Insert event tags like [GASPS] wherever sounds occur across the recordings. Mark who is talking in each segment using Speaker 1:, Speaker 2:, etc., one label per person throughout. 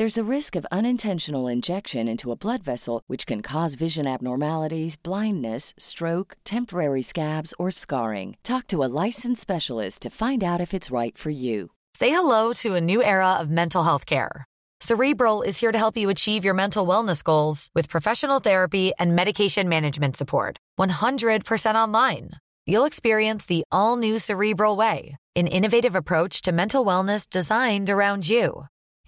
Speaker 1: There's a risk of unintentional injection into a blood vessel, which can cause vision abnormalities, blindness, stroke, temporary scabs, or scarring. Talk to a licensed specialist to find out if it's right for you.
Speaker 2: Say hello to a new era of mental health care. Cerebral is here to help you achieve your mental wellness goals with professional therapy and medication management support. 100% online. You'll experience the all new Cerebral Way, an innovative approach to mental wellness designed around you.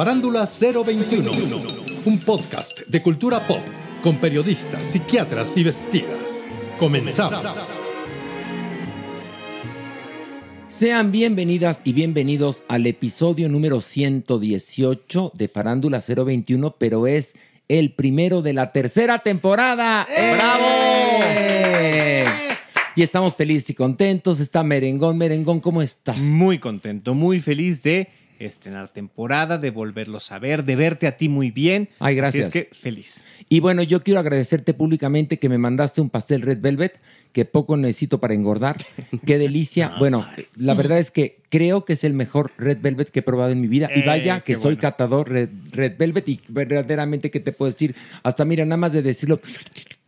Speaker 3: Farándula 021, un podcast de cultura pop con periodistas, psiquiatras y vestidas. Comenzamos.
Speaker 4: Sean bienvenidas y bienvenidos al episodio número 118 de Farándula 021, pero es el primero de la tercera temporada. ¡Bravo! Y estamos felices y contentos. Está Merengón. Merengón, ¿cómo estás?
Speaker 5: Muy contento, muy feliz de estrenar temporada, de volverlos a ver, de verte a ti muy bien.
Speaker 4: Ay, gracias.
Speaker 5: Así es que feliz.
Speaker 4: Y bueno, yo quiero agradecerte públicamente que me mandaste un pastel Red Velvet que poco necesito para engordar. [LAUGHS] Qué delicia. bueno, la verdad es que creo que es el mejor Red Velvet que he probado en mi vida. y
Speaker 5: Eh,
Speaker 4: vaya que soy
Speaker 5: bueno.
Speaker 4: catador Red, Red Velvet y verdaderamente, ¿qué te puedo decir? Hasta mira, nada más de decirlo,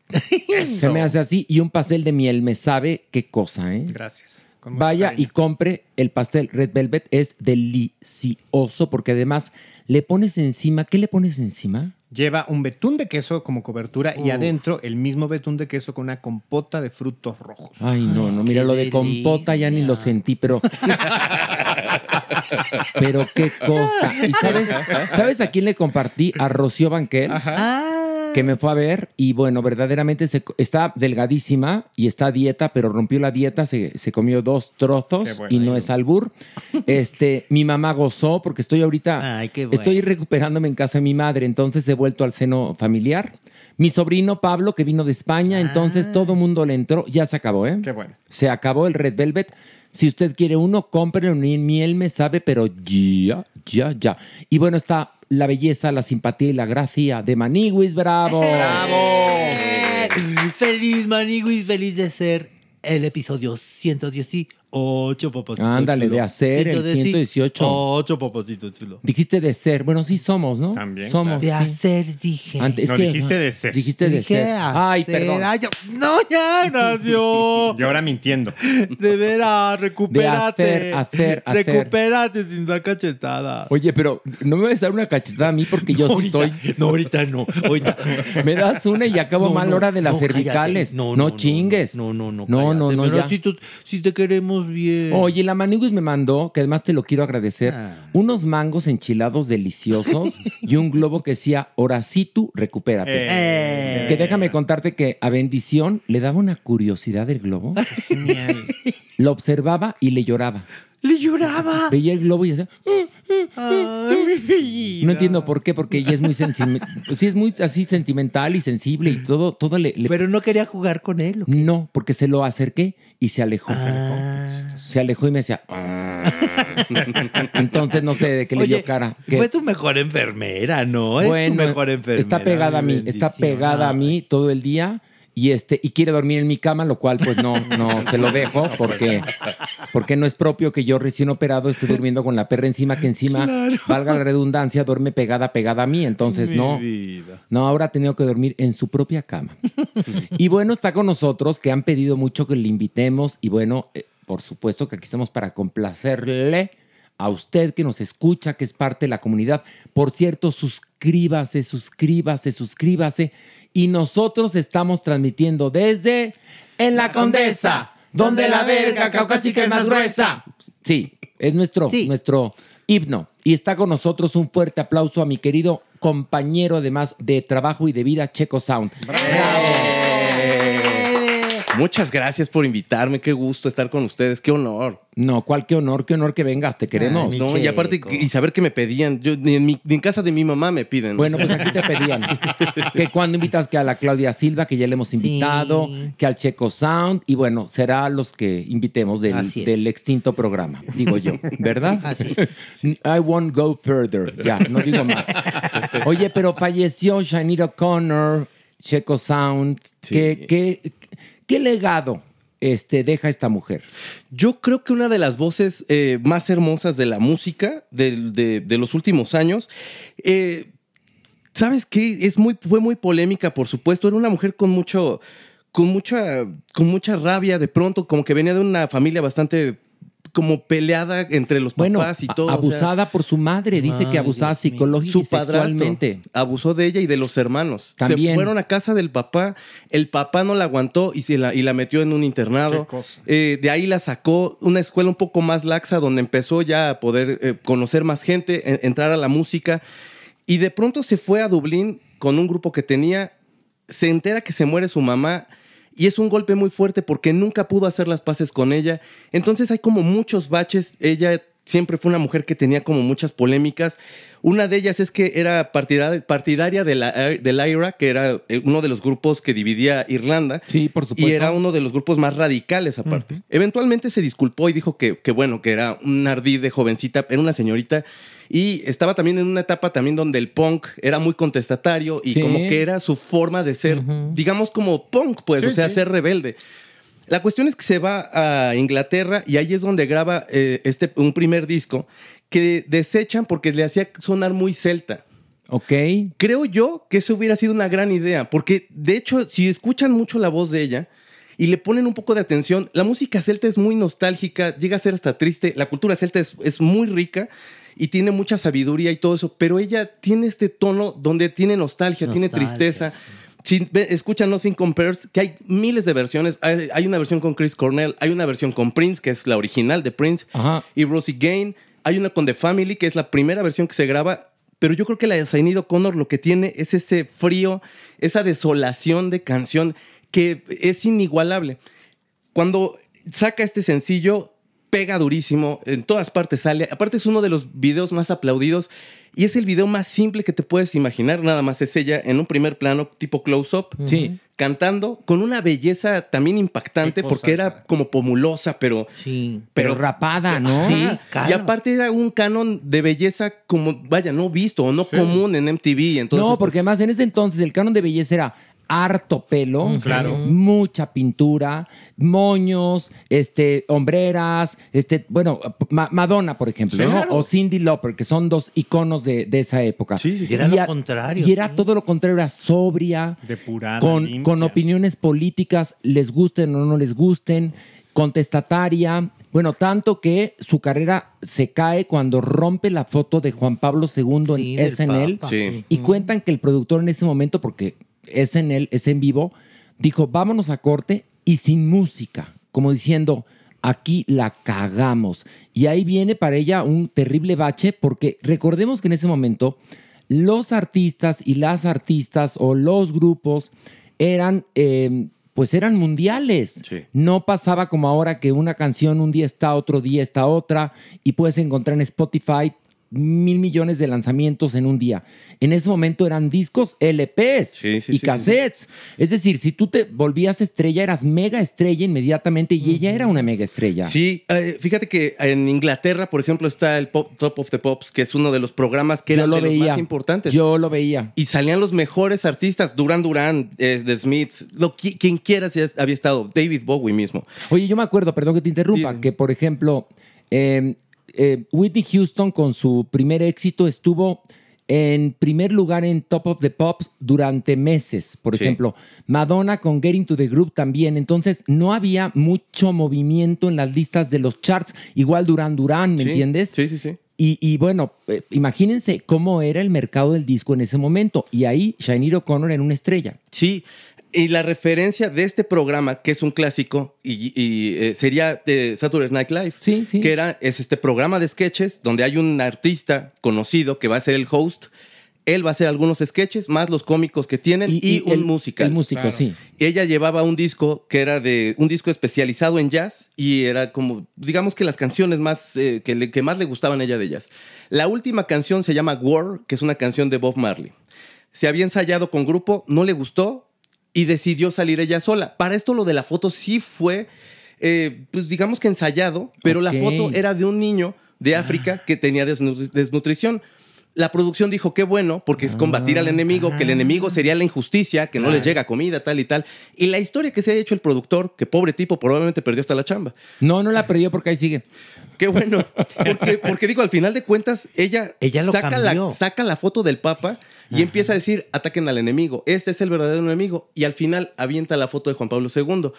Speaker 4: [LAUGHS] se me hace así. Y un pastel de miel me sabe qué cosa, ¿eh?
Speaker 5: Gracias.
Speaker 4: Vaya
Speaker 5: cariño.
Speaker 4: y compre el pastel Red Velvet. Es delicioso porque además le pones encima, ¿qué le pones encima?
Speaker 5: Lleva un betún de queso como cobertura y adentro el mismo betún de queso con una compota de frutos rojos.
Speaker 4: Ay, no, no, mira, lo de compota ya ni lo sentí, pero. [LAUGHS] pero qué cosa. ¿Y sabes, sabes a quién le compartí? A Rocío Banquel, que me fue a ver y bueno, verdaderamente se, está delgadísima y está a dieta, pero rompió la dieta, se, se comió dos trozos
Speaker 5: bueno.
Speaker 4: y no es albur. Este, mi mamá gozó porque estoy ahorita,
Speaker 6: Ay, qué bueno.
Speaker 4: estoy recuperándome en casa de mi madre, entonces he vuelto al seno familiar. Mi sobrino Pablo, que vino de España, entonces todo mundo le entró, ya se acabó, ¿eh?
Speaker 5: Qué bueno.
Speaker 4: Se acabó el Red Velvet. Si usted quiere uno, cómprelo. Ni miel me sabe, pero ya, ya, ya. Y bueno, está la belleza, la simpatía y la gracia de Maniwis. ¡Bravo! [LAUGHS]
Speaker 6: Eh, Feliz Maniguis, feliz de ser el episodio 118, papacito.
Speaker 4: Ándale,
Speaker 6: chulo.
Speaker 4: de hacer el 118.
Speaker 6: 8, papacito chulo.
Speaker 4: Dijiste de ser. Bueno, sí somos, ¿no?
Speaker 5: También,
Speaker 4: Somos.
Speaker 6: De
Speaker 4: sí.
Speaker 6: hacer, dije.
Speaker 4: Antes- es
Speaker 5: No,
Speaker 4: que-
Speaker 5: dijiste de ser.
Speaker 4: Dijiste de ser. Ay,
Speaker 6: hacer.
Speaker 4: perdón.
Speaker 6: Ay, yo- no, ya, Ignacio. [LAUGHS]
Speaker 5: Y ahora mintiendo.
Speaker 6: De veras, recupérate.
Speaker 4: De hacer, hacer, hacer.
Speaker 6: Recupérate sin dar cachetadas.
Speaker 4: Oye, pero no me vas a dar una cachetada a mí porque yo sí
Speaker 6: ahorita,
Speaker 4: estoy.
Speaker 6: No, ahorita no. Ahorita. [LAUGHS]
Speaker 4: Me das una y acabo [LAUGHS]
Speaker 6: No,
Speaker 4: mal
Speaker 6: no,
Speaker 4: hora de las
Speaker 6: no,
Speaker 4: cervicales.
Speaker 6: No,
Speaker 4: No,
Speaker 6: no, no,
Speaker 4: chingues.
Speaker 6: No, no, no.
Speaker 4: No, no, no,
Speaker 6: tú- si te queremos estamos bien.
Speaker 4: Oye, la Maniguis me mandó, que además te lo quiero agradecer,
Speaker 6: Ah.
Speaker 4: unos mangos enchilados deliciosos [LAUGHS] y un globo que decía, Horacitu, recupérate.
Speaker 6: Eh.
Speaker 4: Que déjame contarte que a Bendición le daba una curiosidad el globo. [LAUGHS] Lo observaba y le lloraba.
Speaker 6: Le lloraba.
Speaker 4: Veía el globo y hacía...
Speaker 6: Ay, mi vida.
Speaker 4: No entiendo por qué, porque ella es muy sensible. [LAUGHS] Sí, es muy así sentimental y sensible y todo, todo le, le-
Speaker 6: Pero no quería jugar con él. ¿o qué?
Speaker 4: No, porque se lo acerqué y se alejó.
Speaker 6: Ah.
Speaker 4: Se alejó y me decía. "Ah". [LAUGHS] Entonces no sé de qué le dio cara. Que-
Speaker 6: Fue tu mejor enfermera, ¿no? Es
Speaker 4: bueno,
Speaker 6: tu mejor enfermera.
Speaker 4: está pegada a mí, está pegada a mí todo el día y este y quiere dormir en mi cama, lo cual pues no no [LAUGHS] se lo dejo porque porque no es propio que yo recién operado esté durmiendo con la perra encima que encima valga la redundancia duerme pegada pegada a mí, entonces
Speaker 6: Mi
Speaker 4: no.
Speaker 6: vida.
Speaker 4: No, ahora ha tenido que dormir en su propia cama. y bueno, está con nosotros, que han pedido mucho que le invitemos. Y bueno, eh, por supuesto que aquí estamos para complacerle a usted que nos escucha, que es parte de la comunidad. Por cierto, suscríbase, suscríbase, suscríbase. Y nosotros estamos transmitiendo desde En la Condesa, donde la verga caucásica es más gruesa. Sí, es nuestro,
Speaker 6: Sí.
Speaker 4: nuestro himno. Y está con nosotros un fuerte aplauso a mi querido compañero además de trabajo y de vida, Checo Sound.
Speaker 7: Muchas gracias por invitarme, qué gusto estar con ustedes, qué honor.
Speaker 4: No, cuál qué honor, qué honor que vengas, te queremos.
Speaker 7: No, y aparte, y saber que me pedían, yo ni en, mi- ni en casa de mi mamá me piden.
Speaker 4: Bueno, pues aquí te [LAUGHS] pedían. Que cuando invitas que a la Claudia Silva, que ya le hemos invitado, que al Checo Sound, y bueno, será los que invitemos del, del extinto programa, digo yo, ¿verdad? [LAUGHS]
Speaker 6: Así
Speaker 4: I won't go further, ya, no digo más. Oye, pero falleció Shanira O'Connor, Checo Sound,
Speaker 7: Sí.
Speaker 4: ¿qué, qué, qué legado este, deja esta mujer?
Speaker 7: Yo creo que una de las voces eh, más hermosas de la música de los últimos años. eh, ¿Sabes qué? Es muy, fue muy polémica, por supuesto. Era una mujer con mucho. Con mucha, con mucha rabia de pronto, como que venía de una familia bastante como peleada entre los
Speaker 4: Bueno,
Speaker 7: papás y todo. o sea,
Speaker 4: abusada por su madre, dice que abusada
Speaker 6: mío.
Speaker 4: psicológica
Speaker 7: su
Speaker 4: y sexualmente.
Speaker 7: abusó de ella y de los hermanos.
Speaker 4: También.
Speaker 7: Se fueron a casa del papá. El papá no la aguantó y, se la, y la metió en un internado.
Speaker 5: Qué cosa.
Speaker 7: Eh, de ahí la sacó una escuela un poco más laxa donde empezó ya a poder eh, conocer más gente, en- entrar a la música. Y de pronto se fue a Dublín con un grupo que tenía. Se entera que se muere su mamá. Y es un golpe muy fuerte porque nunca pudo hacer las paces con ella. Entonces hay como muchos baches. Ella siempre fue una mujer que tenía como muchas polémicas. Una de ellas es que era partida- partidaria de la, del IRA, que era eh, uno de los grupos que dividía Irlanda.
Speaker 4: Sí, por supuesto.
Speaker 7: Y era uno de los grupos más radicales aparte. Eventualmente se disculpó y dijo que, que bueno, que era un ardid de jovencita, era una señorita. Y estaba también en una etapa también donde el punk era muy contestatario y
Speaker 4: Sí.
Speaker 7: como que era su forma de ser, digamos como punk, pues,
Speaker 5: Sí,
Speaker 7: o sea,
Speaker 5: sí.
Speaker 7: ser rebelde. La cuestión es que se va a Inglaterra y ahí es donde graba eh, este, un primer disco que desechan porque le hacía sonar muy celta.
Speaker 4: Ok.
Speaker 7: Creo yo que eso hubiera sido una gran idea, porque de hecho, si escuchan mucho la voz de ella y le ponen un poco de atención, la música celta es muy nostálgica, llega a ser hasta triste, la cultura celta es, es muy rica y tiene mucha sabiduría y todo eso, pero ella tiene este tono donde tiene nostalgia, tiene tristeza. Si escuchan Nothing Compares, que hay miles de versiones. Hay, hay una versión con Chris Cornell, hay una versión con Prince, que es la original de Prince,
Speaker 4: Ajá.
Speaker 7: y Rosie Gain. Hay una con The Family, que es la primera versión que se graba. Pero yo creo que la de Zaynid O'Connor lo que tiene es ese frío, esa desolación de canción que es inigualable. Cuando saca este sencillo, pega durísimo, en todas partes sale. Aparte es uno de los videos más aplaudidos y es el video más simple que te puedes imaginar. Nada más es ella en un primer plano tipo close-up,
Speaker 4: Sí.
Speaker 7: cantando con una belleza también impactante
Speaker 5: cosa,
Speaker 7: porque era
Speaker 5: cara.
Speaker 7: como pomulosa, pero
Speaker 6: Sí.
Speaker 4: Pero, rapada, ¿no?
Speaker 7: Sí,
Speaker 6: claro.
Speaker 7: y aparte era un canon de belleza como, vaya, no visto o no común en MTV. Entonces,
Speaker 4: no, porque
Speaker 7: pues,
Speaker 4: además en ese entonces el canon de belleza era harto pelo,
Speaker 5: Claro.
Speaker 4: mucha pintura, moños, este, hombreras, este, bueno, Ma- Madonna, por ejemplo,
Speaker 7: Sí,
Speaker 4: ¿no?
Speaker 7: claro.
Speaker 4: o Cindy Lauper, que son dos iconos de, de esa época.
Speaker 7: Sí, sí, sí.
Speaker 6: Y era lo
Speaker 4: a-
Speaker 6: contrario,
Speaker 4: Y era
Speaker 6: sí.
Speaker 4: todo lo contrario, era sobria,
Speaker 5: Depurada,
Speaker 4: con, con opiniones políticas, les gusten o no les gusten, contestataria. Bueno, tanto que su carrera se cae cuando rompe la foto de Juan Pablo II
Speaker 6: Sí,
Speaker 4: en SNL.
Speaker 7: Sí.
Speaker 4: Y cuentan que el productor en ese momento, porque es en él, es en vivo, dijo, vámonos a corte y sin música, como diciendo, aquí la cagamos. Y ahí viene para ella un terrible bache porque recordemos que en ese momento los artistas y las artistas o los grupos eran... eh, pues eran mundiales. No pasaba como ahora que una canción un día está, otro día está otra y puedes encontrar en Spotify mil millones de lanzamientos en un día. En ese momento eran discos LPs y
Speaker 7: sí,
Speaker 4: cassettes. Es decir, si tú te volvías estrella, eras mega estrella inmediatamente y ella era una mega estrella.
Speaker 7: Sí, eh, fíjate que en Inglaterra, por ejemplo, está el Pop- Top of the Pops, que es uno de los programas que eran
Speaker 4: lo
Speaker 7: de los más importantes.
Speaker 4: Yo lo veía.
Speaker 7: Y salían los mejores artistas, Duran Duran, eh, The Smiths, lo, quien quiera si había estado, David Bowie mismo.
Speaker 4: Oye, yo me acuerdo, perdón que te interrumpa, que por ejemplo, eh, eh, Whitney Houston con su primer éxito estuvo en primer lugar en Top of the Pops durante meses, por
Speaker 7: Sí.
Speaker 4: ejemplo. Madonna con Getting to the Group también. Entonces, no había mucho movimiento en las listas de los charts. Igual Duran Duran, ¿me
Speaker 7: Sí,
Speaker 4: entiendes?
Speaker 7: Sí, sí, sí.
Speaker 4: Y, y bueno, eh, imagínense cómo era el mercado del disco en ese momento. Y ahí Shiny O'Connor era una estrella.
Speaker 7: Sí, y la referencia de este programa, que es un clásico, y, y, eh, sería de Saturday Night Live.
Speaker 4: Sí, sí.
Speaker 7: Que era, es este programa de sketches donde hay un artista conocido que va a ser el host. Él va a hacer algunos sketches, más los cómicos que tienen, y,
Speaker 4: y
Speaker 7: un
Speaker 4: el-
Speaker 7: musical.
Speaker 4: el músico, Claro. sí.
Speaker 7: Ella llevaba un disco que era de un disco especializado en jazz y era como, digamos que las canciones más eh, que, le- que más le gustaban a ella de jazz. La última canción se llama War, que es una canción de Bob Marley. Se había ensayado con grupo, no le gustó y decidió salir ella sola. Para esto lo de la foto sí fue, eh, pues digamos que ensayado, pero la foto era de un niño de África que tenía desnu- desnutrición. La producción dijo, qué bueno, porque es combatir al enemigo, que el enemigo sería la injusticia, que no les llega comida, tal y tal. Y la historia que se ha hecho el productor, que pobre tipo, probablemente perdió hasta la chamba.
Speaker 4: No, no la perdió porque ahí sigue.
Speaker 7: Qué bueno. Porque, porque digo, al final de cuentas, ella,
Speaker 6: Ella lo
Speaker 7: saca, la, saca la foto del Papa y empieza a decir, ataquen al enemigo. Este es el verdadero enemigo. Y al final avienta la foto de Juan Pablo II.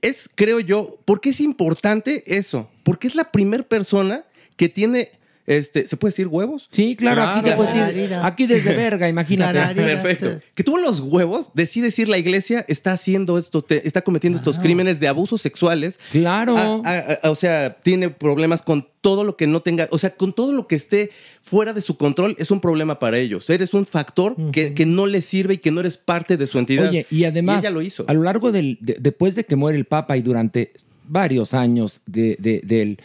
Speaker 7: Es, creo yo, ¿por qué es importante eso? Porque es la primera persona que tiene, este, ¿se puede decir huevos?
Speaker 4: Sí, claro, aquí, te puedes decir- aquí desde verga, imagínate.
Speaker 7: Perfecto. Que tuvo los huevos de sí decir la iglesia está haciendo esto, te- está cometiendo estos crímenes de abusos sexuales.
Speaker 4: Claro.
Speaker 7: A- a- a- o sea, tiene problemas con todo lo que no tenga, o sea, con todo lo que esté fuera de su control es un problema para ellos. Eres un factor que, que no les sirve y que no eres parte de su entidad.
Speaker 4: Oye, y además,
Speaker 7: ella lo hizo.
Speaker 4: a lo largo del, de- después de que muere el Papa y durante varios años de- de- del,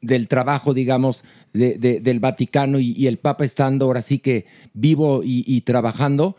Speaker 4: del trabajo, digamos, de- de- del Vaticano y, y el Papa estando ahora sí que vivo y, y trabajando,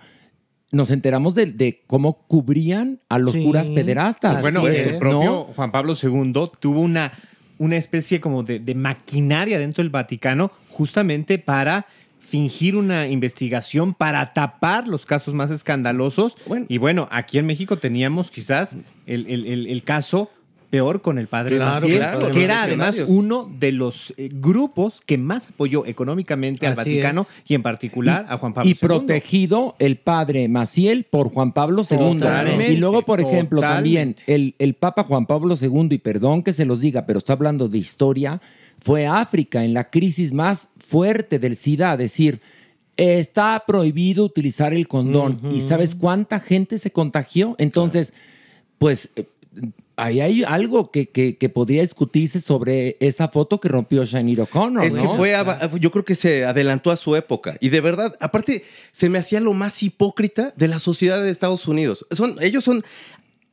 Speaker 4: nos enteramos de, de cómo cubrían a los curas pederastas.
Speaker 5: Bueno, el
Speaker 4: ¿no?
Speaker 5: propio Juan Pablo II tuvo una, una especie como de, de maquinaria dentro del Vaticano justamente para fingir una investigación para tapar los casos más escandalosos. Y bueno, aquí en México teníamos quizás el, el- el- el caso peor con el padre
Speaker 7: Claro,
Speaker 5: Maciel,
Speaker 7: claro,
Speaker 5: que era además uno de los eh, grupos que más apoyó económicamente al
Speaker 4: Así
Speaker 5: Vaticano y en particular a Juan Pablo
Speaker 4: y
Speaker 5: II.
Speaker 4: protegido el padre Maciel por Juan Pablo II.
Speaker 5: Totalmente,
Speaker 4: y luego, por ejemplo, también el, el Papa Juan Pablo II, y perdón que se los diga, pero está hablando de historia, fue a África en la crisis más fuerte del SIDA, decir, está prohibido utilizar el condón. ¿Y sabes cuánta gente se contagió? Entonces, pues... Ahí hay algo que, que- que podría discutirse sobre esa foto que rompió Shiny O'Connor.
Speaker 7: Es que fue, yo creo que se adelantó a su época. Y de verdad, aparte, se me hacía lo más hipócrita de la sociedad de Estados Unidos. Son, ellos son,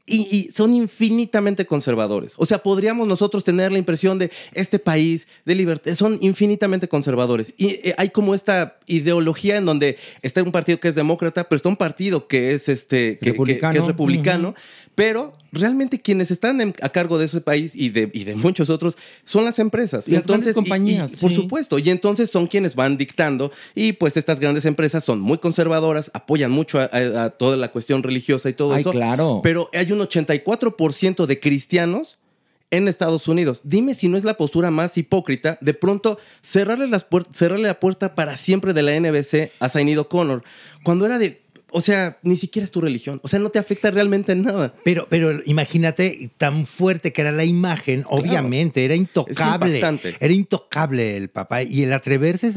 Speaker 7: y, y son infinitamente conservadores. O sea, podríamos nosotros tener la impresión de este país de libertad. Son infinitamente conservadores. Y eh, hay como esta ideología en donde está un partido que es demócrata, pero está un partido que es, este, que, que- que
Speaker 4: Republicano.
Speaker 7: es republicano. Pero realmente quienes están en- a cargo de ese país y de, y de muchos otros son las empresas.
Speaker 4: Las grandes
Speaker 7: y- y-
Speaker 4: compañías,
Speaker 7: por supuesto. Y entonces son quienes van dictando. Y pues estas grandes empresas son muy conservadoras, apoyan mucho a, a- a toda la cuestión religiosa y todo
Speaker 4: Ay,
Speaker 7: eso.
Speaker 4: claro.
Speaker 7: Pero hay un 84% de cristianos en Estados Unidos. Dime si no es la postura más hipócrita de pronto cerrarle, las cerrarle la puerta para siempre de la NBC a Zainido Connor. Cuando era de. O sea, ni siquiera es tu religión. O sea, no te afecta realmente en nada.
Speaker 6: Pero, pero imagínate tan fuerte que era la imagen, obviamente, era intocable. Era intocable el papá. Y el atreverse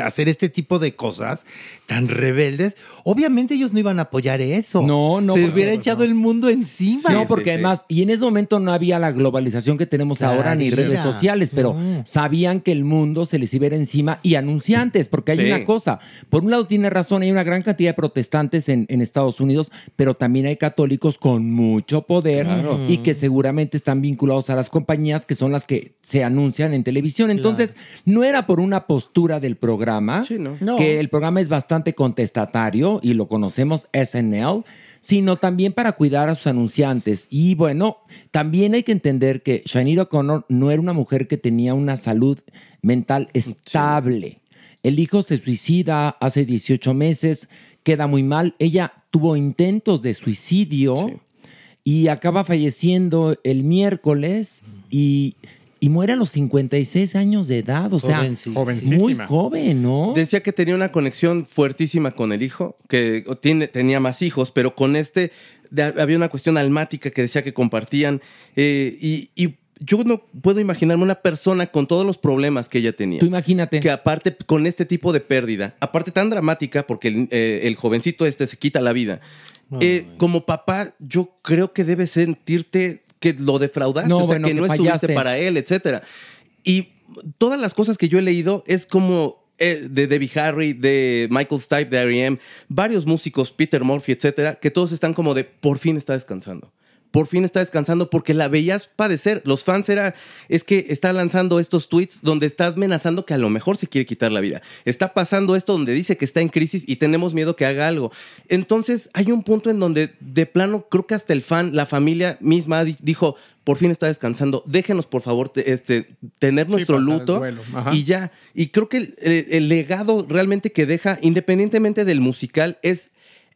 Speaker 6: a hacer este tipo de cosas tan rebeldes, obviamente ellos no iban a apoyar eso.
Speaker 4: No, no,
Speaker 6: Se hubiera echado el mundo encima.
Speaker 4: No, porque además, y en ese momento no había la globalización que tenemos
Speaker 6: Claro,
Speaker 4: ahora ni
Speaker 6: mira.
Speaker 4: redes sociales, pero
Speaker 6: No.
Speaker 4: sabían que el mundo se les iba a ir encima y anunciantes, porque hay
Speaker 7: Sí.
Speaker 4: una cosa, por un lado tiene razón, hay una gran cantidad de protestantes en, en Estados Unidos, pero también hay católicos con mucho poder y que seguramente están vinculados a las compañías que son las que se anuncian en televisión. Entonces, no era por una postura del programa,
Speaker 7: Sí, no.
Speaker 8: No.
Speaker 4: que el programa es bastante contestatario y lo conocemos SNL, sino también para cuidar a sus anunciantes. Y bueno, también hay que entender que Shanice O'Connor no era una mujer que tenía una salud mental estable. El hijo se suicida hace 18 meses, queda muy mal. Ella tuvo intentos de suicidio
Speaker 7: Sí.
Speaker 4: y acaba falleciendo el miércoles y, y muere a los 56 años de edad. O sea,
Speaker 6: Jovencísima.
Speaker 4: muy joven, ¿no?
Speaker 7: Decía que tenía una conexión fuertísima con el hijo, que tiene, tenía más hijos, pero con este de- había una cuestión almática que decía que compartían. eh, y, y yo no puedo imaginarme una persona con todos los problemas que ella tenía.
Speaker 4: Tú imagínate.
Speaker 7: Que aparte, con este tipo de pérdida, aparte tan dramática, porque el, eh, el jovencito este se quita la vida, eh, como papá, yo creo que debes sentirte que lo defraudaste,
Speaker 4: No,
Speaker 7: o sea,
Speaker 4: bueno,
Speaker 7: que,
Speaker 4: que
Speaker 7: no estuviste para él, etcétera. Y todas las cosas que yo he leído es como eh, de Debbie Harry, de Michael Stipe, de R.E.M., varios músicos, Peter Murphy, etcétera, que todos están como de por fin está descansando. Por fin está descansando porque la veías padecer. Los fans era, es que está lanzando estos tweets donde está amenazando que a lo mejor se quiere quitar la vida. Está pasando esto donde dice que está en crisis y tenemos miedo que haga algo. Entonces hay un punto en donde de plano creo que hasta el fan, la familia misma di- dijo, por fin está descansando, déjenos por favor te- este, tener nuestro luto y ya. Y creo que el, el- el legado realmente que deja, independientemente del musical, es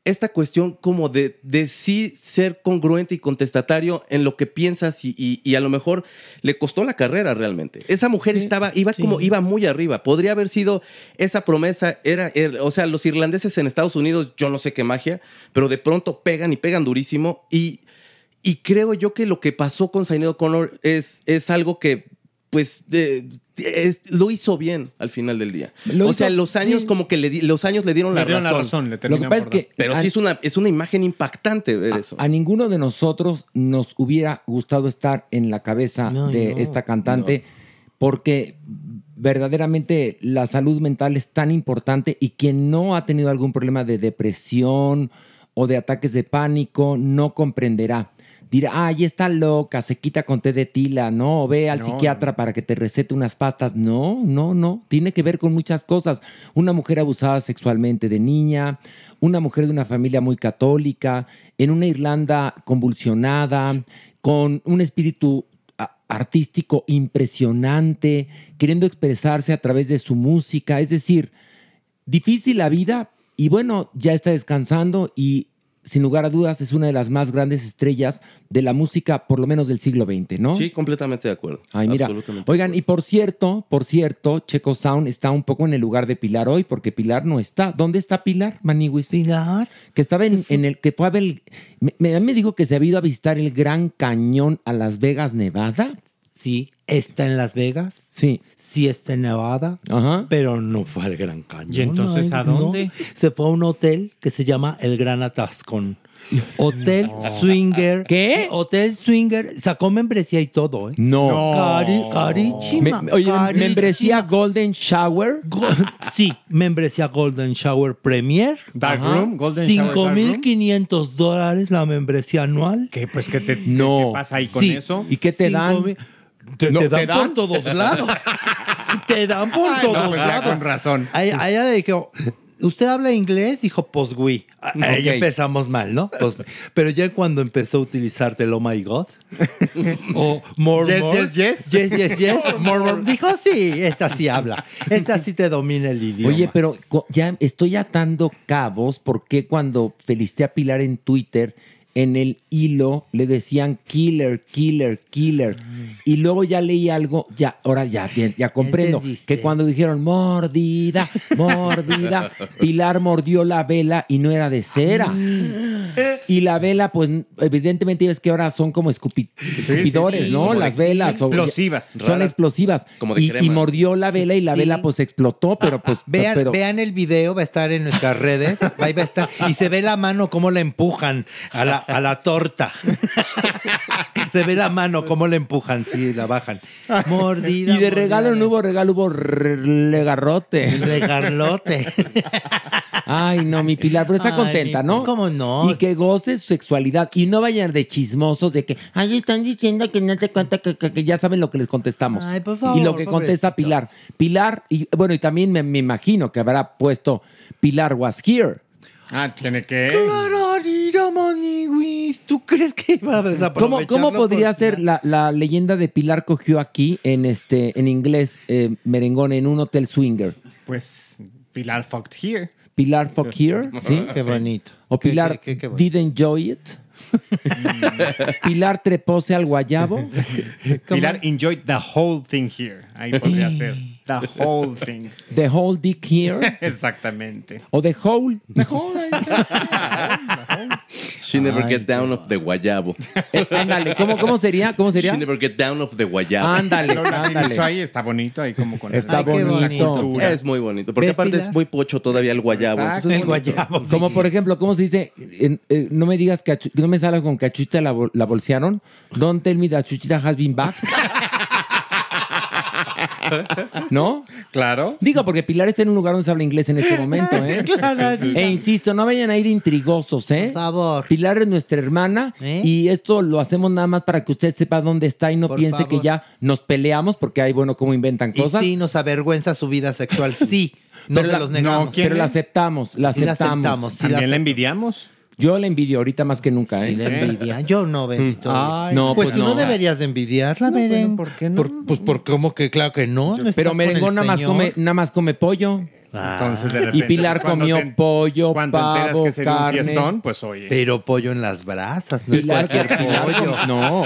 Speaker 7: esta cuestión como de, de sí ser congruente y contestatario en lo que piensas y, y- y a lo mejor le costó la carrera realmente. Esa mujer estaba, iba como, iba muy arriba. Podría haber sido esa promesa, era, era- o sea, los irlandeses en Estados Unidos, yo no sé qué magia, pero de pronto pegan y pegan durísimo y, y creo yo que lo que pasó con Sinead O'Connor es, es algo que pues de- es- lo hizo bien al final del día.
Speaker 4: Lo
Speaker 7: o
Speaker 4: hizo-
Speaker 7: sea, los años
Speaker 4: sí.
Speaker 7: como que le los años le dieron,
Speaker 5: Le
Speaker 7: la,
Speaker 5: dieron la
Speaker 7: razón.
Speaker 5: razón, le
Speaker 4: Lo que pasa es que
Speaker 7: Pero
Speaker 4: a-
Speaker 7: sí es una, es una imagen impactante ver eso.
Speaker 4: a ninguno de nosotros nos hubiera gustado estar en la cabeza
Speaker 6: No,
Speaker 4: de
Speaker 6: no,
Speaker 4: esta cantante porque verdaderamente la salud mental es tan importante y quien no ha tenido algún problema de depresión o de ataques de pánico no comprenderá. Dirá, ay, está loca, se quita con té de tila, no, ve al
Speaker 5: No,
Speaker 4: psiquiatra para que te recete unas pastas. No, no, no, tiene que ver con muchas cosas. Una mujer abusada sexualmente de niña, una mujer de una familia muy católica, en una Irlanda convulsionada, con un espíritu a- artístico impresionante, queriendo expresarse a través de su música. Es decir, difícil la vida y bueno, ya está descansando y sin lugar a dudas es una de las más grandes estrellas de la música, por lo menos del siglo XX, ¿no?
Speaker 7: Sí, completamente de acuerdo.
Speaker 4: Ay, mira.
Speaker 7: Absolutamente.
Speaker 4: Oigan, y por cierto, por cierto, Checo Sound está un poco en el lugar de Pilar hoy, porque Pilar no está. ¿Dónde está Pilar, Maniwis?
Speaker 6: Pilar.
Speaker 4: Que estaba en, en el que fue a ver. el- me, me- me dijo que se había ido a visitar el Gran Cañón a Las Vegas, Nevada.
Speaker 6: Sí, está en Las Vegas.
Speaker 4: Sí.
Speaker 6: Sí está en Nevada.
Speaker 4: Ajá.
Speaker 6: Pero no fue al Gran Cañón.
Speaker 5: ¿Y entonces
Speaker 6: Ay,
Speaker 5: a dónde?
Speaker 6: no. Se fue a un hotel que se llama El Gran Atascón. Hotel Swinger.
Speaker 4: ¿Qué?
Speaker 6: Hotel Swinger. Sacó membresía y todo, ¿eh?
Speaker 4: No.
Speaker 6: Cari- carísima.
Speaker 4: Me- oye,
Speaker 6: carísima.
Speaker 4: membresía Golden Shower.
Speaker 6: Go- sí, membresía Golden Shower Premier.
Speaker 5: Dark
Speaker 4: Ajá.
Speaker 5: Room, Golden Shower Dark Room.
Speaker 6: 5.500 dólares la membresía anual.
Speaker 5: ¿Qué, pues, ¿qué, te,
Speaker 4: No.
Speaker 5: qué pasa ahí con
Speaker 6: Sí.
Speaker 5: eso?
Speaker 4: ¿Y qué te
Speaker 6: Cinco
Speaker 4: dan?
Speaker 6: Te,
Speaker 4: No,
Speaker 6: te dan
Speaker 4: ¿te dan?
Speaker 6: por todos [LAUGHS] lados. te dan por
Speaker 5: Ay,
Speaker 6: todos
Speaker 5: no, pues ya
Speaker 6: lados.
Speaker 5: con razón.
Speaker 6: Ahí, ahí le dijo, ¿usted habla inglés? Dijo, pues güey. Ahí
Speaker 4: Ok.
Speaker 6: empezamos mal, ¿no? Pues, pero ya cuando empezó a utilizarte el oh my god. [LAUGHS] o more,
Speaker 5: Yes,
Speaker 6: more.
Speaker 5: yes, yes.
Speaker 6: Yes, yes, yes. [LAUGHS] More, more. Dijo, sí, esta sí habla. Esta sí te domina el idioma.
Speaker 4: Oye, pero ya estoy atando cabos porque cuando felicité a Pilar en Twitter, en el hilo le decían killer, killer, killer. Y luego ya leí algo, ya, ahora ya, ya, comprendo,
Speaker 6: entendiste.
Speaker 4: que cuando dijeron mordida, mordida, [LAUGHS] Pilar mordió la vela y no era de cera. Y la vela, pues, evidentemente ves que ahora son como escupi- escupidores,
Speaker 5: sí,
Speaker 4: ¿no?
Speaker 5: como
Speaker 4: Las velas.
Speaker 5: explosivas.
Speaker 4: Son
Speaker 7: Raras.
Speaker 4: explosivas.
Speaker 7: Como de
Speaker 4: y,
Speaker 7: crema.
Speaker 4: y mordió la vela y la vela, pues, explotó, pero pues. [LAUGHS]
Speaker 6: Vean,
Speaker 4: pero,
Speaker 6: vean el video, va a estar en nuestras redes. Ahí va a estar. Y se ve la mano cómo la empujan a la, a la torta. se ve la mano cómo la empujan, sí, la bajan. Mordida.
Speaker 4: Y de regalo no hubo regalo, hubo legarrote.
Speaker 6: Regalote.
Speaker 4: Ay, no, mi Pilar, pero está
Speaker 6: Ay,
Speaker 4: contenta, ¿no?
Speaker 6: ¿cómo no?
Speaker 4: Y que goce su sexualidad. Y no vayan de chismosos de que, ay, están diciendo que no te cuenta que, que- que ya saben lo que les contestamos.
Speaker 6: Ay, por favor,
Speaker 4: y lo que contesta Pilar. Pilar, y bueno, y también me, me imagino que habrá puesto Pilar was here.
Speaker 5: Ah, tiene que.
Speaker 6: Maniwis. ¿Tú crees que iba a
Speaker 4: ¿Cómo,
Speaker 6: desaprovecharlo
Speaker 4: cómo
Speaker 6: por-
Speaker 4: podría ser la, la leyenda de Pilar cogió aquí en este en inglés eh, merengón en un hotel swinger?
Speaker 5: Pues Pilar fucked here.
Speaker 4: Pilar fuck here, ¿sí?
Speaker 6: Qué bonito.
Speaker 4: O
Speaker 6: Qué-
Speaker 4: Pilar
Speaker 6: qué- qué- qué bonito.
Speaker 4: did enjoy it. [LAUGHS] Pilar trepose al guayabo.
Speaker 5: Pilar enjoyed the whole thing here. Ahí podría ser. The whole thing. [LAUGHS]
Speaker 4: The whole dick here. [LAUGHS]
Speaker 5: Exactamente.
Speaker 4: O [LAUGHS] the whole.
Speaker 5: The whole.
Speaker 7: She never
Speaker 6: Ay,
Speaker 7: get down of the guayabo.
Speaker 4: Eh, ándale, ¿cómo, ¿cómo sería? ¿Cómo sería?
Speaker 7: She never get down of the guayabo.
Speaker 4: Ándale,
Speaker 5: latinizo
Speaker 4: ándale.
Speaker 5: ahí está bonito, ahí como con
Speaker 4: Está
Speaker 6: qué
Speaker 4: bonito.
Speaker 6: bonito.
Speaker 7: Es muy bonito. Porque
Speaker 6: ¿Ves,
Speaker 7: aparte es muy pocho todavía el guayabo.
Speaker 5: Exacto.
Speaker 6: El guayabo.
Speaker 4: Como
Speaker 6: sí.
Speaker 4: por ejemplo, ¿cómo se dice? En- eh, no me digas que no me salga con que a Chuchita la, bol- la bolsearon. Don't tell me that Chuchita has been back. ¿No?
Speaker 5: Claro.
Speaker 4: Digo, porque Pilar está en un lugar donde se habla inglés en este momento, ¿eh? [LAUGHS]
Speaker 6: Clararira.
Speaker 4: E insisto, no vayan a ir intrigosos, ¿eh?
Speaker 6: Por favor.
Speaker 4: Pilar es nuestra hermana
Speaker 6: ¿Eh?
Speaker 4: y esto lo hacemos nada más para que usted sepa dónde está y no
Speaker 6: Por
Speaker 4: piense
Speaker 6: favor.
Speaker 4: que ya nos peleamos porque hay, bueno, cómo inventan
Speaker 6: Y
Speaker 4: cosas.
Speaker 6: sí nos avergüenza su vida sexual, sí. No
Speaker 4: Pero
Speaker 6: se
Speaker 4: la-
Speaker 6: los negamos.
Speaker 4: Pero la aceptamos, la aceptamos.
Speaker 6: sí
Speaker 5: También la
Speaker 6: aceptamos.
Speaker 5: envidiamos.
Speaker 4: Yo la envidio ahorita más que nunca,
Speaker 6: Sí,
Speaker 4: ¿eh?
Speaker 6: la envidia. Yo no, bendito.
Speaker 5: Ay,
Speaker 4: No,
Speaker 6: pues,
Speaker 4: pues
Speaker 6: tú no.
Speaker 4: no.
Speaker 6: deberías de envidiarla, Beren.
Speaker 5: ¿por qué no?
Speaker 6: Por- pues por cómo que claro que no.
Speaker 4: Pero Merengón nada más, come, nada más come pollo.
Speaker 6: Ah,
Speaker 5: Entonces, de
Speaker 4: Y
Speaker 5: repente,
Speaker 4: Pilar
Speaker 5: pues, cuando
Speaker 4: comió
Speaker 5: te-
Speaker 4: pollo,
Speaker 5: Cuando enteras
Speaker 4: pavo,
Speaker 5: que sería
Speaker 4: carne.
Speaker 5: un fiestón, pues oye.
Speaker 6: pero pollo en las brasas, no es
Speaker 4: Pilar,
Speaker 6: cualquier
Speaker 4: Pilar
Speaker 6: pollo.
Speaker 4: No,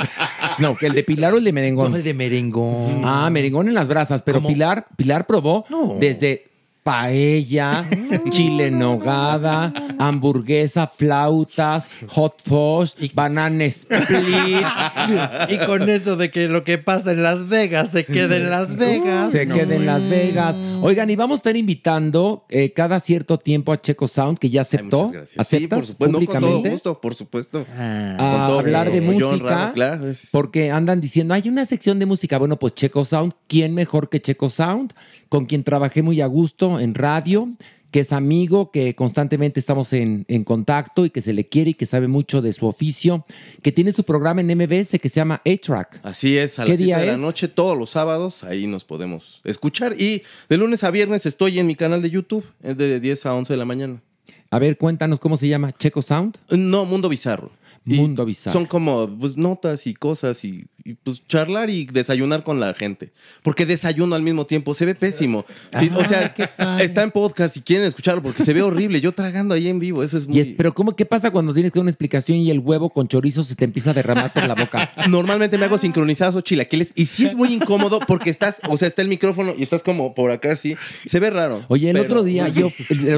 Speaker 4: no, que el de Pilar o el de merengón.
Speaker 6: No, el de merengón.
Speaker 4: Ah, merengón en las brasas, pero
Speaker 6: ¿Cómo?
Speaker 4: Pilar, Pilar probó
Speaker 6: No.
Speaker 4: desde paella, chile en nogada, hamburguesa, flautas, hot fudge, banana split. [LAUGHS]
Speaker 6: Y con eso de que lo que pasa en Las Vegas se queda en Las Vegas.
Speaker 4: Se queda en Las Vegas. Oigan, y vamos a estar invitando eh, cada cierto tiempo a Checo Sound, que ya aceptó.
Speaker 7: gracias. Sí,
Speaker 4: ¿Aceptas
Speaker 7: por supuesto. No, con todo gusto, por supuesto.
Speaker 6: Ah,
Speaker 4: a
Speaker 7: Con todo
Speaker 4: hablar de música.
Speaker 7: honrado, claro, es-
Speaker 4: Porque andan diciendo, hay una sección de música. Bueno, pues Checo Sound, ¿quién mejor que Checo Sound? Con quien trabajé muy a gusto en radio, que es amigo, que constantemente estamos en, en contacto y que se le quiere y que sabe mucho de su oficio, que tiene su programa en MBS que se llama A-Track.
Speaker 7: Así es, a
Speaker 4: ¿Qué
Speaker 7: las 7
Speaker 4: día
Speaker 7: de la noche, todos los sábados, ahí nos podemos escuchar. Y de lunes a viernes estoy en mi canal de YouTube, es de 10 a 11 de la mañana.
Speaker 4: A ver, cuéntanos cómo se llama Checo Sound.
Speaker 7: No, Mundo Bizarro. Y
Speaker 4: Mundo Bizarro.
Speaker 7: Son como pues, notas y cosas y, y, pues charlar y desayunar con la gente. Porque desayuno al mismo tiempo, se ve pésimo. Sí, o sea, está en podcast si quieren escucharlo porque se ve horrible. Yo tragando ahí en vivo, eso es muy...
Speaker 4: Y es- pero ¿cómo, ¿qué pasa cuando tienes que dar una explicación y el huevo con chorizo se te empieza a derramar por la boca? [LAUGHS]
Speaker 7: Normalmente me hago sincronizados o chilaquiles y sí es muy incómodo porque estás, o sea, está el micrófono y estás como por acá así. Se ve raro.
Speaker 4: Oye, el
Speaker 7: pero-
Speaker 4: otro día, yo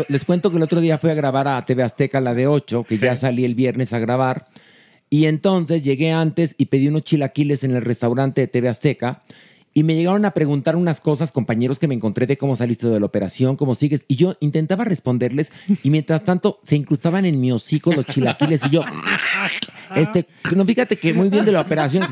Speaker 4: les cuento que el otro día fui a grabar a TV Azteca, la de 8, que
Speaker 5: Sí.
Speaker 4: ya salí el viernes a grabar. Y entonces llegué antes y pedí unos chilaquiles en el restaurante de TV Azteca. Y me llegaron a preguntar unas cosas, compañeros que me encontré de cómo saliste de la operación, cómo sigues. Y yo intentaba responderles. Y mientras tanto se incrustaban en mi hocico los chilaquiles. Y yo, este, no, fíjate que muy bien de la operación.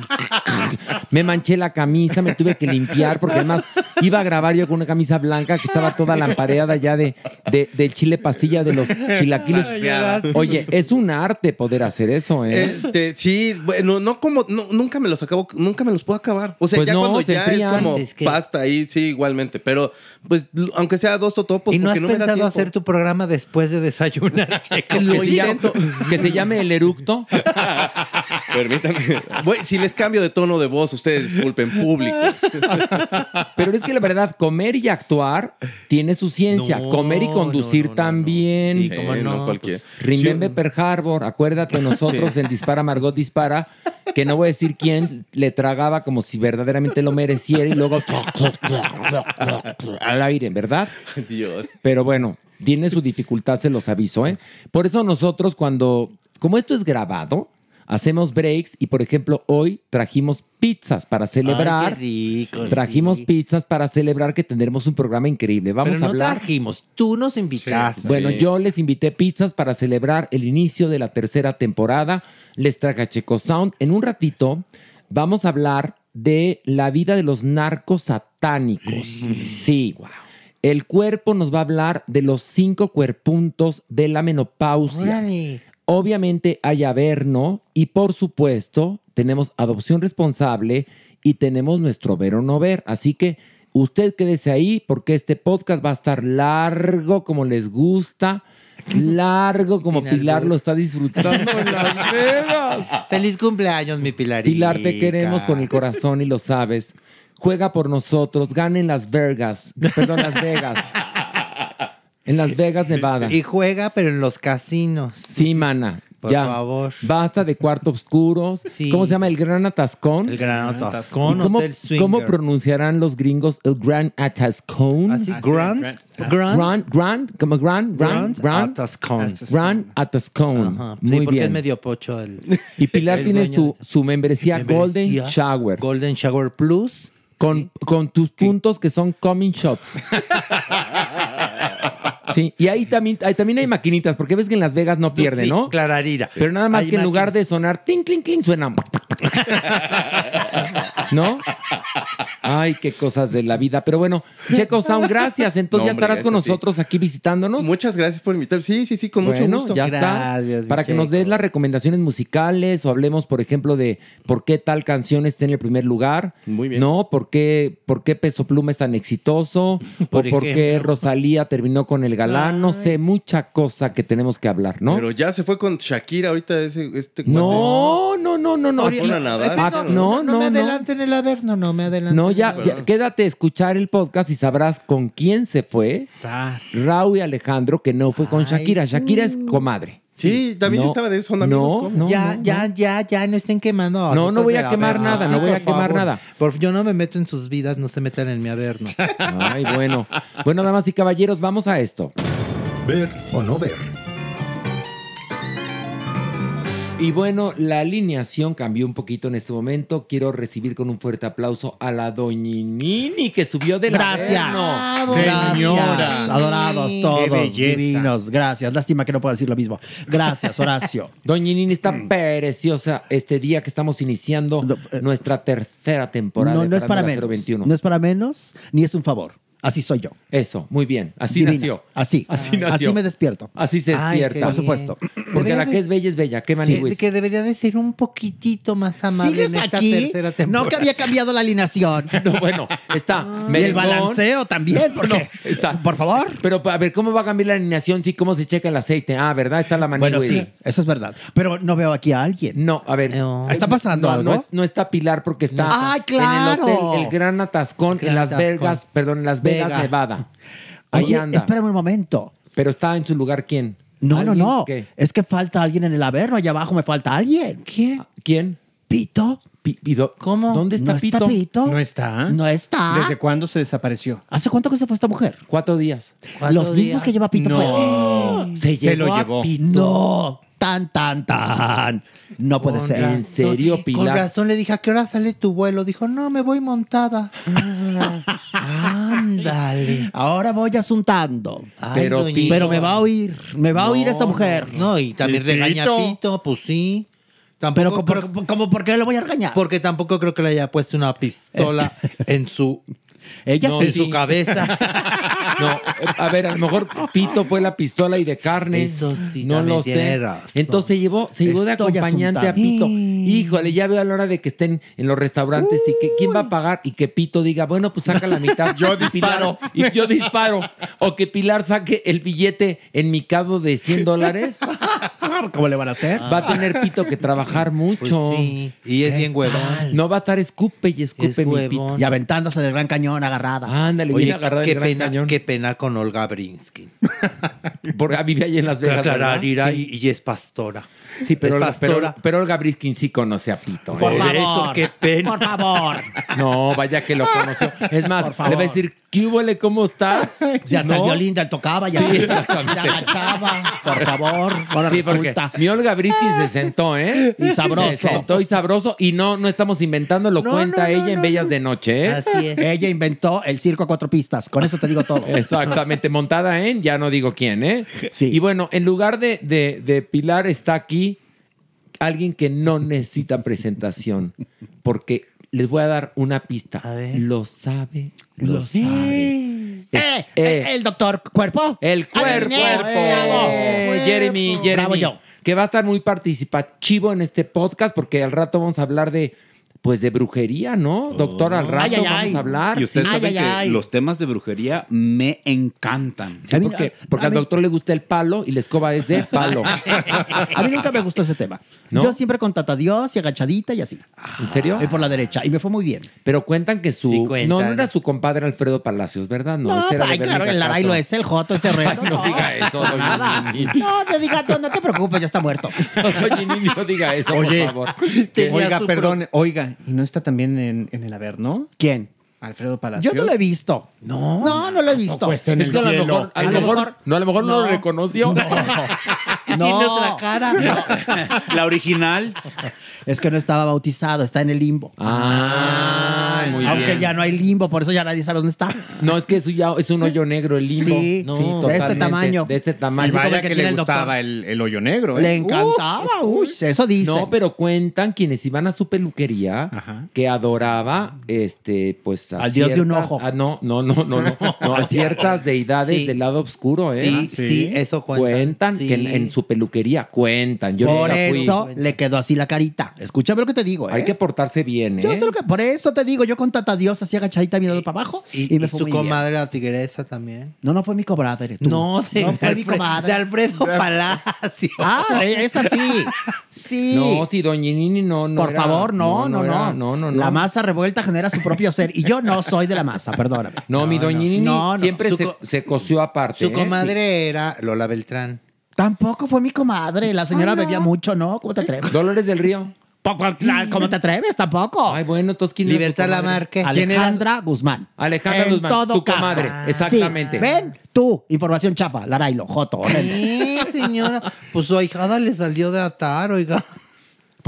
Speaker 4: Me manché la camisa, me tuve que limpiar, porque además iba a grabar yo con una camisa blanca que estaba toda lampareada ya de, de- del chile pasilla de los chilaquiles. Oye, es un arte poder hacer eso, ¿eh?
Speaker 7: Este, sí, bueno, no como, no, nunca me los acabo, nunca me los puedo acabar. O sea,
Speaker 4: Pues
Speaker 7: ya
Speaker 4: no,
Speaker 7: cuando
Speaker 4: se
Speaker 7: ya
Speaker 4: enfrían.
Speaker 7: es como
Speaker 6: Es que-
Speaker 7: pasta ahí, sí, igualmente. Pero, pues, aunque sea dos totopos,
Speaker 6: ¿Y no has
Speaker 7: no me da
Speaker 6: pensado hacer tu programa después de desayunar, [LAUGHS] Checo?
Speaker 4: que, se llame, que se llame el eructo. [LAUGHS]
Speaker 7: Permítanme. Voy- si les cambio de tono de voz, ustedes disculpen, público. [LAUGHS]
Speaker 4: Pero es que la verdad, comer y actuar tiene su ciencia.
Speaker 6: No,
Speaker 4: comer y conducir
Speaker 6: no, no, no, no.
Speaker 4: también.
Speaker 6: Sí, cómo no,
Speaker 7: cualquier.
Speaker 4: Remember Pearl Harbor, acuérdate [LAUGHS] nosotros en Dispara Margot Dispara, que no voy a decir quién le tragaba como si verdaderamente lo mereciera y luego al aire, ¿verdad?
Speaker 7: Dios.
Speaker 4: Pero bueno, tiene su dificultad, se los aviso, ¿eh? Por eso nosotros cuando, como esto es grabado, hacemos breaks y por ejemplo hoy trajimos pizzas para celebrar.
Speaker 6: Ay, qué rico,
Speaker 4: Trajimos
Speaker 6: sí.
Speaker 4: pizzas para celebrar que tendremos un programa increíble. Vamos
Speaker 6: Pero no
Speaker 4: a hablar.
Speaker 6: trajimos, tú nos invitaste.
Speaker 4: Bueno,
Speaker 7: Sí.
Speaker 4: yo les invité pizzas para celebrar el inicio de la tercera temporada. Les traje a Checo Sound. En un ratito vamos a hablar de la vida de los narcos satánicos. Sí. El cuerpo nos va a hablar de los cinco cuerpuntos de la menopausia. Obviamente hay Averno y por supuesto tenemos adopción responsable y tenemos nuestro ver o no ver. Así que usted quédese ahí porque este podcast va a estar largo como les gusta, largo como
Speaker 6: Sin
Speaker 4: Pilar lo está disfrutando en Las Vegas.
Speaker 6: Feliz cumpleaños, mi Pilarita.
Speaker 4: Pilar, te queremos con el corazón y lo sabes. Juega por nosotros, gana en Las Vegas, perdón, Las Vegas. En Las Vegas, Nevada.
Speaker 6: Y juega, pero en los casinos.
Speaker 4: Sí, mana.
Speaker 6: Por
Speaker 4: ya.
Speaker 6: favor.
Speaker 4: Basta de cuartos oscuros.
Speaker 6: Sí.
Speaker 4: ¿Cómo se llama? El Gran Atascón.
Speaker 6: El Gran
Speaker 4: ¿Y
Speaker 6: Atascón,
Speaker 4: cómo,
Speaker 6: Hotel Swinger.
Speaker 4: cómo pronunciarán los gringos el Gran Atascón?
Speaker 6: Así, Grand,
Speaker 5: Grand-
Speaker 6: Grand,
Speaker 4: Grand, Grand, como Grand, Grand,
Speaker 6: Grand Atascón.
Speaker 4: Grand Atascón.
Speaker 6: Ajá. Sí,
Speaker 4: Muy
Speaker 6: porque es
Speaker 4: bien.
Speaker 6: medio pocho el...
Speaker 4: Y Pilar
Speaker 6: el
Speaker 4: tiene su, su membresía, Golden
Speaker 6: membresía.
Speaker 4: Shower.
Speaker 6: Golden Shower Plus.
Speaker 4: con, con tus puntos que son coming shots. [LAUGHS] Sí, y ahí también, ahí también hay maquinitas, porque ves que en Las Vegas no pierde,
Speaker 6: Sí,
Speaker 4: ¿no?
Speaker 6: Clararira.
Speaker 4: Pero nada más
Speaker 6: Hay
Speaker 4: que en lugar de sonar ting, cling, cling, suena. [LAUGHS] ¿No? Ay, qué cosas de la vida. Pero bueno, Checo Sound, gracias. Entonces
Speaker 7: No,
Speaker 4: ya
Speaker 7: hombre,
Speaker 4: estarás con nosotros aquí visitándonos.
Speaker 7: Muchas gracias por invitar. Sí, sí, sí, con mucho gusto.
Speaker 4: ya
Speaker 6: Gracias,
Speaker 4: estás. Para que nos des las recomendaciones musicales o hablemos, por ejemplo, de por qué tal canción está en el primer lugar.
Speaker 7: Muy bien.
Speaker 4: ¿No? ¿Por qué, por qué Peso Pluma es tan exitoso? [LAUGHS]
Speaker 6: Por
Speaker 4: o por qué. Rosalía terminó con el galán. No sé, mucha cosa que tenemos que hablar, ¿no?
Speaker 7: Pero ya se fue con Shakira ahorita ese, este
Speaker 4: no, no, no, no, no. Ah,
Speaker 6: No,
Speaker 4: no,
Speaker 6: no.
Speaker 4: No, ya,
Speaker 6: el
Speaker 4: ya,
Speaker 6: haber.
Speaker 4: quédate a escuchar el podcast y sabrás con quién se fue.
Speaker 5: Sas.
Speaker 4: Raúl y Alejandro, que no fue con
Speaker 6: Ay,
Speaker 4: Shakira. Shakira es comadre.
Speaker 7: Sí, también
Speaker 4: No,
Speaker 7: yo estaba de eso, son amigos.
Speaker 4: no, no.
Speaker 6: ya, ya, ya, ya, no estén quemando.
Speaker 4: No, no voy a quemar nada,
Speaker 6: Averno.
Speaker 4: no voy a quemar
Speaker 6: favor.
Speaker 4: nada.
Speaker 6: Por- yo no me meto en sus vidas, no se metan en mi averno.
Speaker 4: Ay, bueno. Bueno, damas y caballeros, vamos a esto.
Speaker 3: Ver o no ver.
Speaker 4: Y bueno, la alineación cambió un poquito en este momento. Quiero recibir con un fuerte aplauso a la doñinini que subió de la
Speaker 9: Gracias.
Speaker 4: Averno.
Speaker 5: Señora.
Speaker 9: Gracias. Adorados todos, divinos. Gracias. Lástima que no pueda decir lo mismo. Gracias, [LAUGHS] Horacio.
Speaker 4: Doñinini está preciosa este día que estamos iniciando
Speaker 9: No, eh,
Speaker 4: nuestra tercera temporada
Speaker 9: No,
Speaker 4: de
Speaker 9: no es para menos.
Speaker 4: 021.
Speaker 9: No es para menos, ni es un favor. Así soy yo.
Speaker 4: Eso, muy bien. Así
Speaker 9: Divina.
Speaker 4: nació.
Speaker 9: Así.
Speaker 4: Así nació.
Speaker 9: Así me despierto.
Speaker 4: Así se
Speaker 6: Ay,
Speaker 4: despierta.
Speaker 9: Por supuesto.
Speaker 4: Porque la que
Speaker 6: de-
Speaker 4: es bella es bella. ¿Qué
Speaker 6: Sí, que debería de ser un poquitito más amable
Speaker 9: ¿Sigues
Speaker 6: en esta
Speaker 9: aquí?
Speaker 6: tercera temporada.
Speaker 9: No que había cambiado la alineación. [LAUGHS]
Speaker 4: No, bueno, está
Speaker 9: Y el
Speaker 4: merengón.
Speaker 9: balanceo también, porque...
Speaker 4: No, está.
Speaker 9: Por favor.
Speaker 4: Pero a ver, ¿cómo va a cambiar la alineación? Sí, ¿cómo se checa el aceite? Ah, ¿verdad? Está la manigüis.
Speaker 9: Bueno, sí, eso es verdad. Pero no veo aquí a alguien.
Speaker 4: No, a ver.
Speaker 6: No.
Speaker 9: ¿Está pasando
Speaker 4: no,
Speaker 9: algo?
Speaker 4: No, es- no está Pilar porque está
Speaker 9: ¡Ay, claro!
Speaker 4: en el hotel El Gran Atascón
Speaker 6: Gran
Speaker 4: en Las
Speaker 6: Atascón.
Speaker 4: Vegas, perdón, en Las Vegas,
Speaker 6: Vegas.
Speaker 4: Nevada. Ahí
Speaker 9: Oye,
Speaker 4: anda.
Speaker 9: espérame un momento.
Speaker 4: Pero está en su lugar quién?
Speaker 9: No, no, no.
Speaker 4: ¿Qué?
Speaker 9: Es que falta alguien en el averno. Allá abajo me falta alguien.
Speaker 6: ¿Quién?
Speaker 4: ¿Quién?
Speaker 9: ¿Pito?
Speaker 4: Pi- Pido-
Speaker 6: ¿Cómo?
Speaker 4: ¿Dónde está
Speaker 9: ¿No
Speaker 4: Pito?
Speaker 9: está Pito?
Speaker 5: ¿No está?
Speaker 9: No está.
Speaker 5: ¿Desde cuándo se desapareció?
Speaker 9: ¿Hace cuánto que se fue esta mujer?
Speaker 4: Cuatro días.
Speaker 6: ¿Cuántos
Speaker 9: Los mismos que lleva Pito
Speaker 5: No.
Speaker 9: fue. [GASPS]
Speaker 4: Se,
Speaker 5: Se lo
Speaker 4: llevó a
Speaker 5: llevó.
Speaker 4: Pito.
Speaker 9: No, tan, tan, tan. No puede
Speaker 6: Con
Speaker 9: ser.
Speaker 4: ¿En serio,
Speaker 6: Con
Speaker 4: Pilar?
Speaker 6: razón le dije, ¿a qué hora sale tu vuelo? Dijo, no, me voy montada. Ándale.
Speaker 9: Ahora voy asuntando.
Speaker 6: Ay,
Speaker 4: Pero
Speaker 9: Pero me va a oír, me va a oír esa mujer.
Speaker 6: No, y también
Speaker 5: ¿Y
Speaker 6: regaña a
Speaker 5: Pito?
Speaker 6: Pues sí.
Speaker 9: Pero,
Speaker 6: Tampoco
Speaker 9: ¿por,
Speaker 6: creo-
Speaker 9: ¿cómo, ¿por qué lo voy a regañar?
Speaker 6: porque tampoco creo que le haya puesto una pistola en su,
Speaker 9: Ella
Speaker 4: No,
Speaker 6: en
Speaker 9: sí.
Speaker 6: su cabeza. [LAUGHS]
Speaker 4: No, a ver, a lo mejor Pito fue la pistola y de carne.
Speaker 6: Eso sí,
Speaker 4: no lo sé.
Speaker 6: razón.
Speaker 4: Entonces se llevó, se llevó de acompañante a. Pito. Híjole, ya veo a la hora de que estén en los restaurantes y que quién va a pagar y que Pito diga, bueno, pues saca la mitad. [LAUGHS] Yo disparo. y yo disparo. O que Pilar saque el billete en mi cabo de 100 dólares [LAUGHS]
Speaker 9: ¿Cómo le van a hacer?
Speaker 4: Va a tener Pito que trabajar mucho.
Speaker 6: Pues sí, y es bien huevón.
Speaker 4: No va a estar escupe y escupe
Speaker 6: Es
Speaker 4: mi
Speaker 6: huevón.
Speaker 4: Pito.
Speaker 9: Y aventándose del gran cañón agarrada.
Speaker 4: Ándale,
Speaker 6: Oye,
Speaker 4: bien agarrada
Speaker 6: qué
Speaker 4: gran
Speaker 6: pena,
Speaker 4: cañón.
Speaker 6: qué pena con Olga Brinsky. [LAUGHS]
Speaker 4: Porque vive ahí en Las Vegas. ¿verdad?
Speaker 6: Clararira
Speaker 4: Sí.
Speaker 6: y, y es pastora.
Speaker 4: Sí, pero, pero, pero Olga Briskin sí conoce a Pito.
Speaker 9: Por
Speaker 4: ¿eh?
Speaker 6: Por
Speaker 9: favor.
Speaker 6: eso, qué pena.
Speaker 9: Por favor.
Speaker 4: No, vaya que lo conoció. Es más, le va a decir, ¿qué huele? ¿Cómo estás?
Speaker 9: Si hasta el
Speaker 4: ¿No?
Speaker 9: violín del tocaba, ya
Speaker 4: Sí,
Speaker 9: se
Speaker 4: exactamente.
Speaker 9: agachaba. Por favor. Ahora
Speaker 4: Sí, porque
Speaker 9: resulta.
Speaker 4: mi Olga Briskin se sentó, ¿eh?
Speaker 9: Y sabroso.
Speaker 4: Se sentó y sabroso. Y no, no estamos inventando, lo
Speaker 6: No,
Speaker 4: cuenta
Speaker 6: no, no,
Speaker 4: ella en
Speaker 6: no,
Speaker 4: Bellas
Speaker 6: no.
Speaker 4: de Noche, ¿eh?
Speaker 6: Así es.
Speaker 9: Ella inventó el circo a cuatro pistas. Con eso te digo todo.
Speaker 4: Exactamente, montada en, ya no digo quién, ¿eh?
Speaker 9: Sí.
Speaker 4: Y bueno, en lugar de, de- de Pilar está aquí alguien que no necesita presentación, porque les voy a dar una pista.
Speaker 6: A ver.
Speaker 4: Lo sabe, lo sabe. Es-
Speaker 9: Eh,
Speaker 4: eh,
Speaker 9: el doctor Cuerpo.
Speaker 4: el cuerpo, eh,
Speaker 9: Bravo.
Speaker 4: Jeremy, Jeremy,
Speaker 9: Bravo yo.
Speaker 4: que va a estar muy participativo en este podcast, porque al rato vamos a hablar de, pues, de brujería, ¿no? Doctor, al rato
Speaker 9: Ay, ay,
Speaker 4: vamos
Speaker 9: ay.
Speaker 4: a hablar.
Speaker 10: Y ustedes
Speaker 9: Ay,
Speaker 10: saben
Speaker 9: ay,
Speaker 10: que
Speaker 9: ay.
Speaker 10: los temas de brujería me encantan.
Speaker 4: Sí,
Speaker 9: mí-
Speaker 4: porque,
Speaker 9: a-
Speaker 4: porque al
Speaker 9: mí-
Speaker 4: doctor le gusta el palo y la escoba es de [LAUGHS] palo.
Speaker 9: A mí nunca me gustó ese tema.
Speaker 4: ¿No?
Speaker 9: Yo siempre con tata Dios y agachadita y así.
Speaker 4: ¿En serio?
Speaker 9: Y por la derecha. Y me fue muy bien.
Speaker 4: Pero cuentan que su.
Speaker 6: Sí, cuentan.
Speaker 4: No, no era su compadre Alfredo Palacios, ¿verdad? No,
Speaker 9: No,
Speaker 4: ese era de
Speaker 9: ay, claro, el Laray lo es, el Joto, ese rey. [LAUGHS]
Speaker 4: Ay, no diga eso, doña. Nini.
Speaker 9: No, te diga, no, no te preocupes, ya está muerto. [LAUGHS]
Speaker 4: Oye, Nini, no diga eso,
Speaker 5: Oye.
Speaker 4: por favor.
Speaker 5: Oiga, perdón, oiga, ¿y no está también en, en el haber, no?
Speaker 9: ¿Quién?
Speaker 5: Alfredo Palacios.
Speaker 9: Yo no lo he visto.
Speaker 6: No.
Speaker 9: No, no lo he visto.
Speaker 5: Pues está en
Speaker 4: Es
Speaker 5: el
Speaker 4: que a lo
Speaker 5: cielo.
Speaker 4: mejor, a lo mejor, no, a lo mejor no,
Speaker 9: no.
Speaker 4: lo reconoció.
Speaker 9: No. [LAUGHS]
Speaker 6: Tiene otra cara. [LAUGHS]
Speaker 10: La original.
Speaker 9: Es que no estaba bautizado, está en el limbo.
Speaker 4: Ah, muy
Speaker 9: Aunque
Speaker 4: bien.
Speaker 9: ya no hay limbo, por eso ya nadie sabe dónde está.
Speaker 4: No, es que eso ya es un hoyo negro el limbo.
Speaker 9: Sí,
Speaker 4: No,
Speaker 9: sí, de este tamaño.
Speaker 4: De este
Speaker 5: Y
Speaker 4: tamaño.
Speaker 9: como
Speaker 5: vaya
Speaker 9: el que
Speaker 5: le gustaba el, el hoyo negro, ¿eh?
Speaker 9: Le encantaba, uy, eso dice.
Speaker 4: No, pero cuentan quienes iban a su peluquería
Speaker 5: Ajá.
Speaker 4: que adoraba, este, pues a
Speaker 9: Al dios de un ojo.
Speaker 4: ah, no, no, no, no, no, [LAUGHS] no, a ciertas deidades
Speaker 6: Sí.
Speaker 4: del lado oscuro, ¿eh?
Speaker 6: Sí, sí, eso cuentan.
Speaker 4: Cuentan
Speaker 6: Sí.
Speaker 4: que en, en su peluquería cuentan. Yo
Speaker 9: por
Speaker 4: nunca fui.
Speaker 9: eso le quedó así la carita. Escúchame lo que te digo, ¿eh?
Speaker 4: Hay que portarse bien, ¿eh?
Speaker 9: Yo sé lo que, por eso te digo, yo con Tata Dios así agachadita mirando para abajo y,
Speaker 6: Y,
Speaker 9: me
Speaker 6: y
Speaker 9: fue
Speaker 6: su
Speaker 9: muy bien.
Speaker 6: comadre, la tigresa también.
Speaker 9: No, no fue mi comadre. tú.
Speaker 6: No, de,
Speaker 9: no fue mi comadre. [LAUGHS]
Speaker 6: de Alfredo Palacio.
Speaker 9: Ah, es así. Sí.
Speaker 4: No, si Doña Nini no, no
Speaker 9: Por
Speaker 4: era-
Speaker 9: favor, no, no, no.
Speaker 4: era- no, no, no.
Speaker 9: La masa revuelta genera su propio ser. Y yo no soy de la masa, perdóname.
Speaker 4: No, mi Doña Nini
Speaker 9: No, no.
Speaker 4: siempre
Speaker 6: Su
Speaker 4: se,
Speaker 6: co-
Speaker 4: se coció aparte.
Speaker 6: Su
Speaker 4: ¿eh?
Speaker 6: comadre era Lola Beltrán.
Speaker 9: Tampoco fue mi comadre. La señora
Speaker 4: no.
Speaker 9: bebía mucho, ¿no? ¿Cómo te atreves?
Speaker 4: Dolores del Río.
Speaker 9: ¿Cómo te atreves? Tampoco.
Speaker 4: Ay, bueno, entonces ¿quién era su
Speaker 6: Libertad
Speaker 4: comadre?
Speaker 6: Lamarque.
Speaker 9: Alejandra Guzmán.
Speaker 4: Alejandra
Speaker 9: En
Speaker 4: Guzmán,
Speaker 9: todo
Speaker 4: su
Speaker 9: caso.
Speaker 4: comadre, exactamente.
Speaker 9: Sí. ¿Ven? Tú, información chapa, Larailo, Joto.
Speaker 6: Sí, señora. Pues su ahijada le salió de atar, oiga.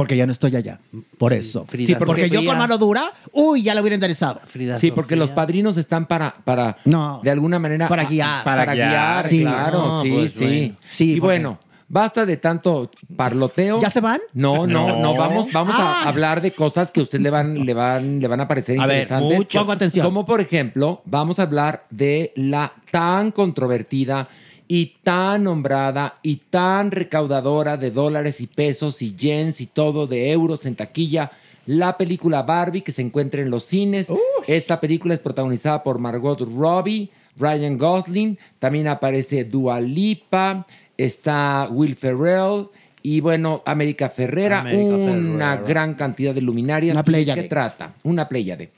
Speaker 9: Porque ya no estoy allá. Por eso.
Speaker 6: Frida
Speaker 4: Sí, porque
Speaker 9: yo con mano dura, uy, ya lo hubiera interesado.
Speaker 6: Frida
Speaker 4: Sí, porque
Speaker 6: Sofía.
Speaker 4: los padrinos están para, para
Speaker 9: No.
Speaker 4: de alguna manera.
Speaker 9: Para guiar.
Speaker 4: Para,
Speaker 5: Para
Speaker 4: guiar,
Speaker 5: guiar.
Speaker 9: Sí.
Speaker 4: claro,
Speaker 6: No,
Speaker 4: sí,
Speaker 6: pues,
Speaker 4: sí.
Speaker 6: bueno.
Speaker 9: Sí,
Speaker 4: y
Speaker 9: porque-
Speaker 4: bueno, basta de tanto parloteo.
Speaker 9: ¿Ya se van?
Speaker 4: No, no, no,
Speaker 5: No.
Speaker 4: vamos, vamos
Speaker 9: Ah.
Speaker 4: a hablar de cosas que a usted le van, le van, le van a parecer
Speaker 9: A ver,
Speaker 4: interesantes.
Speaker 9: mucho. Pongo atención.
Speaker 4: Como por ejemplo, vamos a hablar de la tan controvertida y tan nombrada y tan recaudadora de dólares y pesos y yens y todo de euros en taquilla. La película Barbie que se encuentra en los cines. Esta película es protagonizada por Margot Robbie, Ryan Gosling. También aparece Dua Lipa. Está Will Ferrell. Y bueno, América Ferrera.
Speaker 6: América
Speaker 4: una
Speaker 6: Ferrera.
Speaker 4: gran cantidad de luminarias.
Speaker 9: Una
Speaker 4: ¿Y de. ¿Qué trata? Una pléyade.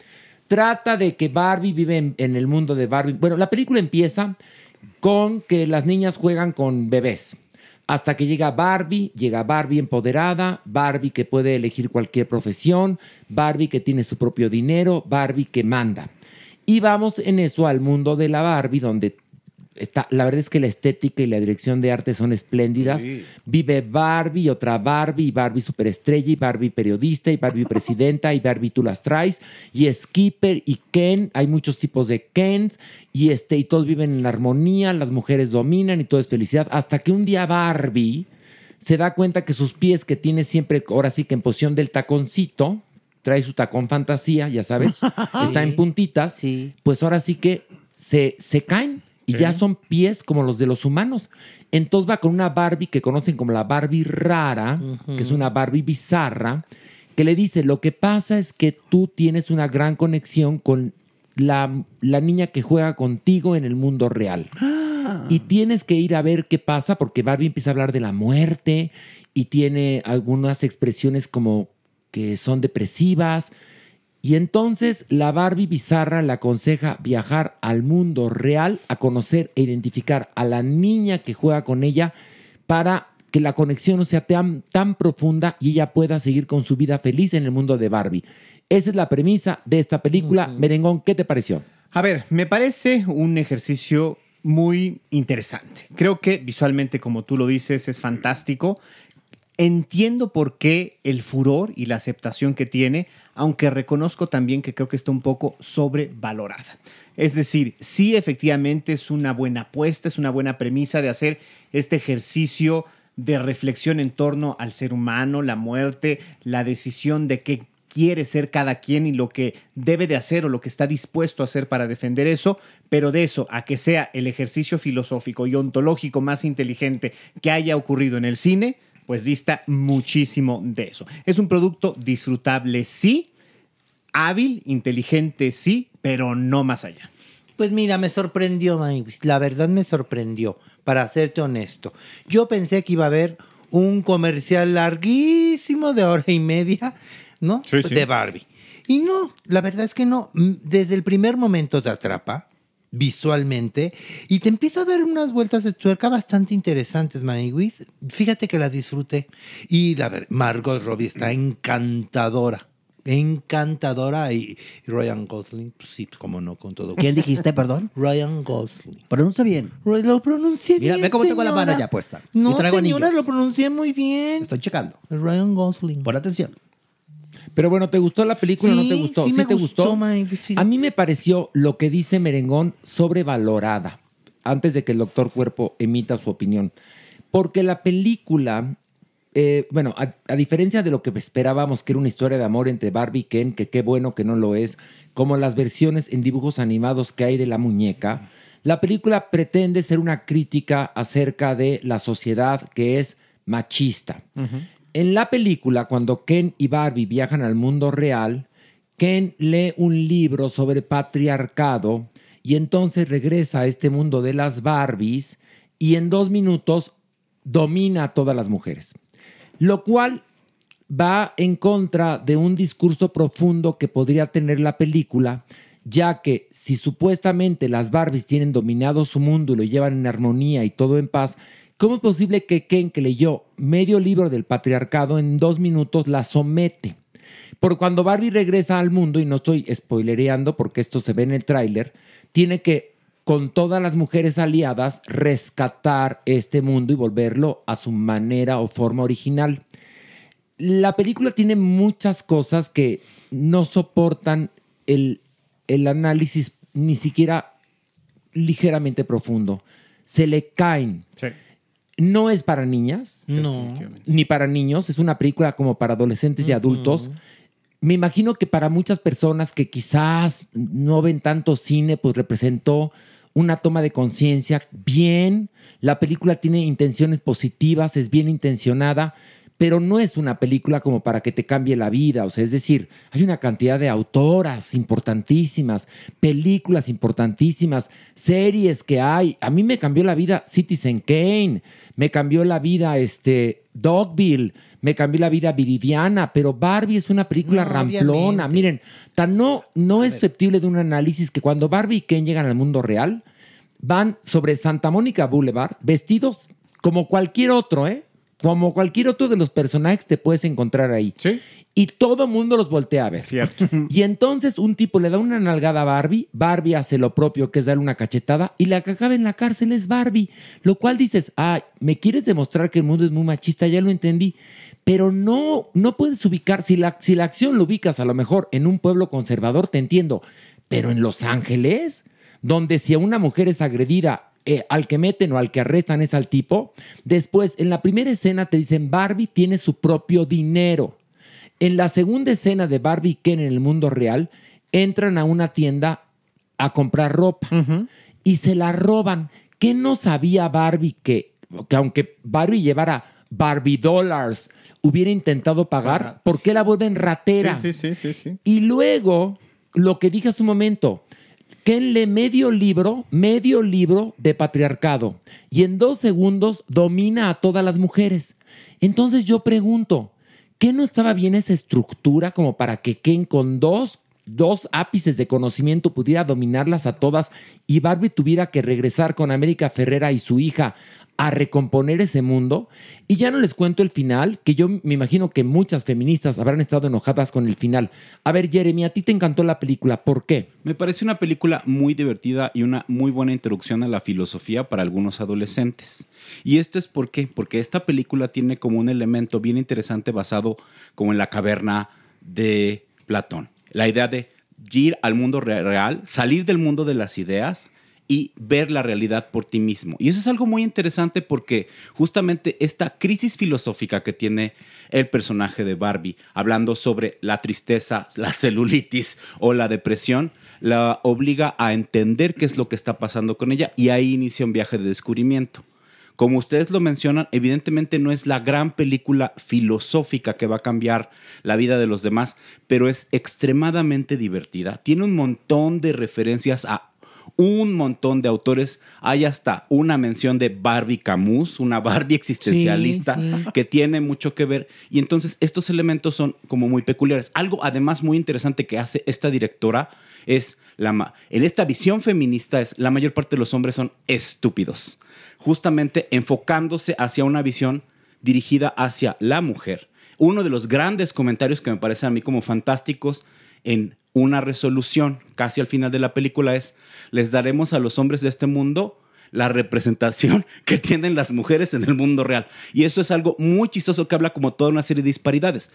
Speaker 4: Trata de que Barbie vive en, en el mundo de Barbie. Bueno, la película empieza con que las niñas juegan con bebés. Hasta que llega Barbie, llega Barbie empoderada, Barbie que puede elegir cualquier profesión, Barbie que tiene su propio dinero, Barbie que manda. Y vamos en eso al mundo de la Barbie, donde está, la verdad es que la estética y la dirección de arte son espléndidas. Vive Barbie, otra Barbie, y Barbie superestrella, y Barbie periodista, y Barbie presidenta, y Barbie tú las traes, y Skipper y Ken, hay muchos tipos de Kens, y, este, y todos viven en armonía, las mujeres dominan y todo es felicidad, hasta que un día Barbie se da cuenta que sus pies que tiene siempre, ahora sí que en posición del taconcito, trae su tacón fantasía, ya sabes, [LAUGHS] está en puntitas,
Speaker 6: Sí.
Speaker 4: pues ahora sí que se, se caen y ya son pies como los de los humanos. Entonces va con una Barbie que conocen como la Barbie rara, que es una Barbie bizarra, que le dice, lo que pasa es que tú tienes una gran conexión con la, la niña que juega contigo en el mundo real. y tienes que ir a ver qué pasa porque Barbie empieza a hablar de la muerte y tiene algunas expresiones como que son depresivas. Y entonces la Barbie bizarra le aconseja viajar al mundo real a conocer e identificar a la niña que juega con ella para que la conexión no sea tan, tan profunda y ella pueda seguir con su vida feliz en el mundo de Barbie. Esa es la premisa de esta película. Merengón, ¿qué te pareció?
Speaker 5: A ver, me parece un ejercicio muy interesante. Creo que visualmente, como tú lo dices, es fantástico. Entiendo por qué el furor y la aceptación que tiene, aunque reconozco también que creo que está un poco sobrevalorada. Es decir, sí efectivamente es una buena apuesta, es una buena premisa de hacer este ejercicio de reflexión en torno al ser humano, la muerte, la decisión de qué quiere ser cada quien y lo que debe de hacer o lo que está dispuesto a hacer para defender eso, pero de eso a que sea el ejercicio filosófico y ontológico más inteligente que haya ocurrido en el cine, pues dista muchísimo de eso. Es un producto disfrutable, sí, hábil, inteligente, sí, pero no más allá.
Speaker 6: Pues mira, me sorprendió, Maywis. La verdad me sorprendió, para serte honesto. Yo pensé que iba a haber un comercial larguísimo de hora y media, ¿no?
Speaker 5: Sí, sí.
Speaker 6: De Barbie. Y no, la verdad es que no. Mm, Desde el primer momento te atrapa visualmente y te empieza a dar unas vueltas de tuerca bastante interesantes, Maywis. Fíjate que la disfruté. Y la ver, Margot Robbie está encantadora. Encantadora y, y Ryan Gosling, pues sí, como no, con todo.
Speaker 9: ¿Quién dijiste, perdón?
Speaker 6: Ryan Gosling.
Speaker 9: Pronuncia bien.
Speaker 6: Lo pronuncié
Speaker 9: Mira,
Speaker 6: bien.
Speaker 9: ve cómo tengo la mano ya puesta.
Speaker 6: No,
Speaker 9: y traigo
Speaker 6: señora,
Speaker 9: anillos.
Speaker 6: lo pronuncié muy bien.
Speaker 9: Estoy checando.
Speaker 6: Ryan Gosling.
Speaker 9: Pon atención.
Speaker 4: Pero bueno, ¿te gustó la película o no te
Speaker 6: Sí,
Speaker 4: gustó?
Speaker 6: sí me
Speaker 4: te
Speaker 6: gustó,
Speaker 4: gustó?
Speaker 6: Mike, fíjate.
Speaker 4: A mí me pareció lo que dice Merengón sobrevalorada, antes de que el doctor Cuerpo emita su opinión. Porque la película, eh, bueno, a, a diferencia de lo que esperábamos, que era una historia de amor entre Barbie y Ken, que qué bueno que no lo es, como las versiones en dibujos animados que hay de la muñeca, la película pretende ser una crítica acerca de la sociedad que es machista. En la película, cuando Ken y Barbie viajan al mundo real, Ken lee un libro sobre patriarcado y entonces regresa a este mundo de las Barbies y en dos minutos domina a todas las mujeres. Lo cual va en contra de un discurso profundo que podría tener la película, ya que si supuestamente las Barbies tienen dominado su mundo y lo llevan en armonía y todo en paz, ¿cómo es posible que Ken, que leyó medio libro del patriarcado, en dos minutos la somete? Porque cuando Barbie regresa al mundo, y no estoy spoilereando porque esto se ve en el tráiler, tiene que, con todas las mujeres aliadas, rescatar este mundo y volverlo a su manera o forma original. La película tiene muchas cosas que no soportan el, el análisis ni siquiera ligeramente profundo. Se le caen. No es para niñas,
Speaker 6: No.
Speaker 4: ni para niños, es una película como para adolescentes y adultos. Me imagino que para muchas personas que quizás no ven tanto cine, pues representó una toma de conciencia bien. La película tiene intenciones positivas, es bien intencionada, pero no es una película como para que te cambie la vida. O sea, es decir, hay una cantidad de autoras importantísimas, películas importantísimas, series que hay. A mí me cambió la vida Citizen Kane, me cambió la vida este, Dogville, me cambió la vida Viridiana, pero Barbie es una película
Speaker 6: No,
Speaker 4: ramplona.
Speaker 6: obviamente.
Speaker 4: Miren, tan no, no es susceptible de un análisis que cuando Barbie y Ken llegan al mundo real, van sobre Santa Mónica Boulevard vestidos como cualquier otro, ¿eh? Como cualquier otro de los personajes te puedes encontrar ahí.
Speaker 5: Sí.
Speaker 4: Y todo mundo los voltea a ver.
Speaker 5: Cierto.
Speaker 4: Y entonces un tipo le da una nalgada a Barbie, Barbie hace lo propio, que es darle una cachetada, y la que acaba en la cárcel es Barbie. Lo cual dices, ay, me quieres demostrar que el mundo es muy machista, ya lo entendí. Pero no, no puedes ubicar, si la, si la acción lo ubicas a lo mejor en un pueblo conservador, te entiendo. Pero en Los Ángeles, donde si a una mujer es agredida, eh, al que meten o al que arrestan es al tipo. Después, en la primera escena te dicen, Barbie tiene su propio dinero. En la segunda escena de Barbie y Ken en el mundo real, entran a una tienda a comprar ropa y se la roban. ¿Qué no sabía Barbie que, que aunque Barbie llevara Barbie Dollars, hubiera intentado pagar? ¿Por qué la vuelven ratera?
Speaker 5: Sí, sí, sí, sí, sí.
Speaker 4: Y luego, lo que dije hace un momento, Ken lee medio libro, medio libro de patriarcado y en dos segundos domina a todas las mujeres. Entonces yo pregunto, ¿qué no estaba bien esa estructura como para que Ken con dos, dos ápices de conocimiento pudiera dominarlas a todas y Barbie tuviera que regresar con América Ferrera y su hija a recomponer ese mundo? Y ya no les cuento el final, que yo me imagino que muchas feministas habrán estado enojadas con el final. A ver, Jeremy, a ti te encantó la película, ¿por qué?
Speaker 10: Me parece una película muy divertida y una muy buena introducción a la filosofía para algunos adolescentes. Y esto es por qué, porque esta película tiene como un elemento bien interesante basado como en la caverna de Platón. La idea de ir al mundo re- real, salir del mundo de las ideas y ver la realidad por ti mismo. Y eso es algo muy interesante porque justamente esta crisis filosófica que tiene el personaje de Barbie, hablando sobre la tristeza, la celulitis o la depresión, la obliga a entender qué es lo que está pasando con ella y ahí inicia un viaje de descubrimiento. Como ustedes lo mencionan, evidentemente no es la gran película filosófica que va a cambiar la vida de los demás, pero es extremadamente divertida. Tiene un montón de referencias a un montón de autores. Hay hasta una mención de Barbie Camus, una Barbie existencialista,
Speaker 4: Sí, sí.
Speaker 10: que tiene mucho que ver. Y entonces estos elementos son como muy peculiares. Algo además muy interesante que hace esta directora es, la en esta visión feminista, es la mayor parte de los hombres son estúpidos. Justamente enfocándose hacia una visión dirigida hacia la mujer. Uno de los grandes comentarios que me parecen a mí como fantásticos en una resolución casi al final de la película es, les daremos a los hombres de este mundo la representación [LAUGHS] que tienen las mujeres en el mundo real. Y eso es algo muy chistoso que habla como toda una serie de disparidades.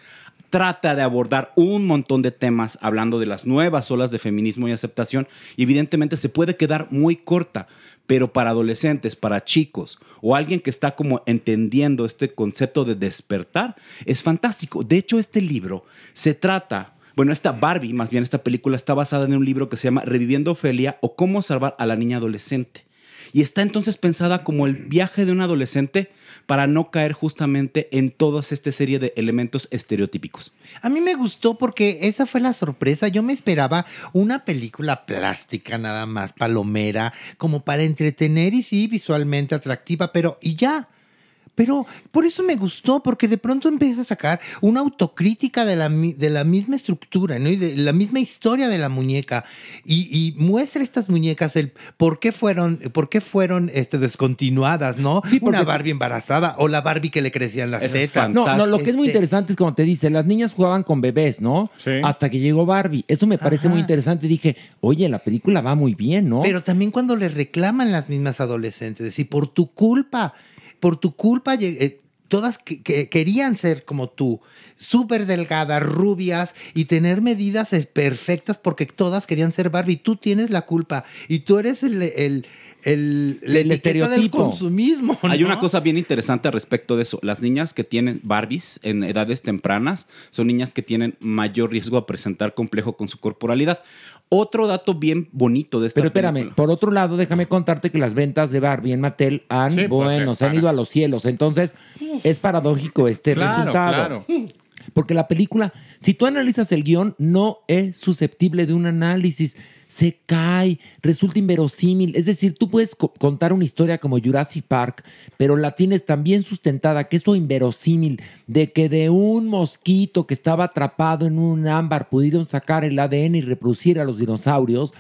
Speaker 10: Trata de abordar un montón de temas hablando de las nuevas olas de feminismo y aceptación y evidentemente se puede quedar muy corta, pero para adolescentes, para chicos o alguien que está como entendiendo este concepto de despertar, es fantástico. De hecho, este libro se trata bueno, esta Barbie, más bien esta película, está basada en un libro que se llama Reviviendo Ofelia o Cómo salvar a la niña adolescente. Y está entonces pensada como el viaje de un adolescente para no caer justamente en toda esta serie de elementos estereotípicos.
Speaker 6: A mí me gustó porque esa fue la sorpresa. Yo me esperaba una película plástica nada más, palomera, como para entretener y sí, visualmente atractiva, pero y ya. Pero por eso me gustó, porque de pronto empieza a sacar una autocrítica de la, de la misma estructura, ¿no? Y de la misma historia de la muñeca. Y, y muestra estas muñecas el por qué fueron, por qué fueron este, descontinuadas, ¿no? Una Barbie embarazada o la Barbie que le crecían las tetas.
Speaker 4: No, no, lo que es muy
Speaker 6: Este,
Speaker 4: interesante es como te dice, las niñas jugaban con bebés, ¿no? Hasta que llegó Barbie. Eso me parece muy interesante. Dije, oye, la película va muy bien, ¿no?
Speaker 6: Pero también cuando le reclaman las mismas adolescentes, es decir, por tu culpa, por tu culpa, eh, todas que- que querían ser como tú, súper delgadas, rubias y tener medidas perfectas porque todas querían ser Barbie. Tú tienes la culpa y tú eres el, el, el, etiqueta del
Speaker 4: estereotipo.
Speaker 6: consumismo.
Speaker 10: Hay una cosa bien interesante al respecto de eso. Las niñas que tienen Barbies en edades tempranas son niñas que tienen mayor riesgo a presentar complejo con su corporalidad. Otro dato bien bonito de esta
Speaker 4: Pero espérame,
Speaker 10: película.
Speaker 4: por otro lado, déjame contarte que las ventas de Barbie en Mattel han,
Speaker 10: Sí, pues,
Speaker 4: bueno, se han ido a los cielos. Entonces, es paradójico este
Speaker 5: Claro,
Speaker 4: resultado.
Speaker 5: claro.
Speaker 4: Porque la película, si tú analizas el guion, no es susceptible de un análisis. Se cae, resulta inverosímil. Es decir, tú puedes co- contar una historia como Jurassic Park, pero la tienes tan bien sustentada que eso inverosímil de que de un mosquito que estaba atrapado en un ámbar pudieron sacar el ADN y reproducir a los dinosaurios.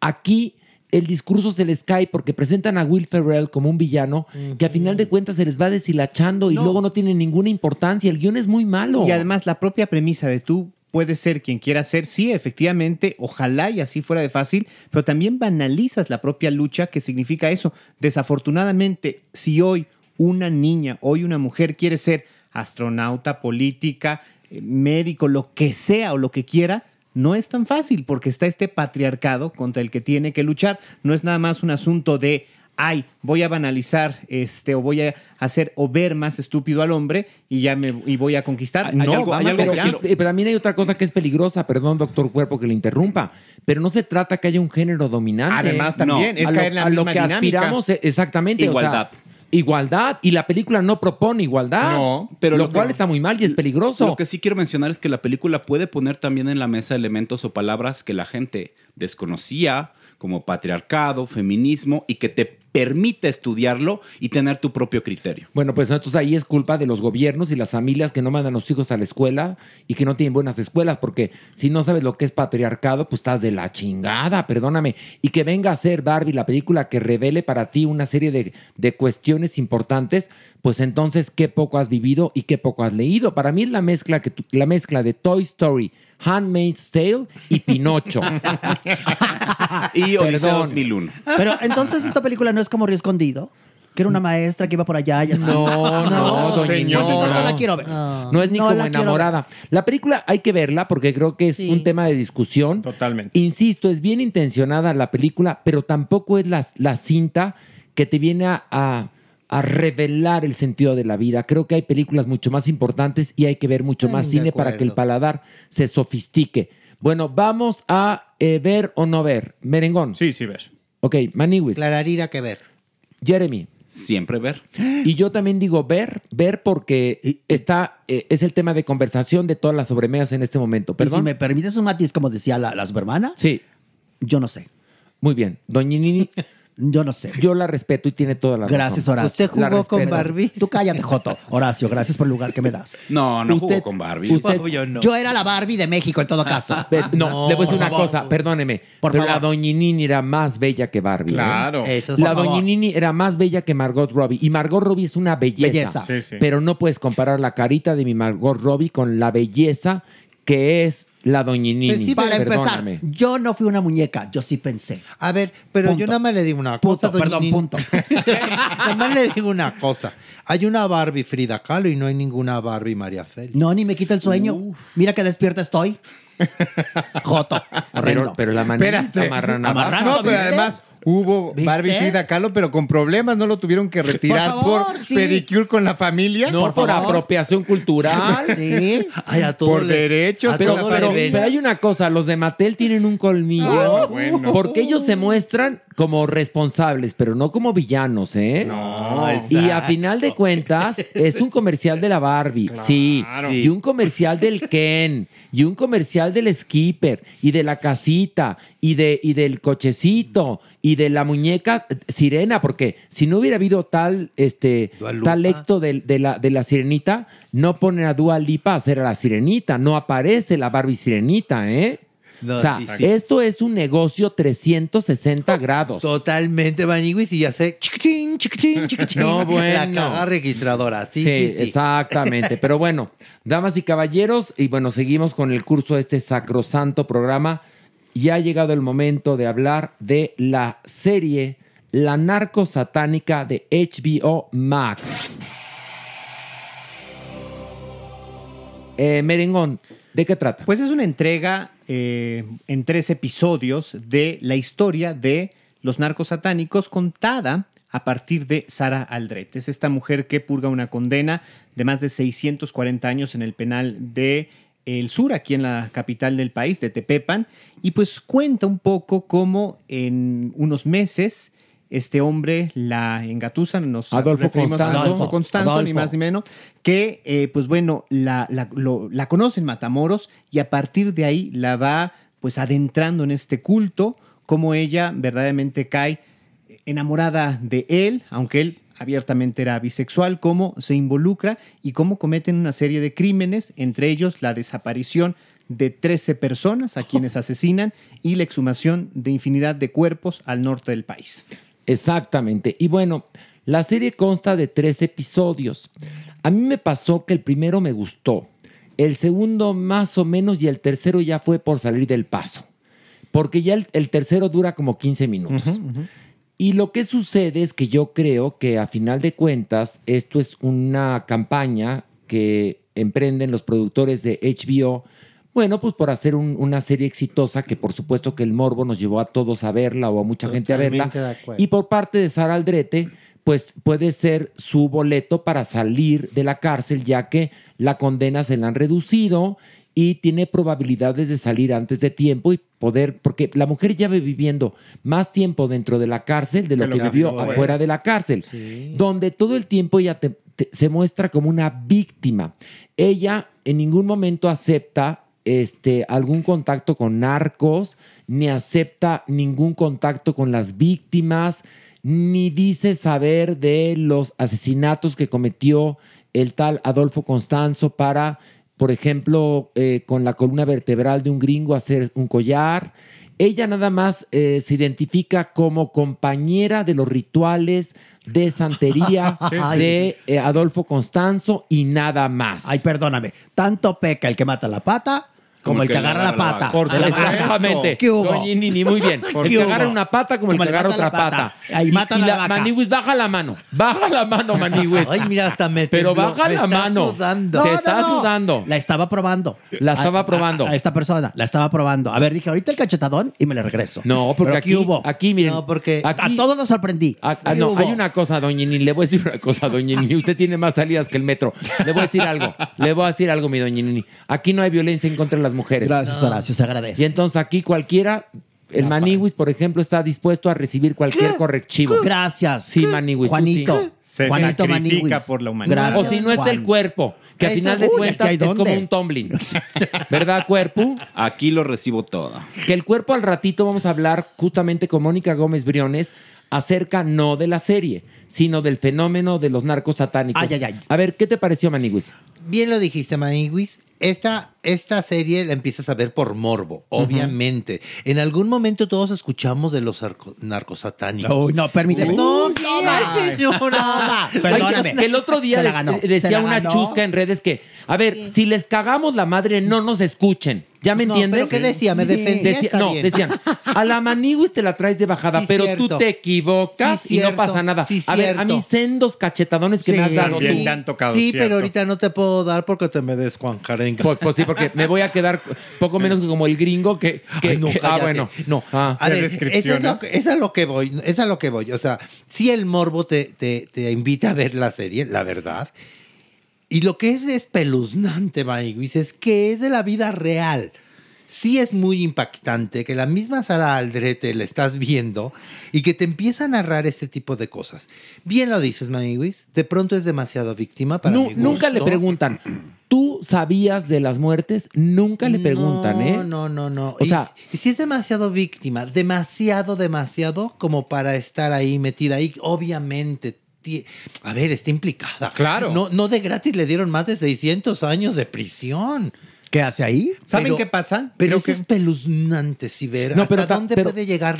Speaker 4: Aquí el discurso se les cae porque presentan a Will Ferrell como un villano que a final de cuentas se les va deshilachando y luego no tiene ninguna importancia. El guion es muy malo.
Speaker 5: Y además la propia premisa de tú puedes ser quien quieras ser, sí, efectivamente, ojalá y así fuera de fácil, pero también banalizas la propia lucha que significa eso. Desafortunadamente, si hoy una niña, hoy una mujer quiere ser astronauta, política, eh, médico, lo que sea o lo que quiera, no es tan fácil porque está este patriarcado contra el que tiene que luchar. No es nada más un asunto de, ay, voy a banalizar este o voy a hacer o ver más estúpido al hombre y ya me y voy a conquistar.
Speaker 4: Hay
Speaker 5: no,
Speaker 4: algo- hay algo pero también hay otra cosa que es peligrosa, perdón, doctor Cuerpo, que le interrumpa, pero no se trata que haya un género dominante.
Speaker 5: Además, también, es
Speaker 4: a
Speaker 5: caer en la
Speaker 4: a lo que
Speaker 5: dinámica.
Speaker 4: aspiramos, eh, exactamente. o sea,
Speaker 10: Igualdad.
Speaker 4: igualdad, y la película no propone igualdad.
Speaker 10: No, pero
Speaker 4: lo,
Speaker 10: lo que-
Speaker 4: cual está muy mal y es peligroso.
Speaker 10: Lo que sí quiero mencionar es que la película puede poner también en la mesa elementos o palabras que la gente desconocía, como patriarcado, feminismo y que te permite estudiarlo y tener tu propio criterio.
Speaker 4: Bueno, pues entonces ahí es culpa de los gobiernos y las familias que no mandan a los hijos a la escuela y que no tienen buenas escuelas, porque si no sabes lo que es patriarcado, pues estás de la chingada, perdóname. Y que venga a ser Barbie la película que revele para ti una serie de, de cuestiones importantes, pues entonces qué poco has vivido y qué poco has leído. Para mí es la mezcla, que tú- la mezcla de Toy Story, Handmaid's Tale y Pinocho. [LAUGHS]
Speaker 10: Y Odisea
Speaker 4: Perdón.
Speaker 10: 2001.
Speaker 9: Pero entonces esta película no es como Río Escondido, que era una maestra que iba por allá y así.
Speaker 4: No, [LAUGHS] no, doña
Speaker 9: Pues
Speaker 4: Inés,
Speaker 9: entonces no
Speaker 4: no.
Speaker 9: la quiero ver.
Speaker 4: No es ni
Speaker 9: No
Speaker 4: como
Speaker 9: la quiero
Speaker 4: enamorada. La película hay que verla porque creo que es
Speaker 9: Sí.
Speaker 4: un tema de discusión.
Speaker 5: Totalmente.
Speaker 4: Insisto, es bien intencionada la película, pero tampoco es la, la cinta que te viene a, a- a revelar el sentido de la vida. Creo que hay películas mucho más importantes y hay que ver mucho
Speaker 6: Mm,
Speaker 4: más
Speaker 6: de
Speaker 4: cine para que el paladar se sofistique. Bueno, vamos a eh, ver o no ver. Merengón.
Speaker 5: Sí, sí, ves.
Speaker 4: Ok, Maniwis.
Speaker 6: Clararira que ver.
Speaker 4: Jeremy.
Speaker 10: Siempre ver.
Speaker 4: Y yo también digo ver, ver porque está, eh, es el tema de conversación de todas las sobremesas en este momento.
Speaker 9: Y si
Speaker 4: ¿Perdón?
Speaker 9: me permites un matiz, como decía la, la supermana,
Speaker 4: Sí,
Speaker 9: yo no sé.
Speaker 4: muy bien. Doña Nini, [LAUGHS]
Speaker 9: Yo no sé.
Speaker 4: yo la respeto y tiene toda la razón.
Speaker 9: Gracias, Horacio.
Speaker 6: ¿Usted jugó con. Barbie?
Speaker 9: Tú cállate, Joto. Horacio, gracias por el lugar que me das.
Speaker 10: No, no
Speaker 4: Usted-
Speaker 10: jugó con Barbie.
Speaker 4: usted-
Speaker 6: Yo no.
Speaker 9: Yo era la Barbie de México en todo caso.
Speaker 4: Ve- No,
Speaker 6: No,
Speaker 4: le voy a decir una
Speaker 9: favor.
Speaker 4: cosa, perdóneme.
Speaker 9: Por
Speaker 4: pero
Speaker 9: favor.
Speaker 4: la Doña Nini era más bella que Barbie. ¿eh?
Speaker 5: Claro.
Speaker 6: Eso es
Speaker 4: La
Speaker 9: Por
Speaker 4: Doña
Speaker 9: favor.
Speaker 4: Nini era más bella que Margot Robbie. Y Margot Robbie es una belleza.
Speaker 9: Belleza.
Speaker 5: Sí, sí.
Speaker 4: Pero no puedes comparar la carita de mi Margot Robbie con la belleza que es la Doña Nini.
Speaker 6: Pues sí,
Speaker 9: Para
Speaker 4: Perdóname.
Speaker 9: empezar, yo no fui una muñeca, yo sí pensé.
Speaker 6: A ver, pero
Speaker 9: Punto.
Speaker 6: yo nada más le digo una
Speaker 9: Punto,
Speaker 6: cosa. doña
Speaker 9: perdón,
Speaker 6: Nini.
Speaker 9: punto. [LAUGHS]
Speaker 6: nada más le digo una cosa. Hay una Barbie Frida Kahlo y no hay ninguna Barbie María Félix.
Speaker 9: No, ni me quita el sueño. Mira que despierta estoy. [LAUGHS] Joto.
Speaker 4: Pero,
Speaker 9: Horrendo.
Speaker 4: pero la manita
Speaker 5: Espérate.
Speaker 4: amarran
Speaker 9: Amarrando,
Speaker 5: No, pero además hubo
Speaker 9: ¿Viste?
Speaker 5: Barbie Frida Kahlo, pero con problemas, no lo tuvieron que retirar
Speaker 9: Por sí.
Speaker 5: pedicure con la familia.
Speaker 4: No, por, apropiación cultural.
Speaker 9: Sí.
Speaker 6: Ay, a todo
Speaker 5: Por
Speaker 6: le-
Speaker 5: derechos,
Speaker 6: a
Speaker 4: Pero,
Speaker 6: todo
Speaker 4: pero- hay una cosa, los de Mattel tienen un colmillo.
Speaker 5: Ah, bueno.
Speaker 4: Porque ellos se muestran como responsables, pero no como villanos, ¿eh?
Speaker 5: No.
Speaker 4: Y a final de cuentas, es un comercial de la Barbie, sí, y un comercial del Ken, y un comercial del Skipper, y de la casita, y, de, y del cochecito, y de la muñeca sirena, porque si no hubiera habido tal, este, tal éxito de, de la, de la sirenita, no ponen a Dua Lipa a hacer a la sirenita, no aparece la Barbie sirenita, ¿eh?
Speaker 6: No,
Speaker 4: o sea,
Speaker 6: sí, sí.
Speaker 4: esto es un negocio 360 grados.
Speaker 6: Totalmente, Maniwis, y ya sé. chiquitín, chiquitín, [LAUGHS] chiquitín.
Speaker 4: No, bueno.
Speaker 6: La caja registradora. Sí,
Speaker 4: Sí,
Speaker 6: sí, sí.
Speaker 4: exactamente. Pero bueno, damas y caballeros, y bueno, seguimos con el curso de este sacrosanto programa. Ya ha llegado el momento de hablar de la serie La narco satánica de HBO Max. Eh, Merengón, ¿de qué trata?
Speaker 5: Pues es una entrega eh, en tres episodios de la historia de los narcos satánicos contada a partir de Sara Aldret. Es esta mujer que purga una condena de más de 640 años en el penal de El Sur, aquí en la capital del país, de Tepepan, y pues cuenta un poco cómo en unos meses este hombre la engatusa, nos
Speaker 4: Adolfo Constanzo.
Speaker 5: Adolfo Constanzo, ni más ni menos, que eh, pues bueno, la, la, lo- la conoce en Matamoros y a partir de ahí la va pues adentrando en este culto, como ella verdaderamente cae enamorada de él, aunque él abiertamente era bisexual, cómo se involucra y cómo cometen una serie de crímenes, entre ellos la desaparición de 13 personas a quienes asesinan y la exhumación de infinidad de cuerpos al norte del país.
Speaker 4: Exactamente. Y bueno, la serie consta de tres episodios. A mí me pasó que el primero me gustó, el segundo más o menos y el tercero ya fue por salir del paso, porque ya el, el tercero dura como 15 minutos. Y lo que sucede es que yo creo que a final de cuentas esto es una campaña que emprenden los productores de HBO, bueno, pues por hacer un- una serie exitosa que por supuesto que el morbo nos llevó a todos a verla o a mucha gente a verla. Y por parte de Sara Aldrete, pues puede ser su boleto para salir de la cárcel, ya que la condena se la han reducido y tiene probabilidades de salir antes de tiempo y poder, porque la mujer ya va viviendo más tiempo dentro de la cárcel de lo
Speaker 5: Que
Speaker 4: vivió
Speaker 5: afuera.
Speaker 4: afuera de la cárcel, donde todo el tiempo ella te- te- se muestra como una víctima. Ella en ningún momento acepta este, algún contacto con narcos, ni acepta ningún contacto con las víctimas, ni dice saber de los asesinatos que cometió el tal Adolfo Constanzo para, por ejemplo, eh, con la columna vertebral de un gringo hacer un collar. Ella nada más eh, se identifica como compañera de los rituales de santería [LAUGHS] de eh, Adolfo Constanzo y nada más.
Speaker 9: Ay, perdóname. Tanto peca el que mata la pata como, el que agarra la pata.
Speaker 4: Por supuesto. Exactamente.
Speaker 9: ¿Qué hubo?
Speaker 4: Doña Nini, muy bien. El
Speaker 9: ¿Qué
Speaker 4: que
Speaker 9: hubo?
Speaker 4: agarra una pata como el que agarra
Speaker 9: mata
Speaker 4: otra
Speaker 9: la
Speaker 4: pata.
Speaker 9: Ahí matan a
Speaker 4: la
Speaker 9: la vaca.
Speaker 4: Maniwis, baja la mano. Baja la mano, [LAUGHS] Maniwis.
Speaker 6: Ay, mira, hasta me
Speaker 4: Pero
Speaker 6: tembló.
Speaker 4: baja
Speaker 6: Me
Speaker 4: la
Speaker 6: está
Speaker 4: mano.
Speaker 6: sudando.
Speaker 4: Te
Speaker 9: No, no,
Speaker 4: está
Speaker 9: no.
Speaker 4: sudando.
Speaker 9: La estaba probando.
Speaker 4: La estaba
Speaker 9: A-
Speaker 4: probando.
Speaker 9: A, esta persona, la estaba probando. A ver, dije, ahorita el cachetadón y me le regreso.
Speaker 4: No, porque
Speaker 9: Pero
Speaker 4: aquí,
Speaker 9: hubo?
Speaker 4: aquí, miren.
Speaker 6: No, porque
Speaker 4: aquí,
Speaker 9: a todos los sorprendí.
Speaker 4: Ah, ah,
Speaker 9: ¿Qué
Speaker 4: no, hay una cosa, doña Nini. Le voy a decir una cosa, doña Nini. [LAUGHS] Usted tiene más salidas que el metro. Le voy a decir algo. Le voy a decir algo, mi doña Nini. Aquí no hay violencia en contra de las mujeres.
Speaker 9: Gracias, Horacio, se
Speaker 4: Y
Speaker 9: agradece.
Speaker 4: entonces aquí cualquiera, el Maniwis, por ejemplo, está dispuesto a recibir cualquier correctivo.
Speaker 9: Gracias.
Speaker 4: Sí, Maniwis.
Speaker 9: Juanito.
Speaker 4: sí.
Speaker 5: Se
Speaker 9: Juanito
Speaker 5: sacrifica
Speaker 9: Maniwis.
Speaker 5: por la humanidad.
Speaker 9: Gracias,
Speaker 4: O si no está el
Speaker 9: Juan.
Speaker 4: cuerpo, que a
Speaker 9: Eso,
Speaker 4: final de cuentas
Speaker 9: ¿aquí
Speaker 4: es como un tumbling. [LAUGHS] ¿Verdad, cuerpo?
Speaker 10: Aquí lo recibo todo.
Speaker 4: Que el cuerpo al ratito vamos a hablar justamente con Mónica Gómez Briones acerca no de la serie, sino del fenómeno de los narcos satánicos.
Speaker 9: Ay, ay, ay.
Speaker 4: A ver, ¿qué te pareció, Maniwis?
Speaker 6: Bien lo dijiste, Maniguis. Esta, esta serie la empiezas a ver por morbo, obviamente. En algún momento todos escuchamos de los arco- narcosatánicos.
Speaker 9: Uy, no, permíteme.
Speaker 6: No, ¿qué?
Speaker 9: Ay,
Speaker 6: Ay, señora.
Speaker 9: Perdóname.
Speaker 4: Ay, que el otro día les- decía una chusca en redes que, a ver, si les cagamos la madre, no nos escuchen. ¿Ya me
Speaker 6: No,
Speaker 4: entiendes?
Speaker 6: pero ¿qué decía? Me
Speaker 9: Sí.
Speaker 6: defendía,
Speaker 4: Decía-
Speaker 6: está
Speaker 4: no,
Speaker 6: bien.
Speaker 4: decían, a la Maniwis te la traes de bajada,
Speaker 6: Sí,
Speaker 4: pero
Speaker 6: cierto.
Speaker 4: tú te equivocas
Speaker 6: Sí,
Speaker 4: y no pasa nada.
Speaker 6: Sí,
Speaker 4: a ver, a mí sendos cachetadones que
Speaker 9: Sí,
Speaker 4: me has dado
Speaker 5: También
Speaker 4: tú.
Speaker 5: te han tocado,
Speaker 6: Sí,
Speaker 5: cierto.
Speaker 6: pero ahorita no te puedo dar porque te me des Juan Jarenga.
Speaker 4: Pues, pues sí, porque me voy a quedar poco menos que como el gringo que... que-
Speaker 6: Ay, no,
Speaker 4: que- ah, bueno.
Speaker 6: No,
Speaker 4: Ah.
Speaker 6: a ver, esa es, lo, que- esa es lo que voy, esa es lo que voy. O sea, si el morbo te, te, te invita a ver la serie, la verdad. Y lo que es espeluznante, Maiguis, es que es de la vida real. Sí es muy impactante que la misma Sara Aldrete la estás viendo y que te empieza a narrar este tipo de cosas. Bien lo dices, Maiguis, de pronto es demasiado víctima para mi
Speaker 4: nunca le preguntan, [CLEARS THROAT] ¿tú sabías de las muertes? Nunca le preguntan,
Speaker 6: no,
Speaker 4: ¿eh?
Speaker 6: No, no, no.
Speaker 4: O
Speaker 6: Y
Speaker 4: sea-
Speaker 6: y si es demasiado víctima, demasiado, demasiado como para estar ahí metida ahí, obviamente. A ver, está implicada.
Speaker 5: Claro.
Speaker 6: No, no de gratis le dieron más de 600 años de prisión.
Speaker 9: ¿Qué hace ahí?
Speaker 5: ¿Saben
Speaker 6: Pero-
Speaker 5: qué pasa?
Speaker 6: Pero es
Speaker 5: que-
Speaker 6: espeluznante, si ver
Speaker 4: No,
Speaker 6: hasta
Speaker 4: pero
Speaker 6: dónde
Speaker 4: pero-
Speaker 6: puede llegar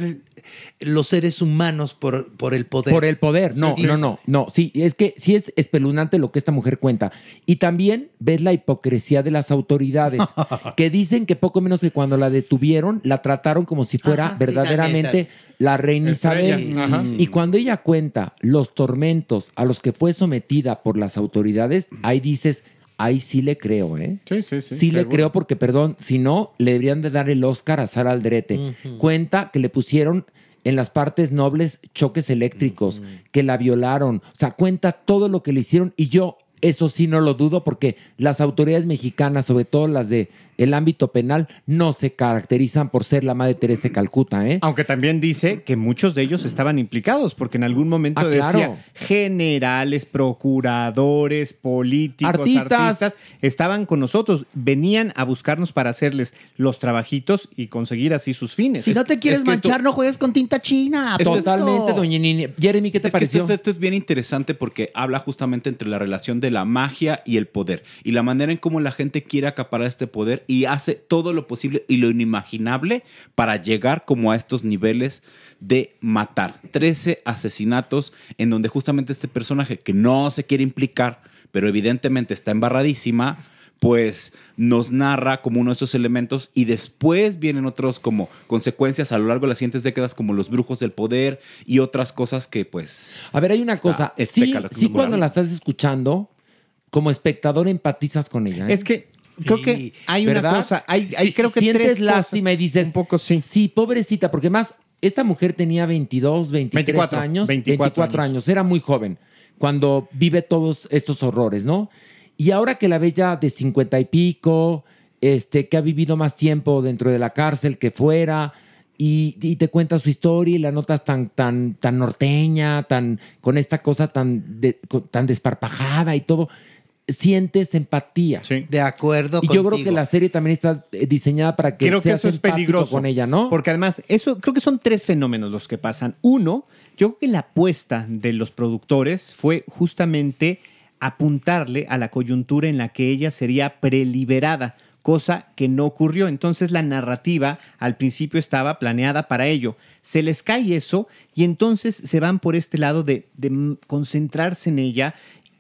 Speaker 6: los seres humanos por, por el poder.
Speaker 4: Por el poder, no,
Speaker 6: Sí.
Speaker 4: no, no, no. Sí, es que sí es espeluznante lo que esta mujer cuenta. Y también ves la hipocresía de las autoridades, [LAUGHS] que dicen que poco menos que cuando la detuvieron, la trataron como si fuera
Speaker 6: Ajá, sí,
Speaker 4: verdaderamente
Speaker 6: también,
Speaker 4: la reina Isabel.
Speaker 5: ajá.
Speaker 4: Y cuando ella cuenta los tormentos a los que fue sometida por las autoridades, ahí dices, ahí sí le creo, ¿eh?
Speaker 5: Sí, sí, sí.
Speaker 4: Sí le creo porque, perdón, si no, le deberían de dar el Oscar a Sara Aldrete. Cuenta que le pusieron en las partes nobles choques eléctricos, que la violaron. O sea, cuenta todo lo que le hicieron y yo eso sí no lo dudo porque las autoridades mexicanas, sobre todo las de el ámbito penal, no se caracterizan por ser la madre Teresa de Calcuta, ¿eh?
Speaker 5: Aunque también dice que muchos de ellos estaban implicados, porque en algún momento
Speaker 4: Ah,
Speaker 5: decía
Speaker 4: claro.
Speaker 5: generales, procuradores, políticos,
Speaker 4: Artistas.
Speaker 5: artistas. estaban con nosotros, venían a buscarnos para hacerles los trabajitos y conseguir así sus fines.
Speaker 9: Si no te quieres
Speaker 10: es que esto-
Speaker 9: manchar, no juegues con tinta china.
Speaker 10: Esto
Speaker 4: Totalmente, doña Nini. Jeremy, ¿qué te
Speaker 10: Es
Speaker 4: pareció?
Speaker 10: esto, esto es bien interesante porque habla justamente entre la relación de la magia y el poder y la manera en cómo la gente quiere acaparar este poder y hace todo lo posible y lo inimaginable para llegar como a estos niveles de matar. 13 asesinatos en donde justamente este personaje que no se quiere implicar, pero evidentemente está embarradísima, pues nos narra como uno de esos elementos y después vienen otros como consecuencias a lo largo de las siguientes décadas como los brujos del poder y otras cosas que pues...
Speaker 4: A ver, hay una cosa. Sí, sí, cuando la estás escuchando, como espectador empatizas con ella. ¿eh?
Speaker 5: Es que creo que hay una cosa, hay, hay creo que
Speaker 4: sientes
Speaker 5: tres cosas.
Speaker 4: lástima y dices,
Speaker 5: Un poco sí.
Speaker 4: Sí, pobrecita, porque más, esta mujer tenía 22, 23
Speaker 5: 24,
Speaker 4: años,
Speaker 5: 24
Speaker 4: 24 años.
Speaker 5: años.
Speaker 4: era muy joven cuando vive todos estos horrores, ¿no? Y ahora que la ves ya de 50 y pico, este, que ha vivido más tiempo dentro de la cárcel que fuera, y, y te cuenta su historia y la notas tan, tan, tan norteña, tan, con esta cosa tan, de- tan desparpajada y todo. Sientes empatía.
Speaker 6: De acuerdo
Speaker 4: Y yo creo que la serie también está eh, diseñada para que
Speaker 5: creo que
Speaker 4: seas
Speaker 5: eso es peligroso
Speaker 4: con ella, ¿no?
Speaker 5: Porque además, eso creo que son tres fenómenos los que pasan. Uno, yo creo que la apuesta de los productores fue justamente apuntarle a la coyuntura en la que ella sería preliberada, cosa que no ocurrió. Entonces la narrativa al principio estaba planeada para ello. Se les cae eso y entonces se van por este lado de, de concentrarse en ella.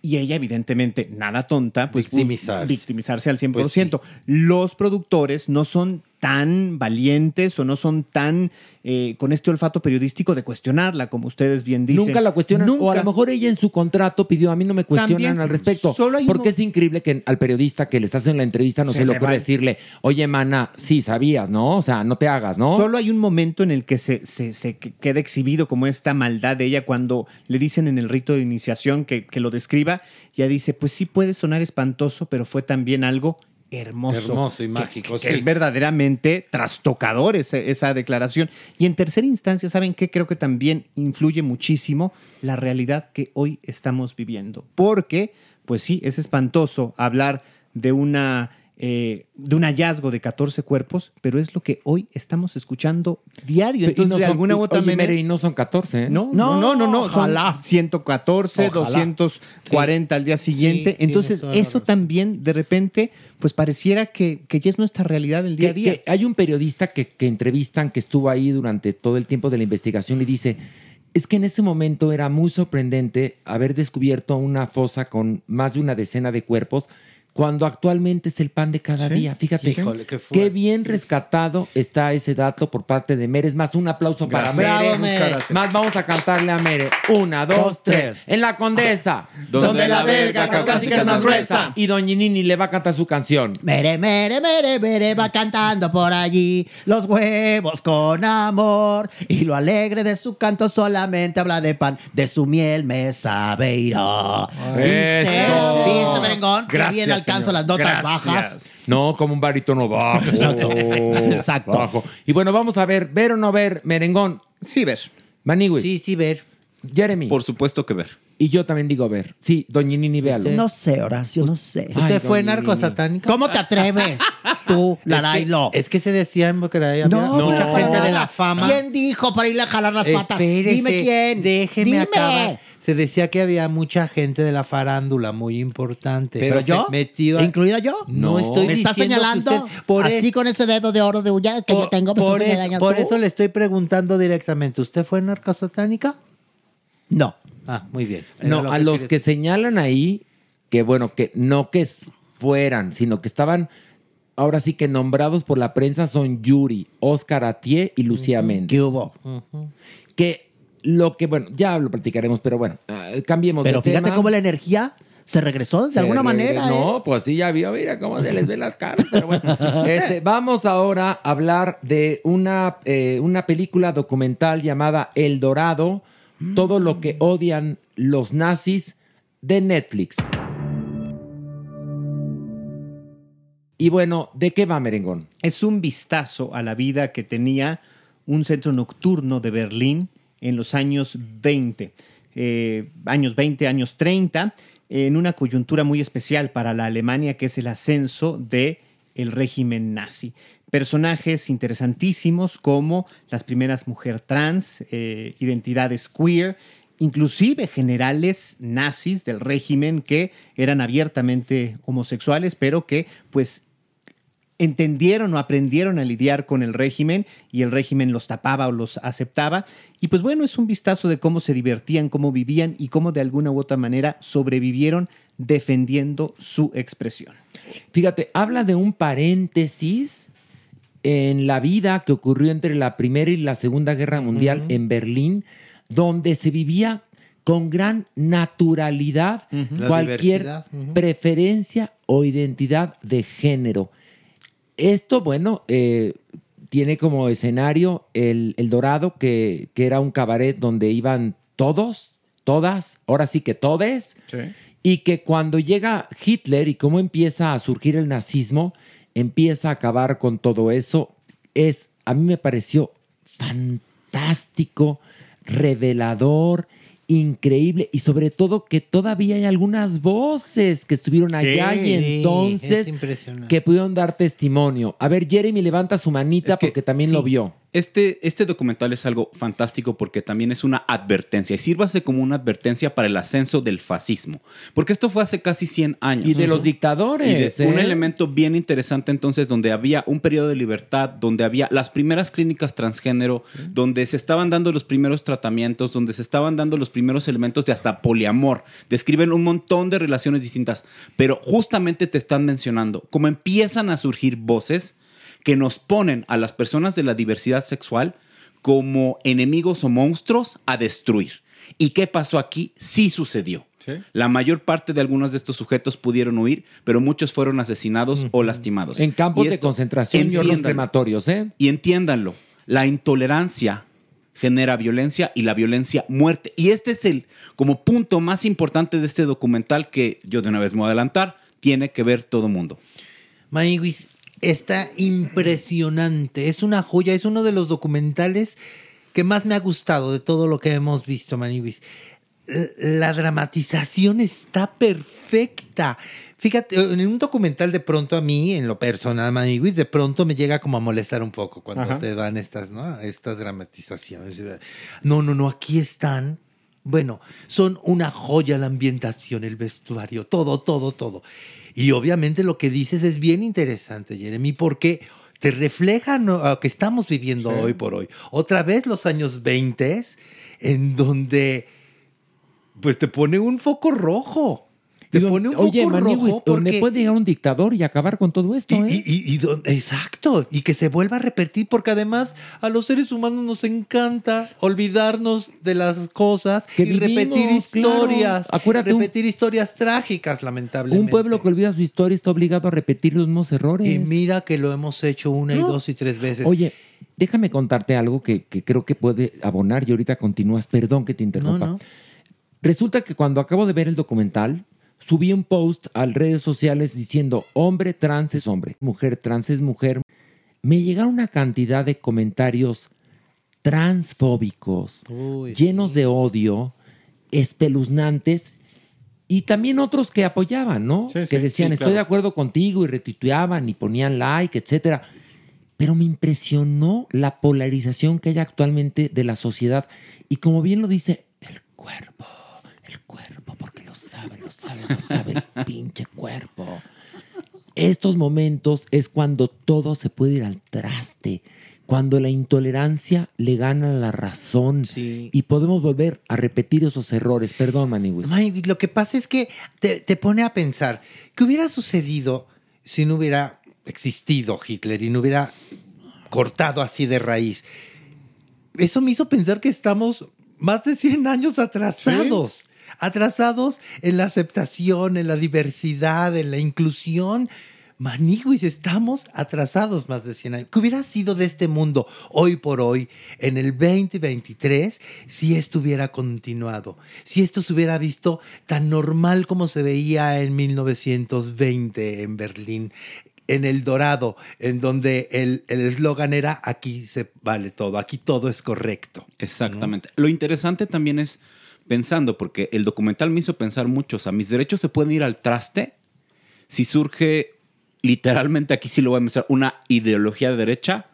Speaker 5: Y ella, evidentemente, nada tonta, pues
Speaker 6: Victimizarse.
Speaker 5: victimizarse al 100%. Los productores no son tan valientes o no son tan eh, con este olfato periodístico de cuestionarla, como ustedes bien dicen.
Speaker 4: Nunca la cuestionan. O a lo mejor ella en su contrato pidió, a mí no me cuestionan
Speaker 5: También,
Speaker 4: al respecto.
Speaker 5: solo hay
Speaker 4: porque
Speaker 5: uno-
Speaker 4: es increíble que al periodista que le está haciendo la entrevista no se,
Speaker 5: Se
Speaker 4: le ocurre
Speaker 5: va.
Speaker 4: decirle, oye, mana, sí sabías, ¿no? O sea, no te hagas, ¿no?
Speaker 5: Solo hay un momento en el que se, se- se que- queda exhibido como esta maldad de ella cuando le dicen en el rito de iniciación que, que lo describa. Ya dice, pues sí puede sonar espantoso, pero fue también algo hermoso.
Speaker 6: Hermoso y
Speaker 5: Que-
Speaker 6: mágico,
Speaker 5: que
Speaker 6: sí.
Speaker 5: es verdaderamente trastocador esa, esa declaración. Y en tercera instancia, ¿saben qué? Creo que también influye muchísimo la realidad que hoy estamos viviendo. Porque, pues sí, es espantoso hablar de una... eh, de un hallazgo de 14 cuerpos, pero es lo que hoy estamos escuchando diario. Entonces,
Speaker 4: no
Speaker 5: de
Speaker 4: son-
Speaker 5: alguna u otra
Speaker 4: oye,
Speaker 5: manera.
Speaker 4: Y no son 14, ¿eh?
Speaker 5: No, no, no, no, no. Son
Speaker 9: ojalá.
Speaker 5: 114,
Speaker 9: Ojalá.
Speaker 5: 240 al día siguiente.
Speaker 6: Sí,
Speaker 5: Entonces, eso también, de repente, pues pareciera que, que ya es nuestra realidad del día a día.
Speaker 4: que hay un periodista que, que entrevistan que estuvo ahí durante todo el tiempo de la investigación y dice, es que en ese momento era muy sorprendente haber descubierto una fosa con más de una decena de cuerpos cuando actualmente es el pan de cada
Speaker 5: Sí,
Speaker 4: día. Fíjate,
Speaker 6: Híjole, qué
Speaker 4: bien rescatado está ese dato por parte de Mere. Es más, un aplauso
Speaker 5: Gracias.
Speaker 4: para Mere.
Speaker 6: Mere.
Speaker 4: Más vamos a cantarle a Mere. Una, dos,
Speaker 9: Dos,
Speaker 4: tres. En la Condesa.
Speaker 7: Donde la verga caucásica es más gruesa.
Speaker 4: Y Doña Nini le va a cantar su canción.
Speaker 9: Mere, mere, mere, mere, va cantando por allí los huevos con amor. Y lo alegre de su canto solamente habla de pan, de su miel me sabe ir. ¿Viste? ¿Viste, merengón?
Speaker 5: Gracias,
Speaker 9: alcanzo
Speaker 5: señor.
Speaker 9: las notas
Speaker 5: Gracias.
Speaker 9: bajas.
Speaker 4: No, como un barítono bajo. [LAUGHS]
Speaker 9: Exacto. Exacto.
Speaker 4: Bajo. Y bueno, vamos a ver, ver o no ver, merengón.
Speaker 5: Sí, ver.
Speaker 4: Manigüis.
Speaker 6: Sí, sí, ver.
Speaker 4: Jeremy.
Speaker 10: Por supuesto que ver.
Speaker 4: Y yo también digo ver. Sí, Doña Nini, véalo.
Speaker 9: No sé, Horacio, no sé.
Speaker 4: Ay,
Speaker 6: ¿Usted fue
Speaker 4: doña?
Speaker 9: ¿Cómo te atreves? [LAUGHS] Tú, Larailo.
Speaker 6: Es que se decían porque había
Speaker 9: No,
Speaker 6: mucha gente de la fama.
Speaker 9: ¿Quién dijo para irle a jalar las patas?
Speaker 6: Espérese,
Speaker 9: Dime quién.
Speaker 6: Déjeme
Speaker 9: Dime.
Speaker 6: acabar. Se decía que había mucha gente de la farándula muy importante.
Speaker 9: ¿Pero
Speaker 6: se-
Speaker 9: yo?
Speaker 6: Metido a-
Speaker 9: ¿Incluida yo?
Speaker 6: No,
Speaker 4: No.
Speaker 6: estoy
Speaker 9: ¿Me
Speaker 6: que
Speaker 9: señalando?
Speaker 6: usted- por
Speaker 9: así con ese dedo de oro de uñas que yo tengo,
Speaker 6: por, eso, por eso le estoy preguntando directamente. ¿Usted fue narcosatánica?
Speaker 9: No.
Speaker 6: Ah, muy bien. Era
Speaker 4: No,
Speaker 6: lo
Speaker 4: a los que señalan ahí, que bueno, que no que fueran, sino que estaban ahora sí que nombrados por la prensa son Yuri, Oscar Atié y Lucía Méndez.
Speaker 9: ¿Qué hubo?
Speaker 4: Que lo que, bueno, ya lo platicaremos, pero bueno, ah, cambiemos
Speaker 9: Pero
Speaker 4: de
Speaker 9: fíjate
Speaker 4: tema.
Speaker 9: cómo la energía se regresó de
Speaker 4: Se
Speaker 9: alguna manera.
Speaker 4: No,
Speaker 9: ¿eh?
Speaker 4: pues sí, ya vio, mira cómo se les ve las caras. Pero bueno, [LAUGHS] Este, vamos ahora a hablar de una, eh, una película documental llamada El Dorado, todo lo que odian los nazis de Netflix. Y bueno, ¿de qué va Merengón?
Speaker 5: Es un vistazo a la vida que tenía un centro nocturno de Berlín en los años 20, eh, años 20, años 30, en una coyuntura muy especial para la Alemania, que es el ascenso de régimen nazi. Personajes interesantísimos como las primeras mujeres trans, eh, identidades queer, inclusive generales nazis del régimen que eran abiertamente homosexuales, pero que pues entendieron o aprendieron a lidiar con el régimen y el régimen los tapaba o los aceptaba. Y pues bueno, es un vistazo de cómo se divertían, cómo vivían y cómo de alguna u otra manera sobrevivieron defendiendo su expresión.
Speaker 4: Fíjate, habla de un paréntesis en la vida que ocurrió entre la Primera y la Segunda Guerra Mundial en Berlín, donde se vivía con gran naturalidad cualquier preferencia o identidad de género. Esto, bueno, eh, tiene como escenario el, el Dorado, que, que era un cabaret donde iban todos, todas, ahora sí que todes, y que cuando llega Hitler y cómo empieza a surgir el nazismo, empieza a acabar con todo eso, es, a mí me pareció fantástico, revelador increíble y sobre todo que todavía hay algunas voces que estuvieron allá y entonces que pudieron dar testimonio. A ver, Jeremy levanta su manita porque también lo vio.
Speaker 10: Este, este documental es algo fantástico porque también es una advertencia y sírvase como una advertencia para el ascenso del fascismo. Porque esto fue hace casi 100 años.
Speaker 4: Y de los dictadores.
Speaker 10: Un
Speaker 4: ¿eh?
Speaker 10: elemento bien interesante entonces donde había un periodo de libertad, donde había las primeras clínicas transgénero, donde se estaban dando los primeros tratamientos, donde se estaban dando los primeros elementos de hasta poliamor. Describen un montón de relaciones distintas, pero justamente te están mencionando cómo empiezan a surgir voces que nos ponen a las personas de la diversidad sexual como enemigos o monstruos a destruir. ¿Y qué pasó aquí? Sí sucedió. La mayor parte de algunos de estos sujetos pudieron huir, pero muchos fueron asesinados o lastimados.
Speaker 4: En campos
Speaker 10: Y
Speaker 4: de concentración y hornos crematorios, ¿eh?
Speaker 10: Y entiéndanlo, la intolerancia genera violencia y la violencia muerte. Y este es el como punto más importante de este documental que yo de una vez me voy a adelantar, tiene que ver todo mundo.
Speaker 6: Maniguis, está impresionante. Es una joya, es uno de los documentales que más me ha gustado de todo lo que hemos visto, Maniguis. L- La dramatización está perfecta. Fíjate, en un documental de pronto a mí, en lo personal, Maniguis, de pronto me llega como a molestar un poco cuando
Speaker 5: Ajá.
Speaker 6: te dan estas, ¿no? Estas dramatizaciones. No, no, no, aquí están. Bueno, son una joya la ambientación, el vestuario, todo, todo, todo. Y obviamente lo que dices es bien interesante, Jeremy, porque te refleja lo que estamos viviendo
Speaker 5: Sí.
Speaker 6: hoy por hoy. Otra vez los años 20, en donde pues te pone un foco rojo. Te
Speaker 4: don-
Speaker 6: pone un
Speaker 4: Oye,
Speaker 6: foco
Speaker 4: Maniguis,
Speaker 6: rojo
Speaker 4: donde
Speaker 6: porque...
Speaker 4: puede llegar un dictador y acabar con todo esto, ¿eh?
Speaker 6: Y, y- y don- exacto, y que se vuelva a repetir, porque además a los seres humanos nos encanta olvidarnos de las cosas
Speaker 4: Que
Speaker 6: y repetir
Speaker 4: claro.
Speaker 6: historias,
Speaker 4: Acuérdate, un-
Speaker 6: repetir historias trágicas, lamentablemente.
Speaker 4: Un pueblo que olvida su historia está obligado a repetir los mismos errores.
Speaker 6: Y mira que lo hemos hecho una y dos y tres veces.
Speaker 4: Oye, déjame contarte algo que, que creo que puede abonar y ahorita continúas. Perdón que te interrumpa.
Speaker 6: No, no.
Speaker 4: Resulta que cuando acabo de ver el documental, subí un post a redes sociales diciendo hombre trans es hombre, mujer trans es mujer. Me llegaron una cantidad de comentarios transfóbicos, llenos de odio, espeluznantes y también otros que apoyaban, ¿no?
Speaker 5: Sí, sí,
Speaker 4: que decían, estoy
Speaker 5: claro.
Speaker 4: de acuerdo contigo y retuiteaban y ponían like, etcétera. Pero me impresionó la polarización que hay actualmente de la sociedad. Y como bien lo dice, el cuerpo, el cuerpo, sabe, lo sabe, lo sabe pinche cuerpo. Estos momentos es cuando todo se puede ir al traste, cuando la intolerancia le gana la razón y podemos volver a repetir esos errores. Perdón, Maniwis.
Speaker 6: Ay, lo que pasa es que te, te pone a pensar, ¿qué hubiera sucedido si no hubiera existido Hitler y no hubiera cortado así de raíz? Eso me hizo pensar que estamos más de 100 años atrasados. Atrasados en la aceptación, en la diversidad, en la inclusión. Maniguis, estamos atrasados más de 100 años. ¿Qué hubiera sido de este mundo hoy por hoy, en el 2023, si esto hubiera continuado? Si esto se hubiera visto tan normal como se veía en 1920 en Berlín, en El Dorado, en donde el el eslogan era aquí se vale todo, aquí todo es correcto.
Speaker 10: Exactamente. Lo interesante también es pensando, porque el documental me hizo pensar mucho, o sea, mis derechos se pueden ir al traste si surge literalmente, aquí sí lo voy a mencionar, una ideología de derecha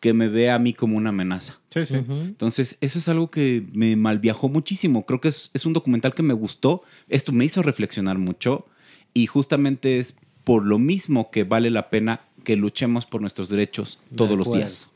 Speaker 10: que me ve a mí como una amenaza.
Speaker 5: Sí, sí.
Speaker 10: Entonces, eso es algo que me malviajó muchísimo. Creo que es, es un documental que me gustó. Esto me hizo reflexionar mucho y justamente es por lo mismo que vale la pena que luchemos por nuestros derechos todos los días.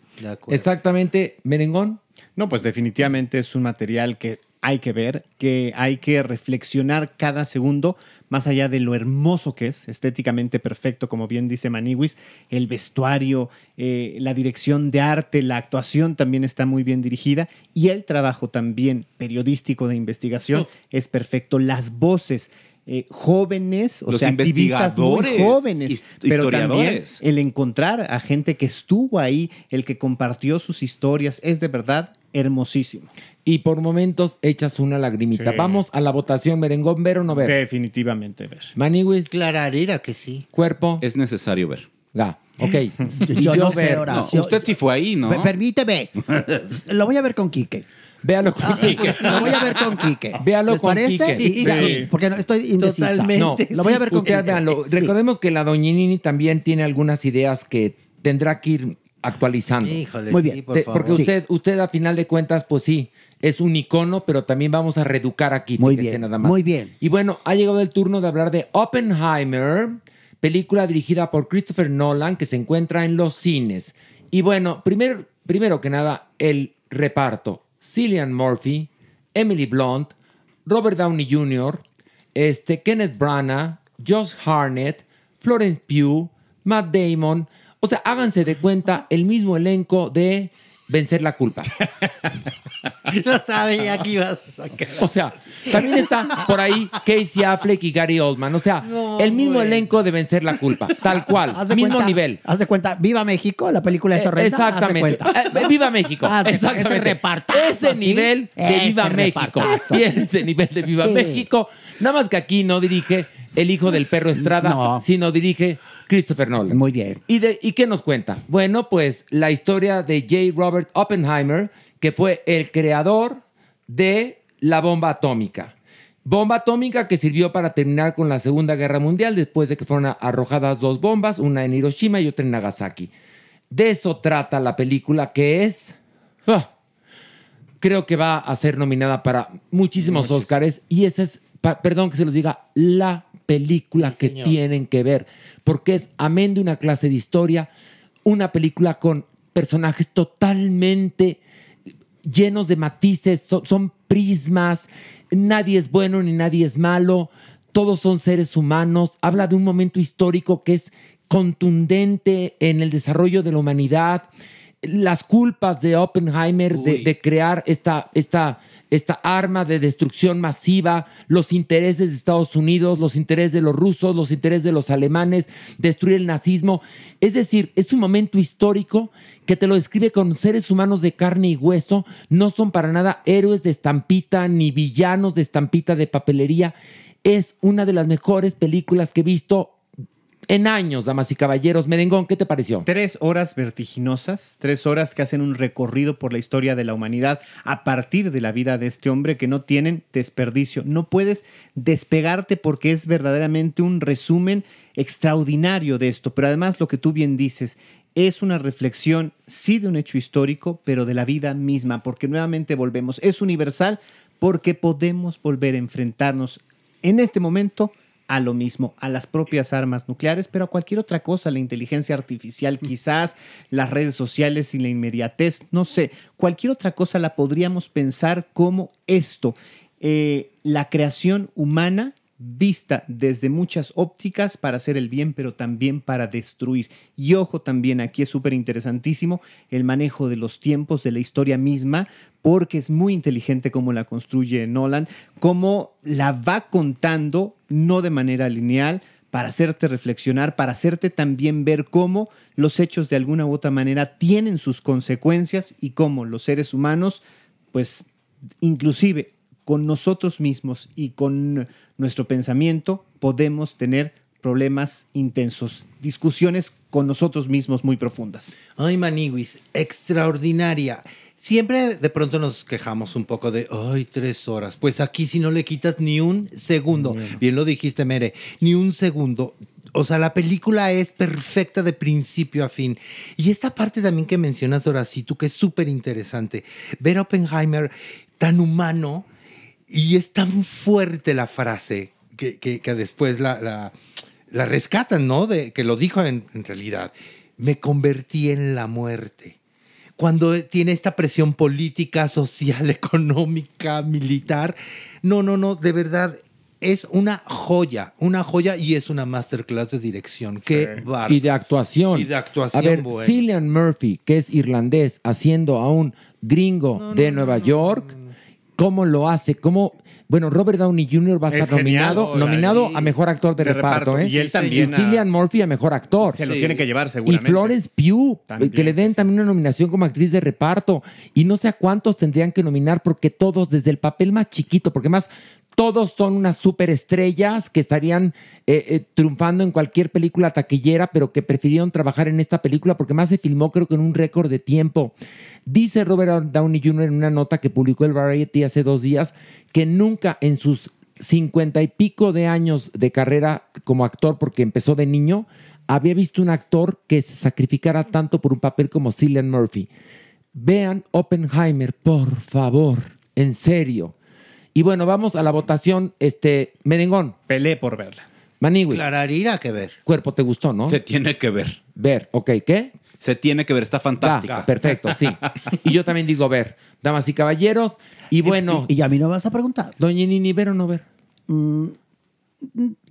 Speaker 4: Exactamente, Merengón.
Speaker 5: No, pues definitivamente es un material que hay que ver, que hay que reflexionar cada segundo, más allá de lo hermoso que es, estéticamente perfecto, como bien dice Maniwis, el vestuario, eh, la dirección de arte, la actuación también está muy bien dirigida y el trabajo también periodístico de investigación es perfecto. Las voces. eh, jóvenes, o
Speaker 10: Los
Speaker 5: sea, activistas muy jóvenes, pero también el encontrar a gente que estuvo ahí, el que compartió sus historias, es de verdad hermosísimo.
Speaker 4: Y por momentos echas una lagrimita.
Speaker 5: Sí.
Speaker 4: Vamos a la votación, Merengón, ver o no ver.
Speaker 5: Definitivamente ver.
Speaker 4: Maniwis.
Speaker 6: Clararira que sí.
Speaker 4: Cuerpo.
Speaker 10: Es necesario ver.
Speaker 4: Ga. Ok. [LAUGHS]
Speaker 9: Yo no sé,
Speaker 4: ver.
Speaker 9: Horacio.
Speaker 10: No, usted sí fue ahí, ¿no?
Speaker 9: Per- Permíteme. [LAUGHS] Lo voy a ver con Quique.
Speaker 4: Véalo con
Speaker 9: Ah, sí,
Speaker 4: Quique. [LAUGHS]
Speaker 9: lo voy a ver con Quique.
Speaker 4: Véalo
Speaker 9: ¿Les
Speaker 4: con
Speaker 9: parece?
Speaker 4: Quique.
Speaker 9: Y-
Speaker 4: Sí.
Speaker 9: Porque no, estoy indecisa.
Speaker 4: No,
Speaker 9: Lo voy a ver con Quique.
Speaker 4: véanlo.
Speaker 9: Sí.
Speaker 4: Recordemos que la Doñinini también tiene algunas ideas que tendrá que ir actualizando.
Speaker 6: Híjole,
Speaker 9: Muy
Speaker 6: sí,
Speaker 9: bien.
Speaker 6: por
Speaker 4: Te-
Speaker 6: favor.
Speaker 4: porque
Speaker 9: Sí.
Speaker 4: usted, usted a final de cuentas, pues sí, es un icono, pero también vamos a reeducar aquí.
Speaker 9: Muy bien,
Speaker 4: nada más.
Speaker 9: muy bien.
Speaker 4: Y bueno, ha llegado el turno de hablar de Oppenheimer, película dirigida por Christopher Nolan que se encuentra en los cines. Y bueno, primero, primero que nada, el reparto. Cillian Murphy, Emily Blunt, Robert Downey Jr., este, Kenneth Branagh, Josh Harnett, Florence Pugh, Matt Damon. O sea, háganse de cuenta el mismo elenco de Vencer la culpa. [LAUGHS]
Speaker 6: No sabía que ibas a sacar.
Speaker 4: O sea, también está por ahí Casey Affleck y Gary Oldman. O sea, el mismo elenco de Vencer la culpa. Tal cual.
Speaker 9: De
Speaker 4: Mismo
Speaker 9: cuenta-
Speaker 4: nivel.
Speaker 9: Haz de cuenta, Viva México, la película
Speaker 4: Eh,
Speaker 9: horrenda.
Speaker 4: Exactamente.
Speaker 9: Haz de cuenta.
Speaker 4: Eh, Viva México.
Speaker 9: Haz de-
Speaker 4: Exactamente.
Speaker 9: ese repartazo,
Speaker 4: Ese
Speaker 9: ¿sí?
Speaker 4: nivel de
Speaker 9: Ese
Speaker 4: Viva México.
Speaker 9: repartazo.
Speaker 4: Tiene ese nivel de Viva
Speaker 9: Sí.
Speaker 4: México. Nada más que aquí no dirige el hijo del perro Estrada,
Speaker 9: No.
Speaker 4: sino dirige Christopher Nolan.
Speaker 9: Muy bien.
Speaker 4: ¿Y, de, ¿Y qué nos cuenta? Bueno, pues la historia de J. Robert Oppenheimer, que fue el creador de la bomba atómica. Bomba atómica que sirvió para terminar con la Segunda Guerra Mundial después de que fueron arrojadas dos bombas, una en Hiroshima y otra en Nagasaki. De eso trata la película que es... ah, creo que va a ser nominada para muchísimos Óscares y esa es, pa- perdón que se los diga, la película que tienen que ver, porque es, amén de una clase de historia, una película con personajes totalmente llenos de matices, so- son prismas, nadie es bueno ni nadie es malo, todos son seres humanos, habla de un momento histórico que es contundente en el desarrollo de la humanidad, las culpas de Oppenheimer de, de crear esta, esta, esta arma de destrucción masiva, los intereses de Estados Unidos, los intereses de los rusos, los intereses de los alemanes, destruir el nazismo. Es decir, es un momento histórico que te lo describe con seres humanos de carne y hueso, no son para nada héroes de estampita ni villanos de estampita de papelería. Es una de las mejores películas que he visto en años, damas y caballeros. Merengón, ¿qué te pareció?
Speaker 5: Tres horas vertiginosas, tres horas que hacen un recorrido por la historia de la humanidad a partir de la vida de este hombre que no tienen desperdicio. No puedes despegarte porque es verdaderamente un resumen extraordinario de esto. Pero además lo que tú bien dices, es una reflexión, sí, de un hecho histórico, pero de la vida misma, porque nuevamente volvemos. Es universal porque podemos volver a enfrentarnos en este momento a lo mismo, a las propias armas nucleares, pero a cualquier otra cosa, la inteligencia artificial, quizás las redes sociales y la inmediatez, no sé, cualquier otra cosa la podríamos pensar como esto, eh, la creación humana vista desde muchas ópticas para hacer el bien, pero también para destruir. Y ojo también, aquí es súper interesantísimo el manejo de los tiempos, de la historia misma, porque es muy inteligente cómo la construye Nolan, cómo la va contando, no de manera lineal, para hacerte reflexionar, para hacerte también ver cómo los hechos de alguna u otra manera tienen sus consecuencias y cómo los seres humanos, pues inclusive con nosotros mismos y con nuestro pensamiento podemos tener problemas intensos, discusiones con nosotros mismos muy profundas.
Speaker 6: Ay, Maniwis, extraordinaria. Siempre de pronto nos quejamos un poco de, ay, tres horas. Pues aquí si no le quitas ni un segundo, bien lo dijiste, Mere, ni un segundo. O sea, la película es perfecta de principio a fin. Y esta parte también que mencionas, Horacito, que es súper interesante. Ver a Oppenheimer tan humano y es tan fuerte la frase que, que- que después la, la, la rescatan, ¿no? De, que lo dijo en, en realidad. Me convertí en la muerte. Cuando tiene esta presión política, social, [LAUGHS] económica, militar. No, no, no, de verdad. Es una joya, una joya y es una masterclass de dirección. Qué bárbaro.
Speaker 4: Y de actuación.
Speaker 6: Y de actuación,
Speaker 4: A ver,
Speaker 6: bueno.
Speaker 4: Cillian Murphy, que es irlandés, haciendo a un gringo de Nueva York, ¿cómo lo hace? ¿Cómo? Bueno, Robert Downey Jr. va a
Speaker 5: Es
Speaker 4: estar
Speaker 5: genial.
Speaker 4: nominado,
Speaker 5: Hola,
Speaker 4: nominado
Speaker 5: sí.
Speaker 4: a mejor actor de,
Speaker 5: De
Speaker 4: reparto,
Speaker 5: reparto.
Speaker 4: ¿eh?
Speaker 5: Y él también
Speaker 4: Y
Speaker 5: a-
Speaker 4: Cillian Murphy a mejor actor.
Speaker 5: Se lo tiene que llevar seguramente.
Speaker 4: Y Florence Pugh,
Speaker 5: También.
Speaker 4: que le den también una nominación como actriz de reparto. Y no sé a cuántos tendrían que nominar, porque todos, desde el papel más chiquito, porque más todos son unas superestrellas que estarían eh, eh, triunfando en cualquier película taquillera, pero que prefirieron trabajar en esta película porque más se filmó creo que en un récord de tiempo. Dice Robert Downey Jr. en una nota que publicó el Variety hace dos días que nunca en sus cincuenta y pico de años de carrera como actor, porque empezó de niño, había visto un actor que se sacrificara tanto por un papel como Cillian Murphy. Vean Oppenheimer, por favor, en serio. Y bueno, vamos a la votación. Este, Merengón.
Speaker 5: Pelé por verla.
Speaker 4: Manigui.
Speaker 6: Clararira que ver.
Speaker 4: Cuerpo, ¿te gustó, no?
Speaker 10: Se tiene que ver.
Speaker 4: Ver, ok, ¿qué?
Speaker 10: Se tiene que ver, está fantástica.
Speaker 4: Perfecto, sí. Y yo también digo ver. Damas y caballeros. Y bueno.
Speaker 9: Y, a mí no me vas a preguntar.
Speaker 4: Doña Nini, ¿ver o no ver?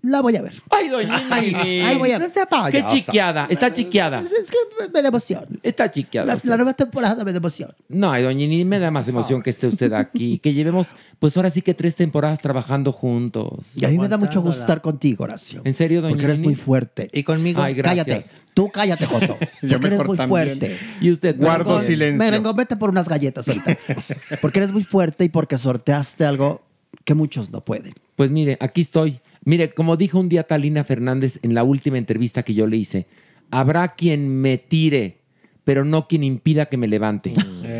Speaker 9: La voy a ver.
Speaker 4: Ay, doña
Speaker 9: Ay,
Speaker 4: Nini.
Speaker 9: ay, voy a ver.
Speaker 4: Qué chiqueada. Está chiqueada.
Speaker 9: Es que me- da emoción.
Speaker 4: Está chiqueada.
Speaker 9: La,
Speaker 4: usted.
Speaker 9: la nueva temporada me da emoción.
Speaker 4: No, ay, doña Nini, me da más emoción que esté usted aquí. Que llevemos, pues ahora sí que tres temporadas trabajando juntos.
Speaker 9: Y a mí me da mucho gusto estar contigo, Horacio.
Speaker 4: ¿En serio, doña
Speaker 9: Porque eres
Speaker 4: Nini?
Speaker 9: muy fuerte.
Speaker 6: Y conmigo.
Speaker 4: Ay, gracias.
Speaker 9: Cállate. Tú cállate, Joto. [LAUGHS]
Speaker 5: Yo
Speaker 9: Porque eres
Speaker 5: mejor
Speaker 9: muy
Speaker 5: también.
Speaker 9: fuerte.
Speaker 4: Y usted,
Speaker 5: Guardo
Speaker 4: Merengón?
Speaker 5: silencio.
Speaker 9: Vete por unas galletas ahorita. [LAUGHS] Porque eres muy fuerte y porque sorteaste algo que muchos no pueden.
Speaker 4: Pues mire, aquí estoy. Mire, como dijo un día Talina Fernández en la última entrevista que yo le hice, habrá quien me tire, pero no quien impida que me levante.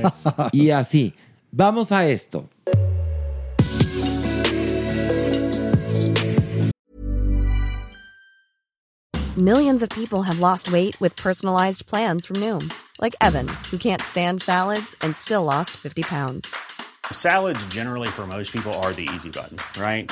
Speaker 4: [LAUGHS] y así, vamos a esto.
Speaker 11: Millions of people have lost weight with personalized plans from Noom, like Evan, who can't stand salads and still lost 50 pounds.
Speaker 12: Salads, generally, for most people, are the easy button, right?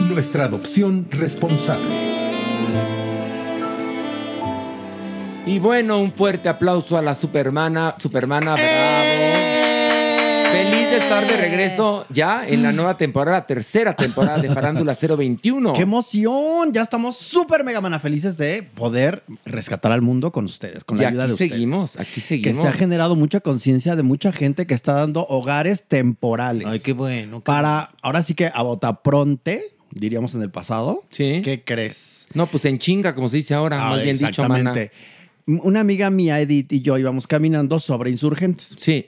Speaker 3: Nuestra adopción responsable.
Speaker 4: Y bueno, un fuerte aplauso a la supermana, supermana, bravo. Feliz de estar de regreso ya en la nueva temporada, tercera temporada de Farándula 021.
Speaker 9: ¡Qué emoción! Ya estamos súper mega mana felices de poder rescatar al mundo con ustedes, con
Speaker 4: Y
Speaker 9: la ayuda
Speaker 4: aquí
Speaker 9: de ustedes.
Speaker 4: seguimos, aquí
Speaker 9: Que
Speaker 4: seguimos.
Speaker 9: se ha generado mucha conciencia de mucha gente que está dando hogares temporales.
Speaker 6: Ay, qué bueno. qué
Speaker 9: Para, ahora sí que a botapronte, diríamos en el pasado.
Speaker 4: Sí.
Speaker 9: ¿Qué crees?
Speaker 4: No, pues en chinga, como se dice ahora,
Speaker 9: Ah,
Speaker 4: más bien dicho, mana.
Speaker 9: exactamente. Una amiga mía, Edith, y yo íbamos caminando sobre insurgentes.
Speaker 4: Sí.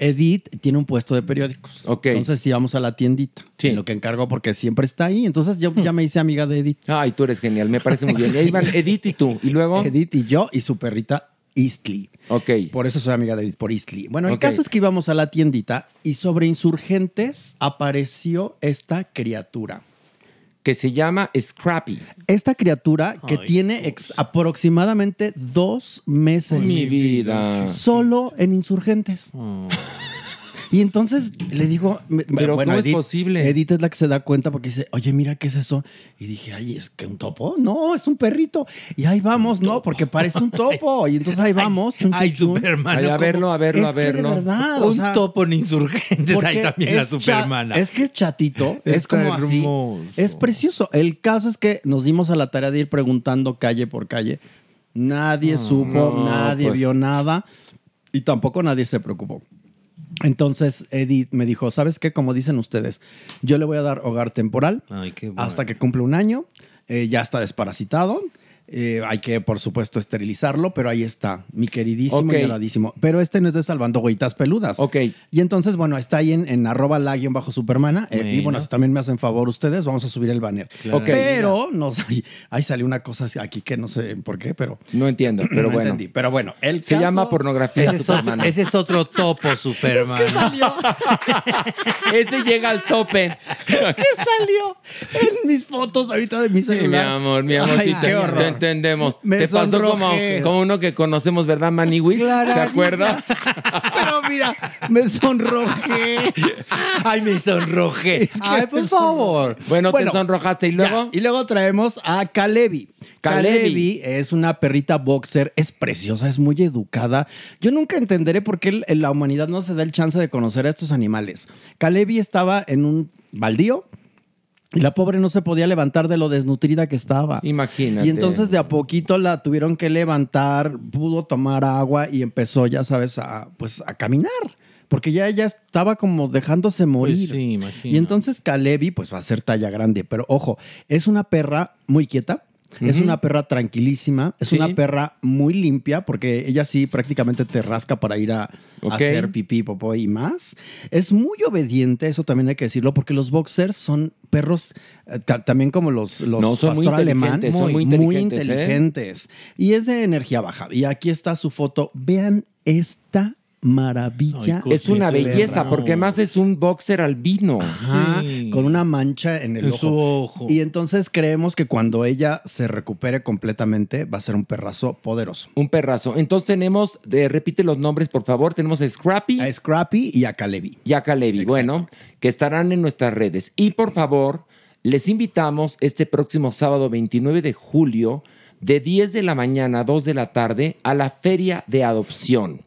Speaker 9: Edith tiene un puesto de periódicos.
Speaker 4: Ok.
Speaker 9: Entonces íbamos a la tiendita.
Speaker 4: Sí.
Speaker 9: En lo que encargo porque siempre está ahí. Entonces yo ya me hice amiga de Edith. [LAUGHS]
Speaker 4: Ay, tú eres genial, me parece muy bien. Y ahí van [LAUGHS] Edith y tú. Y luego.
Speaker 9: Edith y yo y su perrita Eastly.
Speaker 4: Ok.
Speaker 9: Por eso soy amiga de Edith, por Eastly. Bueno, el caso es que íbamos a la tiendita y sobre insurgentes apareció esta criatura.
Speaker 4: Que se llama Scrappy.
Speaker 9: Esta criatura que tiene ex- aproximadamente dos meses.
Speaker 4: Mi vida.
Speaker 9: Solo en insurgentes. Y entonces le digo, me-
Speaker 4: Pero
Speaker 9: bueno,
Speaker 4: ¿cómo es posible?
Speaker 9: Edith es la que se da cuenta porque dice, oye, mira, ¿qué es eso? Y dije, ay, ¿es que un topo? No, es un perrito. Y ahí vamos, ¿no? Porque parece un [LAUGHS] topo. Y entonces ahí vamos. chun,
Speaker 6: Ay,
Speaker 9: chun.
Speaker 6: Superman.
Speaker 4: Ay, a verlo, a verlo,
Speaker 9: Es
Speaker 4: a
Speaker 9: que de
Speaker 4: verlo.
Speaker 9: verdad, o
Speaker 6: Un
Speaker 9: sea,
Speaker 6: topo en insurgentes. Ahí también la Supermana.
Speaker 9: Es que es chatito, es
Speaker 6: Está
Speaker 9: como así. Es precioso. El caso es que nos dimos a la tarea de ir preguntando calle por calle. Nadie supo,
Speaker 4: no,
Speaker 9: nadie
Speaker 4: pues.
Speaker 9: vio nada y tampoco nadie se preocupó. Entonces Edith me dijo, ¿sabes qué? Como dicen ustedes, yo le voy a dar hogar temporal
Speaker 6: Ay, qué bueno.
Speaker 9: hasta que cumple un año. Eh, ya está desparasitado. Eh, hay que, por supuesto, esterilizarlo, pero ahí está, mi queridísimo
Speaker 4: Ok.
Speaker 9: y adoradísimo. Pero este no es de Salvando Goitas Peludas.
Speaker 4: Ok.
Speaker 9: Y entonces, bueno, está ahí en, en arroba la guion bajo supermana. Eh, y
Speaker 6: Bueno.
Speaker 9: si también me hacen favor ustedes, vamos a subir el banner.
Speaker 6: Claro.
Speaker 4: Ok.
Speaker 9: Pero nos, [LAUGHS] ahí, ahí salió una cosa aquí que no sé por qué, pero [CLEARS THROAT]
Speaker 4: No entiendo, pero
Speaker 9: no
Speaker 4: bueno.
Speaker 9: entendí. Pero bueno, el
Speaker 4: Se
Speaker 9: caso-
Speaker 4: llama pornografía
Speaker 6: Ese es, otro,
Speaker 4: Superman.
Speaker 6: ese es otro topo, [LAUGHS] Superman. [LAUGHS]
Speaker 4: Ese llega al tope.
Speaker 9: ¿Qué salió en mis fotos ahorita de mi
Speaker 4: Sí, mi
Speaker 9: celular?
Speaker 4: amor, mi amor,
Speaker 9: Ay, qué horror.
Speaker 4: Te entendemos.
Speaker 9: Me
Speaker 4: te pasó como, como uno que conocemos, ¿verdad, Maniwis? ¿Te
Speaker 9: Claramente.
Speaker 4: acuerdas? [LAUGHS]
Speaker 9: Pero mira, me sonrojé.
Speaker 6: Ay, me sonrojé. Ay, por favor.
Speaker 4: Bueno,
Speaker 9: Bueno,
Speaker 4: te sonrojaste y luego.
Speaker 9: Ya, y luego traemos a Kalevi.
Speaker 4: Kalevi.
Speaker 9: Es una perrita boxer, es preciosa, es muy educada. Yo nunca entenderé por qué la humanidad no se da el chance de conocer a estos animales. Kalevi estaba en un baldío y la pobre no se podía levantar de lo desnutrida que estaba.
Speaker 4: Imagínate.
Speaker 9: Y entonces de a poquito la tuvieron que levantar, pudo tomar agua y empezó, ya sabes, a, pues a caminar. Porque ya ella estaba como dejándose morir.
Speaker 6: Pues sí, imagino.
Speaker 9: Y entonces Kalevi, pues va a ser talla grande. Pero ojo, es una perra muy quieta. Es una perra tranquilísima, es
Speaker 4: Sí.
Speaker 9: una perra muy limpia porque ella sí prácticamente te rasca para ir a, hacer pipí, popó y más. Es muy obediente, eso también hay que decirlo, porque los boxers son perros eh, ta- también como los, los
Speaker 4: No, son muy
Speaker 9: pastor alemán,
Speaker 4: son muy
Speaker 9: muy
Speaker 4: inteligentes, ¿eh?
Speaker 9: inteligentes. Y es de energía baja. Y aquí está su foto. Vean esta maravilla.
Speaker 4: Es una belleza, porque además es un boxer albino.
Speaker 9: Ajá, con una mancha en el
Speaker 6: En
Speaker 9: ojo.
Speaker 6: su ojo.
Speaker 9: Y entonces creemos que cuando ella se recupere completamente va a ser un perrazo poderoso.
Speaker 4: Un perrazo. Entonces tenemos, eh, repite los nombres, por favor. Tenemos a Scrappy
Speaker 9: A Scrappy y a Kalevi.
Speaker 4: y a Kalevi. Bueno, que estarán en nuestras redes. Y por favor, les invitamos este próximo sábado 29 de julio, de 10 de la mañana a 2 de la tarde, a la Feria de Adopción.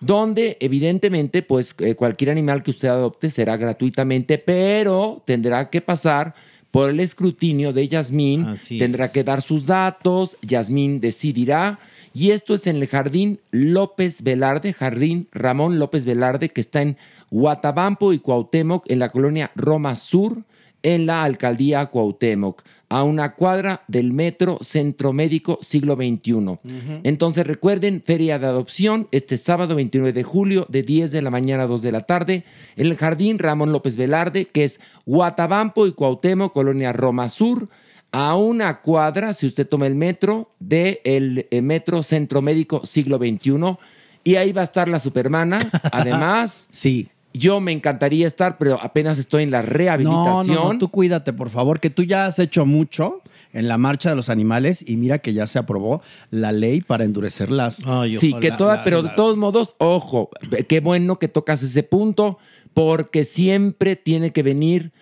Speaker 4: Donde evidentemente, pues eh, cualquier animal que usted adopte será gratuitamente, pero tendrá que pasar por el escrutinio de Yasmín,
Speaker 6: Así
Speaker 4: tendrá
Speaker 6: es.
Speaker 4: que dar sus datos, Yasmín decidirá. Y esto es en el Jardín López Velarde, Jardín Ramón López Velarde, que está en Guatabampo y Cuauhtémoc, en la colonia Roma Sur, en la alcaldía Cuauhtémoc, a una cuadra del Metro Centro Médico Siglo XXI. Entonces recuerden, Feria de Adopción, este sábado 29 de julio, de 10 de la mañana a 2 de la tarde, en el Jardín Ramón López Velarde, que es Guatabampo y Cuauhtémoc, colonia Roma Sur, a una cuadra, si usted toma el metro, del el Metro Centro Médico Siglo XXI. Y ahí va a estar la Supermana. [LAUGHS] Además,
Speaker 9: Sí.
Speaker 4: Yo me encantaría estar, pero apenas estoy en la rehabilitación.
Speaker 9: no, no, tú cuídate, por favor, que tú ya has hecho mucho en la marcha de los animales y mira que ya se aprobó la ley para endurecer las...
Speaker 6: Ay,
Speaker 4: Sí,
Speaker 6: ojalá,
Speaker 4: que toda,
Speaker 6: la-
Speaker 4: pero de todos modos, ojo, qué bueno que tocas ese punto, porque siempre tiene que venir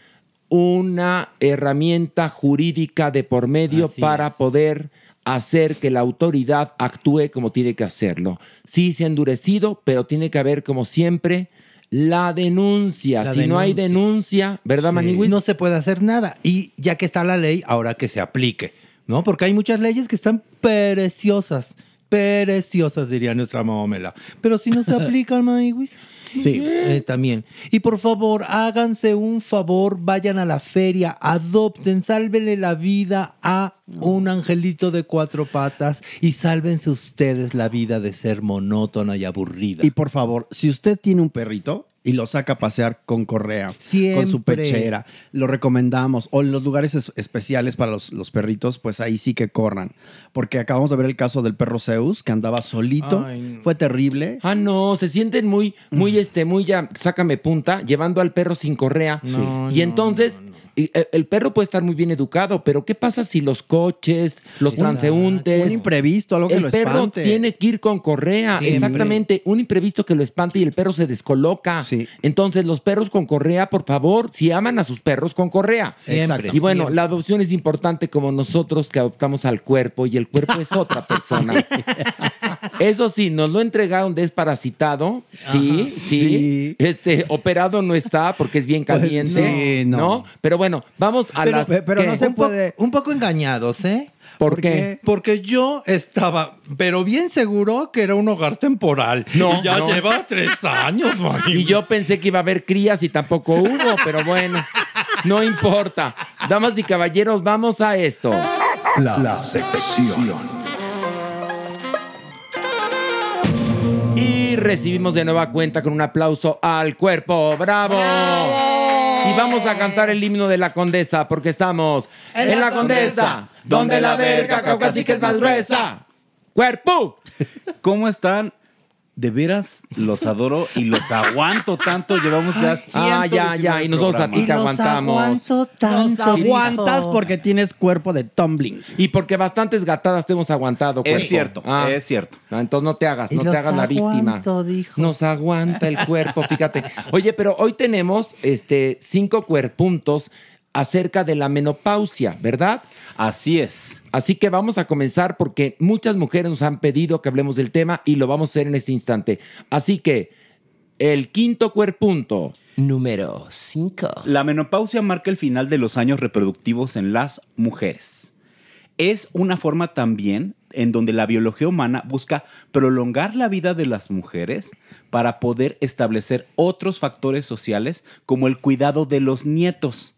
Speaker 4: una herramienta jurídica de por medio
Speaker 6: Así
Speaker 4: para
Speaker 6: es.
Speaker 4: poder hacer que la autoridad actúe como tiene que hacerlo. Sí, se ha endurecido, pero tiene que haber, como siempre, la denuncia.
Speaker 6: La
Speaker 4: si no hay denuncia, ¿verdad,
Speaker 6: Sí.
Speaker 4: Maniwis?
Speaker 6: No se puede hacer nada. Y ya que está la ley, ahora que se aplique, ¿no? Porque hay muchas leyes que están preciosas. Preciosas, diría nuestra mamamela. Pero si no se [LAUGHS] aplican, Maniwis.
Speaker 9: Sí.
Speaker 6: Eh, también. Y por favor, háganse un favor, vayan a la feria, adopten, sálvenle la vida a un angelito de cuatro patas y sálvense ustedes la vida de ser monótona y aburrida.
Speaker 9: Y por favor, si usted tiene un perrito
Speaker 13: y lo saca a pasear con correa, con su
Speaker 9: Siempre.
Speaker 13: pechera. Lo recomendamos. O en los lugares es- especiales para los, los perritos, pues ahí sí que corran. Porque acabamos de ver el caso del perro Zeus, que andaba solito.
Speaker 4: Ay.
Speaker 13: Fue terrible.
Speaker 4: Ah, no, se sienten muy, muy, este, muy ya, sácame punta, llevando al perro sin correa.
Speaker 9: No,
Speaker 4: y entonces, el perro puede estar muy bien educado, pero ¿qué pasa si los coches, los transeúntes.
Speaker 13: Un imprevisto, algo que
Speaker 4: el
Speaker 13: lo
Speaker 4: perro
Speaker 13: espante.
Speaker 4: tiene que ir con correa.
Speaker 13: Siempre.
Speaker 4: Exactamente. Un imprevisto que lo espante y el perro se descoloca. Entonces, los perros con correa, por favor, si aman a sus perros con correa.
Speaker 9: Siempre,
Speaker 4: Y bueno,
Speaker 9: siempre.
Speaker 4: la adopción es importante como nosotros que adoptamos al cuerpo y el cuerpo es otra persona. [LAUGHS] Eso sí, nos lo entregaron desparasitado. Sí,
Speaker 9: Ajá.
Speaker 4: sí,
Speaker 9: Sí.
Speaker 4: Este, operado no está porque es bien
Speaker 9: Pues,
Speaker 4: caliente.
Speaker 9: sí, no.
Speaker 4: no. Pero bueno, vamos a
Speaker 6: Pero-
Speaker 4: las.
Speaker 6: pero no se puede- Un poco engañados, ¿eh?
Speaker 4: ¿Por qué?
Speaker 6: Porque yo estaba, pero bien seguro que era un hogar temporal.
Speaker 4: No,
Speaker 6: Y ya
Speaker 4: no.
Speaker 6: lleva tres años, [LAUGHS]
Speaker 4: Y yo pensé que iba a haber crías y tampoco hubo, pero bueno, no importa. Damas y caballeros, vamos a esto.
Speaker 3: La, sección.
Speaker 4: Y recibimos de nueva cuenta con un aplauso al cuerpo. ¡Bravo! Y vamos a cantar el himno de la condesa porque estamos en, la condesa, donde la verga caucásica es más gruesa. ¡Cuerpo!
Speaker 10: ¿Cómo están? De veras, los adoro y los aguanto tanto. Llevamos ya
Speaker 4: Ah, ya,
Speaker 10: 119
Speaker 4: ya, y nosotros a ti te aguantamos.
Speaker 13: Nos aguantas porque tienes cuerpo de tumbling.
Speaker 4: Y porque bastantes gatadas te hemos aguantado.
Speaker 10: Es cierto,
Speaker 4: Ah.
Speaker 10: es cierto.
Speaker 4: Ah, entonces no te hagas,
Speaker 6: Y
Speaker 4: no te hagas la víctima.
Speaker 6: aguanto, dijo.
Speaker 4: Nos aguanta el cuerpo, fíjate. Oye, pero hoy tenemos este cinco cuerpuntos acerca de la menopausia, ¿verdad?
Speaker 10: Así es.
Speaker 4: Así que vamos a comenzar porque muchas mujeres nos han pedido que hablemos del tema y lo vamos a hacer en este instante. Así que el quinto cuerpunto.
Speaker 14: Número 5.
Speaker 10: La menopausia marca el final de los años reproductivos en las mujeres. Es una forma también en donde la biología humana busca prolongar la vida de las mujeres para poder establecer otros factores sociales como el cuidado de los nietos.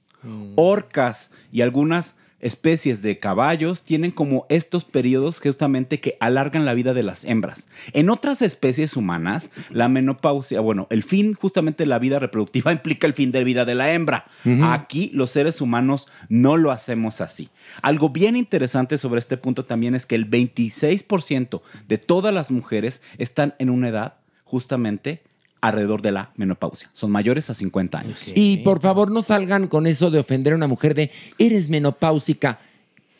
Speaker 10: Orcas y algunas especies de caballos tienen como estos periodos justamente que alargan la vida de las hembras. En otras especies humanas, la menopausia, bueno, el fin justamente de la vida reproductiva [LAUGHS] implica el fin de vida de la hembra. Aquí los seres humanos no lo hacemos así. Algo bien interesante sobre este punto también es que el 26% de todas las mujeres están en una edad justamente alrededor de la menopausia. Son mayores a 50 años.
Speaker 4: Y por favor no salgan con eso de ofender a una mujer de eres menopáusica.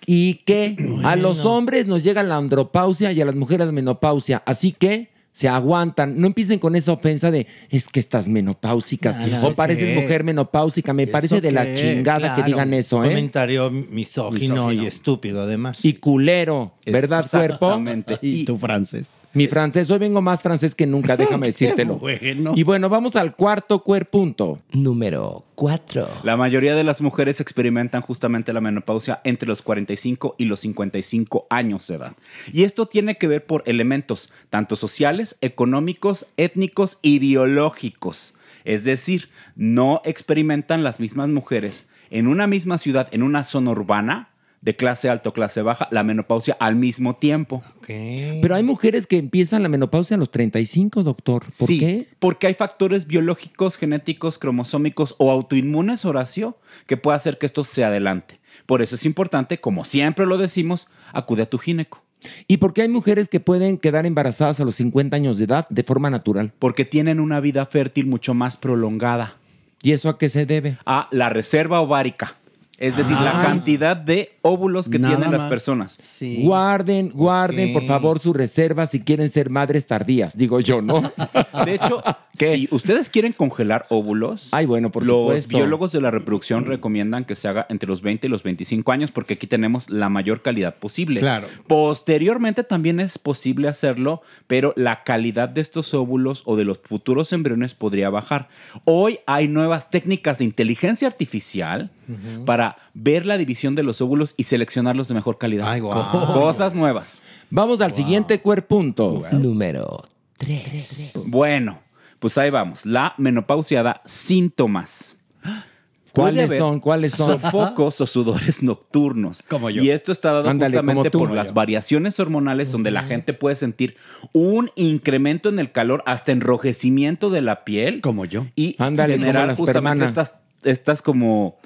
Speaker 4: Y que [CLEARS THROAT] a los hombres nos llega la andropausia y a las mujeres la menopausia. Así que se aguantan. No empiecen con esa ofensa de es que estás menopáusicas
Speaker 6: ¿Eso
Speaker 4: o pareces
Speaker 6: qué?
Speaker 4: mujer menopáusica. Me
Speaker 6: ¿Eso
Speaker 4: parece de la
Speaker 6: qué?
Speaker 4: chingada que digan eso, ¿eh?
Speaker 6: Comentario misógino, y estúpido, además.
Speaker 4: Y culero, ¿verdad, cuerpo?
Speaker 10: Exactamente.
Speaker 13: Y tú francés.
Speaker 4: Mi francés, hoy vengo más francés que nunca, [LAUGHS] déjame decírtelo.
Speaker 13: bueno.
Speaker 4: Y bueno, vamos al cuarto cuerpunto.
Speaker 14: Número 4.
Speaker 10: La mayoría de las mujeres experimentan justamente la menopausia entre los 45 y los 55 años de edad. Y esto tiene que ver por elementos tanto sociales, económicos, étnicos y biológicos. Es decir, no experimentan las mismas mujeres en una misma ciudad, en una zona urbana, de clase alta o clase baja, la menopausia al mismo tiempo.
Speaker 4: Pero hay mujeres que empiezan la menopausia a los 35, doctor. ¿Por
Speaker 10: sí,
Speaker 4: qué?
Speaker 10: porque hay factores biológicos, genéticos, cromosómicos o autoinmunes, Horacio, que puede hacer que esto se adelante. Por eso es importante, como siempre lo decimos, acude a tu gineco.
Speaker 4: ¿Y por qué hay mujeres que pueden quedar embarazadas a los 50 años de edad de forma natural?
Speaker 10: Porque tienen una vida fértil mucho más prolongada.
Speaker 4: ¿Y eso a qué se debe?
Speaker 10: A la reserva ovárica. Es decir, la cantidad de óvulos que tienen las
Speaker 4: más.
Speaker 10: personas.
Speaker 4: Guarden, guarden, por favor, su reserva si quieren ser madres tardías, digo yo, ¿no? [LAUGHS]
Speaker 10: De hecho, si ustedes quieren congelar óvulos,
Speaker 4: Ay, bueno, por
Speaker 10: los
Speaker 4: supuesto.
Speaker 10: biólogos de la reproducción recomiendan que se haga entre los 20 y los 25 años porque aquí tenemos la mayor calidad posible.
Speaker 13: Claro.
Speaker 10: Posteriormente también es posible hacerlo, pero la calidad de estos óvulos o de los futuros embriones podría bajar. Hoy hay nuevas técnicas de inteligencia artificial para ver la división de los óvulos y seleccionarlos de mejor calidad. Cosas nuevas.
Speaker 4: Vamos al siguiente cuerpunto.
Speaker 14: Número 3.
Speaker 10: Bueno, pues ahí vamos. La menopausia da síntomas.
Speaker 4: ¿Cuáles son? ¿Cuáles son?
Speaker 10: Sofocos o sudores nocturnos.
Speaker 13: Como yo.
Speaker 10: Y esto está dado
Speaker 4: Ándale,
Speaker 10: justamente
Speaker 4: como tú.
Speaker 10: por las variaciones hormonales donde la gente puede sentir un incremento en el calor hasta enrojecimiento de la piel.
Speaker 13: Como yo.
Speaker 10: Y
Speaker 4: Ándale, como
Speaker 10: generar
Speaker 4: las
Speaker 10: justamente estas, estas como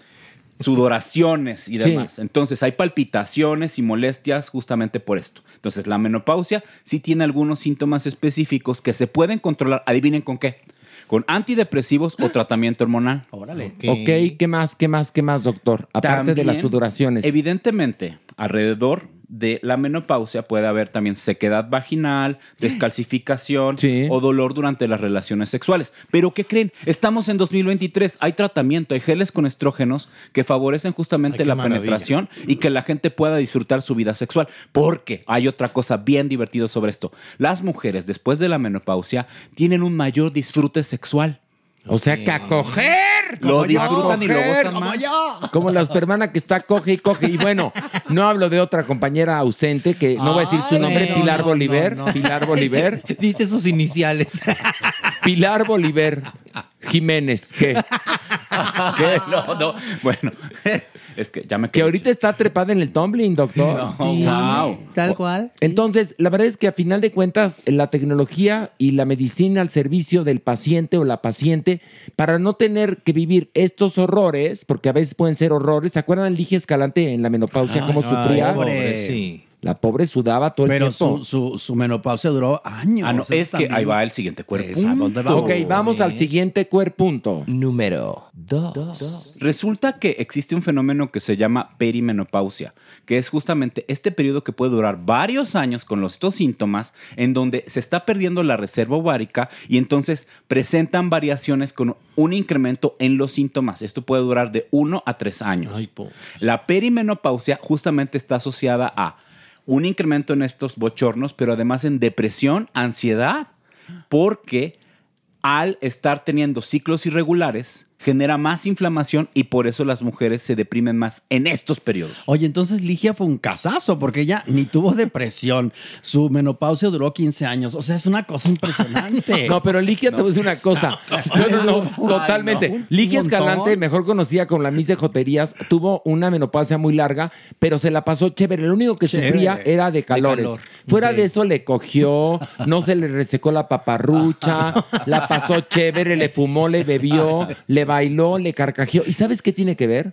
Speaker 10: sudoraciones y
Speaker 4: Sí.
Speaker 10: demás. Entonces hay palpitaciones y molestias justamente por esto. Entonces la menopausia sí tiene algunos síntomas específicos que se pueden controlar. Adivinen con qué. Con antidepresivos o tratamiento hormonal.
Speaker 13: Órale.
Speaker 4: Ok, ¿qué más, qué más, qué más, doctor? Aparte de las sudoraciones.
Speaker 10: Evidentemente, alrededor de la menopausia puede haber también sequedad vaginal, [GASPS] descalcificación o dolor durante las relaciones sexuales. Pero ¿qué creen? Estamos en 2023, hay tratamiento, hay geles con estrógenos que favorecen justamente
Speaker 6: Ay,
Speaker 10: la
Speaker 6: maravilla.
Speaker 10: penetración y que la gente pueda disfrutar su vida sexual. Porque hay otra cosa bien divertida sobre esto. Las mujeres después de la menopausia tienen un mayor disfrute sexual.
Speaker 4: O sea, que a coger.
Speaker 10: Lo disfrutan y lo gozan
Speaker 4: como
Speaker 10: más.
Speaker 4: yo. Como la hermana que está coge y coge. Y bueno, no hablo de otra compañera ausente que no voy a decir su nombre,
Speaker 6: no,
Speaker 4: Pilar
Speaker 6: no,
Speaker 4: Bolívar.
Speaker 6: no.
Speaker 4: Pilar Bolívar. [LAUGHS]
Speaker 6: Dice sus iniciales.
Speaker 4: Pilar Bolívar Jiménez. ¿Qué? ¿Qué?
Speaker 10: No, no. Bueno, es que ya me
Speaker 4: Que ahorita está trepada en el tumbling, doctor.
Speaker 10: No, wow.
Speaker 9: Tal cual.
Speaker 4: Entonces, la verdad es que a final de cuentas, la tecnología y la medicina al servicio del paciente o la paciente, para no tener que vivir estos horrores, porque a veces pueden ser horrores. ¿Se acuerdan de Ligia Escalante en la menopausia, cómo
Speaker 13: Ay,
Speaker 4: sufría?
Speaker 13: pobre. Sí.
Speaker 4: La pobre sudaba todo el
Speaker 13: Pero
Speaker 4: tiempo.
Speaker 13: su, su, su menopausia duró años.
Speaker 10: Ah, no, es que ahí va el siguiente cuerpo.
Speaker 13: ¿A dónde vamos?
Speaker 4: Ok, vamos al siguiente cuerpunto.
Speaker 14: Número 2.
Speaker 10: Resulta que existe un fenómeno que se llama perimenopausia, que es justamente este periodo que puede durar varios años con los estos síntomas, en donde se está perdiendo la reserva ovárica y entonces presentan variaciones con un incremento en los síntomas. Esto puede durar de uno a tres años. La perimenopausia justamente está asociada a un incremento en estos bochornos, pero además en depresión, ansiedad, porque al estar teniendo ciclos irregulares, genera más inflamación y por eso las mujeres se deprimen más en estos periodos.
Speaker 13: Oye, entonces Ligia fue un casazo porque ella ni tuvo [LAUGHS] depresión. Su menopausia duró 15 años. O sea, es una cosa impresionante. [LAUGHS]
Speaker 4: No, pero Ligia, te voy a decir una cosa. [LAUGHS] No, no, no,
Speaker 13: Ay,
Speaker 4: totalmente. Ligia. Escalante, mejor conocida con la Miss de Joterías, tuvo una menopausia muy larga, pero se la pasó chévere. Lo único que
Speaker 13: Chévere.
Speaker 4: sufría era de calores.
Speaker 13: calor.
Speaker 4: Fuera
Speaker 13: Sí.
Speaker 4: de eso, le cogió, no se le resecó la paparrucha, la pasó chévere, le fumó, le bebió, le bailó, le carcajeó. ¿Y sabes qué tiene que ver?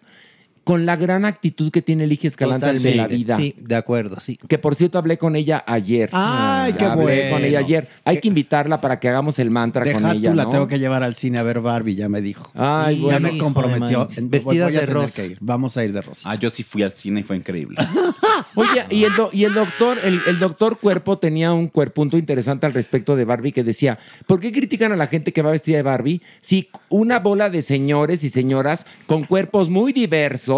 Speaker 4: Con la gran actitud que tiene Ligia Escalante de la
Speaker 6: Totalmente.
Speaker 4: vida.
Speaker 6: Sí, de acuerdo, sí.
Speaker 4: Que por cierto hablé con ella ayer.
Speaker 13: Ay, qué
Speaker 4: hablé
Speaker 13: bueno.
Speaker 4: con ella ayer. Hay que invitarla para que hagamos el mantra
Speaker 13: Deja
Speaker 4: con ella.
Speaker 13: tú, la
Speaker 4: ¿no?
Speaker 13: tengo que llevar al cine a ver Barbie, ya me dijo.
Speaker 4: Ay,
Speaker 13: ya
Speaker 4: bueno.
Speaker 13: me
Speaker 4: Hijo
Speaker 13: comprometió.
Speaker 6: Vestidas de rosa.
Speaker 13: que ir. Vamos a ir de rosa.
Speaker 10: Ah, yo sí fui al cine y fue increíble. [LAUGHS]
Speaker 4: Oye, y el, do- y el doctor, el, el doctor Cuerpo tenía un cuerpunto interesante al respecto de Barbie que decía, ¿por qué critican a la gente que va vestida de Barbie si una bola de señores y señoras con cuerpos muy diversos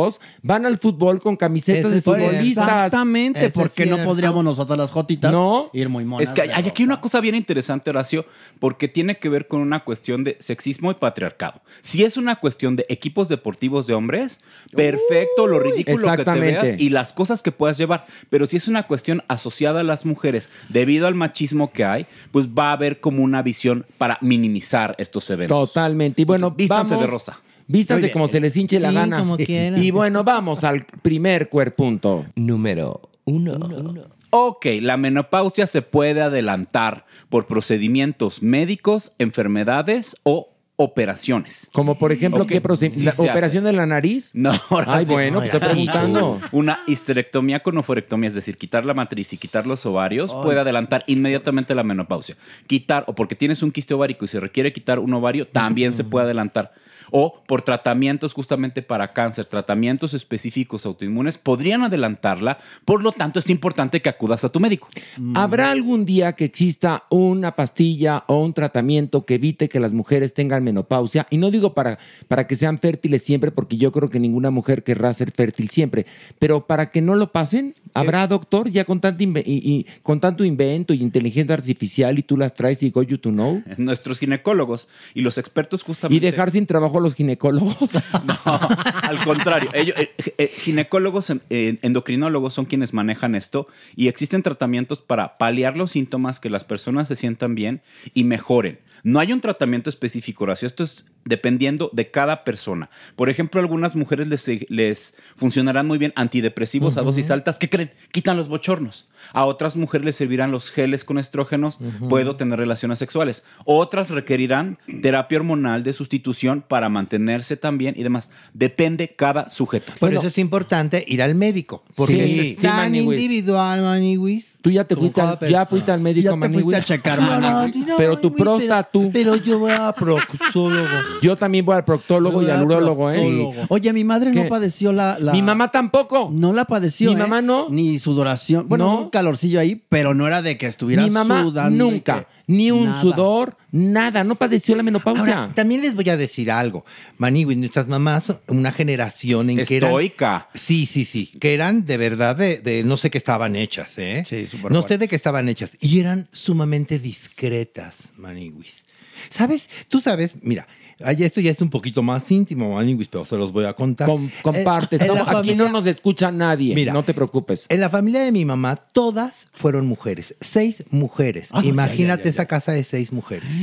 Speaker 4: van al fútbol con camisetas de futbolistas?
Speaker 13: Exactamente, porque no podríamos nosotras las jotitas
Speaker 4: No.
Speaker 13: ir muy monas.
Speaker 10: Es que hay, aquí una cosa bien interesante, Horacio, porque tiene que ver con una cuestión de sexismo y patriarcado. Si es una cuestión de equipos deportivos de hombres, perfecto, lo ridículo que te veas y las cosas que puedas llevar. Pero si es una cuestión asociada a las mujeres, debido al machismo que hay, pues va a haber como una visión para minimizar estos eventos.
Speaker 4: Totalmente. Y bueno,
Speaker 10: Vístanse
Speaker 4: vamos.
Speaker 10: de rosa.
Speaker 4: Vístanse
Speaker 10: Oye,
Speaker 4: como se les hinche la
Speaker 9: sí,
Speaker 4: gana.
Speaker 9: como quieran.
Speaker 4: Y bueno, vamos al primer cuerpunto.
Speaker 14: Número 1.
Speaker 10: Ok, la menopausia se puede adelantar por procedimientos médicos, enfermedades o operaciones.
Speaker 4: Como por ejemplo, ¿qué procedimiento?
Speaker 10: sí
Speaker 4: ¿La
Speaker 10: se hace.
Speaker 4: operación de la nariz?
Speaker 10: No, ahora
Speaker 4: Ay,
Speaker 10: sí.
Speaker 4: bueno, estoy preguntando.
Speaker 10: Una histerectomía con oforectomía, es decir, quitar la matriz y quitar los ovarios, puede adelantar inmediatamente la menopausia. Quitar, o porque tienes un quiste ovárico y se requiere quitar un ovario, también se puede adelantar. O por tratamientos justamente para cáncer, tratamientos específicos autoinmunes, podrían adelantarla. Por lo tanto, es importante que acudas a tu médico.
Speaker 4: ¿Habrá algún día que exista una pastilla o un tratamiento que evite que las mujeres tengan menopausia? Y no digo para, para que sean fértiles siempre, porque yo creo que ninguna mujer querrá ser fértil siempre, pero para que no lo pasen, ¿habrá doctor ya con tanto, inve- y, y con tanto invento y inteligencia artificial y tú las traes y go you to know? [LAUGHS]
Speaker 10: Nuestros ginecólogos y los expertos
Speaker 4: Y
Speaker 10: justamente...
Speaker 4: dejar sin trabajo a los ginecólogos. [LAUGHS]
Speaker 10: Al contrario, ellos, eh, eh, ginecólogos, en- eh, endocrinólogos son quienes manejan esto y existen tratamientos para paliar los síntomas, que las personas se sientan bien y mejoren. No hay un tratamiento específico, Horacio. Esto es dependiendo de cada persona. Por ejemplo, a algunas mujeres les, les funcionarán muy bien antidepresivos a dosis altas. ¿Qué creen? Quitan los bochornos. A otras mujeres les servirán los geles con estrógenos. Puedo tener relaciones sexuales. Otras requerirán [CLEARS THROAT] terapia hormonal de sustitución para mantenerse también y demás. Depende cada sujeto.
Speaker 6: Por eso es importante ir al médico. Porque
Speaker 10: Sí,
Speaker 6: es
Speaker 10: sí,
Speaker 6: tan
Speaker 10: Maniwis.
Speaker 6: individual, Maniwis.
Speaker 4: Tú ya te fuiste, al, ya fuiste al médico,
Speaker 6: Ya te fuiste a checar, Maniwis.
Speaker 4: Pero tu próstata, tú.
Speaker 6: Pero yo voy a proctólogo.
Speaker 4: Yo también voy al proctólogo y al urólogo, ¿eh?
Speaker 13: Oye, mi madre
Speaker 4: ¿Qué?
Speaker 13: no padeció la, la-
Speaker 4: Mi mamá tampoco.
Speaker 13: No la padeció.
Speaker 4: Mi
Speaker 13: ¿eh?
Speaker 4: mamá no.
Speaker 13: Ni sudoración. Bueno,
Speaker 4: No.
Speaker 13: un calorcillo ahí, pero no era de que estuviera
Speaker 4: Mi mamá
Speaker 13: sudando. y
Speaker 4: nunca,
Speaker 13: que-
Speaker 4: ni un
Speaker 13: Nada.
Speaker 4: sudor, nada, no padeció la menopausia.
Speaker 6: Ahora, también les voy a decir algo. Maniwis, nuestras mamás, una generación en que eran...
Speaker 10: Estoica.
Speaker 6: Sí, sí, sí. Que eran de verdad de, de no sé qué estaban hechas, ¿eh?
Speaker 13: Sí, súper
Speaker 6: No sé de qué estaban hechas. Y eran sumamente discretas, Maniwis. ¿Sabes? Tú sabes, mira, ay, esto ya es un poquito más íntimo, Maniwis, pero se los voy a contar.
Speaker 4: Com- comparte,
Speaker 6: Eh,
Speaker 4: aquí
Speaker 6: familia-
Speaker 4: no nos escucha nadie,
Speaker 6: Mira,
Speaker 4: no te preocupes.
Speaker 6: En la familia de mi mamá, todas fueron mujeres. Seis mujeres. Imagínate esa casa de seis mujeres.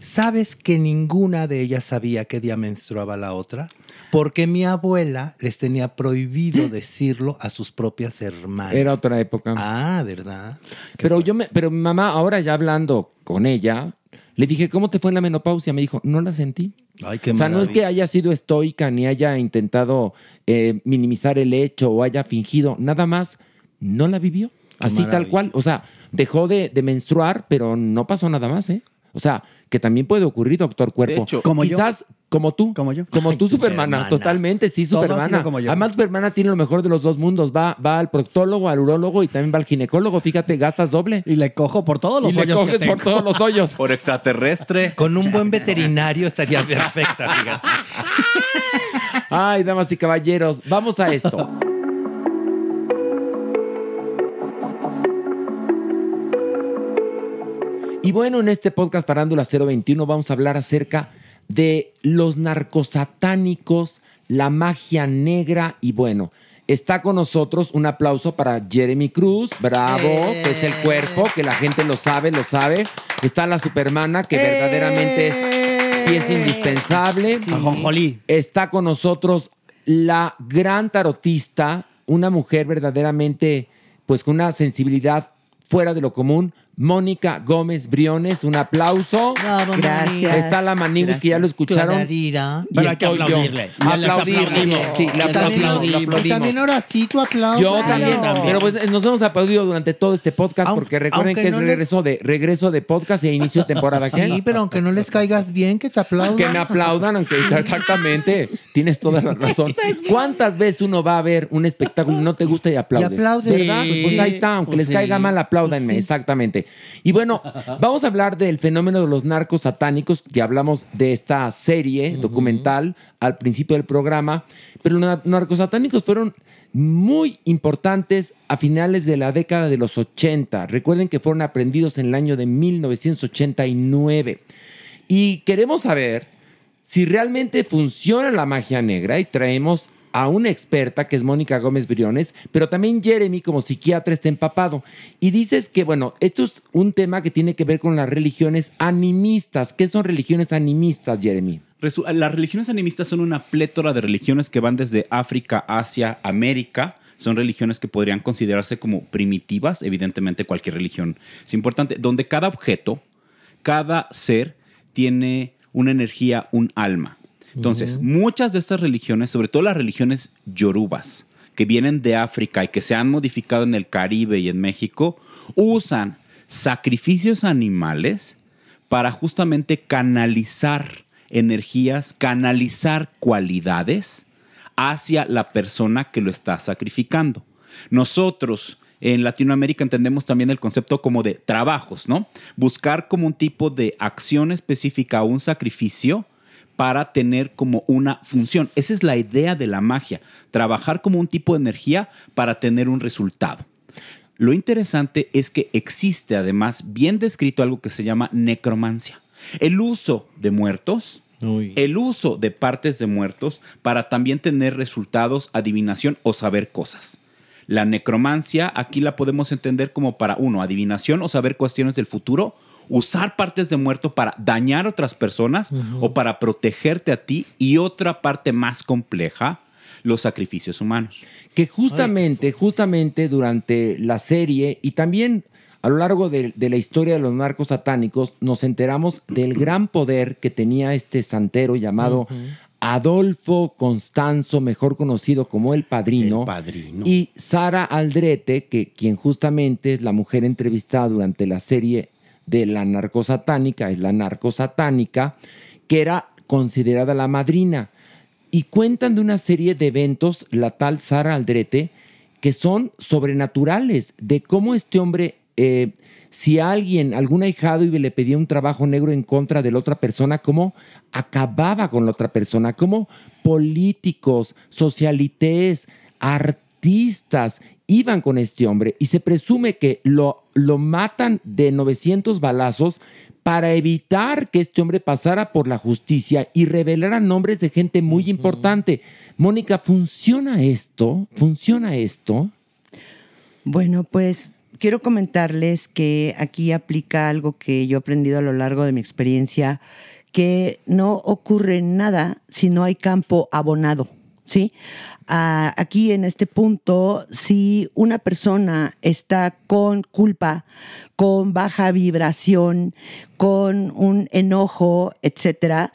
Speaker 6: ¿Sabes que ninguna de ellas sabía qué día menstruaba la otra? Porque mi abuela les tenía prohibido [GASPS] decirlo a sus propias hermanas.
Speaker 4: Era otra época.
Speaker 6: Ah, ¿verdad?
Speaker 4: Pero yo me, pero mi mamá, ahora ya hablando con ella, le dije, ¿cómo te fue en la menopausia? Me dijo, no la sentí.
Speaker 13: Ay, qué
Speaker 4: o sea, no es que haya sido estoica ni haya intentado eh, minimizar el hecho o haya fingido, nada más, no la vivió. Así tal cual. O sea, dejó de, de menstruar, pero no pasó nada más, ¿eh? O sea, que también puede ocurrir, doctor Cuerpo.
Speaker 10: hecho,
Speaker 13: Como yo.
Speaker 4: Quizás como tú.
Speaker 13: Como yo.
Speaker 4: Como
Speaker 13: Ay,
Speaker 4: tú, Supermana.
Speaker 13: Supermana.
Speaker 4: Totalmente, sí, Supermana.
Speaker 13: como yo.
Speaker 4: Además, Supermana tiene lo mejor de los dos mundos. Va, va al proctólogo, al urólogo y también va al ginecólogo. Fíjate, gastas doble.
Speaker 13: Y le cojo por todos los
Speaker 4: y le
Speaker 13: hoyos que
Speaker 4: coges por todos los hoyos.
Speaker 10: Por extraterrestre.
Speaker 6: Con un buen veterinario estaría perfecta, fíjate.
Speaker 4: Ay, damas y caballeros, vamos a esto. Y bueno, en este podcast Farándula 021 vamos a hablar acerca de los narcosatánicos, la magia negra y bueno, está con nosotros un aplauso para Jeremy Cruz, bravo, que es el cuerpo, que la gente lo sabe, lo sabe. Está la Supermana, que verdaderamente es pieza indispensable.
Speaker 13: Ajonjolí.
Speaker 4: Está con nosotros la gran tarotista, una mujer verdaderamente, pues con una sensibilidad fuera de lo común. Mónica Gómez Briones, un aplauso.
Speaker 9: Gracias.
Speaker 4: Está la Maniguis que ya lo escucharon.
Speaker 6: Clararira.
Speaker 4: Y
Speaker 13: Pero hay que
Speaker 4: estoy yo.
Speaker 13: aplaudirle. Ya les
Speaker 4: Aplaudirle.
Speaker 13: aplaudimos.
Speaker 4: Sí, le
Speaker 13: Ya les
Speaker 4: aplaudimos.
Speaker 13: aplaudimos.
Speaker 4: le
Speaker 6: Y también ahora sí tu aplauso.
Speaker 4: Yo también,
Speaker 13: también.
Speaker 4: pero pues nos hemos aplaudido durante todo este podcast
Speaker 6: Aunque-
Speaker 4: porque recuerden
Speaker 6: aunque
Speaker 4: que es
Speaker 6: no les-
Speaker 4: regreso de regreso de podcast e inicio de temporada. ¿qué?
Speaker 6: Sí, pero aunque no les caigas bien, que te aplaudan.
Speaker 4: Que me aplaudan, aunque exactamente, tienes toda la razón. ¿Cuántas veces uno va a ver un espectáculo y no te gusta y aplaudes?
Speaker 6: Y aplaudes.
Speaker 4: ¿Verdad?
Speaker 13: Sí,
Speaker 4: pues ahí está, aunque
Speaker 13: pues
Speaker 4: les
Speaker 13: sí.
Speaker 4: caiga mal, apláudanme, exactamente. Y bueno, [LAUGHS] vamos a hablar del fenómeno de los narcos satánicos, que hablamos de esta serie documental al principio del programa, pero los nar- narcos satánicos fueron muy importantes a finales de la década de los 80. Recuerden que fueron aprendidos en el año de 1989. Y queremos saber si realmente funciona la magia negra y traemos a una experta que es Mónica Gómez Briones, pero también Jeremy como psiquiatra está empapado. Y dices que, bueno, esto es un tema que tiene que ver con las religiones animistas. ¿Qué son religiones animistas, Jeremy?
Speaker 10: Las religiones animistas son una plétora de religiones que van desde África, Asia, América. Son religiones que podrían considerarse como primitivas. Evidentemente, cualquier religión es importante. Donde cada objeto, cada ser, tiene una energía, un alma. Entonces, muchas de estas religiones, sobre todo las religiones yorubas, que vienen de África y que se han modificado en el Caribe y en México, usan sacrificios animales para justamente canalizar energías, canalizar cualidades hacia la persona que lo está sacrificando. Nosotros en Latinoamérica entendemos también el concepto como de trabajos, ¿no? Buscar como un tipo de acción específica un sacrificio para tener como una función. Esa es la idea de la magia, trabajar como un tipo de energía para tener un resultado. Lo interesante es que existe además bien descrito algo que se llama necromancia. El uso de muertos, el uso de partes de muertos para también tener resultados, adivinación o saber cosas. La necromancia aquí la podemos entender como para uno, adivinación o saber cuestiones del futuro usar partes de muerto para dañar a otras personas o para protegerte a ti. Y otra parte más compleja, los sacrificios humanos.
Speaker 4: Que justamente, justamente durante la serie y también a lo largo de, de la historia de los narcos satánicos, nos enteramos del [CLEARS THROAT] gran poder que tenía este santero llamado Adolfo Constanzo, mejor conocido como el Padrino. Y Sara Aldrete, que quien justamente es la mujer entrevistada durante la serie de la narcosatánica, es la narcosatánica, que era considerada la madrina. Y cuentan de una serie de eventos, la tal Sara Aldrete, que son sobrenaturales, de cómo este hombre, eh, si alguien, algún ahijado y le pedía un trabajo negro en contra de la otra persona, cómo acababa con la otra persona, cómo políticos, socialites, artistas iban con este hombre y se presume que lo, lo matan de 900 balazos para evitar que este hombre pasara por la justicia y revelara nombres de gente muy importante. Mónica, ¿funciona esto? ¿Funciona esto?
Speaker 15: Bueno, pues quiero comentarles que aquí aplica algo que yo he aprendido a lo largo de mi experiencia, que no ocurre nada si no hay campo abonado. ¿Sí? Ah, aquí en este punto, si una persona está con culpa, con baja vibración, con un enojo, etcétera,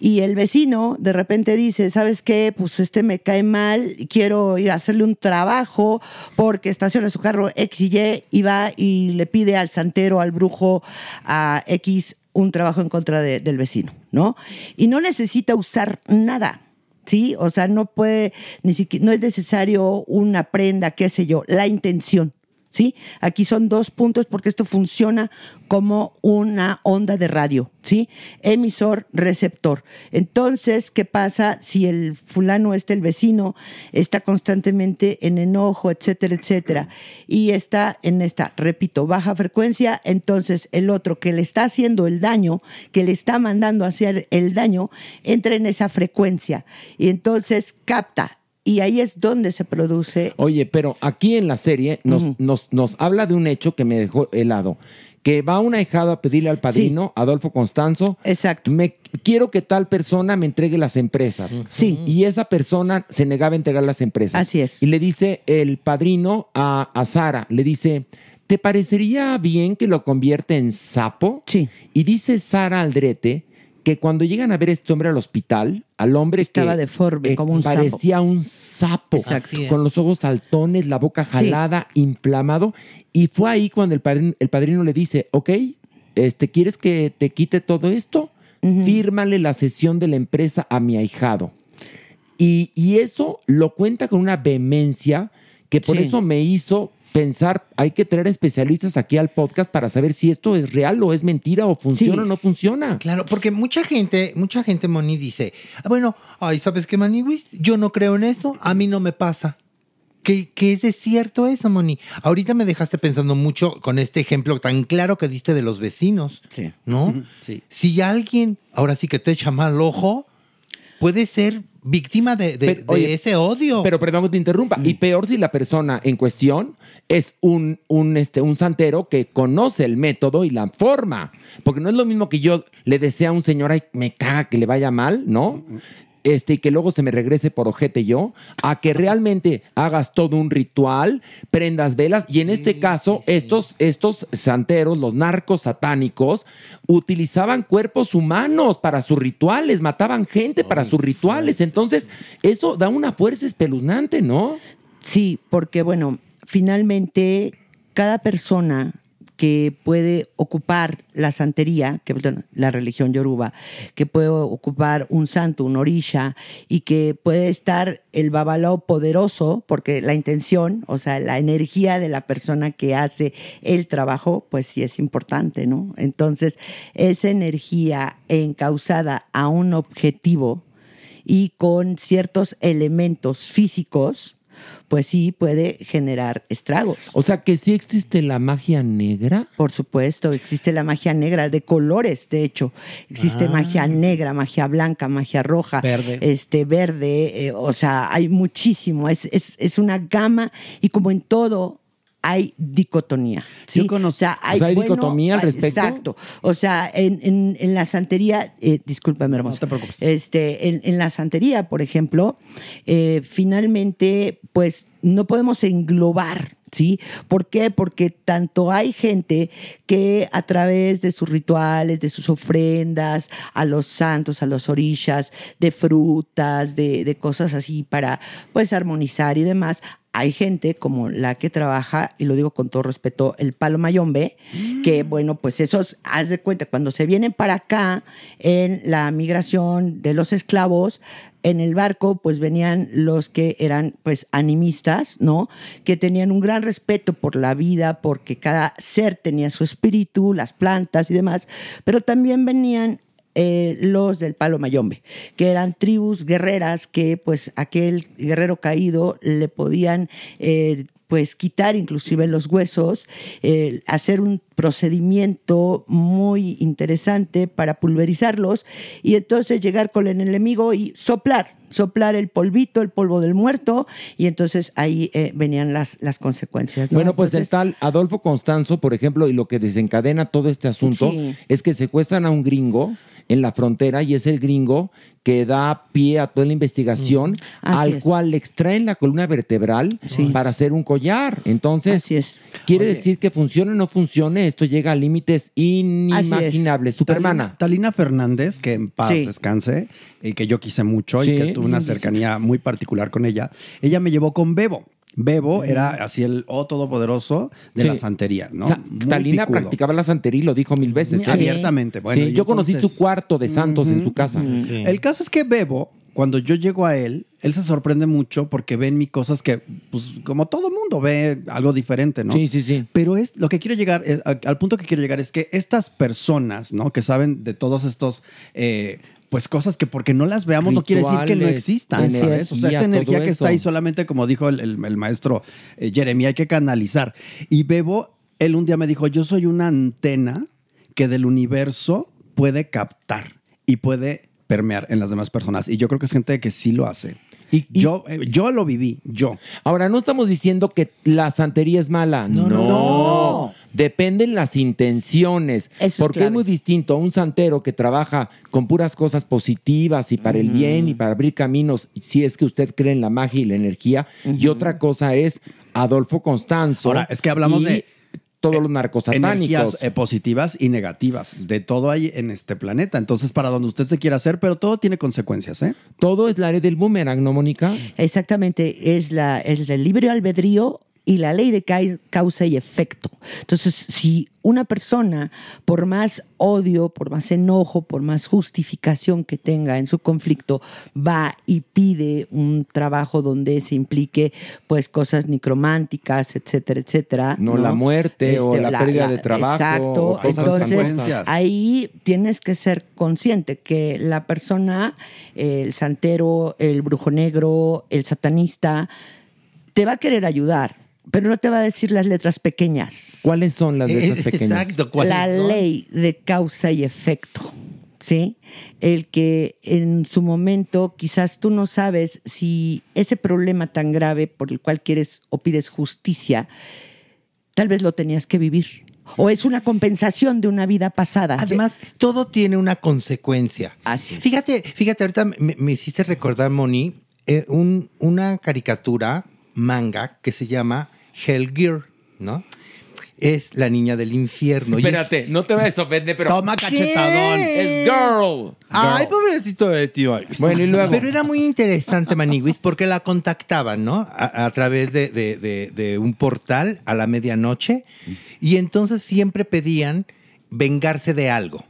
Speaker 15: y el vecino de repente dice, ¿sabes qué? Pues este me cae mal, quiero ir a hacerle un trabajo porque estaciona su carro X y Y y va y le pide al santero, al brujo, a X un trabajo en contra de- del vecino, ¿no? Y no necesita usar nada. ¿Sí? O sea, no puede, ni siquiera, no es necesario una prenda, qué sé yo, la intención. ¿Sí? Aquí son dos puntos porque esto funciona como una onda de radio, ¿sí? Emisor, receptor. Entonces, ¿qué pasa si el fulano este, el vecino, está constantemente en enojo, etcétera, etcétera, y está en esta, repito, baja frecuencia, entonces el otro que le está haciendo el daño, que le está mandando a hacer el daño, entra en esa frecuencia y entonces capta. Y ahí es donde se produce
Speaker 4: Oye, pero aquí en la serie nos, nos, nos habla de un hecho que me dejó helado. Que va un ahijado a pedirle al padrino, Adolfo Constanzo.
Speaker 15: Exacto.
Speaker 4: Me quiero que tal persona me entregue las empresas.
Speaker 15: Sí.
Speaker 4: Y esa persona se negaba a entregar las empresas.
Speaker 15: Así es.
Speaker 4: Y le dice el padrino a, a Sara, le dice, ¿te parecería bien que lo convierta en sapo?
Speaker 15: Sí.
Speaker 4: Y dice Sara Aldrete que cuando llegan a ver a este hombre al hospital, al hombre
Speaker 15: Estaba
Speaker 4: que,
Speaker 15: deforme,
Speaker 4: eh,
Speaker 15: como un sapo.
Speaker 4: parecía un sapo,
Speaker 15: Exacto.
Speaker 4: Con los ojos saltones, la boca
Speaker 15: Sí.
Speaker 4: jalada, inflamado. Y fue ahí cuando el padrino, el padrino le dice, ok, este, ¿quieres que te quite todo esto? Fírmale la cesión de la empresa a mi ahijado. Y, y eso lo cuenta con una vehemencia que por
Speaker 15: Sí.
Speaker 4: eso me hizo pensar, hay que traer especialistas aquí al podcast para saber si esto es real o es mentira o funciona o no funciona.
Speaker 6: Claro, porque mucha gente, mucha gente, Moni, dice, "Ah, bueno, ay, ¿sabes qué, Maniwis? Yo no creo en eso, a mí no me pasa. ¿Qué, qué es de cierto eso, Moni? Ahorita me dejaste pensando mucho con este ejemplo tan claro que diste de los vecinos,
Speaker 15: Sí.
Speaker 6: ¿no?
Speaker 4: Sí.
Speaker 6: Si alguien, ahora sí que te echa mal ojo, puede ser víctima de, de-
Speaker 4: Pero,
Speaker 6: de
Speaker 4: oye,
Speaker 6: ese odio.
Speaker 4: Pero perdón que te interrumpa. Y peor si la persona en cuestión es un, un, este, un santero que conoce el método y la forma. Porque no es lo mismo que yo le desea a un señor, ay, me caga que le vaya mal, ¿no? Este, y que luego se me regrese por ojete yo, a que realmente hagas todo un ritual, prendas velas, y en este caso, estos, estos santeros, los narcos satánicos, utilizaban cuerpos humanos para sus rituales, mataban gente para sus rituales. Entonces, eso da una fuerza espeluznante, ¿no?
Speaker 15: Sí, porque bueno, finalmente cada persona que puede ocupar la santería, que la religión yoruba, que puede ocupar un santo, un orisha, y que puede estar el babalao poderoso, porque la intención, o sea, la energía de la persona que hace el trabajo, pues sí es importante, ¿no? Entonces, esa energía encausada a un objetivo y con ciertos elementos físicos, pues sí puede generar estragos.
Speaker 4: O sea, que sí existe la magia negra.
Speaker 15: Por supuesto, existe la magia negra de colores, de hecho. Existe
Speaker 4: Ah.
Speaker 15: magia negra, magia blanca, magia roja,
Speaker 13: Verde.
Speaker 15: este verde, eh, o sea, hay muchísimo. Es, es, es una gama y como en todo hay dicotomía. ¿sí? O sea, hay,
Speaker 4: O sea, ¿hay
Speaker 15: bueno,
Speaker 4: dicotomía al respecto?
Speaker 15: Exacto. O sea, en, en- en la santería, eh, discúlpame, hermoso.
Speaker 9: No te preocupes.
Speaker 15: Este, en, en la santería, por ejemplo, eh, finalmente, pues no podemos englobar, ¿sí? ¿Por qué? Porque tanto hay gente que a través de sus rituales, de sus ofrendas a los santos, a los orillas, de frutas, de, de cosas así para, pues, armonizar y demás, hay gente como la que trabaja, y lo digo con todo respeto, el palo mayombe, que bueno, pues esos, haz de cuenta, cuando se vienen para acá en la migración de los esclavos, en el barco pues venían los que eran pues animistas, ¿no? Que tenían un gran respeto por la vida, porque cada ser tenía su espíritu, las plantas y demás, pero también venían eh, los del palo mayombe, que eran tribus guerreras que pues aquel guerrero caído le podían eh, pues quitar inclusive los huesos, eh, hacer un procedimiento muy interesante para pulverizarlos y entonces llegar con el enemigo y soplar, soplar el polvito, el polvo del muerto y entonces ahí eh, venían las, las consecuencias. ¿no?
Speaker 4: Bueno, pues el tal Adolfo Constanzo, por ejemplo, y lo que desencadena todo este asunto
Speaker 15: Sí.
Speaker 4: es que secuestran a un gringo en la frontera y es el gringo que da pie a toda la investigación,
Speaker 15: Mm.
Speaker 4: Al
Speaker 15: es.
Speaker 4: cual le extraen la columna vertebral para hacer un collar. Entonces, quiere decir que funcione o no funcione, esto llega a límites inimaginables. Supermana.
Speaker 9: Talina, Talina Fernández, que en paz
Speaker 4: Sí.
Speaker 9: descanse, y que yo quise mucho
Speaker 4: Sí.
Speaker 9: y que tuve una cercanía muy particular con ella, ella me llevó con Bebo. Bebo era así el oh todopoderoso de
Speaker 4: Sí.
Speaker 9: la santería, ¿no?
Speaker 4: O sea, Talina
Speaker 9: picudo.
Speaker 4: practicaba la santería y lo dijo mil veces.
Speaker 9: Sí,
Speaker 4: ¿eh?
Speaker 9: abiertamente. Bueno,
Speaker 4: Sí, yo conocí su cuarto de santos en su casa.
Speaker 9: El caso es que Bebo, cuando yo llego a él, él se sorprende mucho porque ve en mí cosas que, pues, como todo mundo ve algo diferente, ¿no?
Speaker 4: Sí, sí, sí.
Speaker 9: Pero es lo que quiero llegar, eh, al punto que quiero llegar es que estas personas, ¿no? Que saben de todos estos, eh, pues cosas que porque no las veamos no quiere decir que no existan, ¿sabes? O sea,
Speaker 4: energía,
Speaker 9: esa energía que está ahí solamente, como dijo el, el- el maestro eh, Jeremy, hay que canalizar. Y Bebo, él un día me dijo, yo soy una antena que del universo puede captar y puede permear en las demás personas. Y yo creo que es gente que sí lo hace. Yo, eh, yo lo viví, yo.
Speaker 4: Ahora, no estamos diciendo que la santería es mala. No.
Speaker 9: no.
Speaker 4: Dependen las intenciones.
Speaker 15: es
Speaker 4: porque es muy distinto a un santero que trabaja con puras cosas positivas y para el bien y para abrir caminos, si es que usted cree en la magia y la energía. Y otra cosa es Adolfo Constanzo.
Speaker 9: Ahora, es que hablamos
Speaker 4: y
Speaker 9: de
Speaker 4: todos los narcosatánicos.
Speaker 9: energías eh, positivas y negativas. De todo hay en este planeta. Entonces, para donde usted se quiera hacer, pero todo tiene consecuencias, ¿eh?
Speaker 4: Todo es la ley del boomerang, ¿no, Mónica?
Speaker 15: Exactamente, es, la, es el libre albedrío y la ley de causa y efecto. Entonces, si una persona, por más odio, por más enojo, por más justificación que tenga en su conflicto, va y pide un trabajo donde se implique pues cosas necrománticas, etcétera, etcétera.
Speaker 4: No, la muerte o la pérdida de trabajo,
Speaker 15: Exacto.
Speaker 4: o cosas
Speaker 15: Entonces, ahí tienes que ser consciente que la persona, el santero, el brujo negro, el satanista, te va a querer ayudar, pero no te va a decir las letras pequeñas.
Speaker 4: ¿Cuáles son las letras [LAUGHS] pequeñas?
Speaker 15: exacto, La ley de causa y efecto. ¿Sí? El que en su momento quizás tú no sabes si ese problema tan grave por el cual quieres o pides justicia, tal vez lo tenías que vivir. O es una compensación de una vida pasada.
Speaker 6: Además, todo tiene una consecuencia.
Speaker 15: Así es.
Speaker 6: Fíjate, fíjate, ahorita me, me hiciste recordar, Moni, eh, un- una caricatura manga que se llama Hellgear, ¿no? Es la niña del infierno. y es-
Speaker 4: Espérate, no te vayas a ofender, pero.
Speaker 6: Toma cachetadón.
Speaker 4: Es girl.
Speaker 6: Ay, pobrecito de tío.
Speaker 4: Bueno, y luego.
Speaker 6: Pero era muy interesante, Maniguis, porque la contactaban, ¿no? A, a través de, de- de- de un portal a la medianoche. Y entonces siempre pedían vengarse de algo.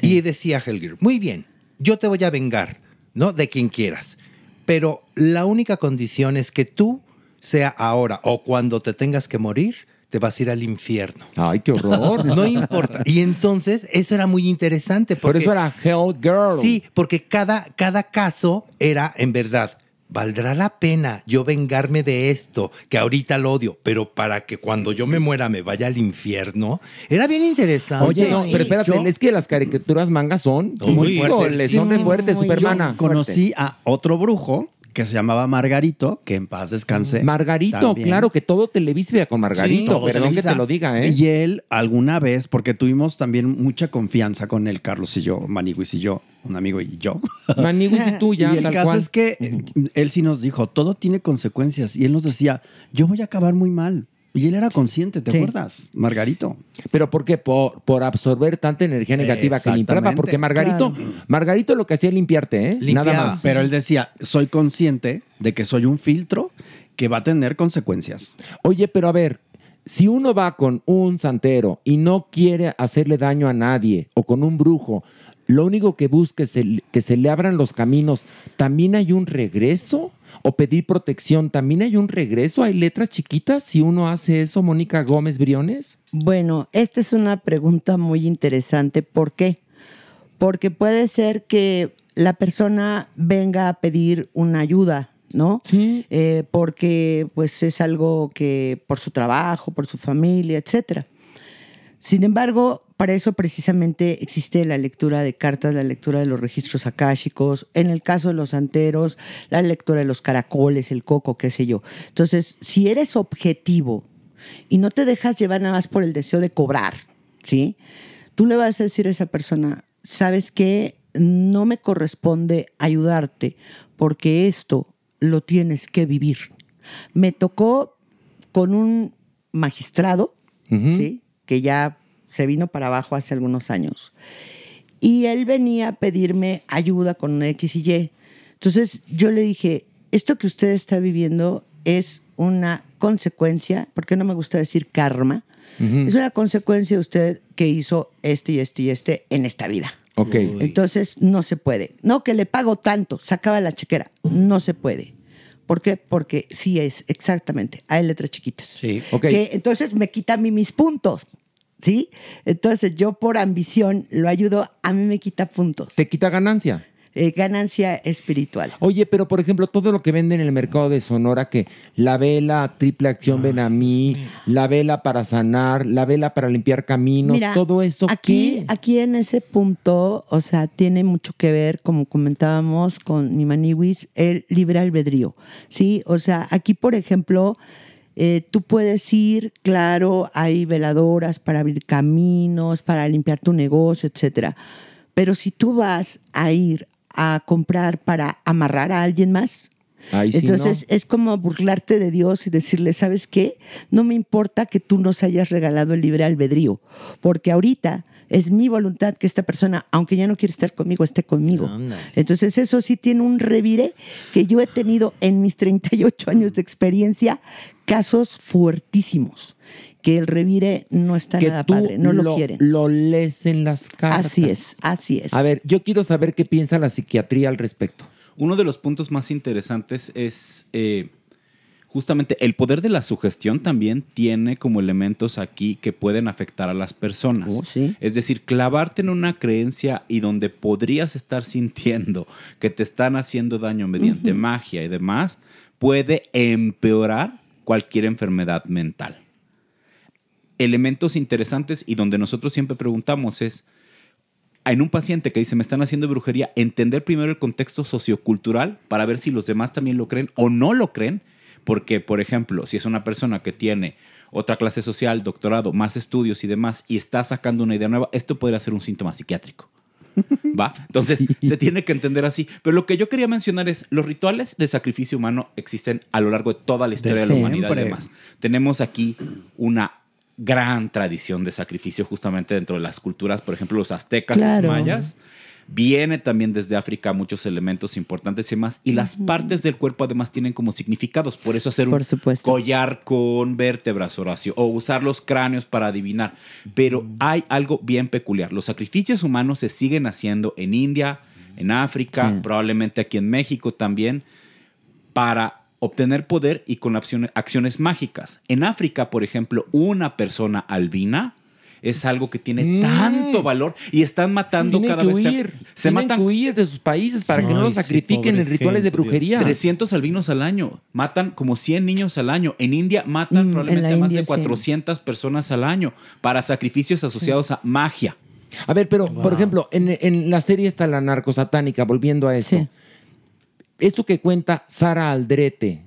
Speaker 6: Y decía Helger, muy bien, yo te voy a vengar, ¿no? De quien quieras. Pero la única condición es que tú, sea ahora o cuando te tengas que morir, te vas a ir al infierno.
Speaker 4: Ay, qué horror. [LAUGHS]
Speaker 6: No importa. Y entonces eso era muy interesante.
Speaker 4: Por
Speaker 6: Porque,
Speaker 4: eso era Hell Girl.
Speaker 6: Sí, porque cada, cada caso era en verdad. ¿Valdrá la pena yo vengarme de esto, que ahorita lo odio, pero para que cuando yo me muera me vaya al infierno? Era bien interesante.
Speaker 4: Oye, no, pero espérate,
Speaker 6: Yo-
Speaker 4: es que las caricaturas mangas son
Speaker 6: Muy fuertes.
Speaker 4: son de
Speaker 6: muy-
Speaker 4: Supermana.
Speaker 9: Yo conocí a otro brujo
Speaker 13: que se llamaba Margarito, que en paz descanse.
Speaker 4: Margarito,
Speaker 13: También.
Speaker 4: claro, que todo Televisa con Margarito.
Speaker 13: Sí,
Speaker 4: Perdón que te lo diga, ¿eh?
Speaker 13: Y él, alguna vez, porque tuvimos también mucha confianza con él, Carlos y yo, Maniguis y yo, un amigo y yo. [LAUGHS]
Speaker 4: Maniguis y tú ya,
Speaker 13: Y el
Speaker 4: tal
Speaker 13: caso
Speaker 4: cual.
Speaker 13: es que eh, él sí nos dijo, todo tiene consecuencias. Y él nos decía, yo voy a acabar muy mal. Y él era consciente, ¿te
Speaker 4: Sí.
Speaker 13: acuerdas? Margarito.
Speaker 4: ¿Pero por qué? Por, por absorber tanta energía negativa que limpiaba. Porque Margarito, Margarito lo que hacía es limpiarte, ¿eh? Nada más.
Speaker 13: Pero él decía, soy consciente de que soy un filtro que va a tener consecuencias.
Speaker 4: Oye, pero a ver, si uno va con un santero y no quiere hacerle daño a nadie o con un brujo, lo único que busca es el- que se le abran los caminos, ¿también hay un regreso? ¿O pedir protección? ¿También hay un regreso? ¿Hay letras chiquitas si uno hace eso, Mónica Gómez Briones?
Speaker 15: Bueno, esta es una pregunta muy interesante. ¿Por qué? Porque puede ser que la persona venga a pedir una ayuda, ¿no?
Speaker 4: Sí.
Speaker 15: Eh, porque pues es algo que por su trabajo, por su familia, etcétera. Sin embargo, para eso precisamente existe la lectura de cartas, la lectura de los registros akáshicos, en el caso de los santeros, la lectura de los caracoles, el coco, qué sé yo. Entonces, si eres objetivo y no te dejas llevar nada más por el deseo de cobrar, ¿sí? Tú le vas a decir a esa persona, ¿sabes qué? No me corresponde ayudarte porque esto lo tienes que vivir. Me tocó con un magistrado, ¿sí? Que ya se vino para abajo hace algunos años. Y él venía a pedirme ayuda con una X y Y. Entonces yo le dije, esto que usted está viviendo es una consecuencia, porque no me gusta decir karma, es una consecuencia de usted que hizo este y este y este en esta vida.
Speaker 4: Ok.
Speaker 15: Entonces no se puede. No, que le pago tanto, sacaba la chequera. No se puede. ¿Por qué? Porque sí es, exactamente. Hay letras chiquitas.
Speaker 13: Sí.
Speaker 4: Ok.
Speaker 15: Que entonces me quita a mí mis puntos. ¿Sí? Entonces yo por ambición lo ayudo, a mí me quita puntos.
Speaker 4: ¿Te quita ganancia?
Speaker 15: Eh, ganancia espiritual.
Speaker 4: Oye, pero por ejemplo, todo lo que venden en el mercado de Sonora, que la vela triple acción ven a mí, la vela para sanar, la vela para limpiar caminos,
Speaker 15: Mira,
Speaker 4: todo eso,
Speaker 15: aquí,
Speaker 4: ¿qué?
Speaker 15: aquí en ese punto, o sea, tiene mucho que ver, como comentábamos con mi maniwis, el libre albedrío. Sí, o sea, aquí, por ejemplo, eh, tú puedes ir, claro, hay veladoras para abrir caminos, para limpiar tu negocio, etcétera. Pero si tú vas a ir a comprar para amarrar a alguien más,
Speaker 4: Ahí sí,
Speaker 15: entonces es como burlarte de Dios y decirle, ¿sabes qué? No me importa que tú nos hayas regalado el libre albedrío, porque ahorita es mi voluntad que esta persona, aunque ya no quiere estar conmigo, esté conmigo. Entonces eso sí tiene un revire que yo he tenido en mis 38 años de experiencia, casos fuertísimos, que el revire no está
Speaker 4: que
Speaker 15: nada
Speaker 4: tú
Speaker 15: padre, no lo, quieren.
Speaker 4: Lo lees en las cartas.
Speaker 15: Así es, así es.
Speaker 4: A ver, yo quiero saber qué piensa la psiquiatría al respecto.
Speaker 10: Uno de los puntos más interesantes es eh, justamente el poder de la sugestión también tiene como elementos aquí que pueden afectar a las personas.
Speaker 15: Oh,
Speaker 10: Es decir, clavarte en una creencia y donde podrías estar [LAUGHS] sintiendo que te están haciendo daño mediante magia y demás, puede empeorar cualquier enfermedad mental. Elementos interesantes y donde nosotros siempre preguntamos es, en un paciente que dice me están haciendo brujería, entender primero el contexto sociocultural para ver si los demás también lo creen o no lo creen, porque por ejemplo, si es una persona que tiene otra clase social, doctorado, más estudios y demás, y está sacando una idea nueva, esto podría ser un síntoma psiquiátrico. [LAUGHS] ¿Va? Entonces se tiene que entender así. Pero lo que yo quería mencionar es, los rituales de sacrificio humano existen a lo largo de toda la historia de, la humanidad y
Speaker 13: siempre.
Speaker 10: demás. Tenemos aquí una gran tradición de sacrificio justamente dentro de las culturas, por ejemplo, los aztecas,
Speaker 15: Claro.
Speaker 10: los mayas. Viene también desde África muchos elementos importantes y más. Y las partes del cuerpo además tienen como significados. Por eso hacer un collar con vértebras, Horacio, o usar los cráneos para adivinar. Pero hay algo bien peculiar. Los sacrificios humanos se siguen haciendo en India, en África,
Speaker 15: Sí.
Speaker 10: probablemente aquí en México también, para obtener poder y con acciones, acciones mágicas. En África, por ejemplo, una persona albina es algo que tiene tanto valor y están matando
Speaker 4: Mm. Tienen
Speaker 10: cada
Speaker 4: que
Speaker 10: vez. se-
Speaker 4: huir.
Speaker 10: Se,
Speaker 4: Tienen
Speaker 10: matan
Speaker 4: que huir de sus países para que no los sacrifiquen en rituales de brujería.
Speaker 10: 300 albinos al año. Matan como 100 niños al año. En India matan
Speaker 15: Mm,
Speaker 10: probablemente a más
Speaker 15: India,
Speaker 10: de
Speaker 15: sí.
Speaker 10: 400 personas al año para sacrificios asociados a magia.
Speaker 4: A ver, pero por ejemplo, en, en la serie está la narcosatánica, volviendo a eso. Esto que cuenta Sara Aldrete,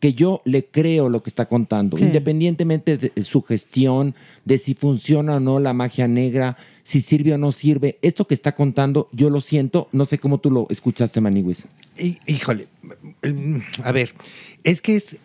Speaker 4: que yo le creo lo que está contando,
Speaker 15: Sí.
Speaker 4: independientemente de su gestión, de si funciona o no la magia negra, si sirve o no sirve, esto que está contando, yo lo siento, no sé cómo tú lo escuchaste, Maniwis.
Speaker 6: Hí- Híjole, mm, a ver, es que es,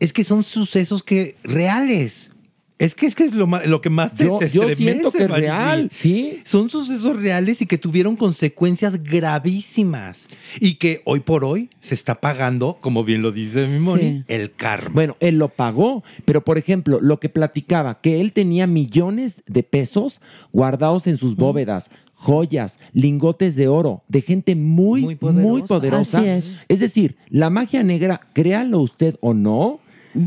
Speaker 6: es que son sucesos que reales. Es que es que es lo, que más te,
Speaker 4: Yo-
Speaker 6: te
Speaker 4: yo
Speaker 6: estremece,
Speaker 4: siento que es real, sí.
Speaker 6: Son sucesos reales y que tuvieron consecuencias gravísimas y que hoy por hoy se está pagando, como bien lo dice mi Moni,
Speaker 4: Sí.
Speaker 6: el karma.
Speaker 4: Bueno, él lo pagó, pero por ejemplo, lo que platicaba, que él tenía millones de pesos guardados en sus bóvedas, joyas, lingotes de oro, de gente muy, muy poderosa.
Speaker 15: Así es.
Speaker 4: Es decir, la magia negra, créalo usted o no,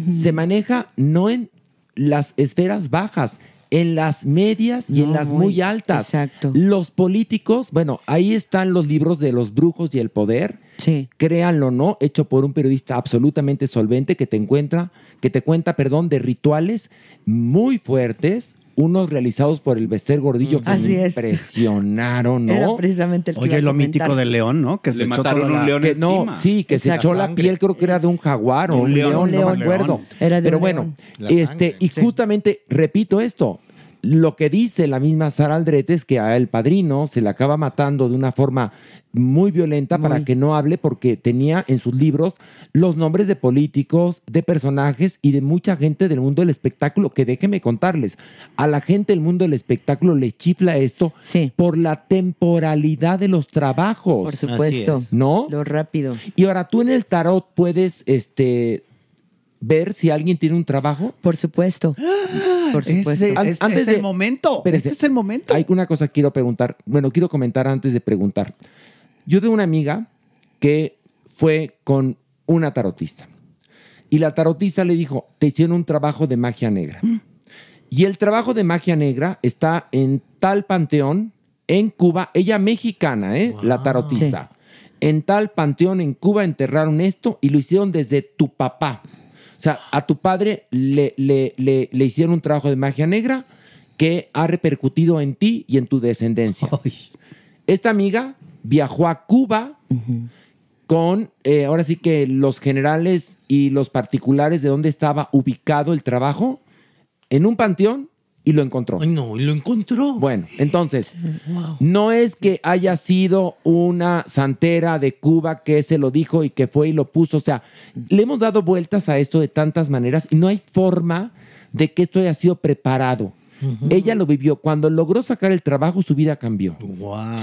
Speaker 4: se maneja no en las esferas bajas, en las medias y en las
Speaker 15: muy-
Speaker 4: muy altas.
Speaker 15: exacto.
Speaker 4: Los políticos, bueno, ahí están los libros de los brujos y el poder.
Speaker 15: Sí.
Speaker 4: Créanlo o no, hecho por un periodista absolutamente solvente que te encuentra, que te cuenta, perdón, de rituales muy fuertes, unos realizados por el Bester Gordillo que
Speaker 15: Así
Speaker 4: me
Speaker 15: es.
Speaker 4: impresionaron, ¿no?
Speaker 15: Era precisamente el
Speaker 13: Oye, lo
Speaker 15: comentar.
Speaker 13: mítico del león, ¿no? Que
Speaker 10: Le
Speaker 13: se echó
Speaker 10: mataron
Speaker 13: toda
Speaker 10: un
Speaker 13: la-
Speaker 10: león
Speaker 4: Que no,
Speaker 10: encima.
Speaker 4: sí, que se echó la piel, creo que era de un jaguar o
Speaker 10: Un león,
Speaker 4: león, no me acuerdo.
Speaker 15: Era de
Speaker 4: Pero
Speaker 15: un
Speaker 4: bueno,
Speaker 15: león.
Speaker 4: Este, y justamente, repito esto, lo que dice la misma Sara Aldrete es que a el padrino se le acaba matando de una forma muy violenta para que no hable porque tenía en sus libros los nombres de políticos, de personajes y de mucha gente del mundo del espectáculo que déjenme contarles, a la gente del mundo del espectáculo le chifla esto por la temporalidad de los trabajos.
Speaker 15: Por supuesto.
Speaker 4: ¿No?
Speaker 15: Lo rápido.
Speaker 4: Y ahora tú en el tarot puedes este ver si alguien tiene un trabajo.
Speaker 15: Por supuesto. [GASPS] Por supuesto.
Speaker 13: Es,
Speaker 4: antes
Speaker 13: es el
Speaker 4: de-
Speaker 13: momento.
Speaker 4: Espérese.
Speaker 13: Este es el momento.
Speaker 4: Hay una cosa que quiero preguntar. Bueno, quiero comentar antes de preguntar. Yo tengo una amiga que fue con una tarotista. Y la tarotista le dijo, te hicieron un trabajo de magia negra. Y el trabajo de magia negra está en tal panteón en Cuba, ella mexicana, ¿eh? La tarotista. En tal panteón en Cuba enterraron esto y lo hicieron desde tu papá. O sea, a tu padre le, le- le- le hicieron un trabajo de magia negra que ha repercutido en ti y en tu descendencia. [LAUGHS] Esta amiga viajó a Cuba con, eh, ahora sí que los generales y los particulares de dónde estaba ubicado el trabajo, en un panteón y lo encontró.
Speaker 6: Ay, no, y lo encontró.
Speaker 4: Bueno, entonces, no es que haya sido una santera de Cuba que se lo dijo y que fue y lo puso. O sea, le hemos dado vueltas a esto de tantas maneras y no hay forma de que esto haya sido preparado. Ella lo vivió. Cuando logró sacar el trabajo, su vida cambió.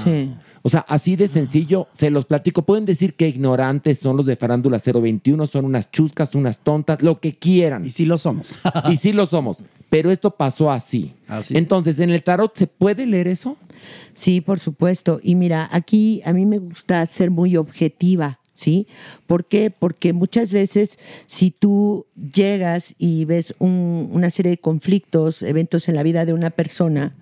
Speaker 15: Sí.
Speaker 4: O sea, así de sencillo, se los platico. Pueden decir que ignorantes son los de Farándula 021, son unas chuscas, unas tontas, lo que quieran.
Speaker 13: Y sí lo somos.
Speaker 4: y sí lo somos. Pero esto pasó así.
Speaker 13: Así
Speaker 4: Entonces, ¿en el tarot se puede leer eso?
Speaker 15: Sí, por supuesto. Y mira, aquí a mí me gusta ser muy objetiva, ¿sí? ¿Por qué? Porque muchas veces si tú llegas y ves un- una serie de conflictos, eventos en la vida de una persona,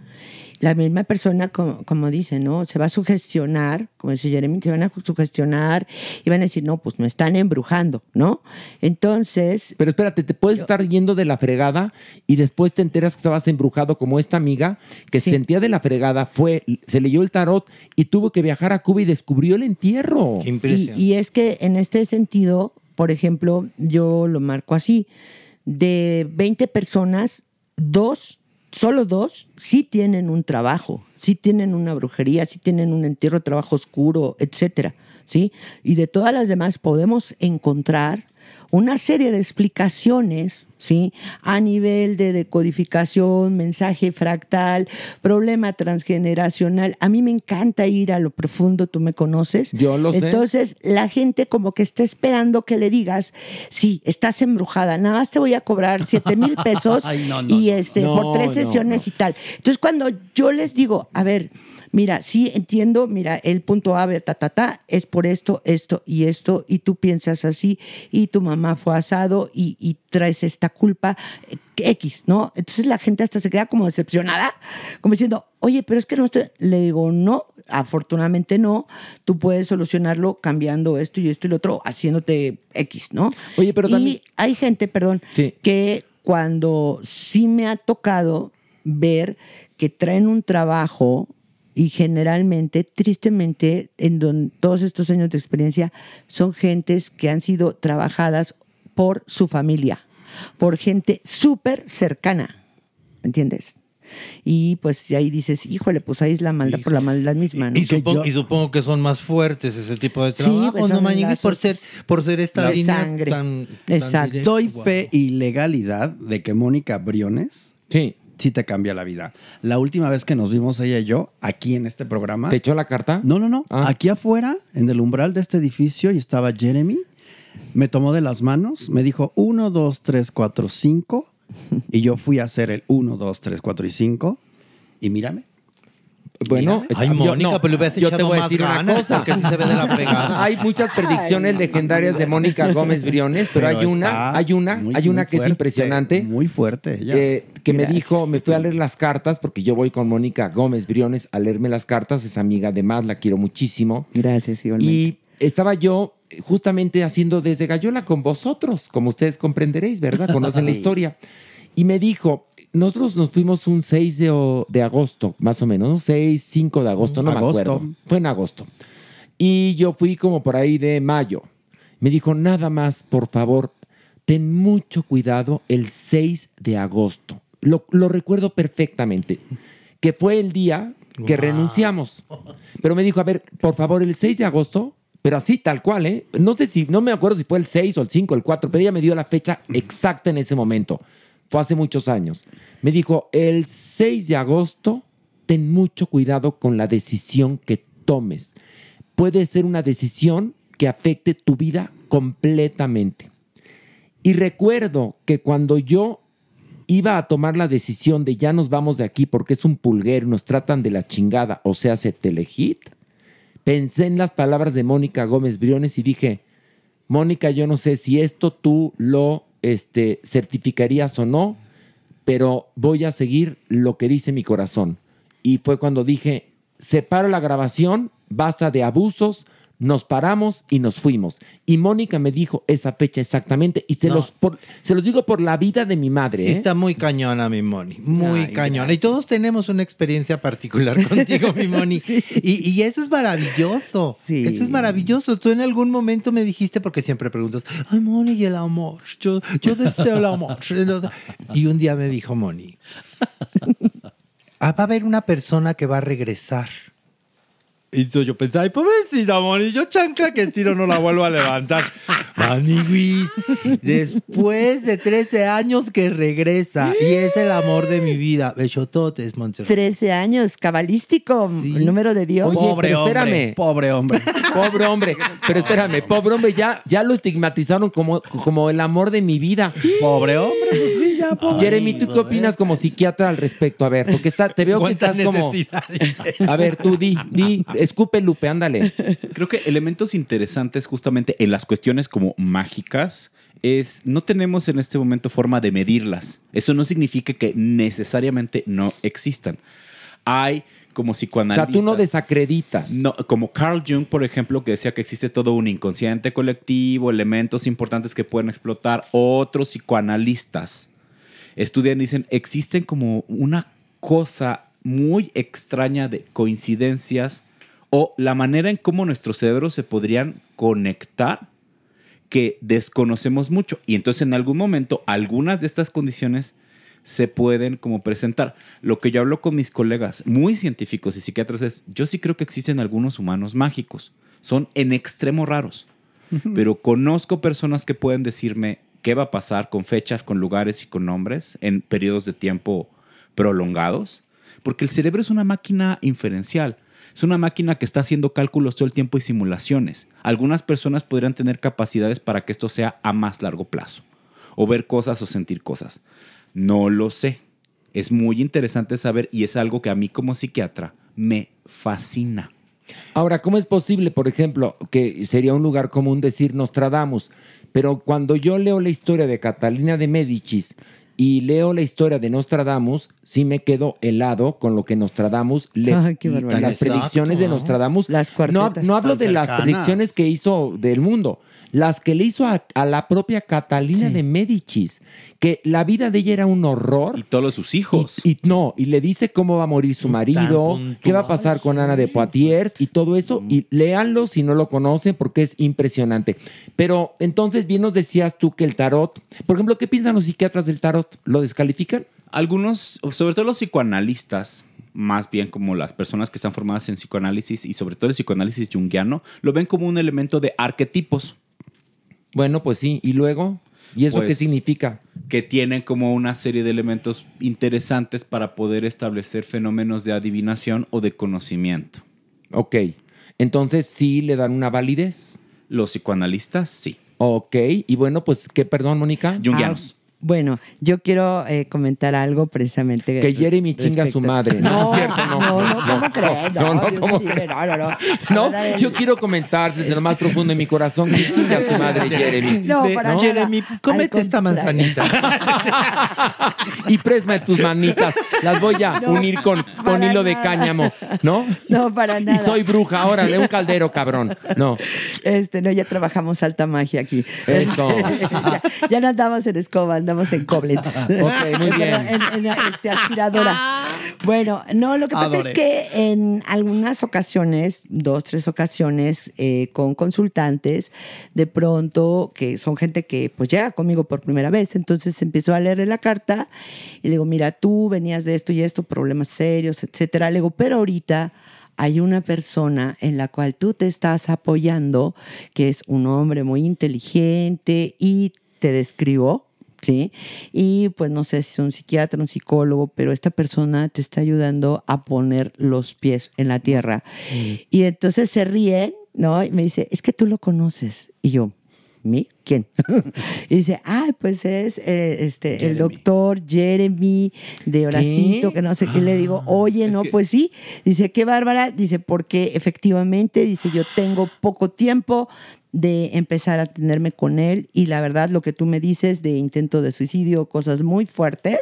Speaker 15: la misma persona, como, como dice, ¿no? Se va a sugestionar, como dice Jeremy, se van a sugestionar y van a decir, no, pues me están embrujando, ¿no? Entonces...
Speaker 4: Pero espérate, te puedes estar yendo de la fregada y después te enteras que estabas embrujado como esta amiga que se sentía de la fregada, fue, se leyó el tarot y tuvo que viajar a Cuba y descubrió el entierro.
Speaker 15: Y, y es que en este sentido, por ejemplo, yo lo marco así, de 20 personas, dos, solo dos, sí tienen un trabajo, sí tienen una brujería, sí tienen un entierro, trabajo oscuro, etcétera, ¿sí? Y de todas las demás podemos encontrar una serie de explicaciones, ¿sí? A nivel de decodificación, mensaje fractal, problema transgeneracional. A mí me encanta ir a lo profundo, tú me conoces.
Speaker 4: Yo lo sé.
Speaker 15: Entonces, la gente como que está esperando que le digas, sí, estás embrujada, nada más te voy a cobrar 7 mil [LAUGHS] pesos
Speaker 13: Ay, no, no,
Speaker 15: y este,
Speaker 4: No,
Speaker 15: por tres sesiones y tal. Entonces, cuando yo les digo, a ver, mira, sí entiendo, mira, el punto A, ta, ta, ta, es por esto, esto y esto, y tú piensas así, y tu mamá fue asado y, y traes esta culpa eh, X, ¿no? Entonces la gente hasta se queda como decepcionada, como diciendo, oye, pero es que no estoy, le digo, no, afortunadamente no, tú puedes solucionarlo cambiando esto y esto y lo otro, haciéndote X, ¿no?
Speaker 4: Oye, pero
Speaker 15: y
Speaker 4: también-
Speaker 15: hay gente, perdón,
Speaker 4: Sí.
Speaker 15: que cuando sí me ha tocado ver que traen un trabajo Y generalmente, tristemente, en don- todos estos años de experiencia, son gentes que han sido trabajadas por su familia, por gente súper cercana, ¿entiendes? Y pues ahí dices, híjole, pues ahí es la maldad por la maldad misma, ¿no?
Speaker 6: Y, supongo, y supongo que son más fuertes ese tipo de
Speaker 15: Sí,
Speaker 6: trabajos,
Speaker 15: pues
Speaker 6: no
Speaker 15: son
Speaker 6: Mañiguis, por
Speaker 15: lazos
Speaker 6: ser, por ser esta
Speaker 13: La
Speaker 6: línea
Speaker 15: sangre.
Speaker 6: tan, tan
Speaker 15: Exacto.
Speaker 6: directa.
Speaker 13: Doy
Speaker 6: Wow.
Speaker 13: fe y legalidad de que Mónica Briones
Speaker 4: sí.
Speaker 13: Te cambia la vida. La última vez que nos vimos ella y yo aquí en este programa.
Speaker 4: ¿Te echó la carta?
Speaker 13: No, no, no.
Speaker 4: Ah.
Speaker 13: Aquí afuera, en el umbral de este edificio, y estaba Jeremy. Me tomó de las manos, me dijo 1, 2, 3, 4, 5. Y yo fui a hacer el 1, 2, 3, 4 y 5. Y mírame.
Speaker 4: Bueno.
Speaker 6: Ay,
Speaker 4: yo-
Speaker 6: Mónica,
Speaker 4: no,
Speaker 6: pero le hubieras
Speaker 4: yo te voy a decir una cosa.
Speaker 6: porque sí se ve de la fregada. [LAUGHS]
Speaker 4: Hay muchas predicciones legendarias de Mónica Gómez Briones, pero,
Speaker 13: Pero
Speaker 4: hay una, hay una,
Speaker 13: muy,
Speaker 4: hay una que es impresionante.
Speaker 13: Muy fuerte ella.
Speaker 4: eh, que me dijo, me fui a leer las cartas, porque yo voy con Mónica Gómez Briones a leerme las cartas, es amiga de más, la quiero muchísimo.
Speaker 15: Gracias, igualmente.
Speaker 4: Y estaba yo justamente haciendo desde Gallola con vosotros, como ustedes comprenderéis, ¿verdad? Conocen la [LAUGHS] historia. Y me dijo, nosotros nos fuimos un 6 de, de agosto, más o menos, ¿no? 6, 5 de agosto, no
Speaker 13: Agosto.
Speaker 4: me acuerdo. Fue en agosto. Y yo fui como por ahí de mayo. Me dijo, nada más, por favor, ten mucho cuidado el 6 de agosto. Lo, lo recuerdo perfectamente, que fue el día que renunciamos. Pero me dijo, a ver, por favor, el 6 de agosto, pero así tal cual, ¿eh? No sé si, no me acuerdo si fue el 6 o el 5 o el 4, pero ella me dio la fecha exacta en ese momento. Fue hace muchos años. Me dijo, el 6 de agosto, ten mucho cuidado con la decisión que tomes. Puede ser una decisión que afecte tu vida completamente. Y recuerdo que cuando yo iba a tomar la decisión de ya nos vamos de aquí porque es un pulguero, nos tratan de la chingada, o sea, se telehit, pensé en las palabras de Mónica Gómez Briones y dije, Mónica, yo no sé si esto tú lo este, certificarías o no, pero voy a seguir lo que dice mi corazón. Y fue cuando dije, separo la grabación, basta de abusos, nos paramos y nos fuimos. Y Mónica me dijo esa fecha exactamente y se,
Speaker 6: No.
Speaker 4: los, por- se los digo por la vida de mi madre.
Speaker 6: Sí,
Speaker 4: ¿eh?
Speaker 6: está muy cañona, mi Moni. Muy
Speaker 4: Ay,
Speaker 6: cañona. Y todos tenemos una experiencia particular contigo, mi [LAUGHS] Moni. y, y eso es maravilloso.
Speaker 15: Sí.
Speaker 6: Eso es maravilloso. Tú en algún momento me dijiste, porque siempre preguntas, ay, Moni, y el amor. Yo, yo deseo el amor. y un día me dijo Moni, "Ah, va a haber una persona que va a regresar. Y yo pensé, ay, pobrecita, Moni, yo chancla que tiro no la vuelvo a levantar. Maniguis, después de 13 años que regresa y es el amor de mi vida. Bechototes, Montserrat.
Speaker 15: 13 años, cabalístico, el número de Dios.
Speaker 4: Oye, pero espérame.
Speaker 13: Pobre hombre.
Speaker 4: Pobre hombre. Pero espérame, pobre hombre, ya, ya lo estigmatizaron como, como el amor de mi vida.
Speaker 13: Pobre hombre, pues sí, ya, pobre.
Speaker 4: Jeremy, ¿tú qué opinas como psiquiatra al respecto? A ver, porque está, te veo que
Speaker 10: ¿Cuánta
Speaker 4: estás como.
Speaker 10: necesidad?
Speaker 4: A ver, tú di, di, escupe Lupe, ándale.
Speaker 10: Creo que elementos interesantes justamente en las cuestiones como mágicas es no tenemos en este momento forma de medirlas. Eso no significa que necesariamente no existan. Hay como
Speaker 4: O
Speaker 10: psicoanalistas.
Speaker 4: sea, tú no desacreditas.
Speaker 10: No, como Carl Jung, por ejemplo, que decía que existe todo un inconsciente colectivo, elementos importantes que pueden explotar. Otros psicoanalistas estudian y dicen, existen como una cosa muy extraña de coincidencias o la manera en cómo nuestros cerebros se podrían conectar que desconocemos mucho. Y entonces en algún momento algunas de estas condiciones se pueden como presentar. Lo que yo hablo con mis colegas muy científicos y psiquiatras es, yo sí creo que existen algunos humanos mágicos. Son en extremo raros. Pero conozco personas que pueden decirme qué va a pasar con fechas, con lugares y con nombres en periodos de tiempo prolongados. Porque el cerebro es una máquina inferencial. Es una máquina que está haciendo cálculos todo el tiempo y simulaciones. Algunas personas podrían tener capacidades para que esto sea a más largo plazo. O ver cosas o sentir cosas. No lo sé. Es muy interesante saber y es algo que a mí como psiquiatra me fascina.
Speaker 4: Ahora, ¿cómo es posible, por ejemplo, que sería un lugar común decir Nostradamus? Pero cuando yo leo la historia de Catalina de Médicis y leo la historia de Nostradamus, sí me quedo helado con lo que Nostradamus le
Speaker 15: Ay, qué barbaridad.
Speaker 4: las predicciones de. Nostradamus.
Speaker 15: Las
Speaker 4: no,
Speaker 15: cuartetas.
Speaker 4: no hablo
Speaker 15: Tan
Speaker 4: de las predicciones que hizo del mundo, las que le hizo a, a la propia Catalina de Medicis, que la vida de ella era un horror.
Speaker 10: Y todos sus hijos.
Speaker 4: Y, y no, y le dice cómo va a morir su marido, qué va a pasar con Ana de Poitiers y todo eso. Y léanlo si no lo conocen porque es impresionante. Pero entonces bien nos decías tú que el tarot, por ejemplo, ¿qué piensan los psiquiatras del tarot? ¿Lo descalifican?
Speaker 10: Algunos, sobre todo los psicoanalistas, más bien como las personas que están formadas en psicoanálisis y sobre todo el psicoanálisis junguiano, lo ven como un elemento de arquetipos.
Speaker 4: Bueno, pues sí. ¿Y luego? ¿Y eso qué
Speaker 10: Pues,
Speaker 4: significa?
Speaker 10: Que tienen como una serie de elementos interesantes para poder establecer fenómenos de adivinación o de conocimiento.
Speaker 4: Ok. Entonces sí le dan una validez.
Speaker 10: Los psicoanalistas, sí.
Speaker 4: Ok. Y bueno, pues, ¿qué, perdón, Mónica?
Speaker 10: Junguianos.
Speaker 15: Bueno, yo quiero eh, comentar algo precisamente.
Speaker 4: Que Jeremy chinga a su madre. No,
Speaker 15: No,
Speaker 4: es cierto, no.
Speaker 15: no, no, ¿cómo crees?
Speaker 4: No, no,
Speaker 15: no, no, no.
Speaker 4: No,
Speaker 15: el-
Speaker 4: yo quiero comentar desde lo más profundo de mi corazón que chinga a su madre, Jeremy.
Speaker 15: No, para nada.
Speaker 6: Jeremy, cómete esta manzanita. [LAUGHS]
Speaker 4: Y préstame tus manitas. Las voy a
Speaker 15: No,
Speaker 4: unir con, con hilo de cáñamo, ¿no?
Speaker 15: No, para
Speaker 4: Y
Speaker 15: nada.
Speaker 4: soy bruja ahora, de un caldero, cabrón. No.
Speaker 15: Este, no, ya trabajamos alta magia aquí.
Speaker 4: Eso. [LAUGHS]
Speaker 15: ya, ya no andamos en escoba, andamos en coblets. [LAUGHS]
Speaker 4: Ok, muy [LAUGHS] bien.
Speaker 15: En, en, este, aspiradora. Bueno, no, lo que pasa es que en algunas ocasiones, dos, tres ocasiones, eh, con consultantes, de pronto, que son gente que pues llega conmigo por primera vez, entonces empiezo a leerle la carta y le digo, mira, tú venías de esto y esto, problemas serios, etcétera. Le digo, pero ahorita hay una persona en la cual tú te estás apoyando, que es un hombre muy inteligente y te describo, ¿sí? Y pues no sé si es un psiquiatra, un psicólogo, pero esta persona te está ayudando a poner los pies en la tierra. Y entonces se ríen, ¿no? Y me dice, es que tú lo conoces. Y yo, ¿mí? ¿Quién? [LAUGHS] y dice, ay, pues es eh, este, el doctor Jeremy de Horacito, que no sé qué. Le digo, oye, no, pues sí. Dice, qué bárbara. Dice, porque efectivamente, dice, yo tengo poco tiempo de empezar a atenderme con él y la verdad lo que tú me dices de intento de suicidio, cosas muy fuertes,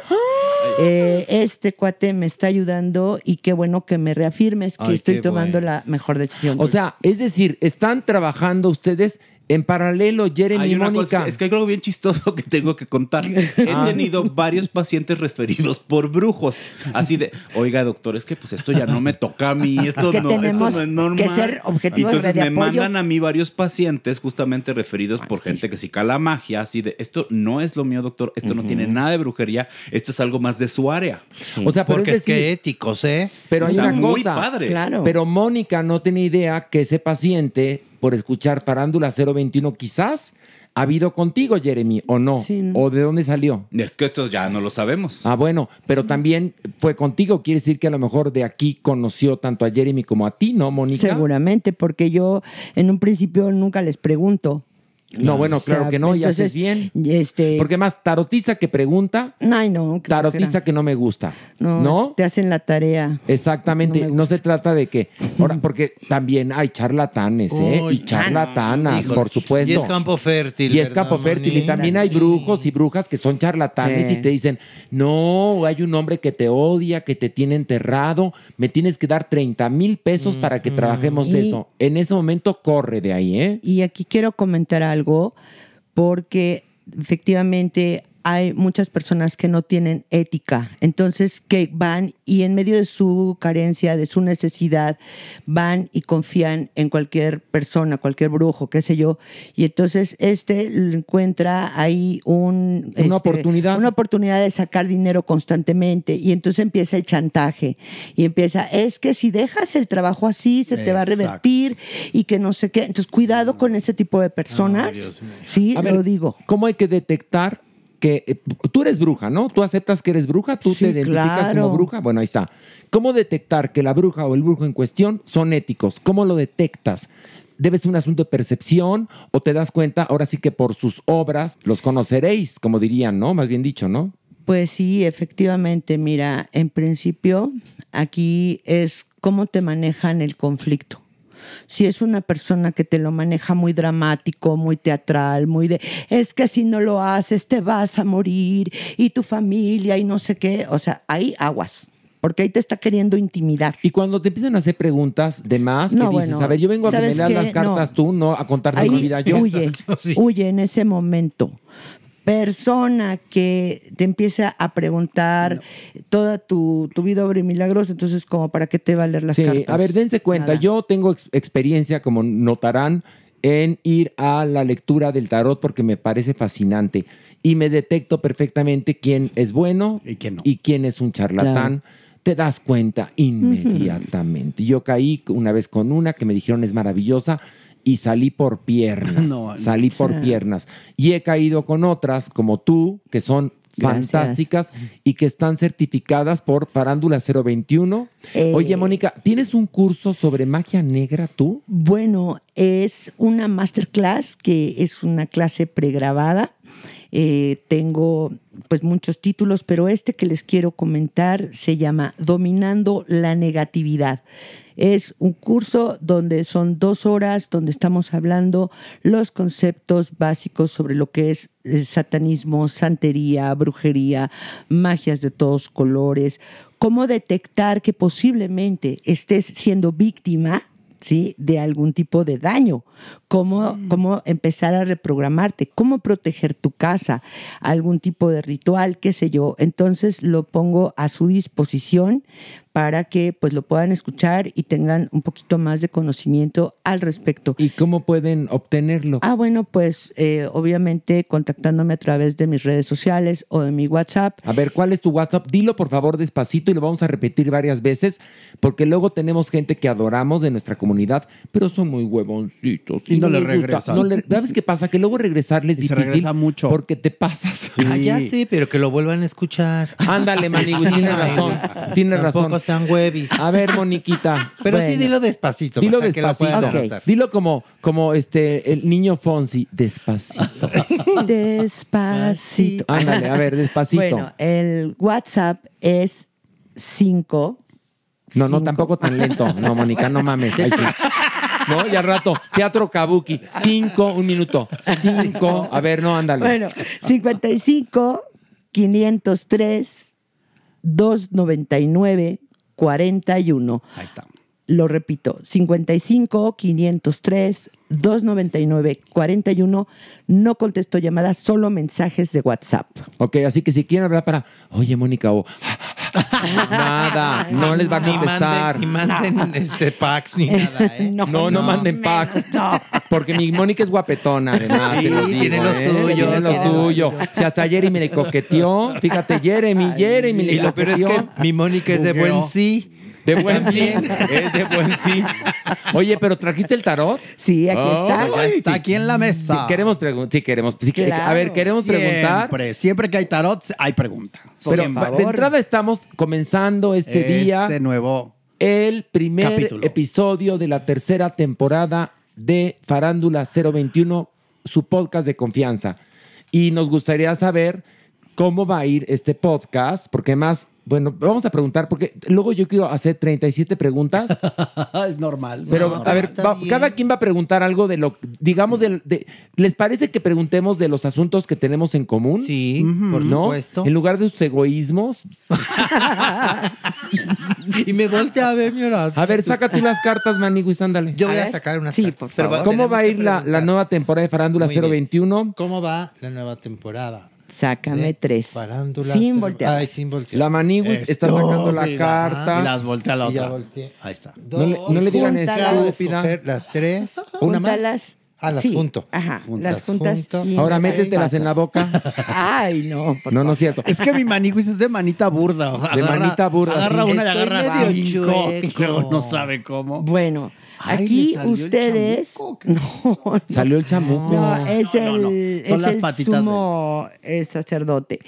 Speaker 15: eh, este cuate me está ayudando y qué bueno que me reafirmes que
Speaker 4: Ay,
Speaker 15: estoy tomando
Speaker 4: bueno.
Speaker 15: la mejor decisión.
Speaker 4: O sea, es decir, están trabajando ustedes en paralelo, Jeremy y Mónica.
Speaker 10: cosa, es que hay algo bien chistoso que tengo que contar. [LAUGHS] He
Speaker 4: Ah.
Speaker 10: tenido varios pacientes referidos por brujos. Así de, oiga, doctor, es que pues esto ya no me toca a mí, esto,
Speaker 15: que
Speaker 10: no,
Speaker 15: tenemos
Speaker 10: esto no es normal.
Speaker 15: que ser objetivos
Speaker 10: Entonces
Speaker 15: de
Speaker 10: me
Speaker 15: apoyo.
Speaker 10: mandan a mí varios pacientes justamente referidos por gente que sí cala magia, así de, esto no es lo mío, doctor, esto no tiene nada de brujería, esto es algo más de su área.
Speaker 4: O sea,
Speaker 6: Porque
Speaker 4: es
Speaker 6: es que éticos, ¿eh?
Speaker 4: Pero hay
Speaker 10: Está
Speaker 4: una
Speaker 10: muy
Speaker 4: cosa.
Speaker 10: padre. Claro.
Speaker 4: Pero Mónica no tiene idea que ese paciente, por escuchar Parándula 021, quizás ha habido contigo, Jeremy, o no. ¿O de dónde salió?
Speaker 10: Es que esto ya no lo sabemos.
Speaker 4: Ah, bueno, pero también fue contigo. Quiere decir que a lo mejor de aquí conoció tanto a Jeremy como a ti, ¿no, Mónica?
Speaker 15: Seguramente, porque yo en un principio nunca les pregunto.
Speaker 4: No, bueno, claro que no, y haces bien.
Speaker 15: Este,
Speaker 4: Porque más, tarotiza que pregunta,
Speaker 15: Ay, no. qué
Speaker 4: tarotiza que no me gusta.
Speaker 15: No,
Speaker 4: ¿No?
Speaker 15: te hacen la tarea.
Speaker 4: Exactamente, no, se trata de que, [LAUGHS] ahora, porque también hay charlatanes, ¿eh?
Speaker 6: Uy,
Speaker 4: y charlatanas,
Speaker 6: híjole.
Speaker 4: por supuesto.
Speaker 6: Y es campo fértil,
Speaker 4: Y es
Speaker 6: ¿verdad,
Speaker 4: campo fértil. Y
Speaker 6: Moni?
Speaker 4: también hay brujos y brujas que son charlatanes
Speaker 6: Sí.
Speaker 4: y te dicen, no, hay un hombre que te odia, que te tiene enterrado, me tienes que dar 30 mil pesos para que trabajemos
Speaker 15: Y-
Speaker 4: eso. En ese momento corre de ahí, ¿eh?
Speaker 15: Y aquí quiero comentar algo porque efectivamente hay muchas personas que no tienen ética, entonces que van y en medio de su carencia, de su necesidad, van y confían en cualquier persona, cualquier brujo, qué sé yo, y entonces este encuentra ahí un, este,
Speaker 4: Una oportunidad.
Speaker 15: una oportunidad de sacar dinero constantemente. Y entonces empieza el chantaje. Y empieza, es que si dejas el trabajo así se te va a revertir y que no sé qué, entonces cuidado con ese tipo de personas, sí,
Speaker 4: A
Speaker 15: lo
Speaker 4: ver,
Speaker 15: digo.
Speaker 4: ¿Cómo hay que detectar que eh, tú eres bruja, ¿no? ¿Tú aceptas que eres bruja? ¿Tú
Speaker 15: Sí,
Speaker 4: te identificas
Speaker 15: claro.
Speaker 4: como bruja? Bueno, ahí está. ¿Cómo detectar que la bruja o el brujo en cuestión son éticos? ¿Cómo lo detectas? ¿Debe ser un asunto de percepción o te das cuenta ahora sí que por sus obras los conoceréis, como dirían, ¿no? Más bien dicho, ¿no?
Speaker 15: Pues sí, efectivamente, mira, en principio aquí es cómo te manejan el conflicto. Si es una persona que te lo maneja muy dramático, muy teatral, muy de, es que si no lo haces te vas a morir y tu familia y no sé qué, o sea, hay aguas. porque ahí te está queriendo intimidar.
Speaker 4: Y cuando te empiezan a hacer preguntas de más, que
Speaker 15: No,
Speaker 4: dices,
Speaker 15: bueno,
Speaker 4: a ver, yo vengo a que las cartas
Speaker 15: No.
Speaker 4: tú, no a contarte
Speaker 15: Ahí
Speaker 4: mi vida yo.
Speaker 15: huye, [LAUGHS] huye en ese momento. Persona que te empieza a preguntar toda tu, tu vida obra y milagros, entonces como para qué te va a leer las
Speaker 4: Sí,
Speaker 15: cartas.
Speaker 4: a ver, dense cuenta,
Speaker 15: Nada.
Speaker 4: yo tengo ex- experiencia, como notarán, en ir a la lectura del tarot porque me parece fascinante y me detecto perfectamente quién es bueno y quién, es un charlatán. Te das cuenta inmediatamente. Yo caí una vez con una que me dijeron es maravillosa y salí por piernas.
Speaker 13: No, no.
Speaker 4: salí por piernas. Y he caído con otras como tú, que son
Speaker 15: Gracias.
Speaker 4: fantásticas y que están certificadas por Farándula 021.
Speaker 15: Eh,
Speaker 4: Oye, Mónica, ¿tienes un curso sobre magia negra tú?
Speaker 15: Bueno, es una masterclass que es una clase pregrabada. Eh, tengo pues muchos títulos, pero este que les quiero comentar se llama Dominando la negatividad. Es un curso donde son dos horas, donde estamos hablando los conceptos básicos sobre lo que es satanismo, santería, brujería, magias de todos colores, cómo detectar que posiblemente estés siendo víctima ¿sí? de algún tipo de daño, cómo, cómo empezar a reprogramarte, cómo proteger tu casa, algún tipo de ritual, qué sé yo. Entonces lo pongo a su disposición para que pues lo puedan escuchar y tengan un poquito más de conocimiento al respecto.
Speaker 4: ¿Y cómo pueden obtenerlo?
Speaker 15: Ah, bueno, pues eh, obviamente contactándome a través de mis redes sociales o de mi WhatsApp.
Speaker 4: A ver, ¿cuál es tu WhatsApp? Dilo por favor despacito y lo vamos a repetir varias veces porque luego tenemos gente que adoramos de nuestra comunidad, pero son muy huevoncitos.
Speaker 13: Y no le
Speaker 4: les
Speaker 13: regresan.
Speaker 4: No le- ¿Sabes qué pasa? Que luego regresarles es
Speaker 13: Y se
Speaker 4: difícil
Speaker 13: regresa mucho.
Speaker 4: porque te pasas.
Speaker 6: Ah, ya sí, pero que lo vuelvan a escuchar.
Speaker 4: Ándale, Manigui, tienes [LAUGHS] razón. Tienes razón.
Speaker 6: Sean huevis.
Speaker 4: A ver, Moniquita.
Speaker 6: Pero sí dilo despacito.
Speaker 4: Dilo
Speaker 6: para
Speaker 4: despacito. Dilo como, como este, el niño Fonsi, despacito. [LAUGHS]
Speaker 15: Despacito.
Speaker 4: Ándale, a ver, despacito.
Speaker 15: Bueno, el WhatsApp es 5.
Speaker 4: No, no, tampoco tan lento. No, Mónica, no mames. Ahí sí. No, ya al rato. Teatro Kabuki. Cinco, un minuto. Cinco. A ver, no, ándale.
Speaker 15: Bueno, 55 503 299 41.
Speaker 13: Ahí está.
Speaker 15: Lo repito, 55 503 299 41. No contesto llamadas, solo mensajes de WhatsApp.
Speaker 4: Ok, así que si quieren hablar para, oye, Mónica, o [LAUGHS] nada, no les va a
Speaker 6: Ni
Speaker 4: contestar.
Speaker 6: manden, ni manden este [LAUGHS] packs ni nada, ¿eh? [LAUGHS]
Speaker 4: No, no, manden packs. Porque mi Mónica es guapetona, además.
Speaker 6: Sí,
Speaker 4: se los digo,
Speaker 6: tiene lo
Speaker 4: ¿eh?
Speaker 6: suyo,
Speaker 4: Tiene lo
Speaker 6: tiene lo
Speaker 4: suyo. Si hasta Jeremy le coqueteó, fíjate, Jeremy, Jeremy le
Speaker 6: Y lo peor es que mi Mónica es de buen sí.
Speaker 4: De buen sí. Es de buen sí. Oye, pero ¿trajiste el tarot?
Speaker 15: Sí, aquí está.
Speaker 13: Ya está aquí en la mesa.
Speaker 4: Sí, queremos preguntar. Sí, queremos. A ver, queremos preguntar.
Speaker 13: Siempre, siempre que hay tarot, hay pregunta.
Speaker 4: Pero
Speaker 13: Siempre.
Speaker 4: de entrada estamos comenzando este, día.
Speaker 13: Este nuevo
Speaker 4: el primer
Speaker 13: capítulo.
Speaker 4: episodio de la tercera temporada de Farándula 021, su podcast de confianza. Y nos gustaría saber cómo va a ir este podcast, porque además, bueno, vamos a preguntar, porque luego yo quiero hacer 37 preguntas, [LAUGHS]
Speaker 13: es normal.
Speaker 4: pero
Speaker 13: No,
Speaker 4: a ver, va- cada quien va a preguntar algo de lo, digamos, del- de, ¿les parece que preguntemos de los asuntos que tenemos en común?
Speaker 6: Sí, por
Speaker 4: ¿no?
Speaker 6: supuesto.
Speaker 4: En lugar de sus egoísmos. [LAUGHS]
Speaker 6: Y me voltea a ver mi oración.
Speaker 4: A ver, saca tú las cartas, Maniguis, ándale.
Speaker 6: Yo voy a, sacar unas
Speaker 15: Sí,
Speaker 6: cartas.
Speaker 15: por favor.
Speaker 4: ¿Cómo va a ir la, la nueva temporada de Farándula
Speaker 6: Muy bien.
Speaker 4: 021?
Speaker 6: ¿Cómo va la nueva temporada?
Speaker 15: Sácame
Speaker 6: de
Speaker 15: tres.
Speaker 6: Farándula
Speaker 15: Sin voltear.
Speaker 6: Ay, sin voltear.
Speaker 4: La Maniguis está sacando la carta.
Speaker 13: Y las voltea a la otra. Ahí está.
Speaker 4: No le, no le digan estúpida.
Speaker 6: Las tres. Una más. Ah, las
Speaker 15: Sí,
Speaker 6: junto.
Speaker 15: Ajá,
Speaker 6: Juntas,
Speaker 15: las juntas.
Speaker 6: junto.
Speaker 15: y
Speaker 4: Ahora métetelas en la boca. [LAUGHS]
Speaker 15: Ay, no.
Speaker 4: No, no es cierto.
Speaker 13: Es que mi maniguis es de manita burda. o sea,
Speaker 4: De manita burda,
Speaker 13: Agarra
Speaker 4: sí.
Speaker 13: una y agarra
Speaker 6: medio
Speaker 13: cinco. Y luego [LAUGHS] no sabe cómo.
Speaker 15: Bueno,
Speaker 13: Ay,
Speaker 15: aquí
Speaker 13: el
Speaker 15: ustedes. No, no.
Speaker 4: Salió el chamuco.
Speaker 15: No, es
Speaker 13: No, no, no.
Speaker 15: el,
Speaker 13: Son
Speaker 15: es
Speaker 13: las
Speaker 15: el
Speaker 13: patitas de-
Speaker 15: sumo eh, sacerdote.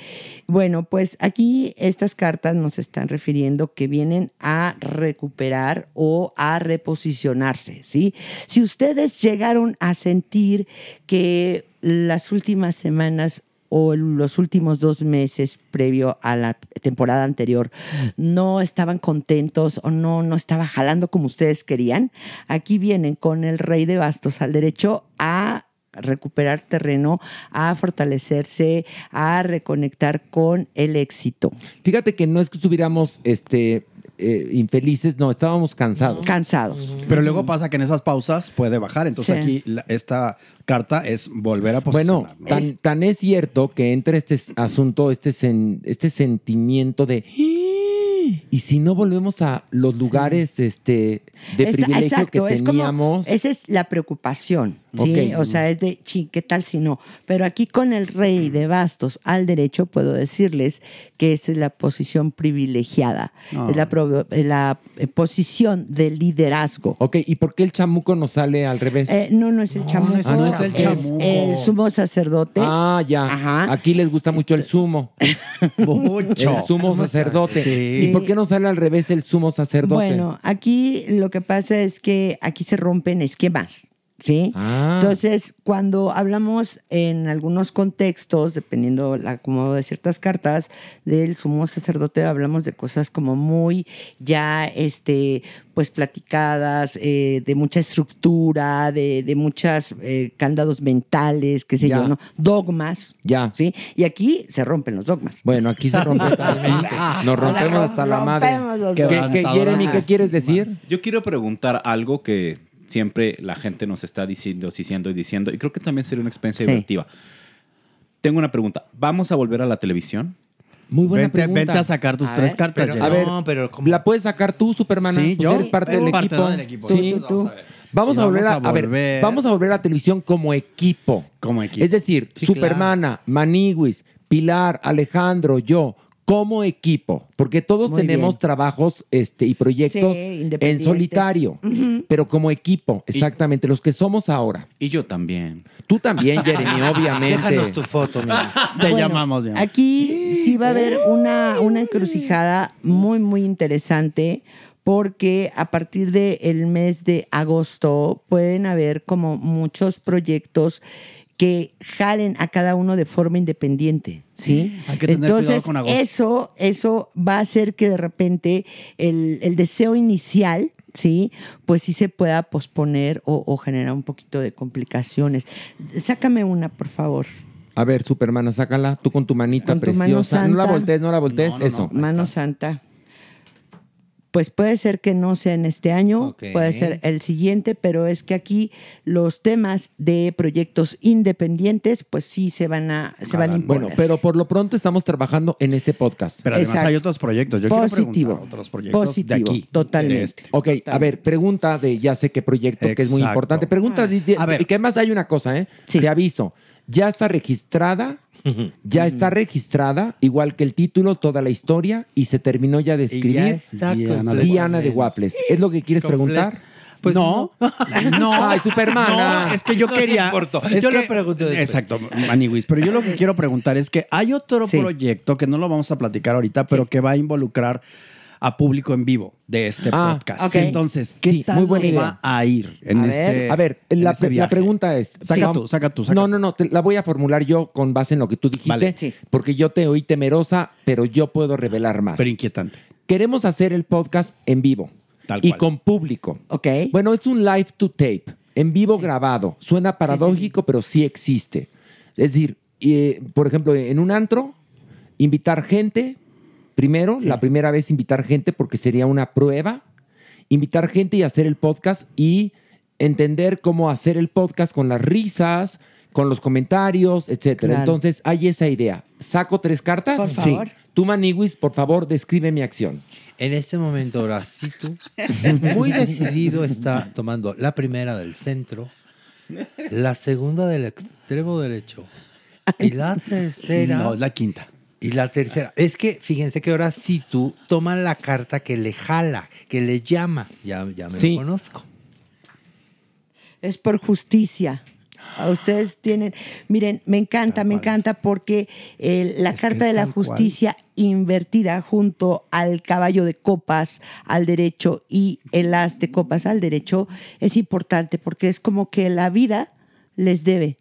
Speaker 15: Bueno, pues aquí estas cartas nos están refiriendo que vienen a recuperar o a reposicionarse, ¿sí? Si ustedes llegaron a sentir que las últimas semanas o los últimos dos meses previo a la temporada anterior no estaban contentos o no, no estaba jalando como ustedes querían, aquí vienen con el rey de bastos al derecho a recuperar terreno, a fortalecerse, a reconectar con el éxito.
Speaker 4: Fíjate que no es que estuviéramos este, eh, infelices, no, estábamos cansados.
Speaker 15: Cansados.
Speaker 13: Pero luego pasa que en esas pausas puede bajar. Entonces
Speaker 4: Sí.
Speaker 13: aquí la- esta carta es volver a
Speaker 4: Bueno,
Speaker 13: posicionar. ¿no?
Speaker 4: tan, tan es cierto que entra este s- asunto, este, sen- este sentimiento de... Y si no volvemos a los lugares este, de
Speaker 15: Es-
Speaker 4: privilegio
Speaker 15: exacto,
Speaker 4: que
Speaker 15: es como-
Speaker 4: teníamos...
Speaker 15: esa es la preocupación, ¿sí? O sea, es de, chi, ¿qué tal si no? Pero aquí con el rey de bastos al derecho puedo decirles que esa es la posición privilegiada,
Speaker 4: Ah.
Speaker 15: es la, pro- eh, la eh, posición de liderazgo.
Speaker 4: Ok, ¿y por qué el chamuco nos sale al revés?
Speaker 15: Eh, no, no es el chamuco,
Speaker 4: Ah, no es el chamuco.
Speaker 15: el sumo sacerdote.
Speaker 4: Ah, ya. Aquí les gusta mucho el sumo. [LAUGHS] El sumo sacerdote.
Speaker 15: Sí.
Speaker 4: ¿Y por qué no sale al revés el sumo sacerdote?
Speaker 15: Bueno, aquí lo que pasa es que aquí se rompen esquemas. ¿Sí?
Speaker 4: Ah.
Speaker 15: Entonces, cuando hablamos en algunos contextos, dependiendo el acomodo de ciertas cartas, del sumo sacerdote, hablamos de cosas como muy ya, este, pues platicadas, eh, de mucha estructura, de, de muchas eh, candados mentales, qué sé
Speaker 4: Ya.
Speaker 15: yo, ¿no? Dogmas.
Speaker 4: Ya.
Speaker 15: ¿Sí? Y aquí se rompen los dogmas.
Speaker 4: Bueno, aquí se rompe [LAUGHS] totalmente. Nos rompemos hasta la madre. ¿Qué, qué, Jeremy, qué quieres decir?
Speaker 10: Yo quiero preguntar algo que siempre la gente nos está diciendo, diciendo y diciendo, y creo que también sería una experiencia
Speaker 15: Sí.
Speaker 10: divertida. Tengo una pregunta. ¿Vamos a volver a la televisión?
Speaker 4: Muy buena
Speaker 13: Vente-
Speaker 4: pregunta.
Speaker 13: vente a sacar tus tres cartas,
Speaker 4: pero- a ver, ¿la puedes sacar tú, Superman?
Speaker 13: Sí,
Speaker 4: Pues
Speaker 13: yo.
Speaker 4: eres parte del
Speaker 13: parte,
Speaker 4: equipo.
Speaker 13: ¿no? del equipo.
Speaker 4: Sí,
Speaker 13: Tú, tú.
Speaker 4: Vamos,
Speaker 13: Sí,
Speaker 4: a volver a,
Speaker 13: vamos a
Speaker 4: a ver,
Speaker 13: volver.
Speaker 4: vamos a volver a la televisión como equipo.
Speaker 13: Como equipo.
Speaker 4: Es decir,
Speaker 13: Sí,
Speaker 4: Supermana, Maniguis, Pilar, Alejandro, yo, como equipo. Porque todos
Speaker 15: Muy
Speaker 4: tenemos
Speaker 15: bien.
Speaker 4: trabajos este, y proyectos
Speaker 15: Sí,
Speaker 4: en solitario. Pero como equipo, exactamente, los que somos ahora.
Speaker 10: Y yo también.
Speaker 4: Tú también, Jeremy, [LAUGHS] obviamente.
Speaker 6: Déjanos tu foto, mira.
Speaker 13: Te
Speaker 15: Bueno,
Speaker 13: llamamos.
Speaker 15: Aquí sí va a haber una, una encrucijada muy, muy interesante porque a partir del mes de agosto pueden haber como muchos proyectos que jalen a cada uno de forma independiente, ¿sí?
Speaker 13: Hay que tener cuidado
Speaker 15: Entonces,
Speaker 13: con
Speaker 15: eso, eso va a hacer que de repente el, el deseo inicial, ¿sí? Pues sí se pueda posponer o, o generar un poquito de complicaciones. Sácame una, por favor.
Speaker 4: A ver, Supermana, sácala tú con tu manita
Speaker 15: Con tu mano
Speaker 4: preciosa. no la voltees, no la voltees.
Speaker 15: No, no, no,
Speaker 4: Eso.
Speaker 15: Mano Santa. Pues puede ser que no sea en este año, puede ser el siguiente, pero es que aquí los temas de proyectos independientes, pues sí se van a, se van a imponer.
Speaker 4: Bueno, pero por lo pronto estamos trabajando en este podcast.
Speaker 13: Pero además
Speaker 15: Exacto.
Speaker 13: hay otros proyectos. Yo
Speaker 15: Positivo.
Speaker 13: quiero preguntar otros proyectos de
Speaker 15: Positivo,
Speaker 13: aquí.
Speaker 15: totalmente.
Speaker 13: de este.
Speaker 4: Ok, a ver, pregunta de ya sé qué proyecto, que es muy importante. Pregunta de, de-
Speaker 13: A ver.
Speaker 4: y que además hay una cosa, ¿eh? Te aviso. Ya está registrada, ya está registrada, igual que el título, toda la historia, y se terminó ya de escribir.
Speaker 6: está
Speaker 13: Diana de
Speaker 4: Diana de Guaples. ¿Es lo que quieres preguntar?
Speaker 6: Pues
Speaker 13: no, no. [LAUGHS]
Speaker 4: Ay, Supermana.
Speaker 13: No, es que yo
Speaker 6: No
Speaker 13: quería. es
Speaker 6: Yo
Speaker 13: que-
Speaker 6: le pregunté después.
Speaker 13: Exacto, Maniwis. Pero yo lo que quiero preguntar es que hay otro
Speaker 15: Sí.
Speaker 13: proyecto que no lo vamos a platicar ahorita, pero que va a involucrar a público en vivo de este
Speaker 4: Ah,
Speaker 13: podcast. Entonces, ¿qué
Speaker 4: Sí,
Speaker 13: tal
Speaker 4: muy buena
Speaker 13: nos
Speaker 4: idea.
Speaker 13: va a ir en
Speaker 15: A ver.
Speaker 13: ese
Speaker 4: A ver,
Speaker 13: en
Speaker 4: la,
Speaker 13: ese
Speaker 4: la
Speaker 13: viaje?
Speaker 4: pregunta es...
Speaker 13: Saca
Speaker 4: Sí.
Speaker 13: tú, saca tú, saca
Speaker 4: No, no, no, te- la voy a formular yo con base en lo que tú dijiste,
Speaker 13: Vale.
Speaker 15: Sí.
Speaker 4: porque yo te oí temerosa, pero yo puedo revelar más.
Speaker 13: Pero inquietante.
Speaker 4: Queremos hacer el podcast en vivo
Speaker 13: Tal
Speaker 4: y
Speaker 13: cual.
Speaker 4: con público.
Speaker 15: Ok.
Speaker 4: Bueno, es un live to tape, en vivo grabado. Suena paradójico, pero sí existe. Es decir, eh, por ejemplo, en un antro, invitar gente, primero, la primera vez invitar gente porque sería una prueba, invitar gente y hacer el podcast y entender cómo hacer el podcast con las risas, con los comentarios, etcétera.
Speaker 15: Claro.
Speaker 4: Entonces, hay esa idea. ¿Saco tres cartas?
Speaker 15: Por favor.
Speaker 4: Tú, Maniwis, por favor, describe mi acción.
Speaker 6: En este momento, Horacito, [LAUGHS] muy decidido, está tomando la primera del centro, la segunda del extremo derecho y la tercera.
Speaker 13: No, es la quinta.
Speaker 6: Y la tercera. Es que fíjense que ahora sí tú toma la carta que le jala, que le llama. Ya, ya me
Speaker 4: Sí.
Speaker 6: lo conozco.
Speaker 15: Es por justicia. A Ustedes tienen, miren, me encanta, me encanta porque eh, la
Speaker 13: Es
Speaker 15: carta de la
Speaker 13: cual.
Speaker 15: justicia invertida junto al caballo de copas al derecho y el as de copas al derecho es importante porque es como que la vida les debe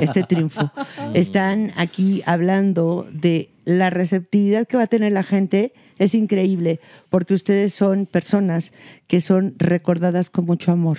Speaker 15: este triunfo. [LAUGHS] Están aquí hablando de la receptividad que va a tener la gente Es increíble porque ustedes son personas que son recordadas con mucho amor.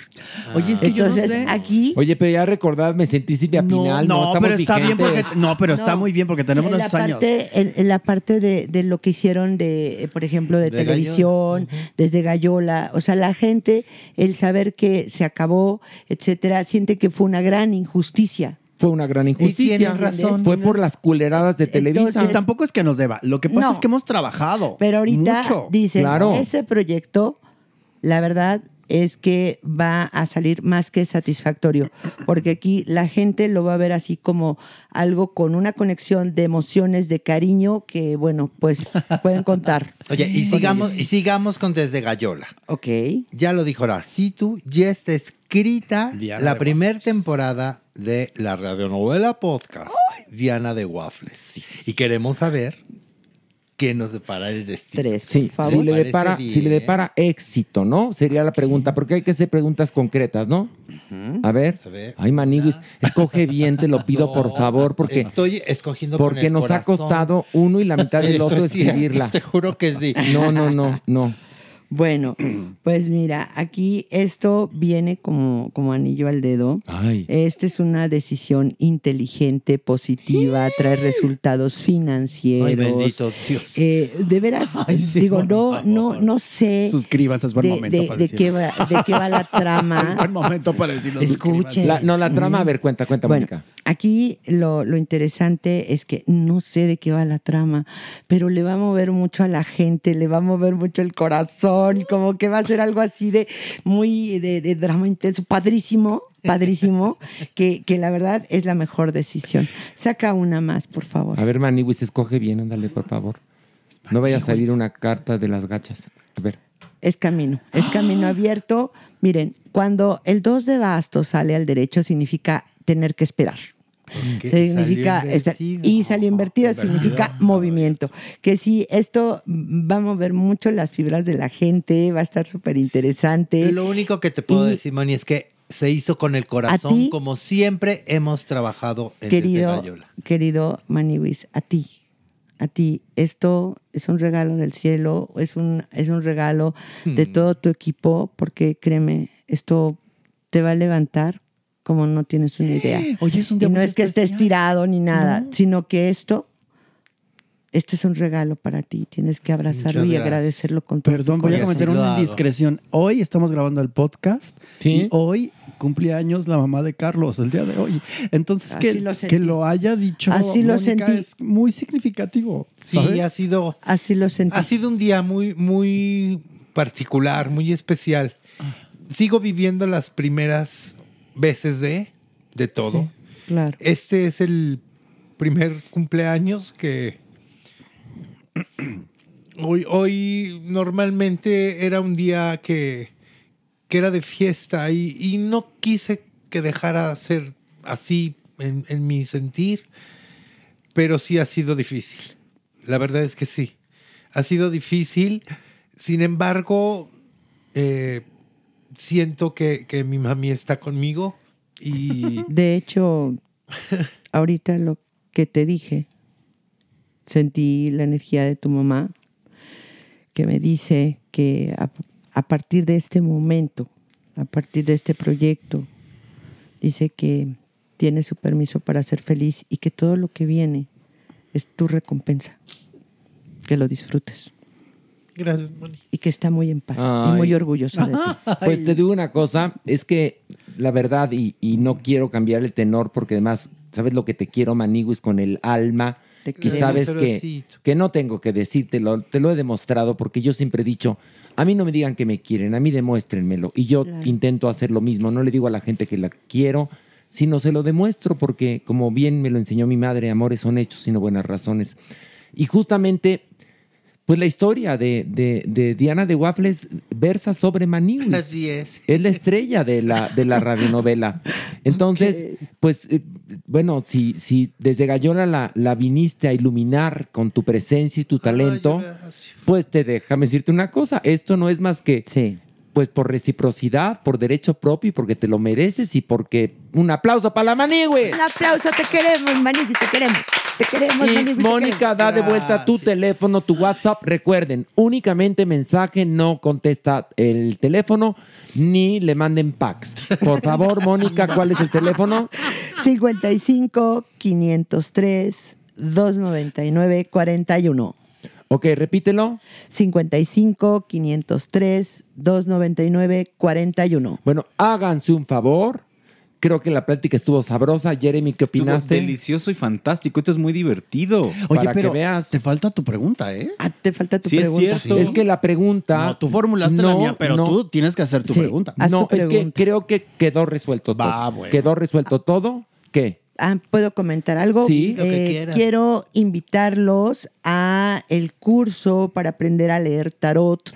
Speaker 13: Oye, es que yo no
Speaker 15: Entonces,
Speaker 13: sé.
Speaker 15: aquí
Speaker 4: Oye, pero ya recordad, me sentí Silvia Pinal. No,
Speaker 13: no,
Speaker 4: estamos
Speaker 13: pero está bien porque
Speaker 4: vigentes.
Speaker 13: no, pero está
Speaker 15: No.
Speaker 13: muy bien porque tenemos
Speaker 15: en la
Speaker 13: nuestros años.
Speaker 15: parte, en, en la parte de, de lo que hicieron de, eh, por ejemplo, de,
Speaker 13: De
Speaker 15: televisión, desde Gallola, o sea, la gente, el saber que se acabó, etcétera, siente que fue una gran injusticia.
Speaker 4: Fue una gran injusticia.
Speaker 15: tienen razón.
Speaker 4: Fue por las culeradas de Televisa.
Speaker 15: Entonces-
Speaker 13: Y tampoco es que nos deba. Lo que pasa
Speaker 15: No.
Speaker 13: es que hemos trabajado.
Speaker 15: Pero ahorita
Speaker 13: mucho.
Speaker 15: dicen,
Speaker 4: Claro.
Speaker 15: ese proyecto, la verdad es que va a salir más que satisfactorio, porque aquí la gente lo va a ver así como algo con una conexión de emociones, de cariño, que bueno, pues pueden contar. [LAUGHS]
Speaker 6: Oye, y sigamos, y sigamos con Desde Gallola.
Speaker 15: Ok.
Speaker 6: Ya lo dijo Horacitu, ya está escrita
Speaker 13: Diana
Speaker 6: la primera temporada de la radionovela podcast Diana de Waffles. Y queremos saber qué nos depara el destino.
Speaker 15: Tres,
Speaker 4: Sí,
Speaker 15: por
Speaker 4: si le,
Speaker 6: Parece
Speaker 4: depara,
Speaker 6: bien.
Speaker 4: si le depara éxito, ¿no? Sería la pregunta, porque hay que hacer preguntas concretas, ¿no? A ver.
Speaker 6: A ver.
Speaker 4: Ay, Maniguis, escoge bien, te lo pido por [LAUGHS] favor, porque,
Speaker 6: Estoy escogiendo con
Speaker 4: porque
Speaker 6: el
Speaker 4: nos ha
Speaker 6: corazón.
Speaker 4: costado uno y la mitad del
Speaker 6: Eso
Speaker 4: otro
Speaker 6: es cierto,
Speaker 4: escribirla.
Speaker 6: Te juro que sí.
Speaker 4: No, no, no, no.
Speaker 15: Bueno, [CLEARS THROAT] pues mira, aquí esto viene como, como anillo al dedo.
Speaker 4: Ay.
Speaker 15: Esta es una decisión inteligente, positiva, trae resultados financieros.
Speaker 6: Ay, bendito Dios.
Speaker 15: Eh, de veras, [LAUGHS] digo, no, no, no sé
Speaker 13: Suscríbanse, es buen
Speaker 15: de,
Speaker 13: momento
Speaker 15: de-
Speaker 13: para
Speaker 15: de qué va, de qué va la [LAUGHS] trama.
Speaker 13: Buen momento para decirlo.
Speaker 15: Escuchen.
Speaker 4: La- no, la trama, a ver, cuenta, cuenta,
Speaker 15: Bueno,
Speaker 4: Mónica.
Speaker 15: aquí lo, lo interesante es que no sé de qué va la trama, pero le va a mover mucho a la gente, le va a mover mucho el corazón, como que va a ser algo así de muy de, de drama intenso, padrísimo, padrísimo, que, que la verdad es la mejor decisión. Saca una más, por favor.
Speaker 4: A ver, Maniguis, escoge bien, ándale, por favor. No vaya a salir una carta de las gachas. A ver.
Speaker 15: Es camino, es camino abierto. Miren, cuando el 2 de bastos sale al derecho significa tener que esperar.
Speaker 6: Porque
Speaker 15: significa
Speaker 6: salió
Speaker 15: estar-
Speaker 6: invertido.
Speaker 15: y salió invertida significa movimiento que si esto va a mover mucho las fibras de la gente va a estar súper interesante
Speaker 6: Lo único que te puedo
Speaker 15: Y-
Speaker 6: decir, Moni, es que se hizo con el
Speaker 15: ¿A
Speaker 6: corazón,
Speaker 15: ti?
Speaker 6: como siempre hemos trabajado en
Speaker 15: querido querido Maniwis a ti a ti esto es un regalo del cielo es un es un regalo de
Speaker 6: Hmm.
Speaker 15: todo tu equipo porque créeme esto te va a levantar como no tienes una idea
Speaker 13: Oye, es un día
Speaker 15: y no es que estés tirado ni nada, sino que esto, este es un regalo para ti. Tienes que abrazarlo y agradecerlo con todo.
Speaker 13: Perdón,
Speaker 15: tu
Speaker 13: voy a
Speaker 15: corazón.
Speaker 13: cometer una indiscreción. Hoy estamos grabando el podcast
Speaker 4: Sí.
Speaker 13: y hoy cumple años la mamá de Carlos, el día de hoy. Entonces, que,
Speaker 15: lo sentí.
Speaker 13: que lo haya dicho
Speaker 15: Así lo sentí.
Speaker 13: es muy significativo.
Speaker 6: Sí,
Speaker 13: ¿sabes?
Speaker 6: ha sido,
Speaker 15: Así lo sentí.
Speaker 6: ha sido un día muy, muy particular, muy especial. Sigo viviendo las primeras veces de, de todo.
Speaker 15: Sí, claro.
Speaker 6: Este es el primer cumpleaños que [CLEARS THROAT] hoy, hoy normalmente era un día que, que era de fiesta y, y no quise que dejara ser así en, en mi sentir, pero sí ha sido difícil. La verdad es que sí. Ha sido difícil. Sin embargo, eh, siento que, que mi mami está conmigo y [LAUGHS]
Speaker 15: De hecho, ahorita lo que te dije, sentí la energía de tu mamá que me dice que a, a partir de este momento, a partir de este proyecto, dice que tiene su permiso para ser feliz y que todo lo que viene es tu recompensa. Que lo disfrutes
Speaker 6: gracias, Moni.
Speaker 15: y que está muy en paz
Speaker 4: Ay.
Speaker 15: y muy orgulloso de ti. [LAUGHS]
Speaker 4: Pues te digo una cosa, es que la verdad, y, y no quiero cambiar el tenor, porque además, ¿sabes lo que te quiero, Maniguis, con el alma?
Speaker 15: Te
Speaker 4: Y
Speaker 15: quiero.
Speaker 4: sabes que, que no tengo que decírtelo, te lo he demostrado, porque yo siempre he dicho, a mí no me digan que me quieren, a mí demuéstrenmelo. Y yo
Speaker 15: Claro.
Speaker 4: intento hacer lo mismo, no le digo a la gente que la quiero, sino se lo demuestro, porque como bien me lo enseñó mi madre, amores son hechos, sino buenas razones. Y justamente, pues la historia de, de- de Diana de Waffles versa sobre Maniwis.
Speaker 6: Así es.
Speaker 4: Es la estrella de la, de la radionovela. Entonces, pues, eh, bueno, si, si desde Gallola la, la viniste a iluminar con tu presencia y tu talento, pues te déjame decirte una cosa, esto no es más que,
Speaker 15: Sí.
Speaker 4: Pues por reciprocidad, por derecho propio y porque te lo mereces y porque un aplauso para la Manigüe.
Speaker 15: Un aplauso, te queremos, Maniguis, te queremos. Te queremos,
Speaker 4: Y
Speaker 15: te
Speaker 4: Mónica
Speaker 15: queremos.
Speaker 4: da de vuelta tu teléfono, tu WhatsApp. Recuerden, únicamente mensaje, no contesta el teléfono ni le manden packs. Por favor, Mónica, [LAUGHS] ¿cuál es el teléfono?
Speaker 15: 55 503 299 41.
Speaker 4: Ok, repítelo.
Speaker 15: 55 503 299 41.
Speaker 4: Bueno, háganse un favor. Creo que la plática estuvo sabrosa. Jeremy, ¿qué
Speaker 10: Estuvo
Speaker 4: opinaste?
Speaker 10: delicioso y fantástico. Esto es muy divertido.
Speaker 13: Oye,
Speaker 4: Para que
Speaker 13: pero
Speaker 4: veas.
Speaker 13: te falta tu pregunta, ¿eh?
Speaker 15: Ah, te falta tu
Speaker 10: Sí, es
Speaker 15: pregunta.
Speaker 10: cierto.
Speaker 4: Es que la pregunta.
Speaker 13: No, tú formulaste la mía, pero
Speaker 4: no.
Speaker 13: tú tienes que hacer tu
Speaker 15: Sí.
Speaker 13: pregunta.
Speaker 15: Haz
Speaker 4: no,
Speaker 15: tu
Speaker 4: es que creo que quedó resuelto todo.
Speaker 13: Bueno.
Speaker 4: Quedó resuelto todo. ¿Qué?
Speaker 15: Ah, ¿Puedo comentar algo?
Speaker 4: Sí.
Speaker 9: Lo que
Speaker 15: Eh,
Speaker 9: quieras.
Speaker 15: quiero invitarlos a el curso para aprender a leer tarot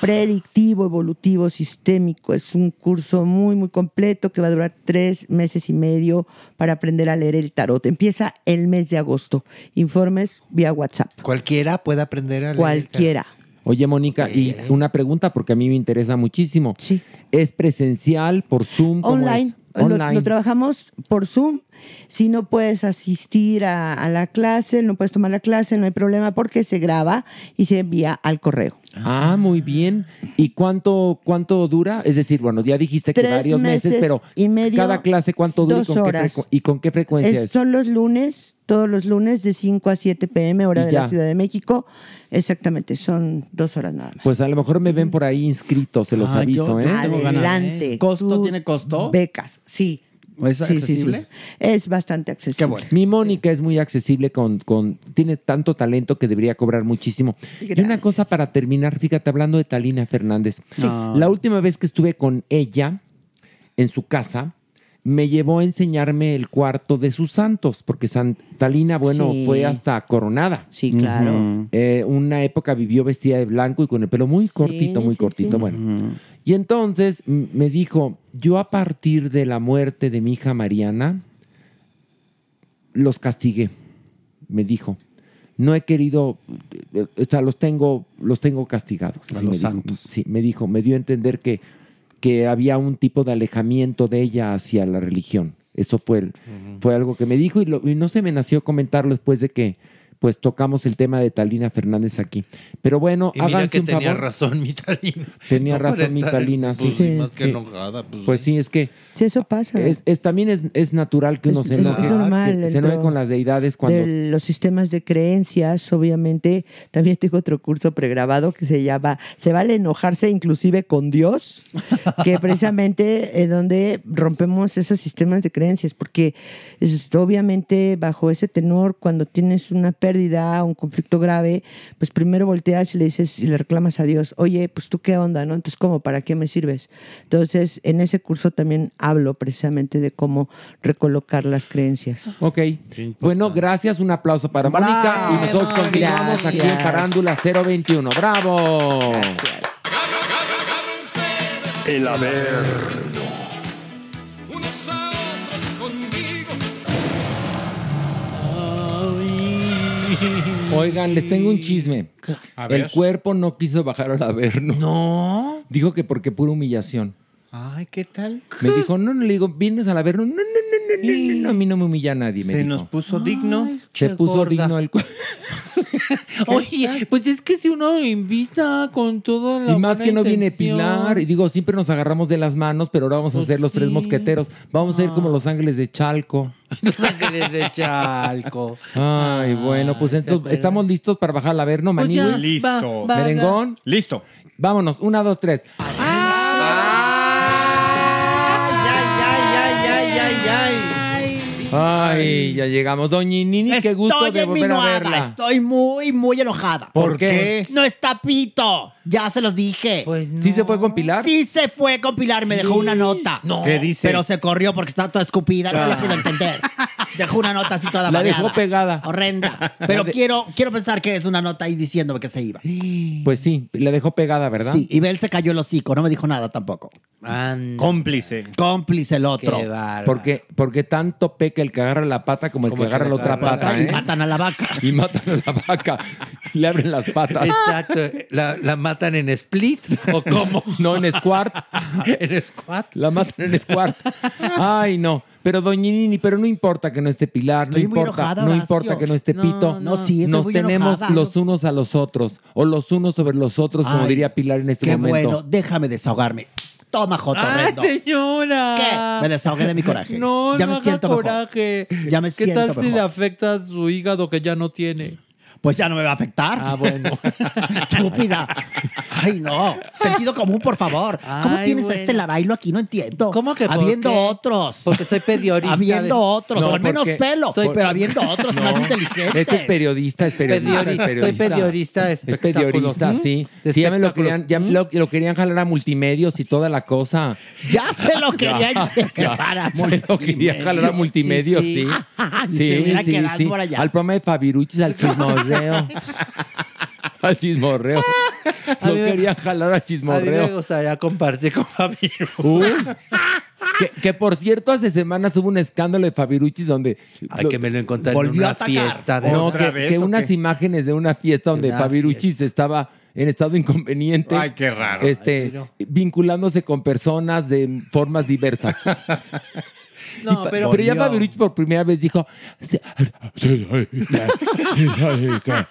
Speaker 15: predictivo, evolutivo, sistémico. Es un curso muy, muy completo que va a durar tres meses y medio para aprender a leer el tarot. Empieza el mes de agosto. Informes vía WhatsApp.
Speaker 6: Cualquiera puede aprender a leer.
Speaker 15: Cualquiera.
Speaker 4: Oye, Mónica, y una pregunta porque a mí me interesa muchísimo.
Speaker 15: Sí.
Speaker 4: ¿Es presencial, por Zoom? ¿Cómo
Speaker 15: Online.
Speaker 4: es?
Speaker 15: Lo,
Speaker 4: Online.
Speaker 15: lo trabajamos por Zoom. Si no puedes asistir a, a la clase, no puedes tomar la clase, no hay problema porque se graba y se envía al correo.
Speaker 4: Ah, muy bien. ¿Y cuánto, cuánto dura? Es decir, bueno, ya dijiste que
Speaker 15: Tres
Speaker 4: varios meses,
Speaker 15: meses
Speaker 4: pero
Speaker 15: y medio,
Speaker 4: cada clase cuánto dura y con, qué
Speaker 15: horas.
Speaker 4: y con qué frecuencia
Speaker 15: Es-
Speaker 4: es?
Speaker 15: son los lunes, todos los lunes de 5 a 7 pm, hora de la Ciudad de México. Exactamente, son dos horas nada más.
Speaker 4: Pues a lo mejor me ven por ahí inscritos, se los
Speaker 13: Ah,
Speaker 4: aviso,
Speaker 13: yo-
Speaker 4: ¿eh?
Speaker 15: Adelante.
Speaker 13: ¿Costo tiene costo?
Speaker 15: Becas, sí.
Speaker 13: ¿Es
Speaker 15: Sí, sí, sí.
Speaker 13: accesible?
Speaker 15: Es bastante accesible.
Speaker 13: Qué bueno.
Speaker 4: Mi Mónica es muy accesible con, con, tiene tanto talento que debería cobrar muchísimo. Y una cosa para terminar, fíjate, hablando de Talina Fernández.
Speaker 13: Sí.
Speaker 4: La última vez que estuve con ella en su casa, me llevó a enseñarme el cuarto de sus santos, porque San Talina, bueno,
Speaker 15: Sí.
Speaker 4: fue hasta coronada.
Speaker 15: Sí, claro.
Speaker 4: Eh, una época vivió vestida de blanco y con el pelo muy
Speaker 15: Sí,
Speaker 4: cortito, muy
Speaker 15: sí,
Speaker 4: cortito.
Speaker 15: sí.
Speaker 4: Bueno, y entonces me dijo, yo a partir de la muerte de mi hija Mariana, los castigué, me dijo. No he querido, eh, o sea, los tengo, los tengo castigados.
Speaker 13: A los
Speaker 4: me dijo.
Speaker 13: santos.
Speaker 4: Sí, me dijo, me dio a entender que, que había un tipo de alejamiento de ella hacia la religión. Eso fue, el- fue algo que me dijo y, lo- y no se me nació comentarlo después de que pues tocamos el tema de Talina Fernández aquí. Pero bueno,
Speaker 6: Y mira
Speaker 4: háganse
Speaker 6: que
Speaker 4: un
Speaker 6: tenía
Speaker 4: favor.
Speaker 6: razón mi Talina.
Speaker 4: Tenía [LAUGHS]
Speaker 6: No
Speaker 4: razón mi Talina,
Speaker 6: pues,
Speaker 4: sí.
Speaker 6: Más que
Speaker 4: Sí.
Speaker 6: enojada. Pues,
Speaker 4: Pues sí, es que
Speaker 15: Sí, eso pasa.
Speaker 4: es, es- también es, es natural que uno
Speaker 15: Es-
Speaker 4: se
Speaker 15: es
Speaker 4: enoje,
Speaker 15: normal
Speaker 4: que se enoje con las deidades cuando...
Speaker 15: de los sistemas de creencias, obviamente. También tengo otro curso pregrabado que se llama Se vale enojarse inclusive con Dios, que precisamente es donde rompemos esos sistemas de creencias, porque es, obviamente bajo ese tenor, cuando tienes una pérdida, un conflicto grave, pues primero volteas y le dices y le reclamas a Dios, oye, pues tú qué onda, ¿no? Entonces, ¿cómo? ¿Para qué me sirves? Entonces, en ese curso también hablo precisamente de cómo recolocar las creencias.
Speaker 4: Ok. Bueno, gracias. Un aplauso para Mónica. Y nosotros continuamos aquí en
Speaker 15: Gracias.
Speaker 4: Parándula 021. ¡Bravo!
Speaker 16: El Averno. [LAUGHS]
Speaker 4: Oigan, les tengo un chisme.
Speaker 6: A ver.
Speaker 4: El cuerpo no quiso bajar al Averno.
Speaker 6: No.
Speaker 4: Dijo que porque pura humillación.
Speaker 6: Ay, ¿qué tal?
Speaker 4: Me dijo, no, no, le digo, vienes al Averno. No, no, no, no, no, no, no, a mí no me humilla nadie. Me
Speaker 6: Se
Speaker 4: dijo.
Speaker 6: nos puso digno.
Speaker 4: Se puso
Speaker 6: gorda.
Speaker 4: digno el cuerpo. [LAUGHS]
Speaker 6: Oye, pues es que si uno invita con toda la
Speaker 4: Y más
Speaker 6: buena
Speaker 4: que no viene
Speaker 6: intención.
Speaker 4: Pilar. Y digo, siempre nos agarramos de las manos, pero ahora vamos a
Speaker 6: Pues
Speaker 4: ser los tres
Speaker 6: sí.
Speaker 4: mosqueteros. Vamos a ser como los ángeles de Chalco. [LAUGHS]
Speaker 6: Los ángeles de Chalco.
Speaker 4: Ay, bueno, pues entonces, ¿estamos listos para bajar al Averno,
Speaker 6: Pues ya,
Speaker 4: Maniguis?
Speaker 5: Listo.
Speaker 6: va, va,
Speaker 4: ¿Merengón?
Speaker 5: Listo.
Speaker 4: Vámonos, una, dos, tres. Ay, ya llegamos. Doña Nini, qué gusto
Speaker 9: Estoy
Speaker 4: de volver a verla.
Speaker 9: Estoy muy, muy enojada.
Speaker 4: ¿Por qué?
Speaker 9: No está Pito. Ya se los dije.
Speaker 6: Pues no.
Speaker 4: ¿Sí se fue con Pilar?
Speaker 9: Sí se fue con Pilar, me dejó una nota.
Speaker 6: No.
Speaker 5: ¿Qué dice?
Speaker 9: Pero se corrió porque estaba toda escupida, no lo pude entender. [LAUGHS] Dejó una nota así toda
Speaker 4: La dejó
Speaker 9: mareada.
Speaker 4: pegada.
Speaker 9: Horrenda. [LAUGHS] Pero quiero, quiero pensar que es una nota ahí diciéndome que se iba. [GASPS]
Speaker 4: Pues sí, la dejó pegada, ¿verdad?
Speaker 9: Sí, y Bel se cayó el hocico, no me dijo nada tampoco.
Speaker 6: Anda,
Speaker 5: Cómplice.
Speaker 9: Cómplice el
Speaker 6: qué
Speaker 9: otro.
Speaker 6: bárbaro.
Speaker 4: Porque, porque tanto el que agarra la pata como el
Speaker 6: Como
Speaker 4: que
Speaker 6: el que
Speaker 4: agarra la otra pata,
Speaker 9: y
Speaker 4: ¿eh?
Speaker 9: matan a la vaca. [LAUGHS]
Speaker 4: Y matan a la vaca. Le abren las patas.
Speaker 6: Exacto. ¿La, la matan en split? ¿O cómo? [LAUGHS]
Speaker 4: No, en squat. [LAUGHS]
Speaker 6: en squat.
Speaker 4: La matan en squat. Ay, no. Pero doña Nini, pero no importa que no esté Pilar,
Speaker 9: Estoy
Speaker 4: no importa,
Speaker 9: enojada,
Speaker 4: no importa que no esté
Speaker 9: No,
Speaker 4: Pito.
Speaker 9: no, sí,
Speaker 4: Nos tenemos
Speaker 9: enojada.
Speaker 4: los unos a los otros, o los unos sobre los otros, como
Speaker 9: Ay,
Speaker 4: diría Pilar en este
Speaker 9: Qué
Speaker 4: momento.
Speaker 9: bueno, déjame desahogarme. Toma, Joto
Speaker 6: ¡Ay,
Speaker 9: Horrendo.
Speaker 6: señora!
Speaker 9: ¿Qué? Me desahogué de mi coraje.
Speaker 6: No,
Speaker 9: ya
Speaker 6: no
Speaker 9: me
Speaker 6: haga
Speaker 9: siento mejor.
Speaker 6: coraje.
Speaker 9: Ya me
Speaker 6: ¿Qué
Speaker 9: siento
Speaker 6: tal si
Speaker 9: mejor.
Speaker 6: le afecta a su hígado que ya no tiene?
Speaker 9: Pues ya no me va a afectar.
Speaker 6: Ah, bueno. [LAUGHS]
Speaker 9: Estúpida. Ay, no. Sentido común, por favor. ¿Cómo
Speaker 6: Ay,
Speaker 9: tienes a este Larailo aquí? No entiendo.
Speaker 6: ¿Cómo que por
Speaker 9: Habiendo
Speaker 6: qué?
Speaker 9: otros.
Speaker 6: Porque soy periodista.
Speaker 9: Habiendo
Speaker 6: de-
Speaker 9: otros,
Speaker 4: No,
Speaker 9: con menos
Speaker 4: porque-
Speaker 9: pelo.
Speaker 4: soy-
Speaker 9: pero habiendo otros
Speaker 4: No.
Speaker 9: más inteligentes.
Speaker 4: Este es periodista, es periodista,
Speaker 6: Periodi-
Speaker 4: es periodista.
Speaker 6: soy periodista de
Speaker 4: Es
Speaker 6: espectáculos.
Speaker 4: periodista,
Speaker 6: ¿Mm?
Speaker 4: sí.
Speaker 6: De
Speaker 4: Sí, ya me lo
Speaker 6: espectáculos.
Speaker 4: querían, ya lo, lo querían jalar a multimedios y toda la cosa.
Speaker 9: Ya se lo [LAUGHS] querían
Speaker 4: Ya, [LAUGHS]
Speaker 9: llevar a
Speaker 4: Se lo querían jalar a multimedios, sí. Sí,
Speaker 9: se hubiera
Speaker 4: sí,
Speaker 9: quedado
Speaker 4: sí.
Speaker 9: por allá.
Speaker 4: Al programa de Fabiruchis, al chismorreo. [LAUGHS] al chismorreo.
Speaker 6: A
Speaker 4: Lo
Speaker 6: mí me-
Speaker 4: querían jalar al
Speaker 6: A mí me
Speaker 4: chismorreo.
Speaker 6: gustaría compartir con Fabi.
Speaker 4: Uy. Que, que, por cierto, hace semanas hubo un escándalo de Fabiruchis donde.
Speaker 6: Ay, que me lo encontré en
Speaker 9: Volvió
Speaker 6: una fiesta. De...
Speaker 4: No,
Speaker 5: ¿Otra
Speaker 4: que,
Speaker 5: vez
Speaker 4: que
Speaker 5: o
Speaker 4: unas
Speaker 5: qué?
Speaker 4: imágenes de una fiesta donde
Speaker 6: una
Speaker 4: Fabiruchis estaba en estado inconveniente.
Speaker 5: Ay, qué raro.
Speaker 4: Este,
Speaker 6: Ay,
Speaker 4: vinculándose con personas de formas diversas. [LAUGHS]
Speaker 6: No,
Speaker 4: fa-
Speaker 6: pero,
Speaker 4: ya. Fabiruchis por primera vez dijo: "Sí, sí, soy- sí, soy- que-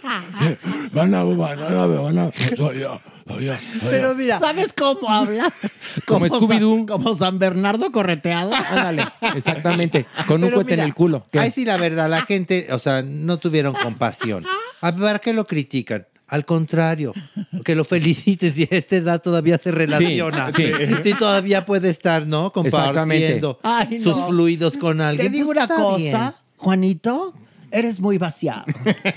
Speaker 4: Van a, van a, van a, soy yo,
Speaker 6: Pero
Speaker 4: yo".
Speaker 6: mira,
Speaker 9: ¿Sabes cómo habla? [LAUGHS]
Speaker 4: Como Scooby-Doo.
Speaker 9: Como San Bernardo correteado.
Speaker 4: Ándale, exactamente. Con un
Speaker 6: Pero
Speaker 4: cohete en el culo. ¿Qué?
Speaker 6: Ahí sí, la verdad, la gente, o sea, no tuvieron compasión. A ver, ¿para qué lo critican? Al contrario, que lo felicites si a esta edad todavía se relaciona.
Speaker 4: sí.
Speaker 6: Sí, todavía puede estar, ¿no? Compartiendo
Speaker 9: Ay, no.
Speaker 6: sus fluidos con alguien.
Speaker 9: Te digo
Speaker 6: Pues
Speaker 9: una cosa,
Speaker 6: bien.
Speaker 9: Juanito. Eres muy vaciado.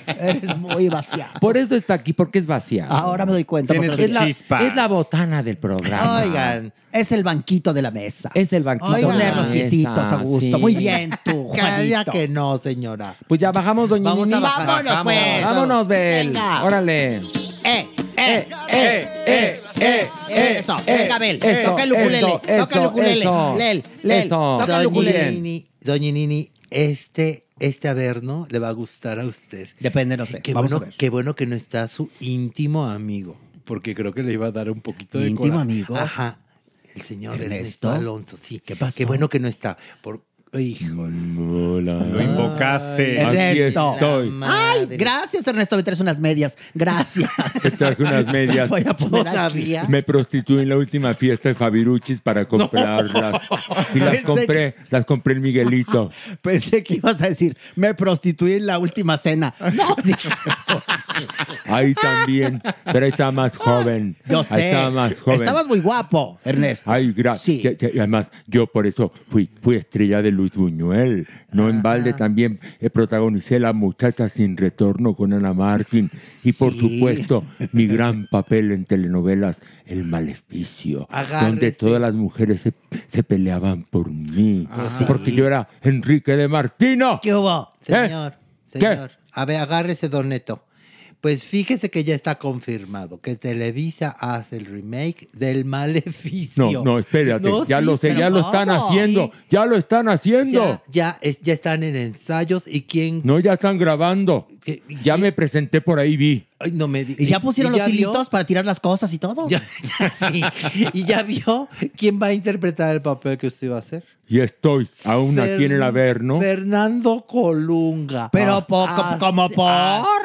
Speaker 9: Eres muy vaciado.
Speaker 4: Por eso está aquí, porque es vaciado.
Speaker 9: Ahora me doy cuenta.
Speaker 5: Tienes
Speaker 9: porque
Speaker 4: es, la,
Speaker 5: chispa.
Speaker 4: es la botana del programa.
Speaker 6: Oigan,
Speaker 9: es el banquito de la mesa.
Speaker 4: Es el banquito.
Speaker 6: Oigan.
Speaker 4: de la
Speaker 9: Poner los
Speaker 4: mesa,
Speaker 9: piecitos a gusto.
Speaker 4: sí.
Speaker 9: Muy bien, tú, [LAUGHS] Juanito.
Speaker 6: que no, señora.
Speaker 4: Pues ya bajamos, doña
Speaker 6: Vamos
Speaker 4: Nini.
Speaker 6: a bajar.
Speaker 9: Vámonos, pues.
Speaker 4: Vámonos.
Speaker 9: Venga.
Speaker 4: Órale.
Speaker 9: Eh, eh,
Speaker 4: eh, eh, eh, eh,
Speaker 9: Eso,
Speaker 4: eh,
Speaker 9: venga, Abel.
Speaker 4: eso,
Speaker 9: Toca el ukulele.
Speaker 4: eso,
Speaker 9: Toca el ukulele.
Speaker 4: eso.
Speaker 9: Lel, lel.
Speaker 4: Eso.
Speaker 9: Toca el
Speaker 6: Doña
Speaker 9: ukulele.
Speaker 6: Nini, Doña Nini, este, este averno le va a gustar a usted.
Speaker 9: Depende, no sé.
Speaker 6: Qué
Speaker 9: Vamos
Speaker 6: bueno,
Speaker 9: a ver.
Speaker 6: qué bueno que no está su íntimo amigo, porque creo que le iba a dar un poquito de
Speaker 9: ¿Íntimo amigo?
Speaker 6: Ajá. El señor
Speaker 9: ¿Ernesto?
Speaker 6: Ernesto, Alonso, sí.
Speaker 9: ¿Qué pasó?
Speaker 6: Qué bueno que no está. Por, híjole.
Speaker 5: Lo invocaste.
Speaker 6: Ay,
Speaker 9: Ernesto.
Speaker 4: estoy.
Speaker 6: la
Speaker 9: Ay, gracias, Ernesto. Me traes unas medias. Gracias.
Speaker 4: Te traje unas [LAUGHS] medias.
Speaker 9: Voy a poner aquí.
Speaker 6: Todavía.
Speaker 4: Me prostituí en la última fiesta de Fabiruchis para comprarlas. [LAUGHS] Y las
Speaker 9: Pensé
Speaker 4: compré, las compré en Miguelito. [LAUGHS]
Speaker 9: Pensé que ibas a decir, me prostituí en la última cena. No, dije,
Speaker 4: Ahí también, pero ahí estaba más joven.
Speaker 9: yo
Speaker 4: Ahí
Speaker 9: sé.
Speaker 4: estaba más joven.
Speaker 9: Estabas muy guapo, Ernesto.
Speaker 4: Ay, gracias.
Speaker 9: Sí.
Speaker 4: Además, yo por eso fui, fui estrella de Luis Buñuel. No en balde también eh, protagonicé La muchacha sin retorno con Ana Martín. Y por
Speaker 9: Sí.
Speaker 4: supuesto, mi gran papel en telenovelas, El Maleficio.
Speaker 6: Agárrese.
Speaker 4: Donde todas las mujeres se, se peleaban por mí.
Speaker 9: Sí.
Speaker 4: Porque yo era Enrique de Martino.
Speaker 9: ¿Qué hubo?
Speaker 6: Señor,
Speaker 4: ¿Qué?
Speaker 6: señor. A ver, agárrese, Don Neto. Pues fíjese que ya está confirmado que Televisa hace el remake del [LAUGHS] Maleficio.
Speaker 4: No, no, espérate.
Speaker 6: No,
Speaker 4: ya
Speaker 6: sí,
Speaker 4: lo sé, ya lo están haciendo. Ya lo están haciendo.
Speaker 6: Ya, ya, es- ya están en ensayos y quién...
Speaker 4: No, ya están grabando.
Speaker 6: ¿Qué-
Speaker 4: Ya me presenté por ahí, vi.
Speaker 6: Ay, no me di-
Speaker 9: Y ya pusieron
Speaker 6: ¿Y
Speaker 9: los
Speaker 6: vio?
Speaker 9: hilitos para tirar las cosas y todo.
Speaker 6: Ya, [LAUGHS] ya, sí. ¿Y ya vio quién va a interpretar el papel que usted va a hacer?
Speaker 4: Y estoy aún aquí en el Averno.
Speaker 6: Fernando Colunga.
Speaker 9: Pero poco, como por.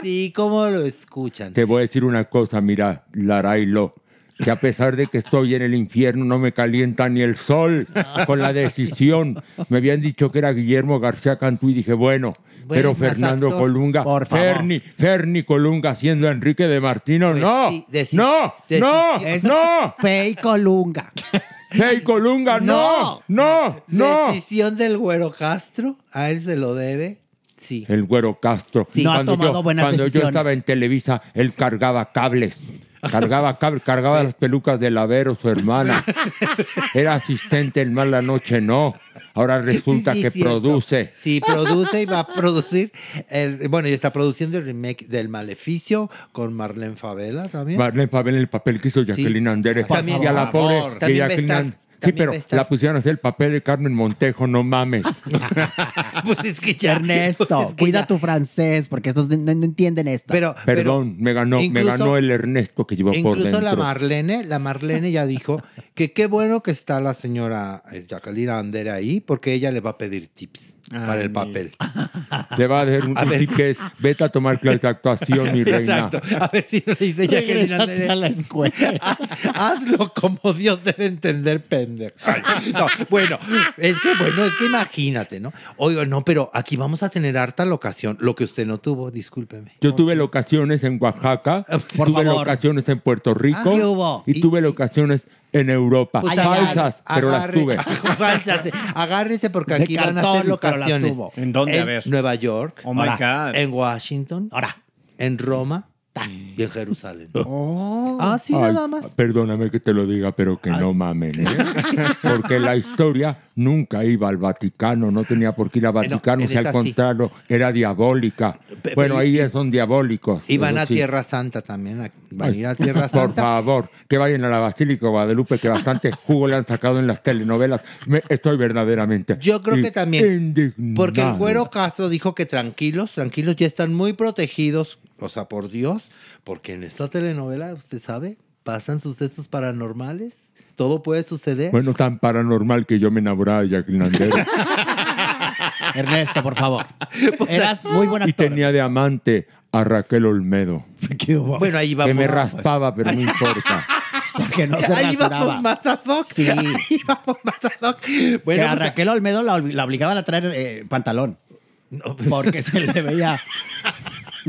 Speaker 6: Sí, como lo escuchan.
Speaker 4: Te voy a decir una cosa, mira, Larailo, que a pesar de que estoy en el infierno no me calienta ni el sol con la decisión. Me habían dicho que era Guillermo García Cantú y dije, bueno, pero Fernando
Speaker 6: actor.
Speaker 4: Colunga,
Speaker 9: Por favor.
Speaker 4: Ferni, Ferni Colunga siendo Enrique de Martino,
Speaker 6: Pues
Speaker 4: no,
Speaker 6: sí,
Speaker 4: no,
Speaker 6: deci-
Speaker 4: no,
Speaker 9: Es
Speaker 4: no,
Speaker 9: Fe y Colunga.
Speaker 4: Hey Colunga, [LAUGHS] no, no, no.
Speaker 6: Decisión del Güero Castro, a él se lo debe. Sí.
Speaker 4: El güero Castro.
Speaker 9: Sí, no ha tomado
Speaker 4: yo,
Speaker 9: buenas
Speaker 4: cuando yo estaba en Televisa, él cargaba cables. [LAUGHS] Cargaba cargaba las pelucas de Lavero, su hermana. Era asistente en Mala Noche, no. Ahora resulta
Speaker 6: Sí, sí,
Speaker 4: que
Speaker 6: cierto.
Speaker 4: produce.
Speaker 6: Sí, produce y va a producir. El, bueno, y está produciendo el remake del Maleficio con Marlene Favela también.
Speaker 4: Marlene Pavel en el papel que hizo Jacqueline Andere.
Speaker 6: También-
Speaker 4: y a la pobre que
Speaker 6: También a
Speaker 4: Jacqueline Sí, pero la pusieron a hacer el papel de Carmen Montejo, no mames. [LAUGHS]
Speaker 6: pues es que ya.
Speaker 9: Ernesto,
Speaker 6: pues es que
Speaker 9: cuida
Speaker 6: ya-
Speaker 9: tu francés, porque estos no, no entienden esto.
Speaker 6: Pero,
Speaker 4: Perdón, me ganó, me
Speaker 6: incluso-
Speaker 4: ganó el Ernesto que llevó por
Speaker 6: Incluso
Speaker 4: dentro.
Speaker 6: la Marlene, la Marlene ya dijo que qué bueno que está la señora eh, Jacqueline Ander ahí, porque ella le va a pedir tips para el papel. [LAUGHS]
Speaker 4: Le va a dar un,
Speaker 6: A
Speaker 4: un que es, vete a tomar clases de actuación, mi reina.
Speaker 6: Exacto. A ver si no le dice Jacqueline
Speaker 9: Regrésate
Speaker 6: Ander.
Speaker 9: a la escuela. [LAUGHS]
Speaker 6: Haz- hazlo como Dios debe entender, pendejo. No, bueno, es que bueno, es que imagínate, ¿no? Oiga, no, pero aquí vamos a tener harta locación, lo que usted no tuvo, discúlpeme.
Speaker 4: Yo tuve locaciones en Oaxaca, tuve
Speaker 6: favor.
Speaker 4: locaciones en Puerto Rico
Speaker 6: Ah, ¿qué hubo?
Speaker 4: y tuve locaciones en Europa.
Speaker 6: Pues
Speaker 4: Falsas, pero las
Speaker 6: agarre-
Speaker 4: tuve. [LAUGHS]
Speaker 6: Falsas. Agárrese porque
Speaker 9: De
Speaker 6: aquí van a
Speaker 9: las
Speaker 6: locaciones.
Speaker 9: tuvo.
Speaker 5: ¿En dónde? A ver.
Speaker 6: Nueva York.
Speaker 5: Oh my God.
Speaker 6: En Washington.
Speaker 9: Ahora.
Speaker 6: En Roma. Y en Jerusalén. [LAUGHS]
Speaker 9: Oh.
Speaker 6: Ah, sí,
Speaker 4: Ay,
Speaker 6: nada más.
Speaker 4: Perdóname que te lo diga, pero que no mamen. ¿eh? [LAUGHS] Porque la historia nunca iba al Vaticano, no tenía por qué ir al Vaticano,
Speaker 6: en
Speaker 4: si al contrario, era diabólica.
Speaker 6: Pe-
Speaker 4: Bueno, ahí son diabólicos.
Speaker 6: Y van
Speaker 4: eso
Speaker 6: a
Speaker 4: sí.
Speaker 6: Tierra Santa también. a- Van a
Speaker 4: Ay,
Speaker 6: ir a Tierra
Speaker 4: Por
Speaker 6: Santa.
Speaker 4: favor, que vayan a la Basílica de Guadalupe, que bastante [LAUGHS] jugo le han sacado en las telenovelas. Me- estoy verdaderamente.
Speaker 6: Yo creo que también.
Speaker 4: indignado.
Speaker 6: Porque el güero Castro dijo que tranquilos, tranquilos, ya están muy protegidos, o sea, por Dios, porque en esta telenovela, usted sabe, pasan sucesos paranormales, todo puede suceder.
Speaker 4: Bueno, tan paranormal que yo me enamoraba de Jacqueline Andere. [LAUGHS]
Speaker 9: Ernesto, por favor. [LAUGHS] Eras muy buen
Speaker 4: y tenía de amante a Raquel Olmedo. [LAUGHS]
Speaker 6: Bueno, ahí
Speaker 4: Que
Speaker 6: vamos.
Speaker 4: me raspaba, pero no importa.
Speaker 9: Porque no se
Speaker 6: Ahí
Speaker 9: rasuraba.
Speaker 6: vamos más a Doc.
Speaker 9: Sí.
Speaker 6: Ahí vamos más
Speaker 9: que
Speaker 6: Bueno,
Speaker 9: a
Speaker 6: pues,
Speaker 9: Raquel Olmedo la, obli- la obligaban a traer eh, pantalón. Porque se le veía.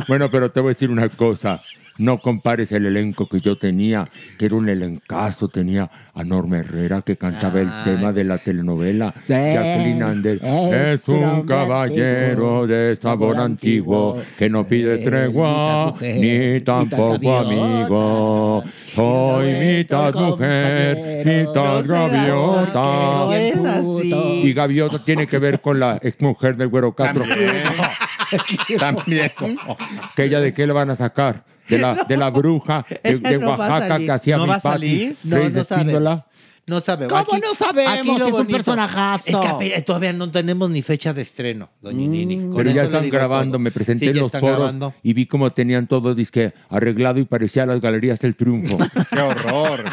Speaker 4: Bueno, pero te voy a decir una cosa. No compares el elenco que yo tenía, que era un elencazo. Tenía a Norma Herrera, que cantaba el tema de la telenovela.
Speaker 9: Sí,
Speaker 4: Jacqueline Ander.
Speaker 9: es
Speaker 4: Es
Speaker 9: un
Speaker 4: caballero de sabor antiguo, que no pide tregua, ni tampoco amigo. Soy mitad mujer, mitad gaviota.
Speaker 6: es así.
Speaker 4: Y Gaviota tiene que ver con la exmujer del Güero Castro. [LAUGHS]
Speaker 5: También.
Speaker 4: ¿Que ella de qué le van a sacar? De la, de la bruja de, [LAUGHS]
Speaker 6: no
Speaker 4: Oaxaca que hacía
Speaker 5: ¿No
Speaker 4: mi
Speaker 5: va a salir?
Speaker 6: No,
Speaker 4: Reyes
Speaker 6: no sabe. No sabemos.
Speaker 9: ¿Cómo no sabemos
Speaker 6: lo
Speaker 9: si es un personajazo?
Speaker 6: Es que todavía no tenemos ni fecha de estreno, doña Nini. Con
Speaker 4: Pero ya están grabando,
Speaker 6: todo.
Speaker 4: me presenté
Speaker 6: Sí,
Speaker 4: en los foros
Speaker 6: grabando.
Speaker 4: y vi cómo tenían todo disque arreglado y parecía las galerías del triunfo. [LAUGHS]
Speaker 5: Qué horror.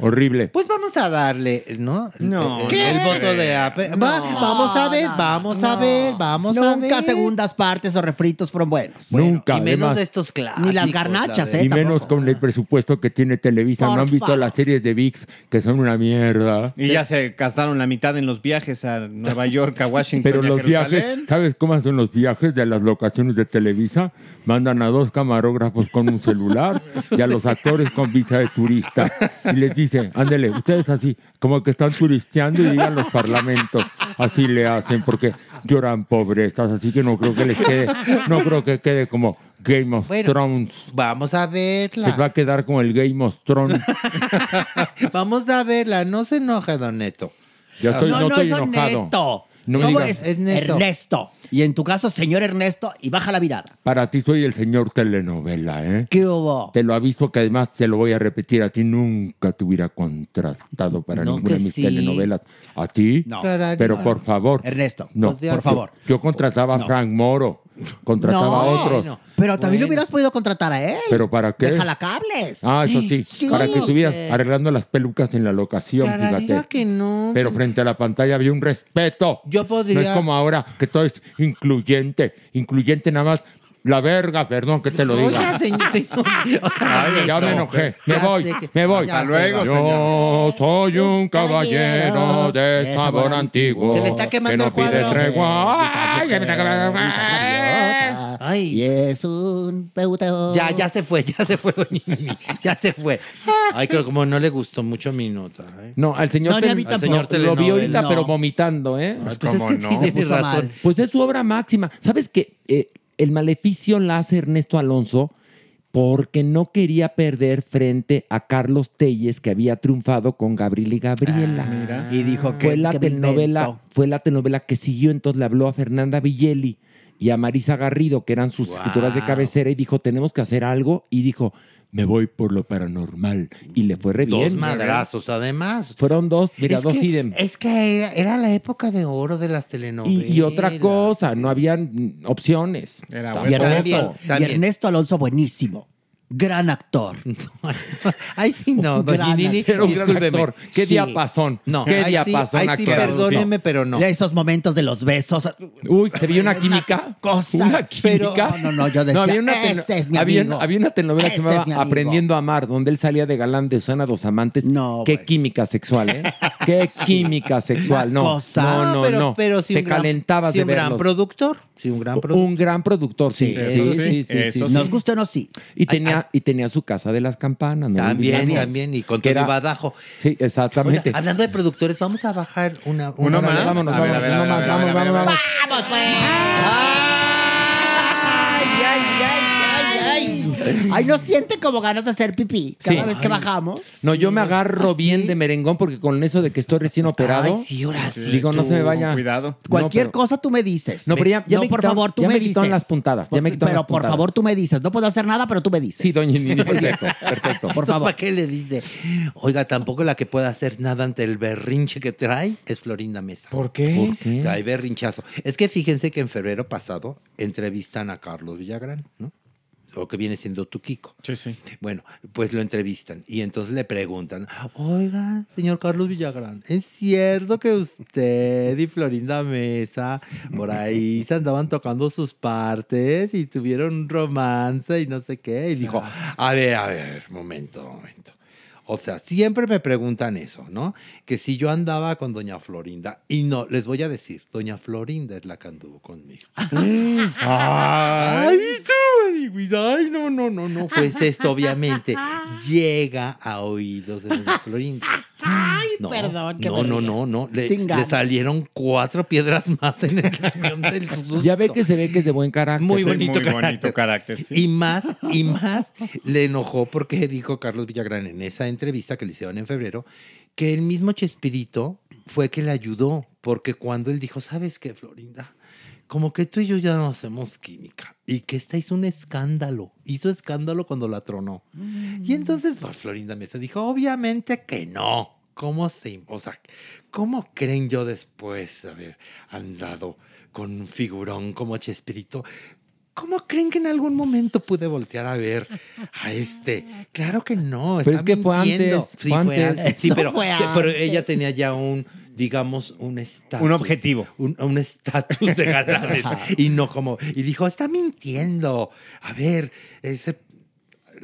Speaker 4: Horrible.
Speaker 6: Pues vamos a darle, ¿no?
Speaker 5: No,
Speaker 6: El, el voto de Ape. Va, vamos a ver, vamos a ver, vamos a ver.
Speaker 9: Nunca segundas partes o refritos fueron buenos.
Speaker 4: Nunca.
Speaker 6: Y menos
Speaker 4: además,
Speaker 6: de estos clásicos.
Speaker 9: Ni las
Speaker 6: la
Speaker 9: garnachas. ¿eh?
Speaker 4: y menos
Speaker 9: tampoco.
Speaker 4: con el presupuesto que tiene Televisa.
Speaker 9: Por
Speaker 4: ¿No han visto
Speaker 9: favor.
Speaker 4: las series de VIX que son una mierda?
Speaker 5: Y ya se gastaron la mitad en los viajes a Nueva York, a [LAUGHS] Washington
Speaker 4: Pero
Speaker 5: y a
Speaker 4: los viajes,
Speaker 5: Jerusalén.
Speaker 4: ¿sabes cómo son los viajes de las locaciones de Televisa? Mandan a dos camarógrafos con un celular y a los actores con visa de turista. [LAUGHS] Y les dice, ándele, ustedes así, como que están turisteando y digan los parlamentos. Así le hacen porque lloran pobrezas, así que no creo que les quede, no creo que quede como Game of
Speaker 6: Bueno,
Speaker 4: Thrones.
Speaker 6: Vamos a verla.
Speaker 4: Les va a quedar como el Game of Thrones. [LAUGHS]
Speaker 6: Vamos a verla. No se enoje, don Neto.
Speaker 4: Ya estoy, no,
Speaker 9: no, no
Speaker 4: estoy
Speaker 9: es
Speaker 4: enojado.
Speaker 9: Neto.
Speaker 4: No me
Speaker 9: ¿Cómo
Speaker 4: digas.
Speaker 9: es? Ernesto. Y en tu caso, señor Ernesto, y baja la mirada.
Speaker 4: Para ti soy el señor telenovela, ¿eh?
Speaker 9: ¿Qué hubo?
Speaker 4: Te lo aviso que además te lo voy a repetir. A ti nunca te hubiera contratado para
Speaker 6: No,
Speaker 4: ninguna
Speaker 6: que
Speaker 4: de mis
Speaker 6: sí.
Speaker 4: telenovelas. ¿A ti?
Speaker 9: No.
Speaker 4: Pero por favor.
Speaker 9: Ernesto,
Speaker 4: No,
Speaker 9: por favor.
Speaker 4: Yo contrataba a
Speaker 9: No.
Speaker 4: Frank Moro. Contrataba
Speaker 9: No.
Speaker 4: a otros.
Speaker 9: Pero también
Speaker 6: Bueno.
Speaker 9: lo hubieras podido contratar a él.
Speaker 4: ¿Pero para qué?
Speaker 9: Déjala cables.
Speaker 4: Ah, eso sí.
Speaker 9: Sí.
Speaker 4: para que estuvieras
Speaker 6: que-
Speaker 4: arreglando las pelucas en la locación,
Speaker 6: Claro,
Speaker 4: fíjate.
Speaker 6: que no.
Speaker 4: Pero frente a la pantalla había un respeto.
Speaker 6: Yo podría-
Speaker 4: No es como ahora que todo es incluyente. Incluyente nada más. La verga, perdón que te lo diga.
Speaker 6: Oiga, señor, [LAUGHS] señor.
Speaker 4: Ay, ya me enojé. Me
Speaker 6: Ya
Speaker 4: voy,
Speaker 6: que-
Speaker 4: me voy.
Speaker 6: ya
Speaker 5: Hasta luego.
Speaker 4: Yo soy un caballero de sabor antiguo.
Speaker 6: Se le está quemando
Speaker 4: que no
Speaker 6: el cuadro.
Speaker 4: pide tregua. Ay.
Speaker 6: Ay.
Speaker 9: Y es un peuteo.
Speaker 6: Ya, ya se fue, ya se fue, doña. Ya se fue. Ay, creo como no le gustó mucho mi nota. ¿eh?
Speaker 4: No, al señor,
Speaker 9: No, mí
Speaker 4: al señor lo vi ahorita,
Speaker 9: No.
Speaker 4: pero vomitando, ¿eh?
Speaker 6: Pues es que sí
Speaker 5: no?
Speaker 6: tiene
Speaker 9: puso
Speaker 6: razón.
Speaker 9: mal.
Speaker 4: Pues es su obra máxima. ¿Sabes qué? Eh, el maleficio la hace Ernesto Alonso porque no quería perder frente a Carlos Telles, que había triunfado con Gabriel y Gabriela.
Speaker 9: Y dijo que
Speaker 4: fue la
Speaker 9: que
Speaker 4: telenovela, fue la telenovela que siguió, entonces le habló a Fernanda Villeli y a Marisa Garrido, que eran sus
Speaker 6: Wow.
Speaker 4: escritoras de cabecera, y dijo, tenemos que hacer algo. Y dijo, me voy por lo paranormal. Y le fue re bien.
Speaker 6: Dos madrazos, además.
Speaker 4: Fueron dos, mira,
Speaker 6: Es
Speaker 4: dos
Speaker 6: que-
Speaker 4: idem.
Speaker 6: Es que era, era la época de oro de las telenovelas.
Speaker 4: y otra cosa, no habían opciones.
Speaker 5: Era
Speaker 9: Y. Ernesto, y Ernesto Alonso, buenísimo. Gran actor. [LAUGHS]
Speaker 6: Ay, sí, no,
Speaker 9: Un
Speaker 6: don
Speaker 9: gran.
Speaker 4: Era un gran actor. ¿Qué
Speaker 9: Sí.
Speaker 4: diapasón?
Speaker 6: No,
Speaker 4: ¿Qué
Speaker 6: ahí sí-
Speaker 4: diapasón
Speaker 6: ahí sí, perdóneme, pero no.
Speaker 9: De esos momentos de los besos.
Speaker 4: Uy, ¿se vio una química?
Speaker 9: Cosa.
Speaker 4: ¿Una
Speaker 9: Pero-
Speaker 4: química?
Speaker 9: no, no, no, yo decía,
Speaker 4: había una,
Speaker 9: ese es mi
Speaker 4: había,
Speaker 9: amigo.
Speaker 4: había una telenovela que se llamaba. Aprendiendo a Amar, donde él salía de galán de Susana Dos Amantes.
Speaker 9: No,
Speaker 4: Qué química sexual, ¿eh? [LAUGHS] Qué química sexual.
Speaker 9: Una
Speaker 4: No,
Speaker 9: cosa.
Speaker 4: no, no,
Speaker 6: pero,
Speaker 4: no.
Speaker 6: pero sí
Speaker 4: Te
Speaker 6: un gran-
Speaker 4: calentabas
Speaker 6: sí
Speaker 4: de
Speaker 6: un gran
Speaker 4: verlos.
Speaker 6: productor. Sí, un gran productor.
Speaker 4: Un gran productor, sí.
Speaker 9: Sí,
Speaker 4: Sí, sí.
Speaker 9: Nos gusta o no, sí.
Speaker 4: Y tenía, y tenía su casa de las campanas. ¿no?
Speaker 6: También, también, y con
Speaker 4: Que era-
Speaker 6: Badajo.
Speaker 4: Sí, exactamente.
Speaker 6: Oiga, hablando de productores, vamos a bajar una, una
Speaker 5: Uno más.
Speaker 4: Vámonos,
Speaker 5: A ver,
Speaker 4: vámonos,
Speaker 5: a ver, a ver,
Speaker 4: más,
Speaker 5: a ver, a
Speaker 4: vamos,
Speaker 5: ver,
Speaker 4: vamos,
Speaker 5: a ver.
Speaker 4: vamos.
Speaker 9: ¡Vamos, pues! ¡Ay, [LAUGHS] ay, ¿no siente como ganas de hacer pipí cada
Speaker 4: Sí.
Speaker 9: vez que bajamos?
Speaker 4: No, yo me agarro bien de merengón porque con eso de que estoy recién operado.
Speaker 6: Ay, sí, ahora sí.
Speaker 4: Digo, no
Speaker 5: Tú,
Speaker 4: se me vaya.
Speaker 5: cuidado.
Speaker 9: Cualquier
Speaker 4: No, pero-
Speaker 9: cosa tú me dices.
Speaker 4: No, pero ya, ya
Speaker 9: no,
Speaker 4: me
Speaker 9: por
Speaker 4: quitaron-
Speaker 9: favor, tú
Speaker 4: ya
Speaker 9: me,
Speaker 4: me
Speaker 9: dices.
Speaker 4: quitaron las puntadas. Ya me quitaron
Speaker 9: pero
Speaker 4: las
Speaker 9: por
Speaker 4: puntadas.
Speaker 9: favor, tú me dices. No puedo hacer nada, pero tú me dices.
Speaker 4: Sí, doña Nini, [LAUGHS] perfecto, perfecto.
Speaker 9: Por favor.
Speaker 6: ¿Para qué le dice? Oiga, tampoco la que puede hacer nada ante el berrinche que trae es Florinda Mesa.
Speaker 5: ¿Por qué?
Speaker 4: ¿Por qué?
Speaker 6: Trae berrinchazo. Es que fíjense que en febrero pasado entrevistan a Carlos Villagrán, ¿no? O que viene siendo tu Kiko.
Speaker 5: Sí, sí.
Speaker 6: Bueno, pues lo entrevistan y entonces le preguntan, oiga, señor Carlos Villagrán, ¿es cierto que usted y Florinda Mesa por ahí [LAUGHS] se andaban tocando sus partes y tuvieron un romance y no sé qué? Y dijo, a ver, a ver, momento, momento. O sea, siempre me preguntan eso, ¿no? Que si yo andaba con doña Florinda. Y no, les voy a decir, doña Florinda es la que anduvo conmigo. [LAUGHS] Ay, tú, ay, no, no, no, no. Pues esto obviamente [LAUGHS] llega a oídos de doña Florinda.
Speaker 9: Ay,
Speaker 6: No,
Speaker 9: perdón. que
Speaker 6: no, no, no, no. Le, salieron cuatro piedras más en el cañón del susto.
Speaker 4: Ya ve que se ve que es de buen carácter.
Speaker 6: Muy bonito
Speaker 5: muy
Speaker 6: carácter.
Speaker 5: bonito carácter, sí.
Speaker 6: Y más, y más le enojó porque dijo Carlos Villagrán en esa entrevista que le hicieron en febrero que el mismo Chespirito fue que le ayudó. Porque cuando él dijo, ¿sabes qué, Florinda? Como que tú y yo ya no hacemos química. Y que esta hizo un escándalo. Hizo escándalo cuando la tronó. Y entonces, pues, Florinda Mesa dijo, obviamente que no. ¿Cómo se, o sea, cómo creen yo después de haber andado con un figurón como Chespirito? ¿Cómo creen que en algún momento pude voltear a ver a este? Claro que no.
Speaker 4: Pero
Speaker 6: está
Speaker 4: es que fue antes,
Speaker 6: Sí,
Speaker 4: fue antes.
Speaker 6: antes. Sí, pero,
Speaker 9: fue
Speaker 6: sí, pero
Speaker 9: antes.
Speaker 6: ella tenía ya un, digamos, un estatus.
Speaker 5: Un objetivo.
Speaker 6: Un un estatus de galanes. [LAUGHS] y no como. Y dijo, está mintiendo. A ver, ese.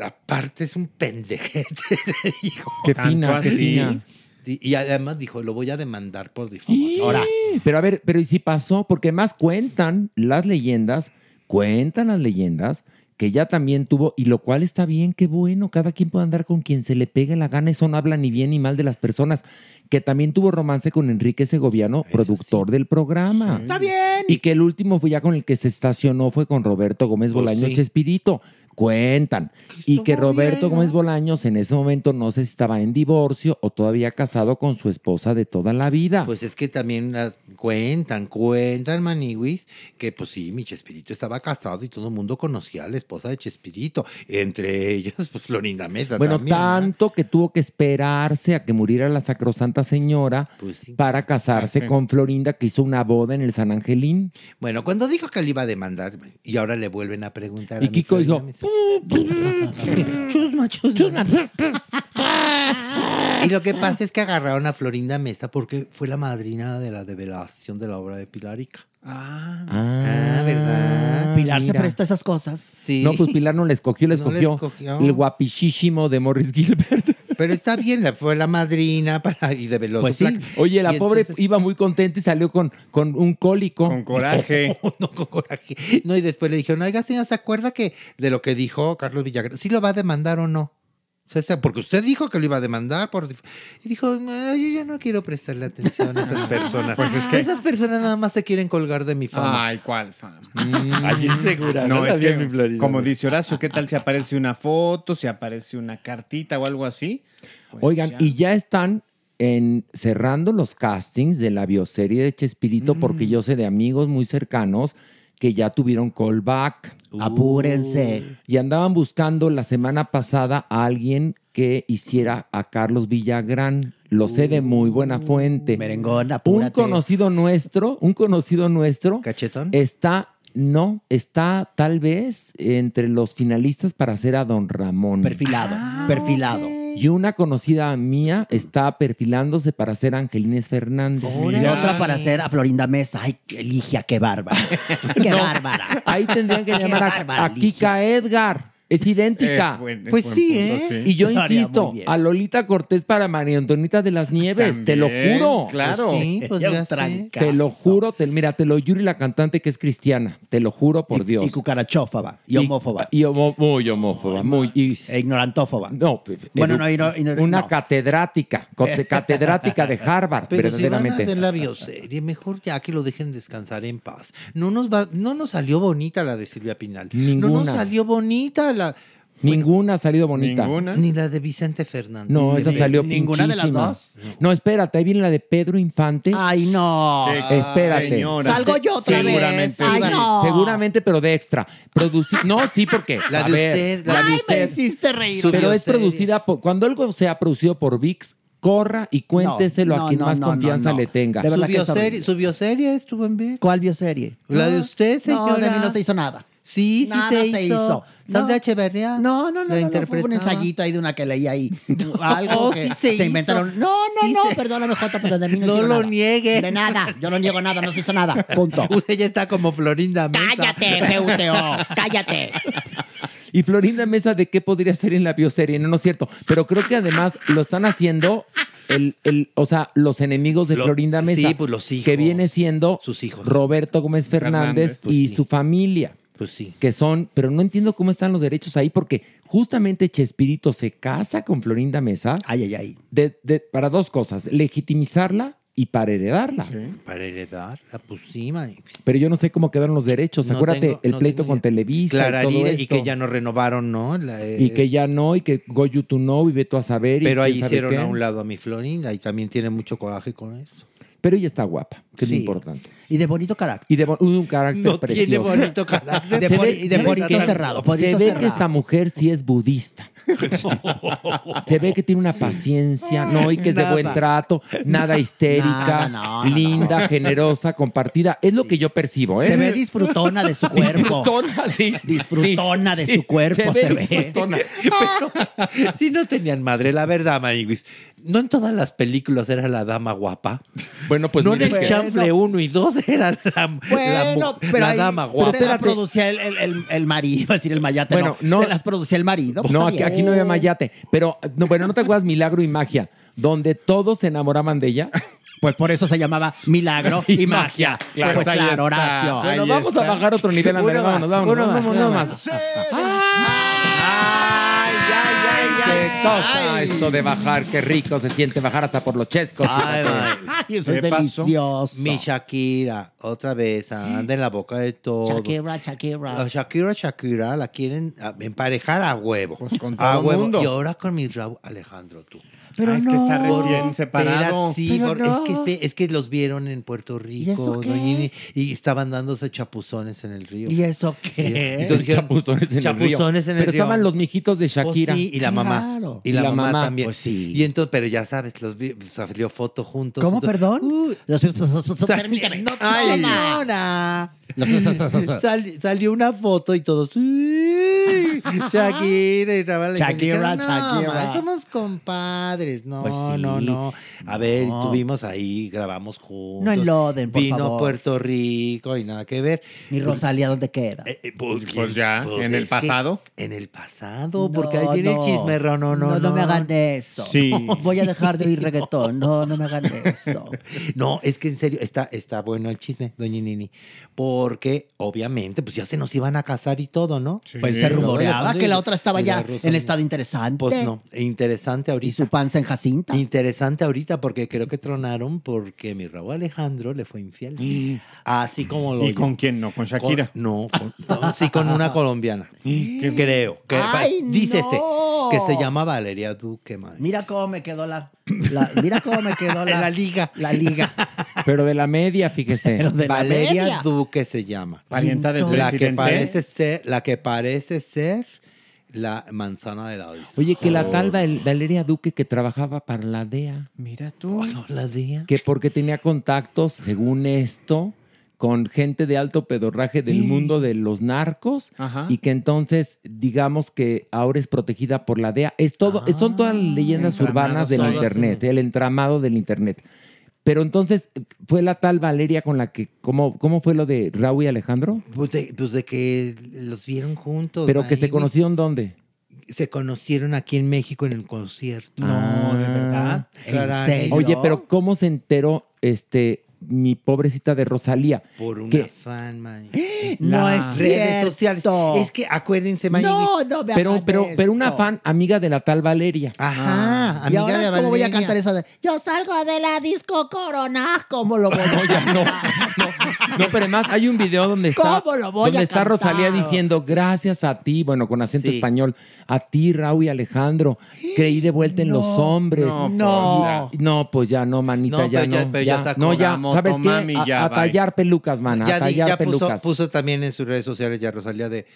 Speaker 6: Aparte es un pendejete. [LAUGHS] le dijo.
Speaker 4: Qué
Speaker 5: Tanto
Speaker 4: fina, qué
Speaker 5: así.
Speaker 4: fina.
Speaker 6: Y, y además dijo, lo voy a demandar por difamación.
Speaker 9: Ahora,
Speaker 4: Pero a ver, pero ¿y si pasó? Porque más cuentan las leyendas, cuentan las leyendas que ella también tuvo, y lo cual está bien, qué bueno, cada quien puede andar con quien se le pegue la gana, eso no habla ni bien ni mal de las personas, que también tuvo romance con Enrique Segoviano, productor del programa.
Speaker 9: está bien.
Speaker 4: Y que el último fue ya con el que se estacionó fue con Roberto Gómez
Speaker 6: Pues
Speaker 4: Bolaño
Speaker 6: sí.
Speaker 4: Chespirito. Cuentan. Y que Roberto
Speaker 6: bien, ¿no?
Speaker 4: Gómez Bolaños en ese momento no sé si estaba en divorcio o todavía casado con su esposa de toda la vida.
Speaker 6: Pues es que también las cuentan, cuentan, Maniwis, que pues sí, mi Chespirito estaba casado y todo el mundo conocía a la esposa de Chespirito. Entre ellas, pues Florinda Mesa
Speaker 4: Bueno,
Speaker 6: también. ¿verdad?
Speaker 4: tanto que tuvo que esperarse a que muriera la sacrosanta señora
Speaker 6: Pues sí.
Speaker 4: para casarse
Speaker 5: Sí, sí.
Speaker 4: con Florinda, que hizo una boda en el San Angelín.
Speaker 6: Bueno, cuando dijo que le iba a demandar, y ahora le vuelven a preguntar. a
Speaker 4: Y
Speaker 6: mi
Speaker 4: Kiko dijo,
Speaker 6: Mesa. Chusma, chusma. Y lo que pasa es que agarraron a Florinda Mesa porque fue la madrina de la develación de la obra de Pilarica.
Speaker 5: Ah.
Speaker 6: Ah, ¿verdad?
Speaker 9: Pilar se
Speaker 4: mira.
Speaker 9: presta a esas cosas.
Speaker 6: Sí.
Speaker 4: No, pues Pilar no le escogió, le
Speaker 6: No le
Speaker 4: escogió,
Speaker 6: escogió.
Speaker 4: el guapichísimo de Morris Gilbert.
Speaker 6: Pero está bien, la- fue la madrina para, y develó
Speaker 9: Pues
Speaker 6: su
Speaker 9: sí.
Speaker 4: Oye, la
Speaker 6: Y
Speaker 4: pobre
Speaker 6: entonces-
Speaker 4: iba muy contenta y salió con, con un cólico.
Speaker 5: Con coraje. [LAUGHS] [LAUGHS]
Speaker 6: No, con coraje. No, y después le dijeron, oiga, señor, ¿se acuerda que de lo que dijo Carlos Villagrán? ¿Sí lo va a demandar o no? O sea, porque usted dijo que lo iba a demandar por... Y dijo, "No, yo ya no quiero prestarle atención a esas personas.
Speaker 5: Pues es que-
Speaker 6: Esas personas nada más se quieren colgar de mi fama.
Speaker 5: Ay, ¿cuál fan?
Speaker 6: Ay, insegura,
Speaker 5: No,
Speaker 6: ¿no?
Speaker 5: es que,
Speaker 6: mi Florida.
Speaker 5: como dice Horacio, ¿qué tal si aparece una foto, si aparece una cartita o algo así? Pues
Speaker 4: Oigan,
Speaker 5: ya.
Speaker 4: y ya están en, cerrando los castings de la bioserie de Chespirito, porque yo sé de amigos muy cercanos que ya tuvieron callback.
Speaker 9: Apúrense.
Speaker 4: Y andaban buscando la semana pasada a alguien que hiciera a Carlos Villagrán. Lo sé de muy buena fuente.
Speaker 9: Merengón,
Speaker 4: Un
Speaker 9: apúrate.
Speaker 4: conocido nuestro, un conocido nuestro.
Speaker 6: ¿Cachetón?
Speaker 4: Está, no, está tal vez entre los finalistas para hacer a Don Ramón.
Speaker 9: Perfilado, perfilado.
Speaker 4: Y una conocida mía está perfilándose para ser Angelines Fernández.
Speaker 9: Y otra para hacer a Florinda Mesa. Ay, Eligia, qué bárbara. [LAUGHS] qué
Speaker 4: No,
Speaker 9: bárbara.
Speaker 4: Ahí tendrían que llamar a, a Kika Edgar. Es idéntica.
Speaker 7: Es buen- es
Speaker 4: pues sí,
Speaker 7: punto,
Speaker 4: ¿eh?
Speaker 7: sí.
Speaker 4: Y yo insisto, a Lolita Cortés para María Antonita de las Nieves, te lo juro.
Speaker 7: claro.
Speaker 6: Sí, pues ya
Speaker 9: trancazo.
Speaker 4: Te lo juro, te- mira, te lo Yuri la cantante que es cristiana, te lo juro por
Speaker 9: Y-
Speaker 4: Dios.
Speaker 9: Y cucarachófoba. Y homófoba.
Speaker 4: Y homo- muy homófoba, muy. y-
Speaker 9: E ignorantófoba.
Speaker 4: no,
Speaker 9: Bueno, no, no- no-
Speaker 4: una
Speaker 9: no.
Speaker 4: catedrática, catedrática de Harvard,
Speaker 6: Pero si van a
Speaker 4: verdaderamente.
Speaker 6: hacer la bioserie, mejor ya que lo dejen descansar en paz. No nos va, no nos salió bonita la de Silvia Pinal. No
Speaker 4: Ninguna.
Speaker 6: nos salió bonita la
Speaker 4: Ninguna ha salido bonita.
Speaker 7: Ninguna.
Speaker 6: ni la de Vicente Fernández.
Speaker 4: No, esa
Speaker 9: Ni-
Speaker 4: salió
Speaker 9: ninguna de las dos.
Speaker 4: No, espérate, ahí viene la de Pedro Infante.
Speaker 9: Ay, no.
Speaker 4: Espérate.
Speaker 7: señora.
Speaker 9: Salgo yo otra
Speaker 7: Seguramente
Speaker 9: vez. Ay, no.
Speaker 4: Seguramente, pero de extra. Produci- [LAUGHS] no, sí, porque.
Speaker 6: La de
Speaker 4: ver,
Speaker 6: usted, la
Speaker 4: la de
Speaker 9: Ay, me
Speaker 4: usted.
Speaker 9: hiciste reír.
Speaker 6: Su
Speaker 4: Pero es producida por. Cuando algo sea producido por VIX, corra y cuénteselo
Speaker 9: No,
Speaker 4: a quien
Speaker 9: no,
Speaker 4: más
Speaker 9: no,
Speaker 4: confianza
Speaker 9: no, no.
Speaker 4: le tenga.
Speaker 9: De
Speaker 6: Su
Speaker 9: verdad que es
Speaker 6: bioserie, su bioserie estuvo en B.
Speaker 9: ¿Cuál bioserie?
Speaker 6: La de usted, señora.
Speaker 9: No, de mí no se hizo nada.
Speaker 6: Sí, sí
Speaker 9: Nada
Speaker 6: se,
Speaker 9: se
Speaker 6: hizo. Sandra
Speaker 9: No.
Speaker 6: Echeverría.
Speaker 9: No, no, no, no, no, fue un ensayito ahí de una que leí ahí. [LAUGHS] Algo
Speaker 6: Oh,
Speaker 9: que
Speaker 6: sí
Speaker 9: se, inventaron. No, no,
Speaker 6: Sí
Speaker 9: no,
Speaker 6: se-
Speaker 9: perdóname, Jota, pero de mí no,
Speaker 6: No lo
Speaker 9: nada.
Speaker 6: niegue.
Speaker 9: De nada, yo no niego nada, no se hizo nada. Punto. [LAUGHS]
Speaker 6: Usted ya está como Florinda Mesa.
Speaker 9: Cállate, [LAUGHS] PUTO, cállate.
Speaker 4: Y Florinda Mesa, ¿de qué podría ser en la bioserie? No, no es cierto. Pero creo que además lo están haciendo. El, el, o sea, los enemigos de
Speaker 6: Lo-
Speaker 4: Florinda Mesa.
Speaker 6: sí, pues los hijos.
Speaker 4: Que viene siendo
Speaker 6: Sus hijos.
Speaker 4: Roberto Gómez Fernández,
Speaker 7: Fernández,
Speaker 6: pues
Speaker 4: y
Speaker 6: sí.
Speaker 4: su familia.
Speaker 6: Pues sí.
Speaker 4: que son, pero no entiendo cómo están los derechos ahí, porque justamente Chespirito se casa con Florinda Mesa
Speaker 9: Ay, ay, ay.
Speaker 4: de- de- para dos cosas, legitimizarla y para heredarla.
Speaker 6: Para heredarla, pues sí, man.
Speaker 4: Pero yo no sé cómo quedaron los derechos.
Speaker 6: No
Speaker 4: Acuérdate,
Speaker 6: tengo-
Speaker 4: el
Speaker 6: no
Speaker 4: pleito con. Televisa
Speaker 6: Clara
Speaker 4: y todo
Speaker 6: Arire,
Speaker 4: esto.
Speaker 6: y que ya no renovaron, ¿no? La-
Speaker 4: Y que ya no, y que go you to know, y ve tú a saber. y
Speaker 6: Pero ahí hicieron a un lado a mi Florinda y también tiene mucho coraje con eso.
Speaker 4: Pero ella está guapa, que es importante.
Speaker 9: Y de bonito carácter.
Speaker 4: Y de bo- un carácter
Speaker 6: No
Speaker 4: precioso.
Speaker 6: tiene bonito carácter.
Speaker 9: De
Speaker 4: ve-
Speaker 9: y de
Speaker 4: ¿sabes
Speaker 9: porito
Speaker 4: qué?
Speaker 9: cerrado.
Speaker 4: Se ve
Speaker 9: cerrado.
Speaker 4: que esta mujer sí es budista. [LAUGHS] Se ve que tiene una paciencia, no, y que es de buen trato, nada histérica,
Speaker 9: Nada, no, no,
Speaker 4: linda,
Speaker 9: no.
Speaker 4: generosa, compartida. Es lo que yo percibo, ¿eh?
Speaker 9: Se ve disfrutona de su [LAUGHS] cuerpo.
Speaker 4: Disfrutona, sí.
Speaker 9: Disfrutona
Speaker 4: Sí,
Speaker 9: de su cuerpo, se ve.
Speaker 4: disfrutona. [LAUGHS]
Speaker 6: Sí, no tenían madre, la verdad, Maniguis. No en todas las películas era la dama guapa.
Speaker 4: Bueno, pues
Speaker 6: no en
Speaker 4: mira,
Speaker 6: el
Speaker 4: es que-
Speaker 6: chanfle 1 y 2 era la, la
Speaker 9: Bueno, pero
Speaker 6: la
Speaker 9: ahí
Speaker 6: dama
Speaker 9: se
Speaker 6: guapa.
Speaker 9: las producía el, el, el, el marido, a decir el mayate.
Speaker 4: Bueno,
Speaker 9: no,
Speaker 4: no-
Speaker 9: se las producía el marido. pues,
Speaker 4: No, aquí, no había mayate. Pero, no, bueno, ¿no te acuerdas Milagro y Magia? Donde todos se enamoraban de ella.
Speaker 9: Pues por eso se llamaba Milagro [LAUGHS] y,
Speaker 4: Y
Speaker 9: magia.
Speaker 4: magia, claro.
Speaker 9: pues claro,
Speaker 4: está.
Speaker 9: Horacio.
Speaker 4: Bueno, vamos a bajar otro nivel, Andrés.
Speaker 6: Uno más,
Speaker 4: Vámonos, vámonos,
Speaker 6: uno más,
Speaker 4: vámonos,
Speaker 6: uno
Speaker 4: vámonos. Qué cosa esto de bajar, qué rico se siente bajar hasta por los chescos.
Speaker 6: Ay,
Speaker 4: fíjate.
Speaker 6: ay.
Speaker 9: Ay, eso es delicioso.
Speaker 6: Mi Shakira, otra vez, anda en la boca de todos.
Speaker 9: Shakira, Shakira.
Speaker 6: A Shakira, Shakira la quieren ah, emparejar a huevo.
Speaker 7: Pues con
Speaker 6: a
Speaker 7: todo
Speaker 6: huevo.
Speaker 7: mundo.
Speaker 6: Y ahora con mi Raúl Alejandro, tú.
Speaker 9: Pero
Speaker 7: Ah, es que está
Speaker 9: no.
Speaker 7: recién separado.
Speaker 6: Espera, sí, por-
Speaker 9: no.
Speaker 6: es, que, es que los vieron en Puerto Rico.
Speaker 9: eso qué?
Speaker 6: y estaban dándose chapuzones en el río.
Speaker 9: ¿Y eso
Speaker 6: Y
Speaker 9: qué? [LAUGHS]
Speaker 6: dijeron,
Speaker 4: chapuzones en el río.
Speaker 6: chapuzones en el
Speaker 4: Pero
Speaker 6: río.
Speaker 4: estaban los mijitos de
Speaker 6: Pues
Speaker 4: Shakira.
Speaker 6: sí, y la mamá.
Speaker 9: Claro.
Speaker 6: Y la,
Speaker 4: Y la
Speaker 6: mamá,
Speaker 4: mamá.
Speaker 6: también.
Speaker 9: Pues sí.
Speaker 6: Y entonces, pero ya sabes, los vi- salió foto juntos.
Speaker 9: ¿Cómo,
Speaker 6: Entonces,
Speaker 9: perdón?
Speaker 6: uh,
Speaker 9: Los- Permíteme.
Speaker 6: No, Sal- salió una foto y todos. "Uy, Shakira y Raúl Alejandro".
Speaker 9: Shakira,
Speaker 6: "No,
Speaker 9: Shakira.
Speaker 6: somos compadres. No,
Speaker 9: Pues sí.
Speaker 6: no, no. A ver,
Speaker 9: No.
Speaker 6: estuvimos ahí, grabamos juntos.
Speaker 9: No enloden, por
Speaker 6: Vino
Speaker 9: favor.
Speaker 6: Puerto Rico y nada que ver.
Speaker 9: Mi Rosalía, ¿dónde queda?
Speaker 6: Eh, eh, pues,
Speaker 7: Pues ya, en el pasado.
Speaker 6: En el pasado,
Speaker 9: No,
Speaker 6: porque ahí viene
Speaker 9: no.
Speaker 6: el chisme, no, no, no.
Speaker 9: No, no me hagan eso.
Speaker 7: Sí.
Speaker 9: Voy a dejar de oír reggaetón. No, no me hagan eso. [LAUGHS]
Speaker 6: No, es que en serio, está, está bueno el chisme, doña Nini. Porque, obviamente, pues ya se nos iban a casar y todo, ¿no?
Speaker 9: Pues se rumoreaba que
Speaker 6: y-
Speaker 9: la otra estaba
Speaker 6: y
Speaker 9: ya en estado interesante.
Speaker 6: Pues no, interesante
Speaker 9: Y
Speaker 6: ahorita.
Speaker 9: su panza en Jacinta.
Speaker 6: Interesante ahorita porque creo que tronaron porque mi Raúl Alejandro le fue infiel. [GASPS] Así como lo
Speaker 7: ¿Y con quién no? ¿Con Shakira?
Speaker 6: Con- no, con- no, sí, con una [LAUGHS] colombiana. Creo. Que,
Speaker 9: Ay,
Speaker 6: dícese
Speaker 9: no.
Speaker 6: que se llama Valeria Duque, madre.
Speaker 9: Mira cómo me quedó la, la- mira cómo me quedó [LAUGHS] la,
Speaker 6: La liga.
Speaker 9: La liga. [LAUGHS]
Speaker 4: Pero de la media, fíjese.
Speaker 6: Valeria Duque se llama.
Speaker 5: Parienta del
Speaker 6: la que
Speaker 5: presidente.
Speaker 6: parece ser, la que parece ser la manzana de la Odisea.
Speaker 4: Oye, que la tal Val- Valeria Duque que trabajaba para la DEA.
Speaker 5: Mira tú.
Speaker 6: La DEA.
Speaker 4: Que porque tenía contactos, según esto, con gente de alto pedorraje del mundo de los narcos
Speaker 5: Ajá.
Speaker 4: y que entonces, digamos que ahora es protegida por la DEA. Es todo, son todas las leyendas
Speaker 5: entramado
Speaker 4: urbanas del Internet, el entramado del Internet. Pero entonces, ¿fue la tal Valeria con la que, cómo, cómo fue lo de Raúl y Alejandro?
Speaker 6: Pues de, pues de que los vieron juntos.
Speaker 4: Pero que se conocieron dónde?
Speaker 6: Se conocieron aquí en México en el concierto.
Speaker 4: No,
Speaker 5: ¿de verdad?
Speaker 6: Caray.
Speaker 4: Oye, pero ¿cómo se enteró este mi pobrecita de Rosalía?
Speaker 6: Por una
Speaker 4: Que-
Speaker 6: fan, man. [GASPS]
Speaker 9: No es
Speaker 6: redes
Speaker 9: cierto.
Speaker 6: sociales. Es que acuérdense, man.
Speaker 9: No, no me
Speaker 4: pero, pero, pero una fan amiga de la tal Valeria.
Speaker 6: Ajá,
Speaker 9: ¿Y
Speaker 6: amiga
Speaker 9: ahora
Speaker 6: de
Speaker 9: cómo voy a cantar eso de Yo salgo de la disco Corona? ¿Cómo lo voy a [LAUGHS]
Speaker 4: No, ya no, no, pero además hay un video donde está,
Speaker 9: ¿Cómo lo voy
Speaker 4: donde
Speaker 9: a
Speaker 4: está
Speaker 9: cantar?
Speaker 4: Rosalía diciendo gracias a ti, bueno, con acento
Speaker 6: Sí.
Speaker 4: español, a ti, Raúl y Alejandro, creí de vuelta en los hombres.
Speaker 5: no,
Speaker 9: No.
Speaker 4: Y- No, pues ya no, manita,
Speaker 6: No,
Speaker 4: ya
Speaker 6: pero ya-
Speaker 4: no.
Speaker 6: pero ya
Speaker 4: ya,
Speaker 6: sacó
Speaker 4: no, ya, ¿sabes qué? A,
Speaker 5: ya,
Speaker 4: a tallar pelucas, mana, a
Speaker 6: Ya, di-
Speaker 4: tallar
Speaker 6: ya puso,
Speaker 4: pelucas.
Speaker 6: puso también en sus redes sociales ya Rosalía de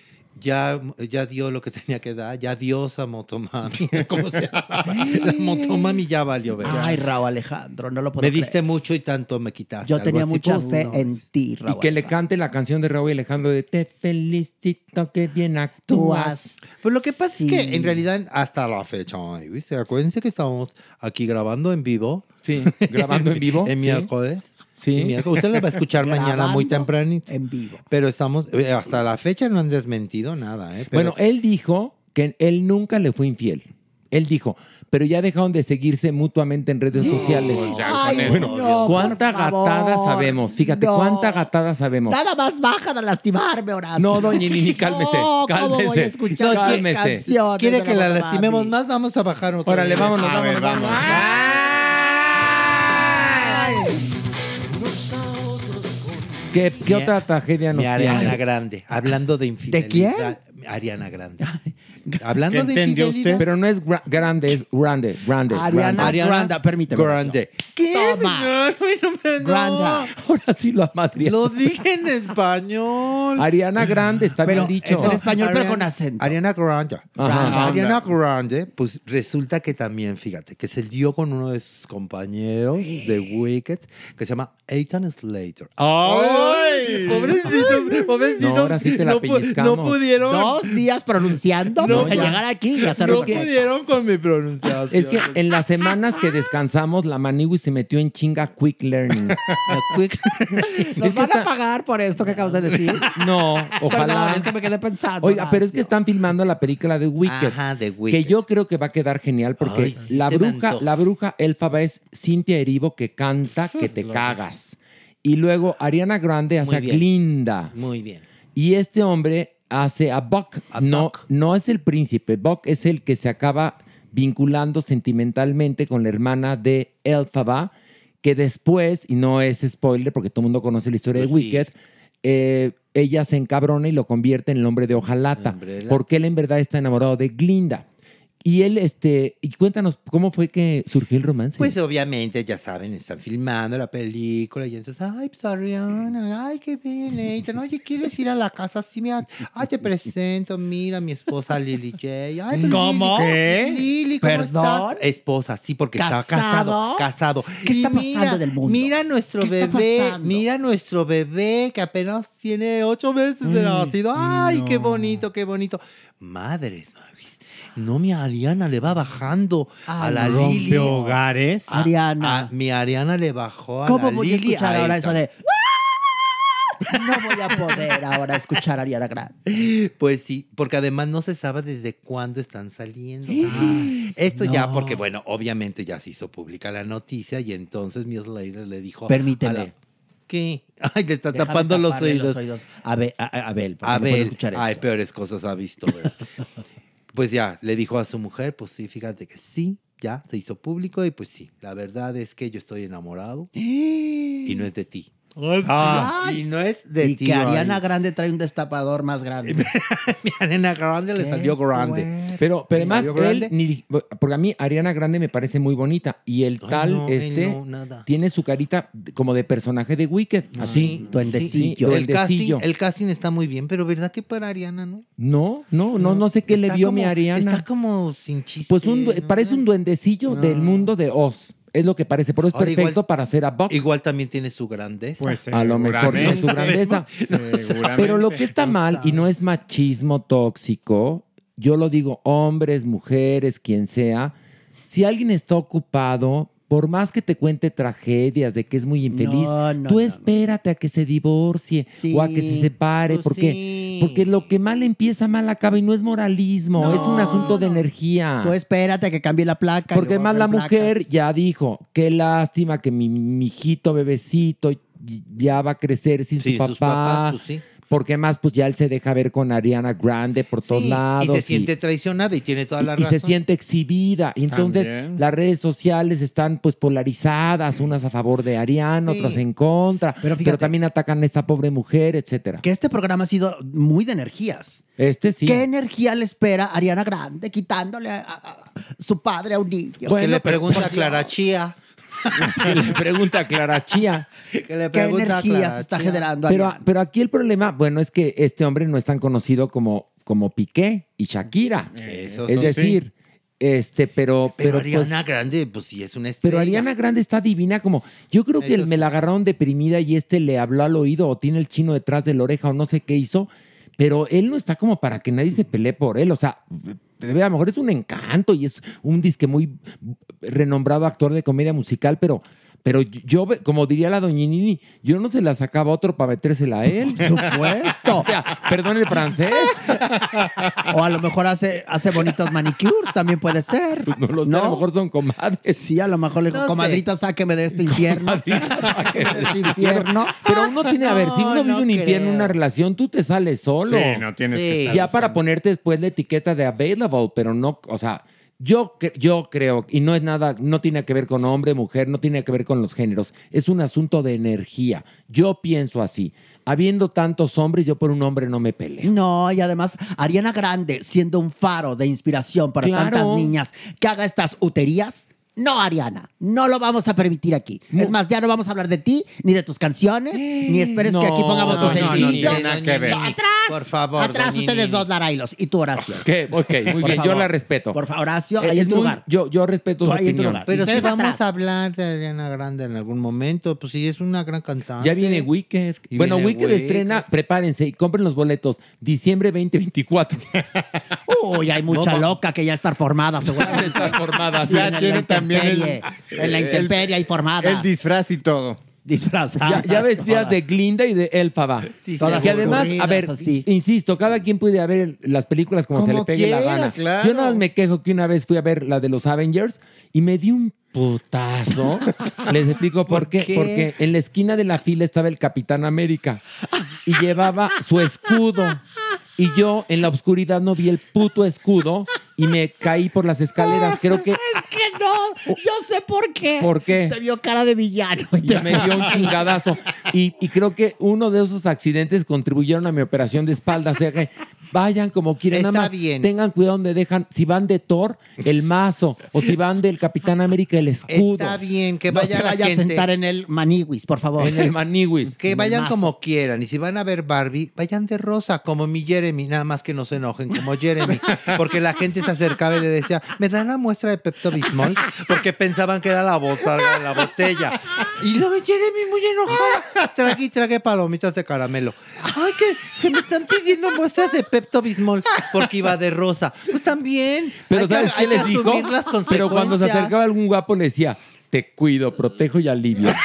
Speaker 6: ya, ya dio lo que tenía que dar, ya dios a Motomami. [LAUGHS] ¿Cómo se llama? La Motomami ya valió ver.
Speaker 9: Ay, Raúl Alejandro, no lo puedo
Speaker 6: me
Speaker 9: creer.
Speaker 6: diste mucho y tanto me quitaste.
Speaker 9: Yo tenía
Speaker 6: así,
Speaker 9: mucha fe
Speaker 6: no.
Speaker 9: en ti,
Speaker 4: Y
Speaker 9: Raúl.
Speaker 4: que le cante la canción de Raúl y Alejandro de Te felicito que bien actúas.
Speaker 6: Pues lo que pasa
Speaker 9: Sí.
Speaker 6: es que en realidad hasta la fecha, ¿viste? acuérdense que estamos aquí grabando en vivo.
Speaker 4: Sí, grabando en vivo. [LAUGHS]
Speaker 6: en
Speaker 4: sí.
Speaker 6: miércoles.
Speaker 4: Sí.
Speaker 6: Usted lo va a escuchar [LAUGHS] mañana muy tempranito.
Speaker 9: En vivo.
Speaker 6: Pero estamos, eh, hasta la fecha no han desmentido nada, ¿eh? Pero-
Speaker 4: Bueno, él dijo que él nunca le fue infiel. Él dijo, pero ya dejaron de seguirse mutuamente en redes sociales.
Speaker 9: Ay,
Speaker 4: bueno,
Speaker 9: no,
Speaker 4: ¿cuánta
Speaker 9: por favor.
Speaker 4: gatada sabemos? Fíjate,
Speaker 9: No.
Speaker 4: ¿cuánta gatada sabemos?
Speaker 9: Nada más bajan a lastimarme, Horacio.
Speaker 4: No, doña Lili, cálmese,
Speaker 9: No, ¿cómo voy a
Speaker 4: cálmese, cálmese.
Speaker 6: ¿Quiere que la lastimemos más? Vamos a bajar otra
Speaker 4: Órale,
Speaker 6: vez.
Speaker 4: vámonos,
Speaker 5: A
Speaker 4: vámonos,
Speaker 5: ver,
Speaker 4: vámonos. ¿Qué, qué
Speaker 6: Mi-
Speaker 4: otra tragedia nos
Speaker 6: Mi Ariana? Grande. Hablando de infidelidad. Ariana Grande. [LAUGHS] [LAUGHS] Hablando
Speaker 5: ¿Qué
Speaker 6: de
Speaker 5: entendió
Speaker 6: infidelidad.
Speaker 5: usted?
Speaker 4: Pero no es gra- grande, es grande, grande.
Speaker 9: Ariana
Speaker 4: grande.
Speaker 9: Grande, permíteme.
Speaker 6: Grande.
Speaker 9: Toma. [LAUGHS] Grande.
Speaker 4: Ahora sí lo ama Adriana.
Speaker 6: Lo dije en español.
Speaker 4: Ariana Grande, está
Speaker 9: Pero
Speaker 4: bien dicho.
Speaker 9: es en español, pero
Speaker 6: Ariana-
Speaker 9: con acento.
Speaker 6: Ariana Grande.
Speaker 4: Ajá.
Speaker 6: Ariana Grande, pues resulta que también, fíjate, que se dio con uno de sus compañeros de Wicked, que se llama Ethan Slater. ¡Ay! Pobrecitos, [LAUGHS] pobrecitos.
Speaker 4: No, ahora sí te la
Speaker 6: no, pu-
Speaker 4: pellizcamos.
Speaker 6: no pudieron.
Speaker 9: Dos días pronunciando
Speaker 6: No, ya.
Speaker 9: llegar aquí y hacer
Speaker 6: no
Speaker 9: lo que-
Speaker 6: pudieron con mi pronunciación.
Speaker 4: Es que en las semanas que descansamos, la Maniwi se metió en chinga Quick Learning.
Speaker 6: Quick- [LAUGHS]
Speaker 9: ¿Nos
Speaker 4: Es que
Speaker 9: van
Speaker 4: está-
Speaker 9: a pagar por esto que acabas de decir?
Speaker 4: No,
Speaker 9: Perdón,
Speaker 4: ojalá.
Speaker 9: es que me quedé pensando.
Speaker 4: Oiga, pero es que están filmando la película de Wicked.
Speaker 6: Ajá, de
Speaker 4: Que
Speaker 6: Wicked.
Speaker 4: yo creo que va a quedar genial porque
Speaker 6: Ay, sí
Speaker 4: la bruja, la bruja élfaba es Cintia Erivo que canta que te [LAUGHS] cagas. Y luego Ariana Grande hace a. Glinda.
Speaker 6: Muy bien.
Speaker 4: Y este hombre hace a Buck.
Speaker 6: A
Speaker 4: no,
Speaker 6: Buck.
Speaker 4: no es el príncipe. Buck es el que se acaba vinculando sentimentalmente con la hermana de Elphaba, que después, y no es spoiler porque todo el mundo conoce la historia de
Speaker 6: sí.
Speaker 4: Wicked, eh, ella se encabrona y lo convierte en el hombre de
Speaker 6: hombre la-
Speaker 4: porque él en verdad está enamorado de Glinda. Y él, este, y cuéntanos, ¿cómo fue que surgió el romance?
Speaker 6: Pues obviamente, ya saben, están filmando la película y entonces, ay, pues Ariana, ay, qué bien, Ethan, oye, ¿quieres ir a la casa? Sí, mira, ay, te presento, mira, mi esposa Lily J. Ay, pues,
Speaker 9: ¿Cómo?
Speaker 6: Lily,
Speaker 9: ¿Qué?
Speaker 6: Lily, ¿cómo
Speaker 9: ¿Perdón?
Speaker 6: estás? Esposa, sí, porque está
Speaker 9: ¿Casado?
Speaker 6: casado, casado.
Speaker 9: ¿Qué está pasando
Speaker 6: mira,
Speaker 9: del mundo?
Speaker 6: Mira nuestro
Speaker 9: ¿Qué está
Speaker 6: bebé, mira nuestro bebé que apenas tiene ocho meses de nacido. Ay, qué bonito, qué bonito. Madres, mavis, no, mi Ariana le va bajando a
Speaker 9: Ay,
Speaker 6: la
Speaker 5: rompe
Speaker 6: Lili.
Speaker 5: hogares.
Speaker 6: A-
Speaker 9: Ariana.
Speaker 6: a- mi Ariana le bajó a
Speaker 9: ¿Cómo
Speaker 6: la
Speaker 9: voy a escuchar
Speaker 6: a
Speaker 9: ahora eso de... No voy a poder ahora escuchar a Ariana Grande.
Speaker 6: Pues sí, porque además no se sabe desde cuándo están saliendo. Esto ya porque, bueno, obviamente ya se hizo pública la noticia y entonces Miss Slater le dijo...
Speaker 9: Permíteme.
Speaker 6: a la- ¿Qué? Ay, le está
Speaker 9: Déjame
Speaker 6: tapando los oídos.
Speaker 9: A ver, a, a- Abel,
Speaker 6: A
Speaker 9: no escuchar
Speaker 6: ay, peores cosas ha visto. [LAUGHS] pues ya, le dijo a su mujer, pues sí, fíjate que sí, ya se hizo público y pues sí, la verdad es que yo estoy enamorado [GASPS] y no es de ti. Ah, y no es de
Speaker 9: y que
Speaker 6: tío
Speaker 9: Ariana
Speaker 6: ahí.
Speaker 9: Grande trae un destapador más grande. [LAUGHS]
Speaker 6: Mi Ariana Grande le
Speaker 9: Qué
Speaker 6: salió grande.
Speaker 9: fuerte.
Speaker 4: Pero, pero además,
Speaker 6: ¿Salió grande?
Speaker 4: él, ni- porque a mí Ariana Grande me parece muy bonita y el
Speaker 6: Ay,
Speaker 4: tal,
Speaker 6: no, él
Speaker 4: este,
Speaker 6: no, nada.
Speaker 4: tiene su carita como de personaje de Wicked, así.
Speaker 9: duendecillo.
Speaker 4: Sí,
Speaker 6: El casting,
Speaker 4: duendecillo.
Speaker 6: el casting está muy bien, pero ¿verdad que para Ariana no?
Speaker 4: No, no, no, no sé qué le
Speaker 6: Está
Speaker 4: vio
Speaker 6: como-
Speaker 4: mi Ariana.
Speaker 6: Está como sin chiste.
Speaker 4: Pues un, du- parece un duendecillo del mundo de Oz. Es lo que parece, pero es
Speaker 6: Ahora
Speaker 4: perfecto
Speaker 6: igual-
Speaker 4: para hacer a Buck.
Speaker 6: Igual también tiene su grandeza.
Speaker 5: Pues
Speaker 4: a lo mejor tiene su grandeza. [LAUGHS] Pero lo que está mal, y no es machismo tóxico, yo lo digo, hombres, mujeres, quien sea, si alguien está ocupado, por más que te cuente tragedias de que es muy infeliz,
Speaker 9: No, no,
Speaker 4: tú
Speaker 9: no,
Speaker 4: espérate a que se divorcie o a que se separe,
Speaker 9: pues
Speaker 4: porque,
Speaker 9: sí.
Speaker 4: porque lo que mal empieza, mal acaba y no es moralismo,
Speaker 9: No,
Speaker 4: es un asunto de energía.
Speaker 9: Tú espérate a que cambie la placa.
Speaker 4: Porque además la mujer ya dijo, qué lástima que mi mijito bebecito ya va a crecer sin
Speaker 6: Sí,
Speaker 4: su papá.
Speaker 6: sus papás, pues sí.
Speaker 4: Porque más, pues ya él se deja ver con Ariana Grande por todos
Speaker 6: Sí,
Speaker 4: lados.
Speaker 6: y se siente traicionada y tiene toda la
Speaker 4: y
Speaker 6: razón.
Speaker 4: se siente exhibida. Y entonces
Speaker 6: También.
Speaker 4: las redes sociales están pues polarizadas, unas a favor de Ariana,
Speaker 9: Sí.
Speaker 4: otras en contra. Pero,
Speaker 9: fíjate-
Speaker 4: también atacan a esta pobre mujer, etcétera.
Speaker 9: Que este programa ha sido muy de energías.
Speaker 4: Este sí.
Speaker 9: ¿Qué energía le espera a Ariana Grande quitándole a, a- a su padre a un niño?
Speaker 6: que le pregunta a Clara Chía. [LAUGHS]
Speaker 4: que le pregunta a Clara Chía.
Speaker 6: Que le
Speaker 9: ¿Qué energía
Speaker 6: Clara
Speaker 9: se está
Speaker 6: Chía.
Speaker 9: generando
Speaker 4: Pero, pero aquí el problema, bueno, es que este hombre no es tan conocido como, como Piqué y Shakira.
Speaker 6: Eso
Speaker 4: es
Speaker 6: sí.
Speaker 4: decir, este, pero,
Speaker 6: Pero,
Speaker 4: pero,
Speaker 6: Ariana
Speaker 4: pues,
Speaker 6: Grande, pues sí es una estrella.
Speaker 4: pero Ariana Grande está divina como, yo creo que me la agarraron deprimida y este le habló al oído o tiene el chino detrás de la oreja o no sé qué hizo, pero él no está como para que nadie se pelee por él, o sea, a lo mejor es un encanto y es un disque muy renombrado actor de comedia musical, pero... Pero yo, como diría la doñinini, yo no se la sacaba a otro para metérsela a él.
Speaker 9: Supuesto.
Speaker 4: o sea, perdón el francés.
Speaker 9: O a lo mejor hace, hace bonitos manicures, también puede ser.
Speaker 4: No lo sé, a lo mejor son comadres.
Speaker 9: Sí, a lo mejor le dijo,
Speaker 4: No sé.
Speaker 9: comadrita, sáqueme de este infierno. [LAUGHS] de este infierno.
Speaker 4: Pero uno tiene, a ver, si uno
Speaker 9: No,
Speaker 4: vive
Speaker 9: no
Speaker 4: un infierno,
Speaker 9: creo.
Speaker 4: una relación, tú te sales solo.
Speaker 5: Sí, no tienes que estar
Speaker 4: Ya para ponerte después la etiqueta de available, pero no, o sea, yo, yo creo, y no es nada, no tiene que ver con hombre, mujer, no tiene que ver con los géneros, es un asunto de energía. Yo pienso así. Habiendo tantos hombres, yo por un hombre no me peleo.
Speaker 9: No, y además, Ariana Grande, siendo un faro de inspiración para
Speaker 4: Claro.
Speaker 9: tantas niñas, que haga estas uterías. No, Ariana, no lo vamos a permitir aquí. Es más, ya no vamos a hablar de ti, ni de tus canciones, ni esperes que aquí pongamos
Speaker 4: no,
Speaker 9: tu
Speaker 4: no, no,
Speaker 9: sencillo.
Speaker 4: tiene nada que ver.
Speaker 9: No, atrás,
Speaker 6: Por favor,
Speaker 9: atrás ustedes dos, Larailos, y tu oración.
Speaker 4: ¿Qué? Ok, muy
Speaker 9: Por
Speaker 4: bien, yo
Speaker 9: favor.
Speaker 4: la respeto.
Speaker 9: Por favor, Horacio,
Speaker 4: Eh,
Speaker 9: ahí
Speaker 4: es
Speaker 9: en tu
Speaker 4: muy-
Speaker 9: lugar.
Speaker 4: Yo, yo respeto
Speaker 9: Tú
Speaker 4: su
Speaker 9: ahí en tu
Speaker 4: opinión.
Speaker 9: lugar.
Speaker 6: Pero si
Speaker 9: Ustedes
Speaker 6: vamos
Speaker 9: atrás.
Speaker 6: a hablar de Ariana Grande en algún momento, pues sí, es una gran cantante.
Speaker 4: Ya viene Wicked.
Speaker 6: Y
Speaker 4: bueno,
Speaker 6: viene
Speaker 4: Wicked
Speaker 6: Wicked.
Speaker 4: estrena, prepárense y compren los boletos. Diciembre 2024.
Speaker 9: Uy, hay mucha loca que ya está formada, [LAUGHS] seguramente.
Speaker 4: Está formada,
Speaker 5: Ya tiene también el- [LAUGHS]
Speaker 9: En la
Speaker 5: el-
Speaker 9: intemperie hay formada.
Speaker 5: El disfraz y todo.
Speaker 9: Disfrazada.
Speaker 4: Ya, ya vestidas de Glinda y de Elfaba.
Speaker 6: Sí,
Speaker 9: Todas
Speaker 4: que además, a ver,
Speaker 9: así.
Speaker 4: insisto, cada quien puede ver las películas como, se
Speaker 5: Como
Speaker 4: le pegue la
Speaker 5: quiera,
Speaker 4: gana.
Speaker 5: claro.
Speaker 4: Yo nada más me quejo que una vez fui a ver la de los Avengers y me di un putazo. [LAUGHS] Les explico por,
Speaker 6: ¿Por
Speaker 4: qué?
Speaker 6: qué?
Speaker 4: Porque en la esquina de la fila estaba el Capitán América y llevaba su escudo. Y yo en la oscuridad no vi el puto escudo y me caí por las escaleras. Creo que [LAUGHS]
Speaker 9: Es que no, yo sé por qué.
Speaker 4: ¿Por qué?
Speaker 9: Te vio cara de villano.
Speaker 4: ya me dio un chingadazo. Y, y creo que uno de esos accidentes contribuyeron a mi operación de espalda. O sea que vayan como quieran.
Speaker 6: Está
Speaker 4: nada más
Speaker 6: bien.
Speaker 4: tengan cuidado donde dejan. Si van de Thor, el mazo. O si van del Capitán América, el escudo.
Speaker 6: Está bien, que
Speaker 9: No
Speaker 6: vaya
Speaker 9: se
Speaker 6: la
Speaker 9: vaya a sentar en el maniwis, por favor.
Speaker 4: En el [LAUGHS] Maniwis.
Speaker 6: Que
Speaker 9: en
Speaker 6: vayan como quieran. Y si van a ver Barbie, vayan de rosa, como mi Jeremy. Nada más que no se enojen, como Jeremy. [LAUGHS] Porque la gente se acercaba y le decía, ¿me dan una muestra de Pepto Bismol? Porque pensaban que era la, bota, la botella. Y luego Jeremy muy enojada. Trague y trague palomitas de caramelo. Ay, que, que me están pidiendo muestras de Pepto Bismol. Porque iba de rosa. Pues también.
Speaker 4: Pero
Speaker 6: hay que-
Speaker 4: ¿sabes qué
Speaker 6: hay
Speaker 4: les dijo? Pero cuando se acercaba algún guapo le decía, te cuido, protejo y alivio. [LAUGHS]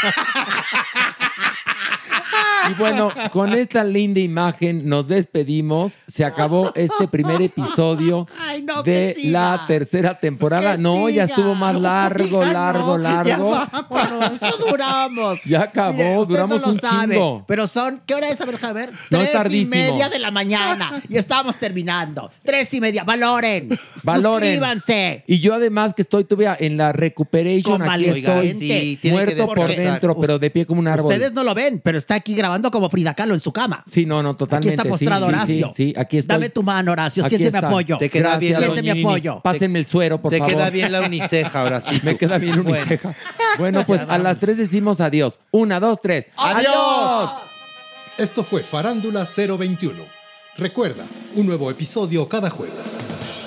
Speaker 4: Y bueno, con esta linda imagen nos despedimos. Se acabó este primer episodio
Speaker 9: Ay, no, que
Speaker 4: de la tercera temporada.
Speaker 9: Que
Speaker 4: no, ya estuvo más largo, largo,
Speaker 9: no,
Speaker 4: largo.
Speaker 9: Ya eso [LAUGHS] duramos.
Speaker 4: Ya acabó,
Speaker 9: usted
Speaker 4: duramos
Speaker 9: no lo
Speaker 4: un
Speaker 9: sabe,
Speaker 4: chingo.
Speaker 9: Pero son, ¿qué hora es? A ver,
Speaker 4: es
Speaker 9: Tres y
Speaker 4: tardísimo.
Speaker 9: media de la mañana. Y estamos terminando. Tres y media. Valoren.
Speaker 4: Valoren.
Speaker 9: Suscríbanse.
Speaker 4: Y yo además que estoy todavía en la recuperation, aquí
Speaker 9: Convaleciente.
Speaker 4: estoy
Speaker 9: Sí,
Speaker 4: muerto por dentro, pero de pie como un árbol.
Speaker 9: Ustedes no lo ven, pero está aquí grabando como Frida Kahlo en su cama.
Speaker 4: Sí, no, no,
Speaker 9: Aquí
Speaker 4: totalmente.
Speaker 9: está
Speaker 4: sí,
Speaker 9: postrado
Speaker 4: sí,
Speaker 9: Horacio.
Speaker 4: Sí, sí, aquí estoy.
Speaker 9: Dame tu mano, Horacio.
Speaker 4: Aquí
Speaker 9: Siente mi
Speaker 4: está.
Speaker 9: apoyo.
Speaker 6: Te queda bien
Speaker 9: mi
Speaker 4: Doña Nini.
Speaker 9: apoyo.
Speaker 4: Pásenme el suero, por
Speaker 6: Te
Speaker 4: favor.
Speaker 6: queda bien la uniceja ahora sí. [LAUGHS]
Speaker 4: Me queda bien uniceja. [LAUGHS] Bueno, pues a las tres decimos adiós. Una, dos, tres.
Speaker 9: ¡Adiós!
Speaker 3: Esto fue Farándula 021. Recuerda, un nuevo episodio cada jueves.